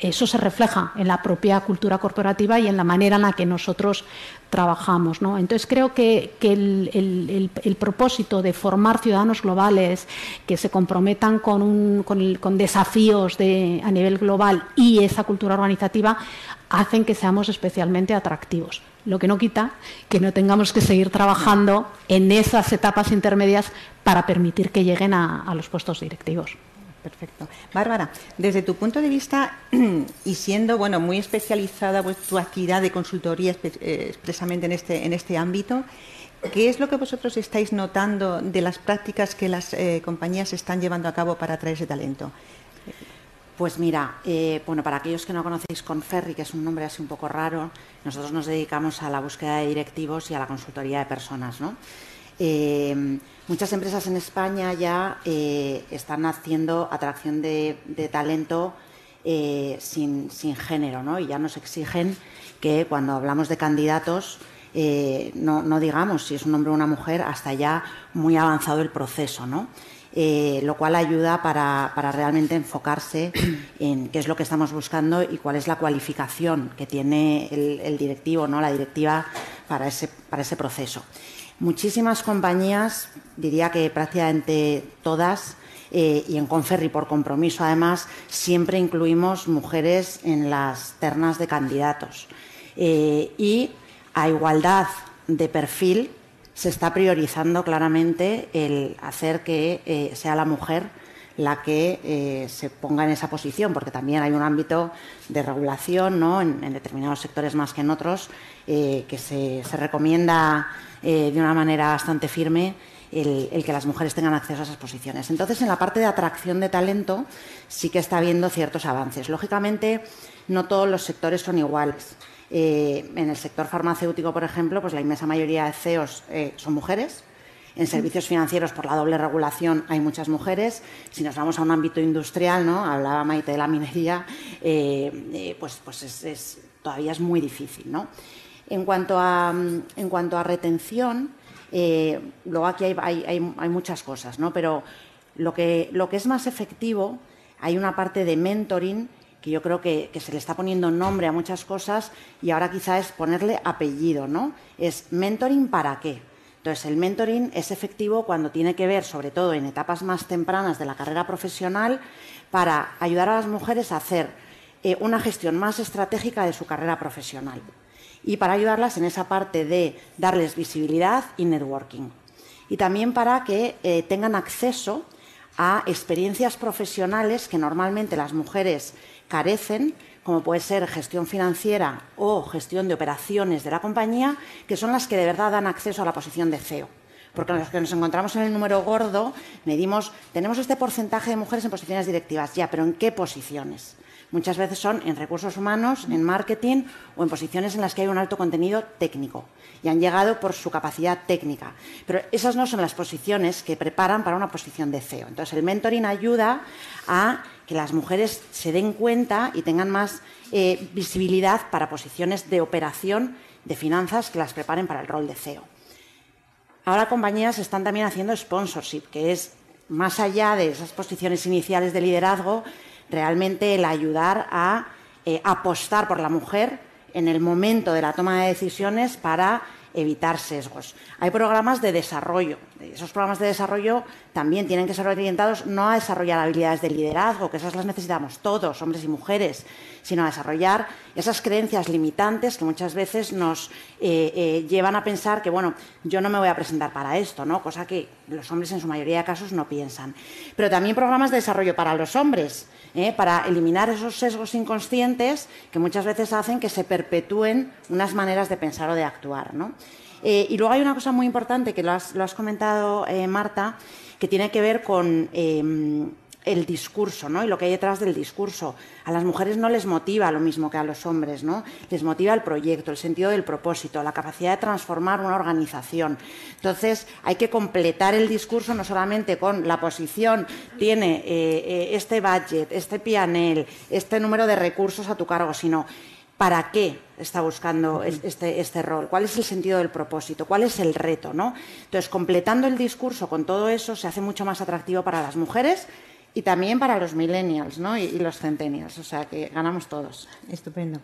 eso se refleja en la propia cultura corporativa y en la manera en la que nosotros trabajamos. Entonces creo que, el, propósito de formar ciudadanos globales que se comprometan con, desafíos de, a nivel global y esa cultura organizativa hacen que seamos especialmente atractivos. Lo que no quita que no tengamos que seguir trabajando en esas etapas intermedias para permitir que lleguen a los puestos directivos. Perfecto. Bárbara, desde tu punto de vista y siendo bueno muy especializada pues, tu actividad de consultoría eh, expresamente en este, en este ámbito, ¿qué es lo que vosotros estáis notando de las prácticas que las eh, compañías están llevando a cabo para atraer ese talento? Pues mira, eh, bueno, para aquellos que no conocéis Conferri, que es un nombre así un poco raro, nosotros nos dedicamos a la búsqueda de directivos y a la consultoría de personas, ¿no? Muchas empresas en España ya eh, están haciendo atracción de, talento eh, sin, género, ¿no? Y ya nos exigen que cuando hablamos de candidatos eh, no, digamos si es un hombre o una mujer hasta ya muy avanzado el proceso, ¿no? lo cual ayuda para, realmente enfocarse en qué es lo que estamos buscando y cuál es la cualificación que tiene el, el directivo, ¿no? la directiva para ese, para ese proceso. Muchísimas compañías, diría que prácticamente todas, eh, y en Conferri por compromiso además, siempre incluimos mujeres en las ternas de candidatos. Eh, y a igualdad de perfil se está priorizando claramente el hacer que eh, sea la mujer la que se ponga en esa posición, porque también hay un ámbito de regulación ¿no? en, determinados sectores más que en otros, que se, se recomienda eh, de una manera bastante firme el, que las mujeres tengan acceso a esas posiciones. Entonces, en la parte de atracción de talento sí que está habiendo ciertos avances. Lógicamente, no todos los sectores son iguales. Eh, en el sector farmacéutico, por ejemplo, pues la inmensa mayoría de CEOs eh, son mujeres. En servicios financieros, por la doble regulación, hay muchas mujeres. Si nos vamos a un ámbito industrial, ¿no? hablaba Maite de la minería, pues, pues es, todavía es muy difícil. ¿no? En cuanto a, mm, en cuanto a retención, eh, luego aquí hay, muchas cosas, ¿no? pero lo que, lo que es más efectivo, hay una parte de mentoring que yo creo que, se le está poniendo nombre a muchas cosas y ahora quizá es ponerle apellido, ¿no? Es mentoring para qué. Entonces, el mentoring es efectivo cuando tiene que ver, sobre todo en etapas más tempranas de la carrera profesional, para ayudar a las mujeres a hacer eh, una gestión más estratégica de su carrera profesional y para ayudarlas en esa parte de darles visibilidad y networking. Y también para que eh, tengan acceso a experiencias profesionales que normalmente las mujeres carecen, como puede ser gestión financiera o gestión de operaciones de la compañía, que son las que de verdad dan acceso a la posición de CEO. Porque los que nos encontramos en el número gordo, medimos, tenemos este porcentaje de mujeres en posiciones directivas, ya, pero ¿en qué posiciones? Muchas veces son en recursos humanos, en marketing o en posiciones en las que hay un alto contenido técnico y han llegado por su capacidad técnica. Pero esas no son las posiciones que preparan para una posición de CEO. Entonces, el mentoring ayuda a que las mujeres se den cuenta y tengan más eh, visibilidad para posiciones de operación de finanzas que las preparen para el rol de CEO. Ahora compañías están también haciendo sponsorship, que es más allá de esas posiciones iniciales de liderazgo, realmente el ayudar a eh, apostar por la mujer en el momento de la toma de decisiones para evitar sesgos. Hay programas de desarrollo. Esos programas de desarrollo también tienen que ser orientados no a desarrollar habilidades de liderazgo, que esas las necesitamos todos, hombres y mujeres, sino a desarrollar esas creencias limitantes que muchas veces nos eh, eh, llevan a pensar que, bueno, yo no me voy a presentar para esto, ¿no? cosa que los hombres en su mayoría de casos no piensan. Pero también programas de desarrollo para los hombres ¿eh? para eliminar esos sesgos inconscientes que muchas veces hacen que se perpetúen unas maneras de pensar o de actuar. Eh, y luego hay una cosa muy importante que lo has, comentado, eh, Marta, que tiene que ver con em, el discurso ¿no? y lo que hay detrás del discurso. A las mujeres no les motiva lo mismo que a los hombres, ¿no? les motiva el proyecto, el sentido del propósito, la capacidad de transformar una organización. Entonces, hay que completar el discurso no solamente con la posición, tiene eh, eh, este budget, este pianel, este número de recursos a tu cargo, sino para qué está buscando este, este, rol, cuál es el sentido del propósito, cuál es el reto. ¿no? Entonces, completando el discurso con todo eso, se hace mucho más atractivo para las mujeres y también para los millennials ¿no? y, los centennials, o sea que ganamos todos. Estupendo.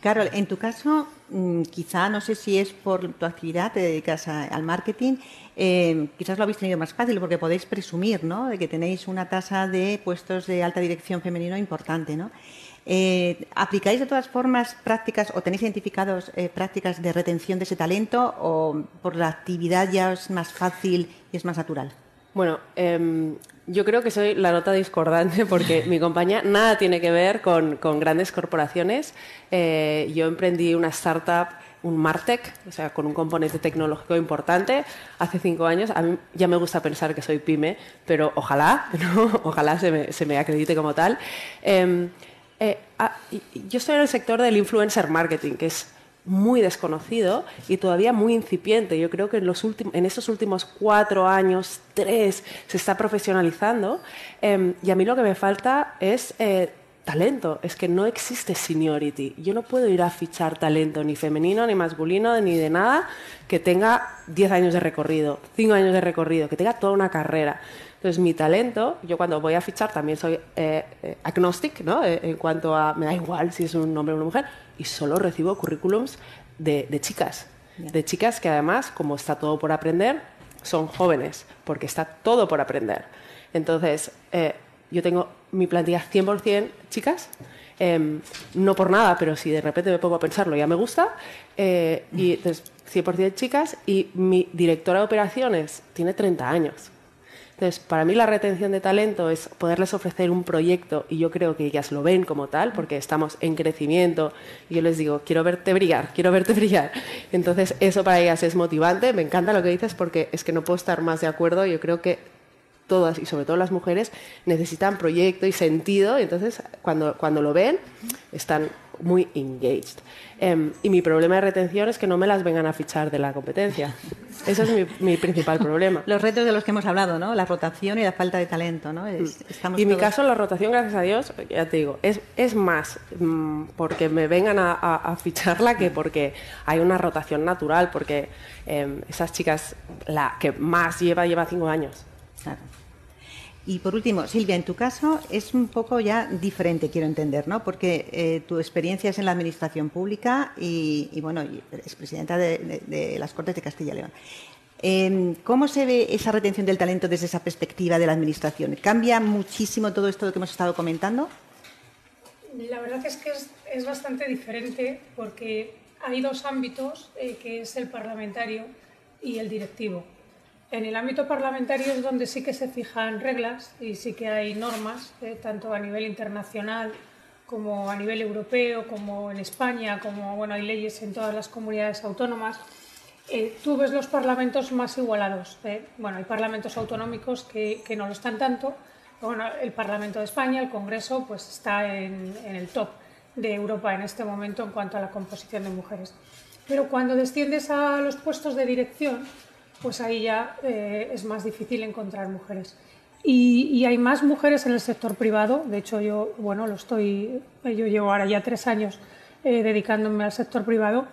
Carol, en tu caso, mm, quizá no sé si es por tu actividad, te dedicas a, al marketing, eh, quizás lo habéis tenido más fácil porque podéis presumir ¿no? de que tenéis una tasa de puestos de alta dirección femenino importante. ¿no? Eh, ¿Aplicáis de todas formas prácticas o tenéis identificados eh, prácticas de retención de ese talento o por la actividad ya es más fácil y es más natural? Bueno, eh, yo creo que soy la nota discordante porque mi compañía nada tiene que ver con, con grandes corporaciones. Eh, yo emprendí una startup, un Martech, o sea, con un componente tecnológico importante, hace cinco años. A mí ya me gusta pensar que soy pyme, pero ojalá, ¿no? ojalá se me, se me, acredite como tal. Eh, eh, ah, yo estoy en el sector del influencer marketing, que es muy desconocido y todavía muy incipiente. Yo creo que en, los estos últimos cuatro años, tres, se está profesionalizando. Eh, y a mí lo que me falta es eh, talento. Es que no existe seniority. Yo no puedo ir a fichar talento ni femenino, ni masculino, ni de nada que tenga 10 años de recorrido, 5 años de recorrido, que tenga toda una carrera. Entonces, mi talento, yo cuando voy a fichar también soy eh, eh, agnostic, ¿no? Eh, en cuanto a, me da igual si es un hombre o una mujer, y solo recibo currículums de, de chicas. De chicas que además, como está todo por aprender, son jóvenes, porque está todo por aprender. Entonces, eh, yo tengo mi plantilla 100% chicas, eh, no por nada, pero si de repente me pongo a pensarlo, ya me gusta. Eh, y entonces, 100% chicas, y mi directora de operaciones tiene 30 años. Entonces, para mí la retención de talento es poderles ofrecer un proyecto y yo creo que ellas lo ven como tal porque estamos en crecimiento y yo les digo, quiero verte brillar, quiero verte brillar. Entonces, eso para ellas es motivante. Me encanta lo que dices porque es que no puedo estar más de acuerdo. Yo creo que todas y sobre todo las mujeres necesitan proyecto y sentido y entonces cuando, cuando lo ven están muy engaged. Um, y mi problema de retención es que no me las vengan a fichar de la competencia. Ese es mi, mi, principal problema. Los retos de los que hemos hablado, ¿no? La rotación y la falta de talento, ¿no? Es, y en mi caso la rotación, gracias a Dios, ya te digo, es, es más mmm, porque me vengan a, a, a, ficharla que porque hay una rotación natural, porque eh, esas chicas, la que más lleva, lleva cinco años. Claro. Y por último, Silvia, en tu caso es un poco ya diferente, quiero entender, ¿no? Porque eh, tu experiencia es en la administración pública y, bueno, es presidenta de, las Cortes de Castilla y León. Eh, ¿Cómo se ve esa retención del talento desde esa perspectiva de la administración? ¿Cambia muchísimo todo esto que hemos estado comentando? La verdad es que es, es bastante diferente porque hay dos ámbitos, eh, que es el parlamentario y el directivo. En el ámbito parlamentario es donde sí que se fijan reglas y sí que hay normas, eh, tanto a nivel internacional como a nivel europeo, como en España, como bueno, hay leyes en todas las comunidades autónomas. Eh, tú ves los parlamentos más igualados. Eh. Bueno, hay parlamentos autonómicos que, que, no lo están tanto. Bueno, el Parlamento de España, el Congreso, pues está en, en el top de Europa en este momento en cuanto a la composición de mujeres. Pero cuando desciendes a los puestos de dirección, pues ahí ya eh, es más difícil encontrar mujeres. Y, hay más mujeres en el sector privado. De hecho, yo, bueno, lo estoy, yo llevo ahora ya tres años eh, dedicándome al sector privado.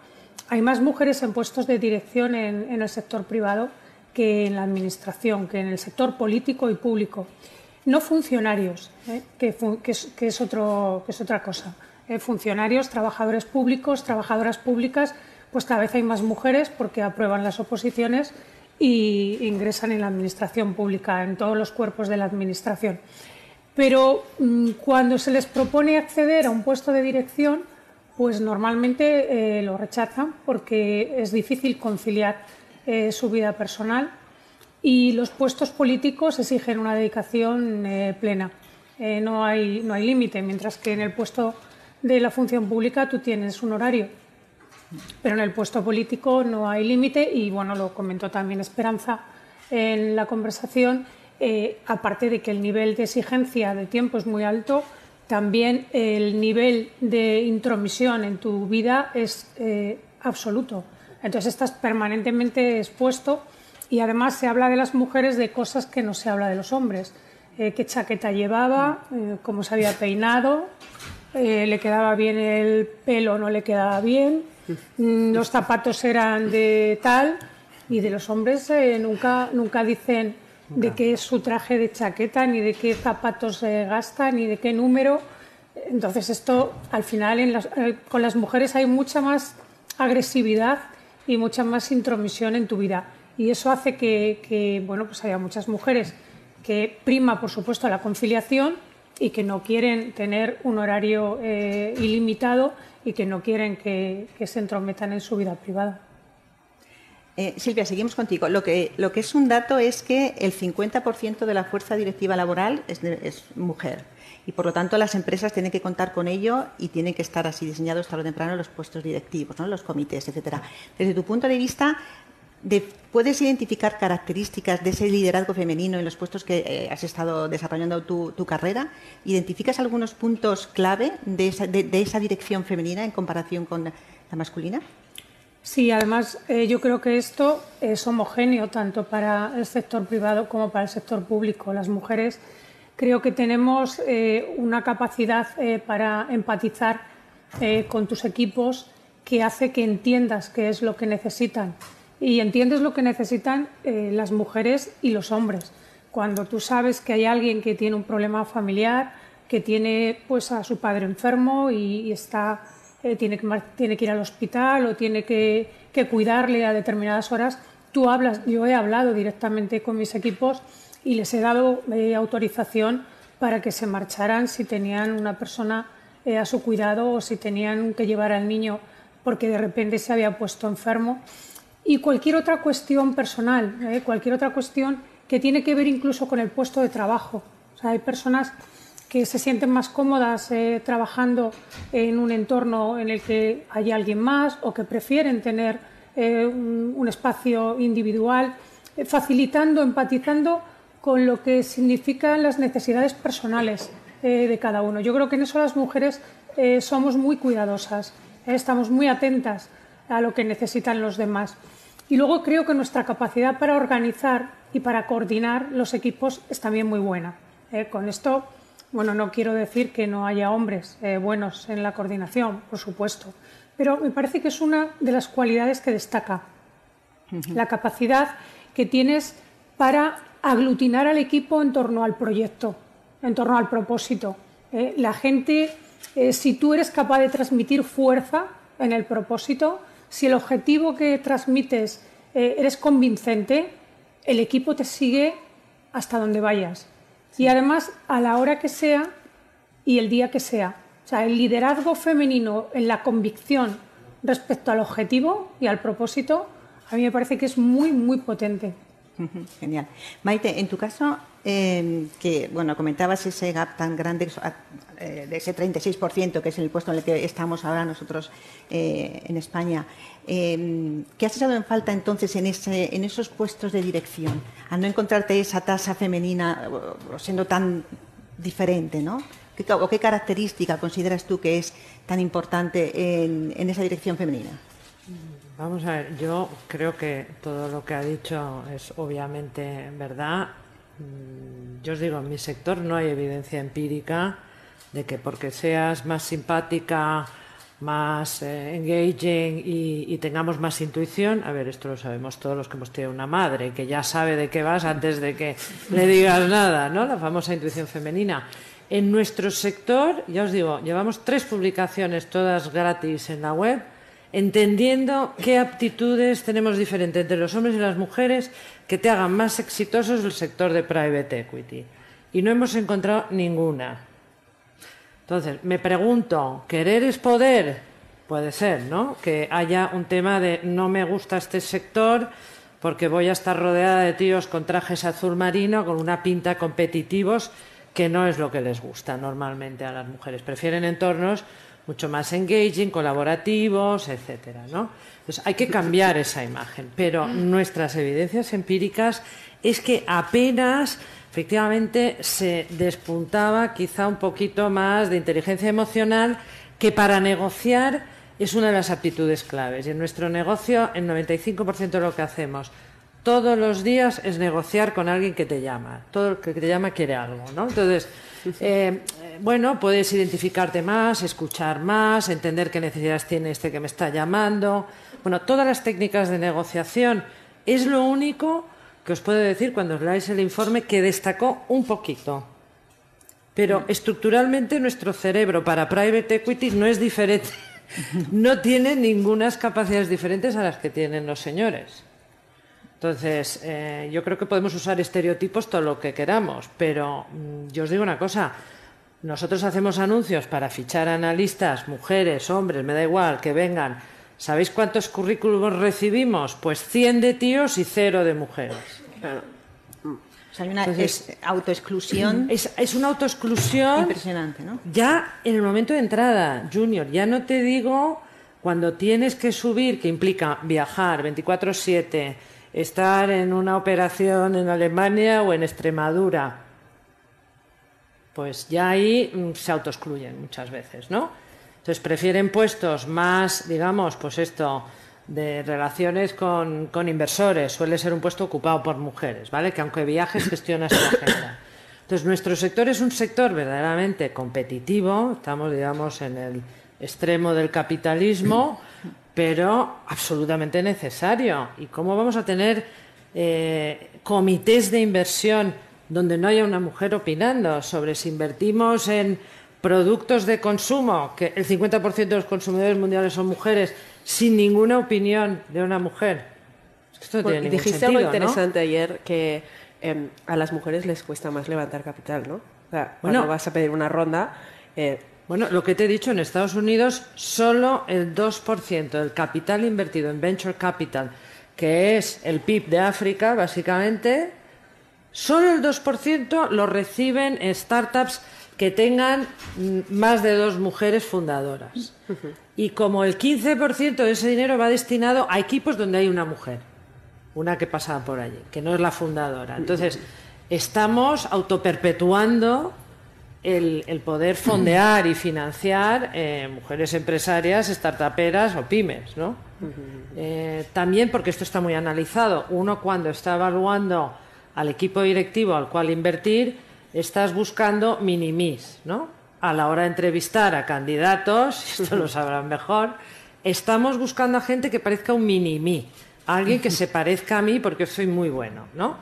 Hay más mujeres en puestos de dirección en, el sector privado que en la administración, que en el sector político y público. No funcionarios, eh, que, es, otro, que es otra cosa. Funcionarios, trabajadores públicos, trabajadoras públicas, pues cada vez hay más mujeres porque aprueban las oposiciones y ingresan en la administración pública, en todos los cuerpos de la administración. Pero mmm, cuando se les propone acceder a un puesto de dirección, pues normalmente eh, lo rechazan porque es difícil conciliar eh, su vida personal y los puestos políticos exigen una dedicación eh, plena. No hay, no hay límite, mientras que en el puesto de la función pública tú tienes un horario pero en el puesto político no hay límite y bueno, lo comentó también Esperanza en la conversación, eh, aparte de que el nivel de exigencia de tiempo es muy alto, también el nivel de intromisión en tu vida es eh, absoluto. Entonces estás permanentemente expuesto y además se habla de las mujeres de cosas que no se habla de los hombres. Eh, qué chaqueta llevaba, eh, cómo se había peinado, eh, le quedaba bien el pelo o no le quedaba bien, los zapatos eran de tal y de los hombres eh, nunca, nunca dicen de qué es su traje de chaqueta, ni de qué zapatos gasta, ni de qué número. Entonces esto, al final, eh, con las mujeres hay mucha más agresividad y mucha más intromisión en tu vida. Y eso hace que, bueno, pues haya muchas mujeres que prima, por supuesto, la conciliación y que no quieren tener un horario eh, ilimitado y que no quieren que, se entrometan en su vida privada. Eh, Silvia, seguimos contigo. Lo que, lo que es un dato es que el 50% de la fuerza directiva laboral es, es mujer y por lo tanto las empresas tienen que contar con ello y tienen que estar así diseñados tarde o temprano los puestos directivos, ¿no? los comités, etcétera. Desde tu punto de vista, ¿puedes identificar características de ese liderazgo femenino en los puestos que eh, has estado desarrollando tu, carrera? ¿Identificas algunos puntos clave de esa, dirección femenina en comparación con la masculina? Sí, además eh, yo creo que esto es homogéneo tanto para el sector privado como para el sector público. Las mujeres creo que tenemos eh, una capacidad para empatizar con tus equipos que hace que entiendas qué es lo que necesitan. Y entiendes lo que necesitan las mujeres y los hombres. Cuando tú sabes que hay alguien que tiene un problema familiar, que tiene pues, a su padre enfermo y, está, tiene, que, tiene, que, ir al hospital o tiene que, que cuidarle a determinadas horas, tú hablas, yo he hablado directamente con mis equipos y les he dado eh, autorización para que se marcharan si tenían una persona eh, a su cuidado o si tenían que llevar al niño porque de repente se había puesto enfermo. Y cualquier otra cuestión personal, eh, cualquier otra cuestión que tiene que ver incluso con el puesto de trabajo. hay personas que se sienten más cómodas trabajando en un entorno en el que hay alguien más o que prefieren tener un, espacio individual, facilitando, empatizando con lo que significan las necesidades personales eh, de cada uno. Yo creo que en eso las mujeres eh, somos muy cuidadosas, eh, estamos muy atentas a lo que necesitan los demás. Y luego creo que nuestra capacidad para organizar y para coordinar los equipos es también muy buena. con esto, bueno, no quiero decir que no haya hombres buenos en la coordinación, por supuesto, pero me parece que es una de las cualidades que destaca, la capacidad que tienes para aglutinar al equipo en torno al proyecto, en torno al propósito. Eh, la gente, eh, si tú eres capaz de transmitir fuerza en el propósito, si el objetivo que transmites eh, eres convincente, el equipo te sigue hasta donde vayas. Y además, a la hora que sea y el día que sea. O sea, el liderazgo femenino en la convicción respecto al objetivo y al propósito, a mí me parece que es muy, muy potente. Genial. Maite, en tu caso, em, que bueno, comentabas ese gap tan grande eh, de ese 36%, que es el puesto en el que estamos ahora nosotros eh, en España, em, ¿qué has echado en falta entonces en, ese, en esos puestos de dirección? Al no encontrarte esa tasa femenina siendo tan diferente, ¿no? ¿Qué, ¿O qué característica consideras tú que es tan importante en, en esa dirección femenina? Vamos a ver, yo creo que todo lo que ha dicho es obviamente verdad. Mm, yo os digo, en mi sector no hay evidencia empírica de que porque seas más simpática, más eh, engaging y, tengamos más intuición, a ver, esto lo sabemos todos los que hemos tenido una madre que ya sabe de qué vas antes de que le digas nada, ¿no? La famosa intuición femenina. En nuestro sector, ya os digo, llevamos tres publicaciones todas gratis en la web entendiendo qué aptitudes tenemos diferentes entre los hombres y las mujeres que te hagan más exitosos el sector de private equity. Y no hemos encontrado ninguna. Entonces, me pregunto, ¿querer es poder? Puede ser, ¿no? Que haya un tema de no me gusta este sector porque voy a estar rodeada de tíos con trajes azul marino, con una pinta competitivos, que no es lo que les gusta normalmente a las mujeres. Prefieren entornos mucho más engaging, colaborativos, etcétera, ¿no? Entonces hay que cambiar esa imagen, pero nuestras evidencias empíricas es que apenas efectivamente se despuntaba quizá un poquito más de inteligencia emocional que para negociar es una de las aptitudes claves. Y en nuestro negocio, el 95% de lo que hacemos todos los días es negociar con alguien que te llama. Todo el que te llama quiere algo, ¿no? Entonces, eh, bueno, puedes identificarte más, escuchar más, entender qué necesidades tiene este que me está llamando. Bueno, todas las técnicas de negociación es lo único que os puedo decir cuando os leáis el informe que destacó un poquito. Pero estructuralmente nuestro cerebro para private equity no es diferente, no tiene ninguna capacidades diferentes a las que tienen los señores. Entonces, eh, yo creo que podemos usar estereotipos todo lo que queramos, pero mm, yo os digo una cosa, nosotros hacemos anuncios para fichar analistas, mujeres, hombres, me da igual, que vengan. ¿Sabéis cuántos currículums recibimos? Pues 100 de tíos y cero de mujeres. O sea, hay una autoexclusión. Es, es, una autoexclusión. Impresionante, ¿no? Ya en el momento de entrada, Junior, ya no te digo cuando tienes que subir, que implica viajar 24-7, estar en una operación en Alemania o en Extremadura pues ya ahí mm, se autoexcluyen muchas veces, ¿no? Entonces prefieren puestos más, digamos, pues esto, de relaciones con, inversores, suele ser un puesto ocupado por mujeres, ¿vale? Que aunque viajes gestiona esta agenda. Entonces nuestro sector es un sector verdaderamente competitivo, estamos, digamos, en el extremo del capitalismo, pero absolutamente necesario. ¿Y cómo vamos a tener eh, comités de inversión donde no haya una mujer opinando sobre si invertimos en productos de consumo, que el 50% de los consumidores mundiales son mujeres, sin ninguna opinión de una mujer. Esto no tiene dijiste algo interesante ayer que em, a las mujeres les cuesta más levantar capital, ¿no? O sea, cuando vas a pedir una ronda. Eh, bueno, lo que te he dicho, en Estados Unidos solo el 2% del capital invertido en venture capital, que es el PIB de África, básicamente, Solo el 2% lo reciben startups que tengan más de dos mujeres fundadoras. Y como el 15% de ese dinero va destinado a equipos donde hay una mujer, una que pasa por allí, que no es la fundadora. Entonces, estamos autoperpetuando el, el poder fondear y financiar eh, mujeres empresarias, startuperas o pymes. ¿no? Eh, también porque esto está muy analizado. Uno cuando está evaluando al equipo directivo al cual invertir, estás buscando minimis, ¿no? A la hora de entrevistar a candidatos, esto lo sabrán mejor, estamos buscando a gente que parezca un mini alguien que se parezca a mí porque soy muy bueno, ¿no?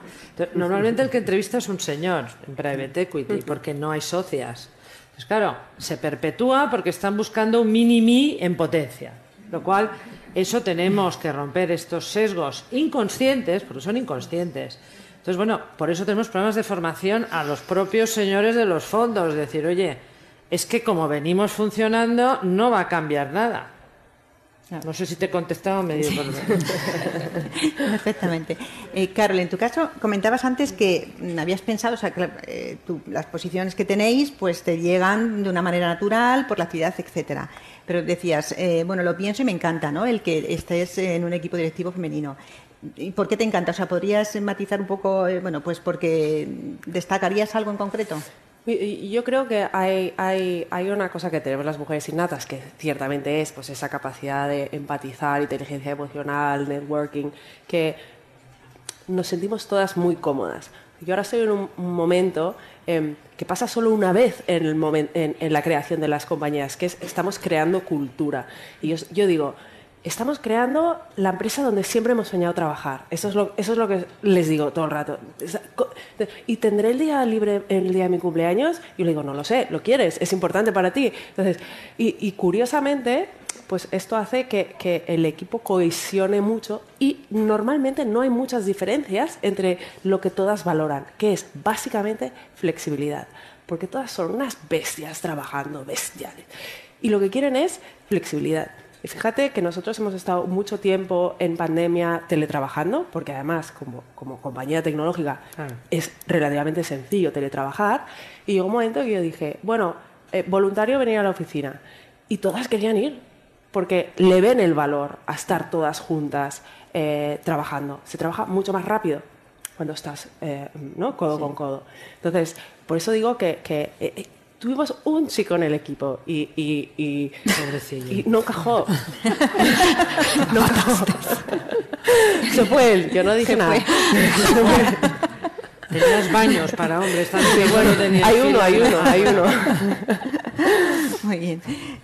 normalmente el que entrevista es un señor en private equity porque no hay socias. Pues claro, se perpetúa porque están buscando un mini en potencia, lo cual eso tenemos que romper estos sesgos inconscientes, porque son inconscientes, entonces, bueno, por eso tenemos programas de formación a los propios señores de los fondos, decir, oye, es que como venimos funcionando no va a cambiar nada. No sé si te he contestado medio por Perfectamente. Eh, Carol, en tu caso comentabas antes que habías pensado, o sea, que eh, las posiciones que tenéis pues te llegan de una manera natural por la actividad, etcétera. Pero decías, eh, bueno, lo pienso y me encanta, ¿no? El que estés en un equipo directivo femenino. ¿Y por qué te encanta? O sea, ¿podrías matizar un poco, eh, bueno, pues porque destacarías algo en concreto? Yo creo que hay, hay, hay, una cosa que tenemos las mujeres innatas, que ciertamente es pues, esa capacidad de empatizar, inteligencia emocional, networking, que nos sentimos todas muy cómodas. Yo ahora estoy en un, momento em, que pasa solo una vez en, el en, en, la creación de las compañías, que es estamos creando cultura. Y yo, yo digo, estamos creando la empresa donde siempre hemos soñado trabajar. Eso es lo, eso es lo que les digo todo el rato. ¿Y tendré el día libre el día de mi cumpleaños? Y le digo, no lo sé, lo quieres, es importante para ti. Entonces, y, curiosamente, pues esto hace que, que, el equipo cohesione mucho y normalmente no hay muchas diferencias entre lo que todas valoran, que es básicamente flexibilidad. Porque todas son unas bestias trabajando, bestiales. Y lo que quieren es flexibilidad. Y fíjate que nosotros hemos estado mucho tiempo en pandemia teletrabajando, porque además como, como compañía tecnológica es relativamente sencillo teletrabajar. Y llegó un momento que yo dije, bueno, eh, voluntario venir a la oficina. Y todas querían ir, porque le ven el valor a estar todas juntas eh, trabajando. Se trabaja mucho más rápido cuando estás eh, ¿no? codo con codo. Entonces, por eso digo que, que tuvimos un chico en el equipo y, y, y, y no cajó. no cajó. Se fue él, yo no dije nada. Tenías baños para hombres también. bueno, hay uno, hay uno, hay uno. Muy bien.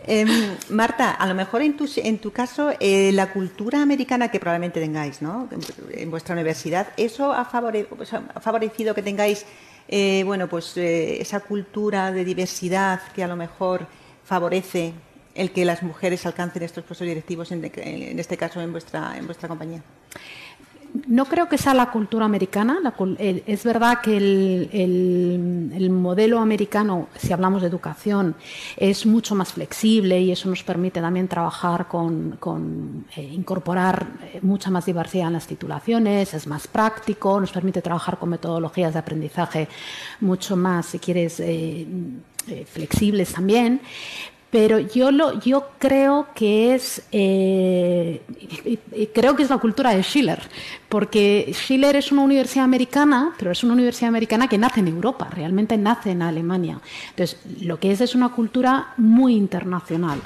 Em, Marta, a lo mejor en tu, en tu caso, eh, la cultura americana que probablemente tengáis ¿no? en vuestra universidad, ¿eso ha, favorecido que tengáis eh, bueno, pues, eh, esa cultura de diversidad que a lo mejor favorece el que las mujeres alcancen estos puestos directivos, en, en este caso en vuestra, en vuestra compañía? No creo que sea la cultura americana. es verdad que el, modelo americano, si hablamos de educación, es mucho más flexible y eso nos permite también trabajar con, eh, incorporar eh, mucha más diversidad en las titulaciones, es más práctico, nos permite trabajar con metodologías de aprendizaje mucho más, si quieres, eh, flexibles también. Pero yo, lo, yo creo que es eh, creo que es la cultura de Schiller, porque Schiller es una universidad americana, pero es una universidad americana que nace en Europa, realmente nace en Alemania. Entonces, lo que es es una cultura muy internacional.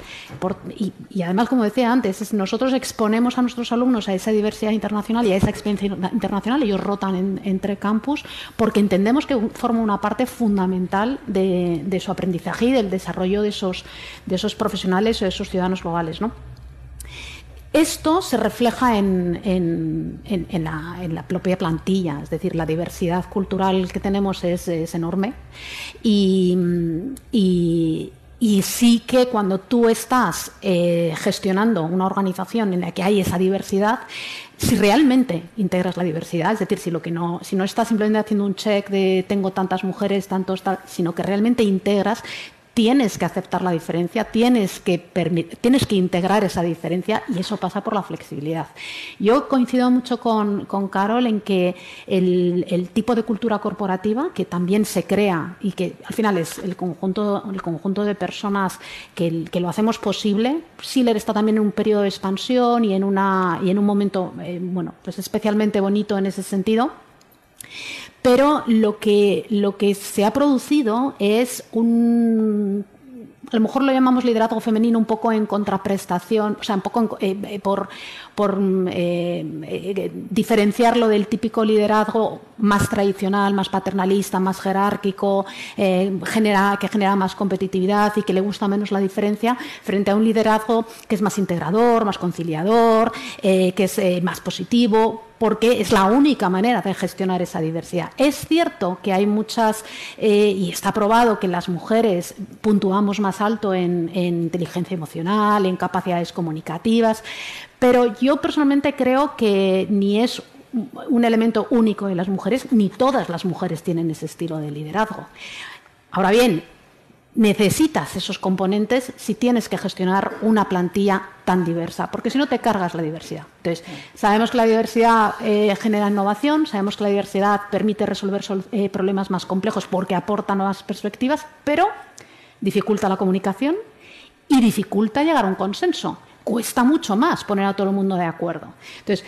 y, además, como decía antes, nosotros exponemos a nuestros alumnos a esa diversidad internacional y a esa experiencia internacional. Ellos rotan entre campus porque entendemos que forma una parte fundamental de, su aprendizaje y del desarrollo de esos de esos profesionales o de esos ciudadanos globales. ¿no? Esto se refleja en, la, propia plantilla, es decir, la diversidad cultural que tenemos es, enorme. Y, sí que cuando tú estás eh, gestionando una organización en la que hay esa diversidad, si realmente integras la diversidad, es decir, si no, si no estás simplemente haciendo un check de tengo tantas mujeres, tantos, sino que realmente integras, tienes que aceptar la diferencia, tienes que, tienes que integrar esa diferencia y eso pasa por la flexibilidad. Yo coincido mucho con, Carol en que el, tipo de cultura corporativa que también se crea y que al final es el conjunto, el conjunto de personas que, lo hacemos posible. Schiller está también en un periodo de expansión y en, una, y en un momento eh, bueno, pues especialmente bonito en ese sentido. Pero lo que, lo que se ha producido es un a lo mejor lo llamamos liderazgo femenino un poco en contraprestación, o sea, un poco eh, eh, por, por eh, diferenciarlo del típico liderazgo más tradicional, más paternalista, más jerárquico, que genera más competitividad y que le gusta menos la diferencia, frente a un liderazgo que es más integrador, más conciliador, que es más positivo, porque es la única manera de gestionar esa diversidad. Es cierto que hay muchas, eh, y está probado que las mujeres puntuamos más alto en, inteligencia emocional, en capacidades comunicativas, pero yo personalmente creo que ni es un elemento único de las mujeres, ni todas las mujeres tienen ese estilo de liderazgo. Ahora bien, necesitas esos componentes si tienes que gestionar una plantilla tan diversa, porque si no te cargas la diversidad. Entonces, sabemos que la diversidad eh, genera innovación, sabemos que la diversidad permite resolver eh, problemas más complejos porque aporta nuevas perspectivas, pero dificulta la comunicación y dificulta llegar a un consenso. Cuesta mucho más poner a todo el mundo de acuerdo. Entonces,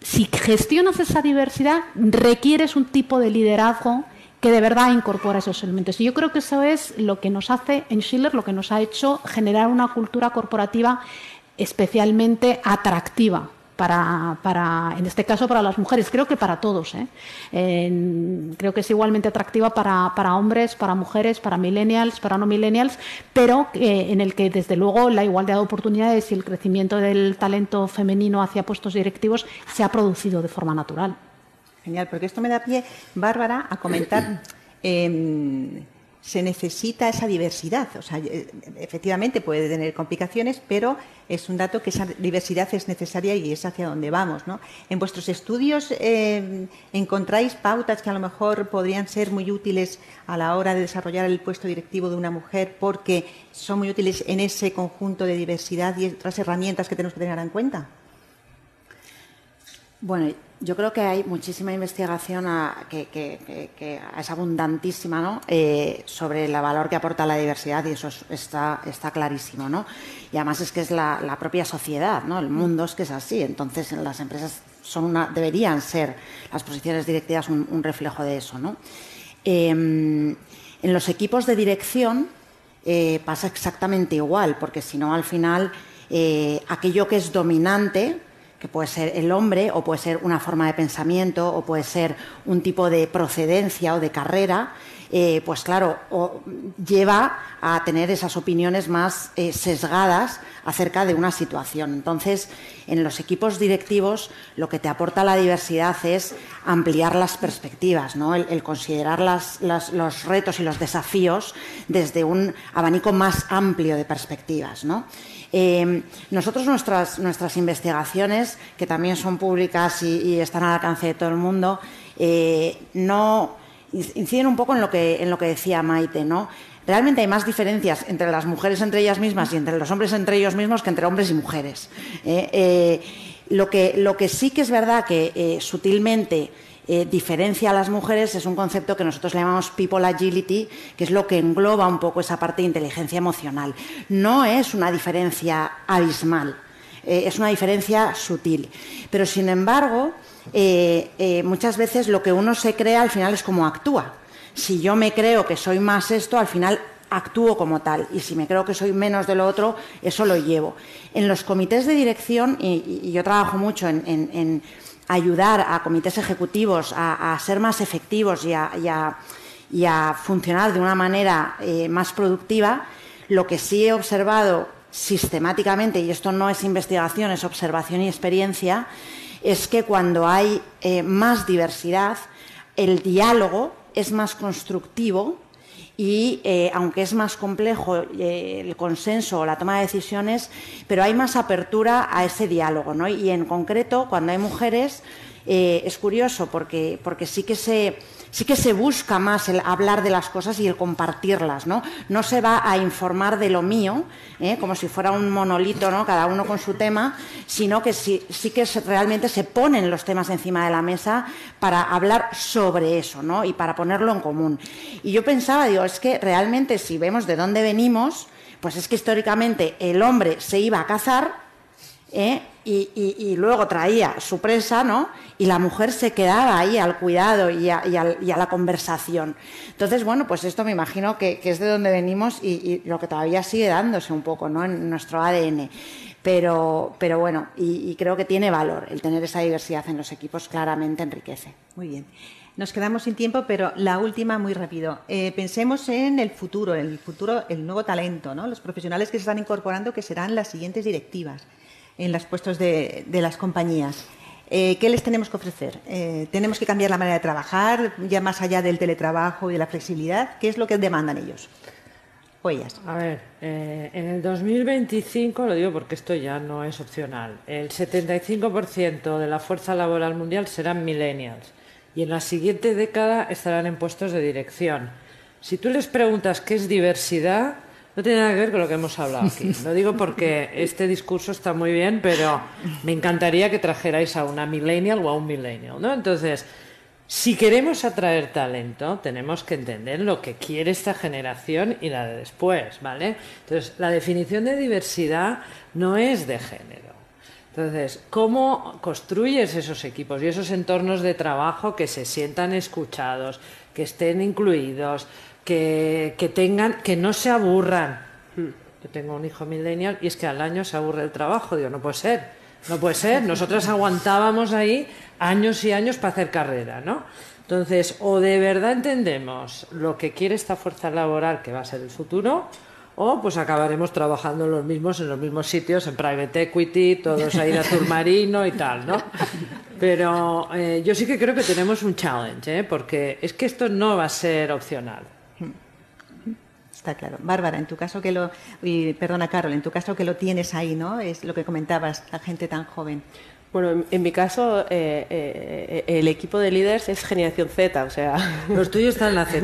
si gestionas esa diversidad, requieres un tipo de liderazgo que de verdad incorpora esos elementos. Y yo creo que eso es lo que nos hace en Schiller, lo que nos ha hecho generar una cultura corporativa especialmente atractiva para, en este caso, para las mujeres. Creo que para todos. ¿eh? creo que es igualmente atractiva para, hombres, para mujeres, para millennials, para no millennials, pero en el que, desde luego, la igualdad de oportunidades y el crecimiento del talento femenino hacia puestos directivos se ha producido de forma natural. Genial, porque esto me da pie, Bárbara, a comentar. Em, se necesita esa diversidad. O sea, eh, efectivamente puede tener complicaciones, pero es un dato que esa diversidad es necesaria y es hacia donde vamos. ¿no? En vuestros estudios em, encontráis pautas que a lo mejor podrían ser muy útiles a la hora de desarrollar el puesto directivo de una mujer porque son muy útiles en ese conjunto de diversidad y otras herramientas que tenemos que tener en cuenta. Bueno, yo creo que hay muchísima investigación que, es abundantísima ¿no? Eh, sobre el valor que aporta la diversidad y eso está, está clarísimo. ¿no? Y además es que es la, propia sociedad, ¿no? el mundo es que es así. Entonces las empresas son una, deberían ser las posiciones directivas un, reflejo de eso. ¿no? Em, en los equipos de dirección eh, pasa exactamente igual, porque si no al final eh, aquello que es dominante que puede ser el hombre o puede ser una forma de pensamiento o puede ser un tipo de procedencia o de carrera, eh, pues claro, lleva a tener esas opiniones más eh, sesgadas acerca de una situación. Entonces, en los equipos directivos lo que te aporta la diversidad es ampliar las perspectivas, ¿no? el, considerar los retos y los desafíos desde un abanico más amplio de perspectivas. Eh, nosotros nuestras, investigaciones, que también son públicas y, están al alcance de todo el mundo, no inciden un poco en lo que, decía Maite, ¿no? Realmente hay más diferencias entre las mujeres entre ellas mismas y entre los hombres entre ellos mismos que entre hombres y mujeres. ¿eh? Eh, lo, que, sí que es verdad que eh, sutilmente diferencia a las mujeres es un concepto que nosotros llamamos people agility, que es lo que engloba un poco esa parte de inteligencia emocional. No es una diferencia abismal, es una diferencia sutil. Pero, sin embargo, eh, eh, muchas veces lo que uno se crea al final es como actúa. Si yo me creo que soy más esto, al final actúo como tal. Y si me creo que soy menos de lo otro, eso lo llevo. En los comités de dirección, y, yo trabajo mucho en, ayudar a comités ejecutivos a, ser más efectivos y a, funcionar de una manera eh, más productiva, lo que sí he observado sistemáticamente, y esto no es investigación, es observación y experiencia, es que cuando hay eh, más diversidad, el diálogo es más constructivo y eh, aunque es más complejo eh, el consenso o la toma de decisiones, pero hay más apertura a ese diálogo. ¿no? Y en concreto, cuando hay mujeres, es curioso porque, porque sí que se sí que se busca más el hablar de las cosas y el compartirlas, ¿no? No se va a informar de lo mío, ¿eh? como si fuera un monolito, ¿no? Cada uno con su tema, sino que sí, que realmente se ponen los temas encima de la mesa para hablar sobre eso, ¿no? Y para ponerlo en común. Y yo pensaba, digo, es que realmente si vemos de dónde venimos, pues es que históricamente el hombre se iba a cazar ¿eh? Y, luego traía su presa, ¿no? Y la mujer se quedaba ahí al cuidado y a, la conversación. Entonces, bueno, pues esto me imagino que, es de donde venimos y, lo que todavía sigue dándose un poco, ¿no? En nuestro ADN. Pero, pero bueno, y, creo que tiene valor el tener esa diversidad en los equipos, claramente enriquece. Muy bien. Nos quedamos sin tiempo, pero la última muy rápido. Eh, pensemos en el futuro, el futuro, el nuevo talento, ¿no? Los profesionales que se están incorporando, que serán las siguientes directivas en los puestos de, las compañías. Eh, ¿Qué les tenemos que ofrecer? Eh, ¿Tenemos que cambiar la manera de trabajar, ya más allá del teletrabajo y de la flexibilidad? ¿Qué es lo que demandan ellos? O ellas. A ver, eh, en el 2025, lo digo porque esto ya no es opcional, el 75% de la fuerza laboral mundial serán millennials y en la siguiente década estarán en puestos de dirección. Si tú les preguntas qué es diversidad, no tiene nada que ver con lo que hemos hablado aquí. Lo digo porque este discurso está muy bien, pero me encantaría que trajerais a una millennial o a un millennial, ¿no? Entonces, si queremos atraer talento, tenemos que entender lo que quiere esta generación y la de después, ¿vale? Entonces, la definición de diversidad no es de género. Entonces, ¿cómo construyes esos equipos y esos entornos de trabajo que se sientan escuchados, que estén incluidos, que, tengan, que no se aburran. Yo tengo un hijo millennial y es que al año se aburre el trabajo. Digo, no puede ser, no puede ser. Nosotras aguantábamos ahí años y años para hacer carrera, ¿no? Entonces, o de verdad entendemos lo que quiere esta fuerza laboral que va a ser el futuro, o pues acabaremos trabajando los mismos en los mismos sitios, en private equity, todos a ir a marino y tal, ¿no? Pero eh, yo sí que creo que tenemos un challenge, ¿eh? porque es que esto no va a ser opcional. Está claro. Bárbara, en tu caso que lo, y, perdona Carol, en tu caso que lo tienes ahí, ¿no? Es lo que comentabas, la gente tan joven. Bueno, en, mi caso, eh, eh, el equipo de líderes es generación Z, o sea... Los tuyos están en la Z,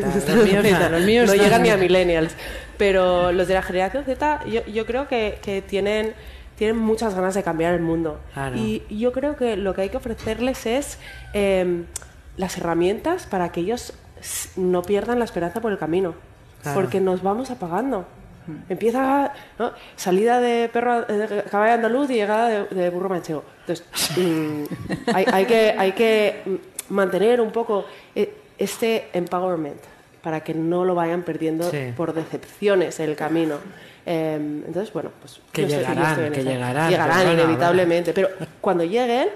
los míos, no llegan ni a millennials. Pero los de la generación Z yo, creo que, tienen, tienen muchas ganas de cambiar el mundo. Y yo creo que lo que hay que ofrecerles es em, las herramientas para que ellos no pierdan la esperanza por el camino porque nos vamos apagando. Empieza salida de perro de caballo andaluz y llegada de, burro manchego. Entonces, mm, hay, que, hay que mantener un poco eh, este empowerment para que no lo vayan perdiendo Sí. por decepciones el camino. Eh, entonces, bueno, pues Que yo llegarán, en que llegarán, Llegarán, bueno, inevitablemente. Pero cuando lleguen,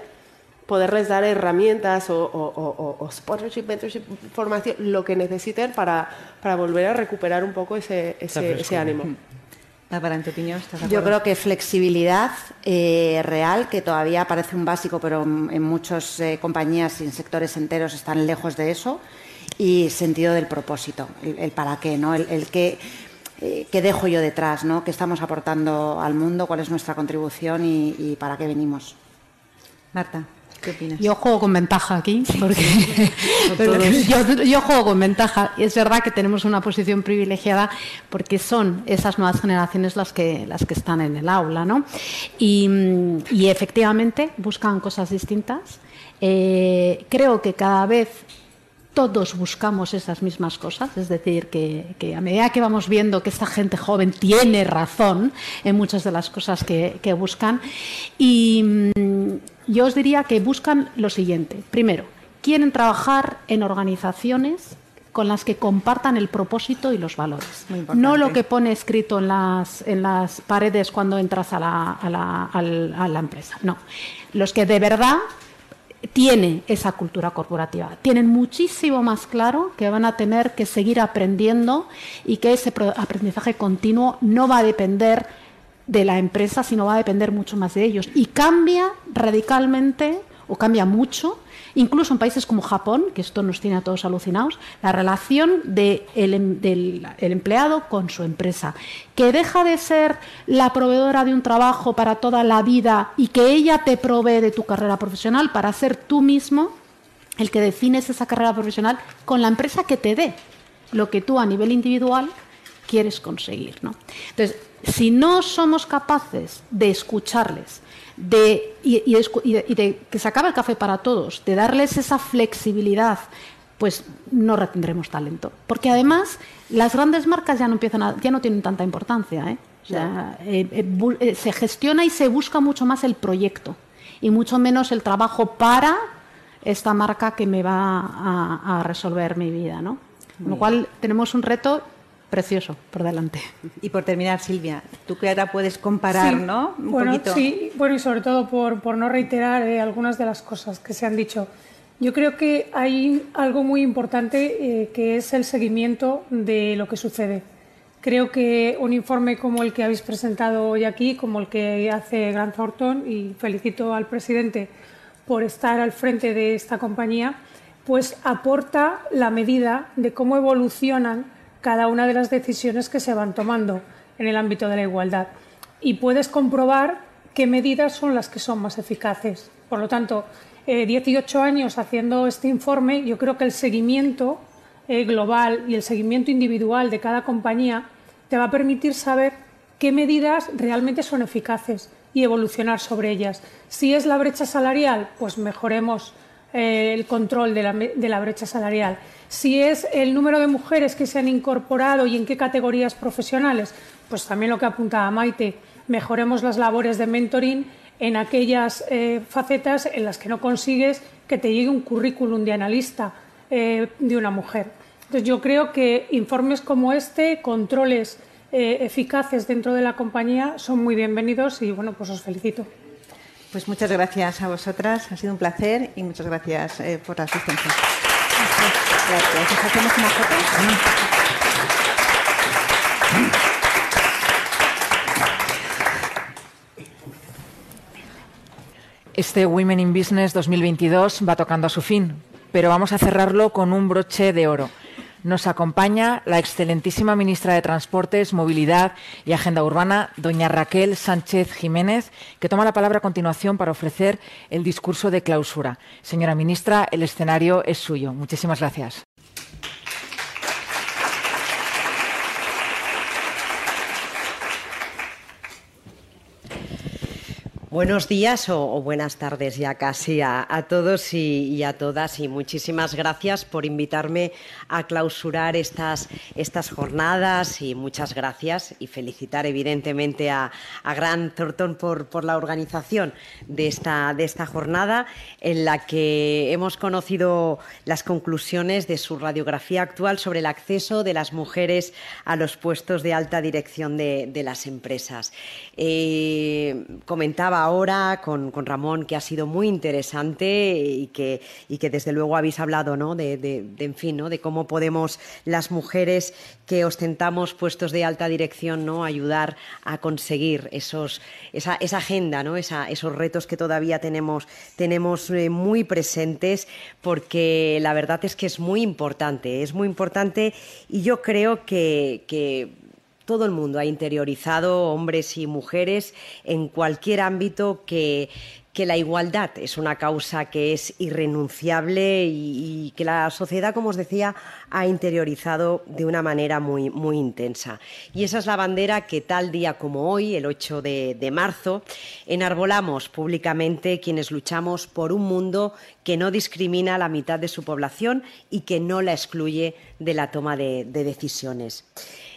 poderles dar herramientas o, o- o- o- o sponsorship, mentorship, formación, lo que necesiten para, para volver a recuperar un poco ese, ese, ese ánimo. Bárbara, en tu opinión, ¿estás de Yo creo que flexibilidad eh, real, que todavía parece un básico, pero en en muchas eh, compañías y en sectores enteros están lejos de eso, y sentido del propósito, el, el para qué, ¿no? el, el qué, eh, qué dejo yo detrás, ¿no? qué estamos aportando al mundo, cuál es nuestra contribución y, y para qué venimos. Marta, ¿qué opinas? Yo juego con ventaja aquí, porque yo, yo juego con ventaja. Es verdad que tenemos una posición privilegiada porque son esas nuevas generaciones las que, las que están en el aula, ¿no? Y, mm, y efectivamente buscan cosas distintas. Eh, creo que cada vez todos buscamos esas mismas cosas, es decir, que, que, a medida que vamos viendo que esta gente joven tiene razón en muchas de las cosas que, que buscan, y mm, yo os diría que buscan lo siguiente. Primero, quieren trabajar en organizaciones con las que compartan el propósito y los valores. No lo que pone escrito en las, en las paredes cuando entras a la, a la- al- a la empresa. No. Los que de verdad tienen esa cultura corporativa. Tienen muchísimo más claro que van a tener que seguir aprendiendo y que ese aprendizaje continuo no va a depender de la empresa, sino va a depender mucho más de ellos. Y cambia radicalmente o cambia mucho, incluso en países como Japón, que esto nos tiene a todos alucinados, la relación em- del el empleado con su empresa, que deja de ser la proveedora de un trabajo para toda la vida y que ella te provee de tu carrera profesional para ser tú mismo el que defines esa carrera profesional con la empresa que te dé lo que tú a nivel individual quieres conseguir. ¿no? Entonces, si no somos capaces de escucharles, de, y, de, y de que se acabe el café para todos, de darles esa flexibilidad, pues no retendremos talento. Porque además las grandes marcas ya no, empiezan a- ya no tienen tanta importancia. ¿eh? O sea, eh, eh, se gestiona y se busca mucho más el proyecto y mucho menos el trabajo para esta marca que me va a, a resolver mi vida. ¿no? Con lo cual tenemos un reto precioso por delante. Y por terminar, Silvia, tú que ahora puedes comparar, Sí, ¿no? Un bueno, poquito. sí, bueno, y sobre todo por, por no reiterar eh, algunas de las cosas que se han dicho. Yo creo que hay algo muy importante eh, que es el seguimiento de lo que sucede. Creo que un informe como el que habéis presentado hoy aquí, como el que hace Grant Thornton, y felicito al presidente por estar al frente de esta compañía, pues aporta la medida de cómo evolucionan cada una de las decisiones que se van tomando en el ámbito de la igualdad. Y puedes comprobar qué medidas son las que son más eficaces. Por lo tanto, eh, 18 años haciendo este informe, yo creo que el seguimiento eh, global y el seguimiento individual de cada compañía te va a permitir saber qué medidas realmente son eficaces y evolucionar sobre ellas. Si es la brecha salarial, pues mejoremos eh, el control de la, de la brecha salarial. Si es el número de mujeres que se han incorporado y en qué categorías profesionales, pues también lo que apuntaba Maite, mejoremos las labores de mentoring en aquellas eh, facetas en las que no consigues que te llegue un currículum de analista eh, de una mujer. Entonces yo creo que informes como este, controles eh, eficaces dentro de la compañía son muy bienvenidos y bueno, pues os felicito. Pues muchas gracias a vosotras, ha sido un placer y muchas gracias por la asistencia. Gracias. Este Women in Business 2022 va tocando a su fin, pero vamos a cerrarlo con un broche de oro. Nos acompaña la excelentísima ministra de Transportes, Movilidad y Agenda Urbana, doña Raquel Sánchez Jiménez, que toma la palabra a continuación para ofrecer el discurso de clausura. Señora ministra, el escenario es suyo. Muchísimas gracias. Buenos días o, buenas tardes ya casi a, todos y, a todas y muchísimas gracias por invitarme a clausurar estas, estas jornadas y muchas gracias y felicitar evidentemente a, a Grant Thornton por, por, la organización de esta, de esta jornada en la que hemos conocido las conclusiones de su radiografía actual sobre el acceso de las mujeres a los puestos de alta dirección de, las empresas. Eh, comentaba ahora con, Ramón que ha sido muy interesante y que, y que desde luego habéis hablado ¿no? de, en fin, ¿no? de cómo podemos las mujeres que ostentamos puestos de alta dirección ¿no? ayudar a conseguir esos, esa, esa agenda, ¿no? esos retos que todavía tenemos, tenemos eh, muy presentes porque la verdad es que es muy importante, es muy importante y yo creo que, que todo el mundo ha interiorizado, hombres y mujeres, en cualquier ámbito que, la igualdad es una causa que es irrenunciable y, que la sociedad, como os decía, ha interiorizado de una manera muy, intensa. Y esa es la bandera que tal día como hoy, el 8 de, marzo, enarbolamos públicamente quienes luchamos por un mundo que no discrimina a la mitad de su población y que no la excluye de la toma de decisiones.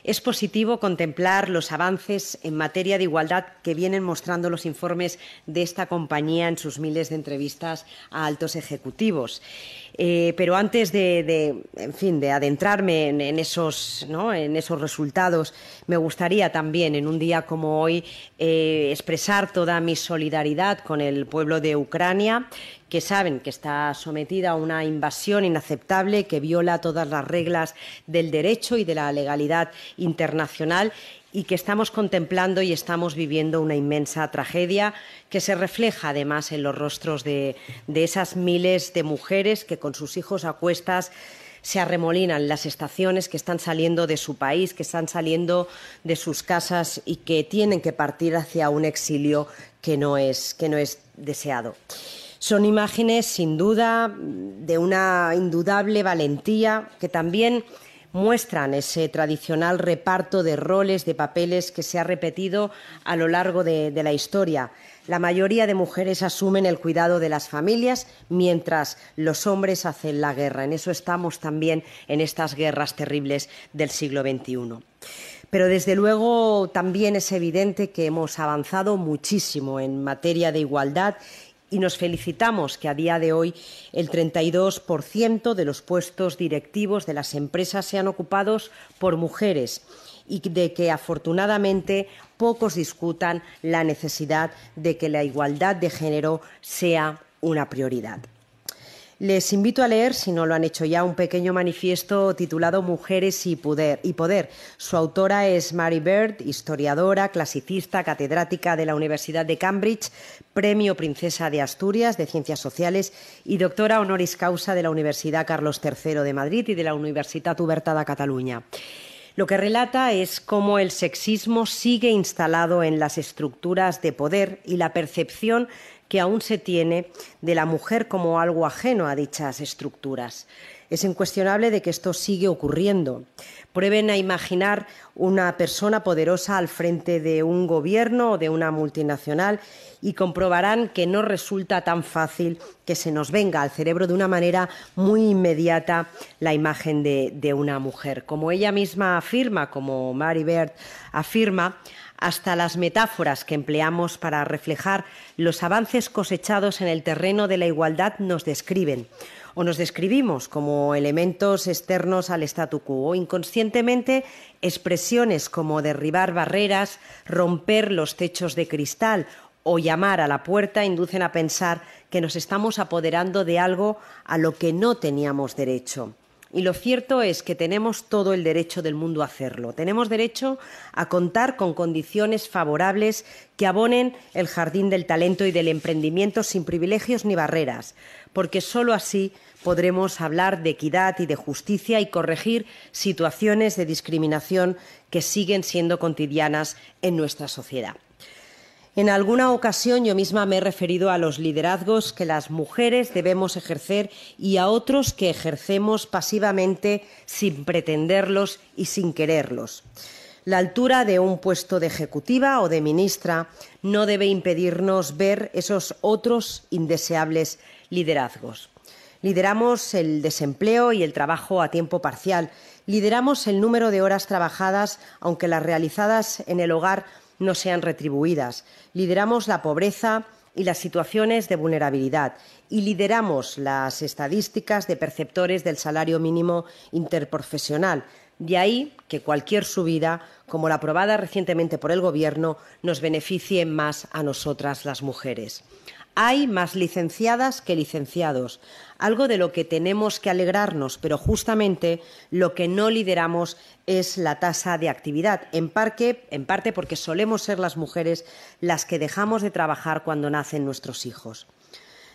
Es positivo contemplar los avances en materia de igualdad que vienen mostrando los informes de esta compañía en sus miles de entrevistas a altos ejecutivos. Eh, pero antes de, en fin, de adentrarme en, esos, en esos resultados, me gustaría también, en un día como hoy, eh, expresar toda mi solidaridad con el pueblo de Ucrania que saben que está sometida a una invasión inaceptable que viola todas las reglas del derecho y de la legalidad internacional y que estamos contemplando y estamos viviendo una inmensa tragedia que se refleja además en los rostros de, esas miles de mujeres que con sus hijos a cuestas se arremolinan las estaciones que están saliendo de su país, que están saliendo de sus casas y que tienen que partir hacia un exilio que no es, que no es deseado. Son imágenes, sin duda, de una indudable valentía que también muestran ese tradicional reparto de roles, de papeles que se ha repetido a lo largo de, la historia. La mayoría de mujeres asumen el cuidado de las familias mientras los hombres hacen la guerra. En eso estamos también en estas guerras terribles del siglo XXI. Pero desde luego también es evidente que hemos avanzado muchísimo en materia de igualdad y nos felicitamos que a día de hoy el 32% de los puestos directivos de las empresas sean ocupados por mujeres y de que afortunadamente pocos discutan la necesidad de que la igualdad de género sea una prioridad. Les invito a leer, si no lo han hecho ya, un pequeño manifiesto titulado Mujeres y Poder. Su autora es Mary Bird, historiadora, clasicista, catedrática de la Universidad de Cambridge, Premio Princesa de Asturias de Ciencias Sociales y doctora honoris causa de la Universidad Carlos III de Madrid y de la Universitat Oberta de Cataluña. Lo que relata es cómo el sexismo sigue instalado en las estructuras de poder y la percepción que aún se tiene de la mujer como algo ajeno a dichas estructuras. Es incuestionable de que esto sigue ocurriendo. Prueben a imaginar una persona poderosa al frente de un gobierno o de una multinacional y comprobarán que no resulta tan fácil que se nos venga al cerebro de una manera muy inmediata la imagen de, una mujer. Como ella misma afirma, como Mary Bird afirma, hasta las metáforas que empleamos para reflejar los avances cosechados en el terreno de la igualdad nos describen o nos describimos como elementos externos al statu quo inconscientemente expresiones como derribar barreras, romper los techos de cristal o llamar a la puerta inducen a pensar que nos estamos apoderando de algo a lo que no teníamos derecho. Y lo cierto es que tenemos todo el derecho del mundo a hacerlo. Tenemos derecho a contar con condiciones favorables que abonen el jardín del talento y del emprendimiento sin privilegios ni barreras, porque sólo así podremos hablar de equidad y de justicia y corregir situaciones de discriminación que siguen siendo cotidianas en nuestra sociedad. En alguna ocasión yo misma me he referido a los liderazgos que las mujeres debemos ejercer y a otros que ejercemos pasivamente sin pretenderlos y sin quererlos. La altura de un puesto de ejecutiva o de ministra no debe impedirnos ver esos otros indeseables liderazgos. Lideramos el desempleo y el trabajo a tiempo parcial. Lideramos el número de horas trabajadas, aunque las realizadas en el hogar no sean retribuidas. Lideramos la pobreza y las situaciones de vulnerabilidad. Y lideramos las estadísticas de perceptores del salario mínimo interprofesional. De ahí que cualquier subida, como la aprobada recientemente por el Gobierno, nos beneficie más a nosotras las mujeres. Hay más licenciadas que licenciados, algo de lo que tenemos que alegrarnos, pero justamente lo que no lideramos es la tasa de actividad, en, en parte porque solemos ser las mujeres las que dejamos de trabajar cuando nacen nuestros hijos.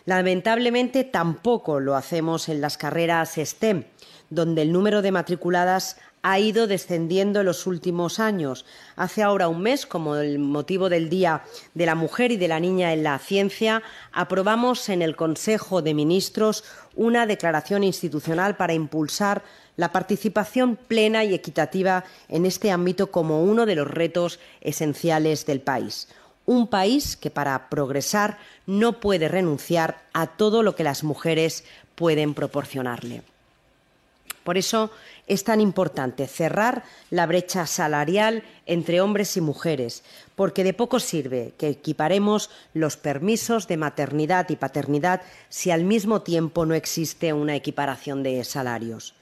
Lamentablemente tampoco lo hacemos en las carreras STEM, donde el número de matriculadas ha ido descendiendo en los últimos años. Hace ahora un mes, como el motivo del Día de la Mujer y de la Niña en la Ciencia, aprobamos en el Consejo de Ministros una declaración institucional para impulsar la participación plena y equitativa en este ámbito como uno de los retos esenciales del país. Un país que para progresar no puede renunciar a todo lo que las mujeres pueden proporcionarle. Por eso es tan importante cerrar la brecha salarial entre hombres y mujeres, porque de poco sirve que equiparemos los permisos de maternidad y paternidad si al mismo tiempo no existe una equiparación de salarios.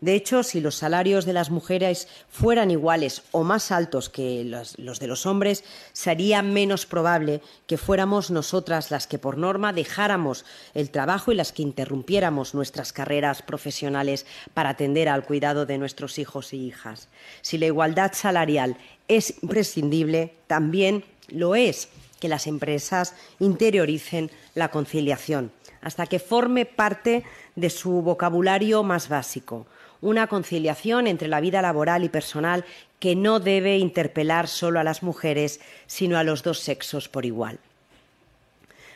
De hecho, si los salarios de las mujeres fueran iguales o más altos que los, de los hombres, sería menos probable que fuéramos nosotras las que por norma dejáramos el trabajo y las que interrumpiéramos nuestras carreras profesionales para atender al cuidado de nuestros hijos y hijas. Si la igualdad salarial es imprescindible, también lo es que las empresas interioricen la conciliación hasta que forme parte de su vocabulario más básico una conciliación entre la vida laboral y personal que no debe interpelar solo a las mujeres, sino a los dos sexos por igual.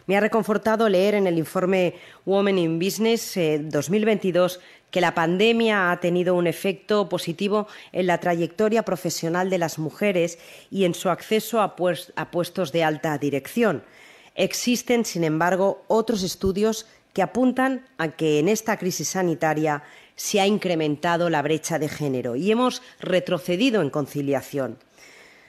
Me ha reconfortado leer en el informe Women in Business 2022 eh, que la pandemia ha tenido un efecto positivo en la trayectoria profesional de las mujeres y en su acceso a puestos de alta dirección. Existen, sin embargo, otros estudios que apuntan a que en esta crisis sanitaria se ha incrementado la brecha de género y hemos retrocedido en conciliación.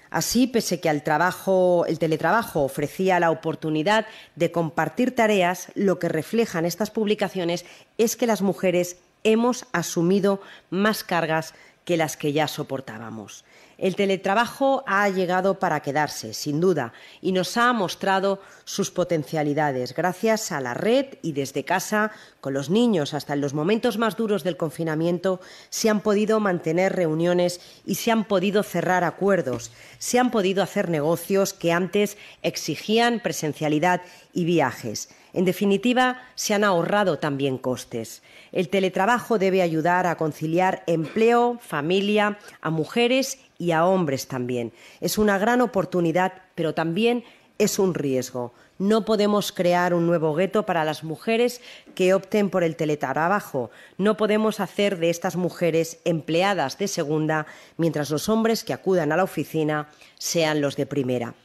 Así, pese que el teletrabajo ofrecía la oportunidad de compartir tareas, lo que reflejan estas publicaciones es que las mujeres hemos asumido más cargas que las que ya soportábamos. El teletrabajo ha llegado para quedarse, sin duda, y nos ha mostrado sus potencialidades. Gracias a la red y desde casa, con los niños, hasta en los momentos más duros del confinamiento, se han podido mantener reuniones y se han podido cerrar acuerdos, se han podido hacer negocios que antes exigían presencialidad y viajes. En definitiva, se han ahorrado también costes. El teletrabajo debe ayudar a conciliar empleo, familia, a mujeres y a hombres también. Es una gran oportunidad, pero también es un riesgo. No podemos crear un nuevo gueto para las mujeres que opten por el teletrabajo. No podemos hacer de estas mujeres empleadas de segunda, mientras los hombres que acudan a la oficina sean los de primera.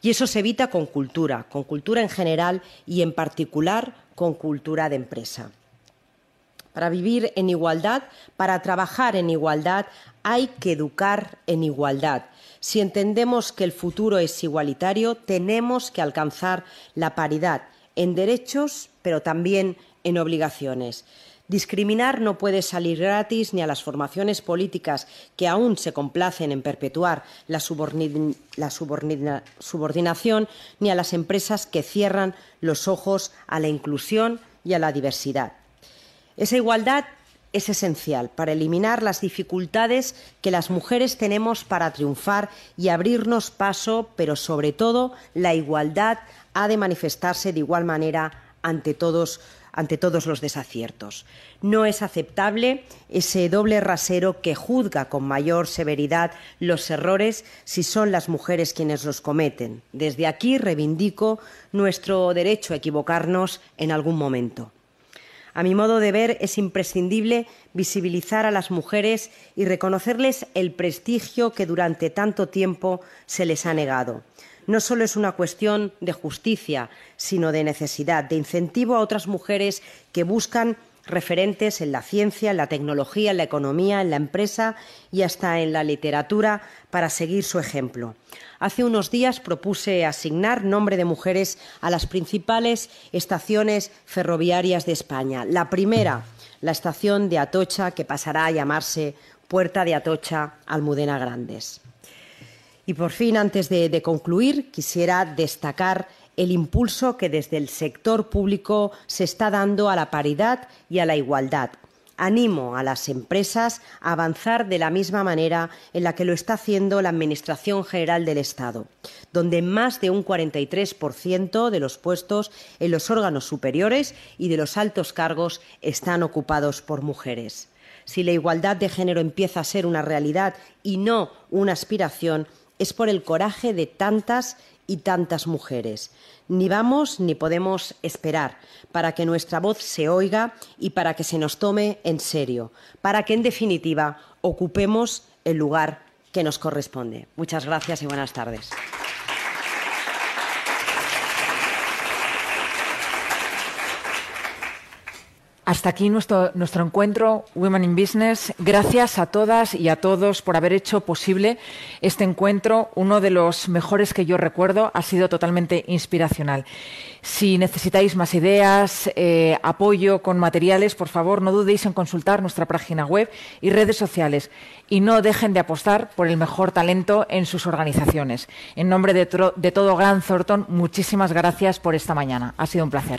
Y eso se evita con cultura, con cultura en general y en particular con cultura de empresa. Para vivir en igualdad, para trabajar en igualdad, hay que educar en igualdad. Si entendemos que el futuro es igualitario, tenemos que alcanzar la paridad en derechos, pero también en obligaciones. Discriminar no puede salir gratis ni a las formaciones políticas que aún se complacen en perpetuar la, subordinación, ni a las empresas que cierran los ojos a la inclusión y a la diversidad. Esa igualdad es esencial para eliminar las dificultades que las mujeres tenemos para triunfar y abrirnos paso, pero sobre todo la igualdad ha de manifestarse de igual manera ante todos ante todos los desaciertos. No es aceptable ese doble rasero que juzga con mayor severidad los errores si son las mujeres quienes los cometen. Desde aquí reivindico nuestro derecho a equivocarnos en algún momento. A mi modo de ver, es imprescindible visibilizar a las mujeres y reconocerles el prestigio que durante tanto tiempo se les ha negado. No solo es una cuestión de justicia, sino de necesidad, de incentivo a otras mujeres que buscan referentes en la ciencia, en la tecnología, en la economía, en la empresa y hasta en la literatura para seguir su ejemplo. Hace unos días propuse asignar nombre de mujeres a las principales estaciones ferroviarias de España. La primera, la estación de Atocha, que pasará a llamarse Puerta de Atocha Almudena Grandes. Y por fin, antes de, de concluir, quisiera destacar el impulso que desde el sector público se está dando a la paridad y a la igualdad. Animo a las empresas a avanzar de la misma manera en la que lo está haciendo la Administración General del Estado, donde más de un 43% de los puestos en los órganos superiores y de los altos cargos están ocupados por mujeres. Si la igualdad de género empieza a ser una realidad y no una aspiración, es por el coraje de tantas y tantas mujeres. Ni vamos ni podemos esperar para que nuestra voz se oiga y para que se nos tome en serio, para que, en definitiva, ocupemos el lugar que nos corresponde. Muchas gracias y buenas tardes. Hasta aquí nuestro, encuentro Women in Business. Gracias a todas y a todos por haber hecho posible este encuentro, uno de los mejores que yo recuerdo. Ha sido totalmente inspiracional. Si necesitáis más ideas, eh, apoyo con materiales, por favor, no dudéis en consultar nuestra página web y redes sociales. Y no dejen de apostar por el mejor talento en sus organizaciones. En nombre de todo Gran Thornton, muchísimas gracias por esta mañana. Ha sido un placer.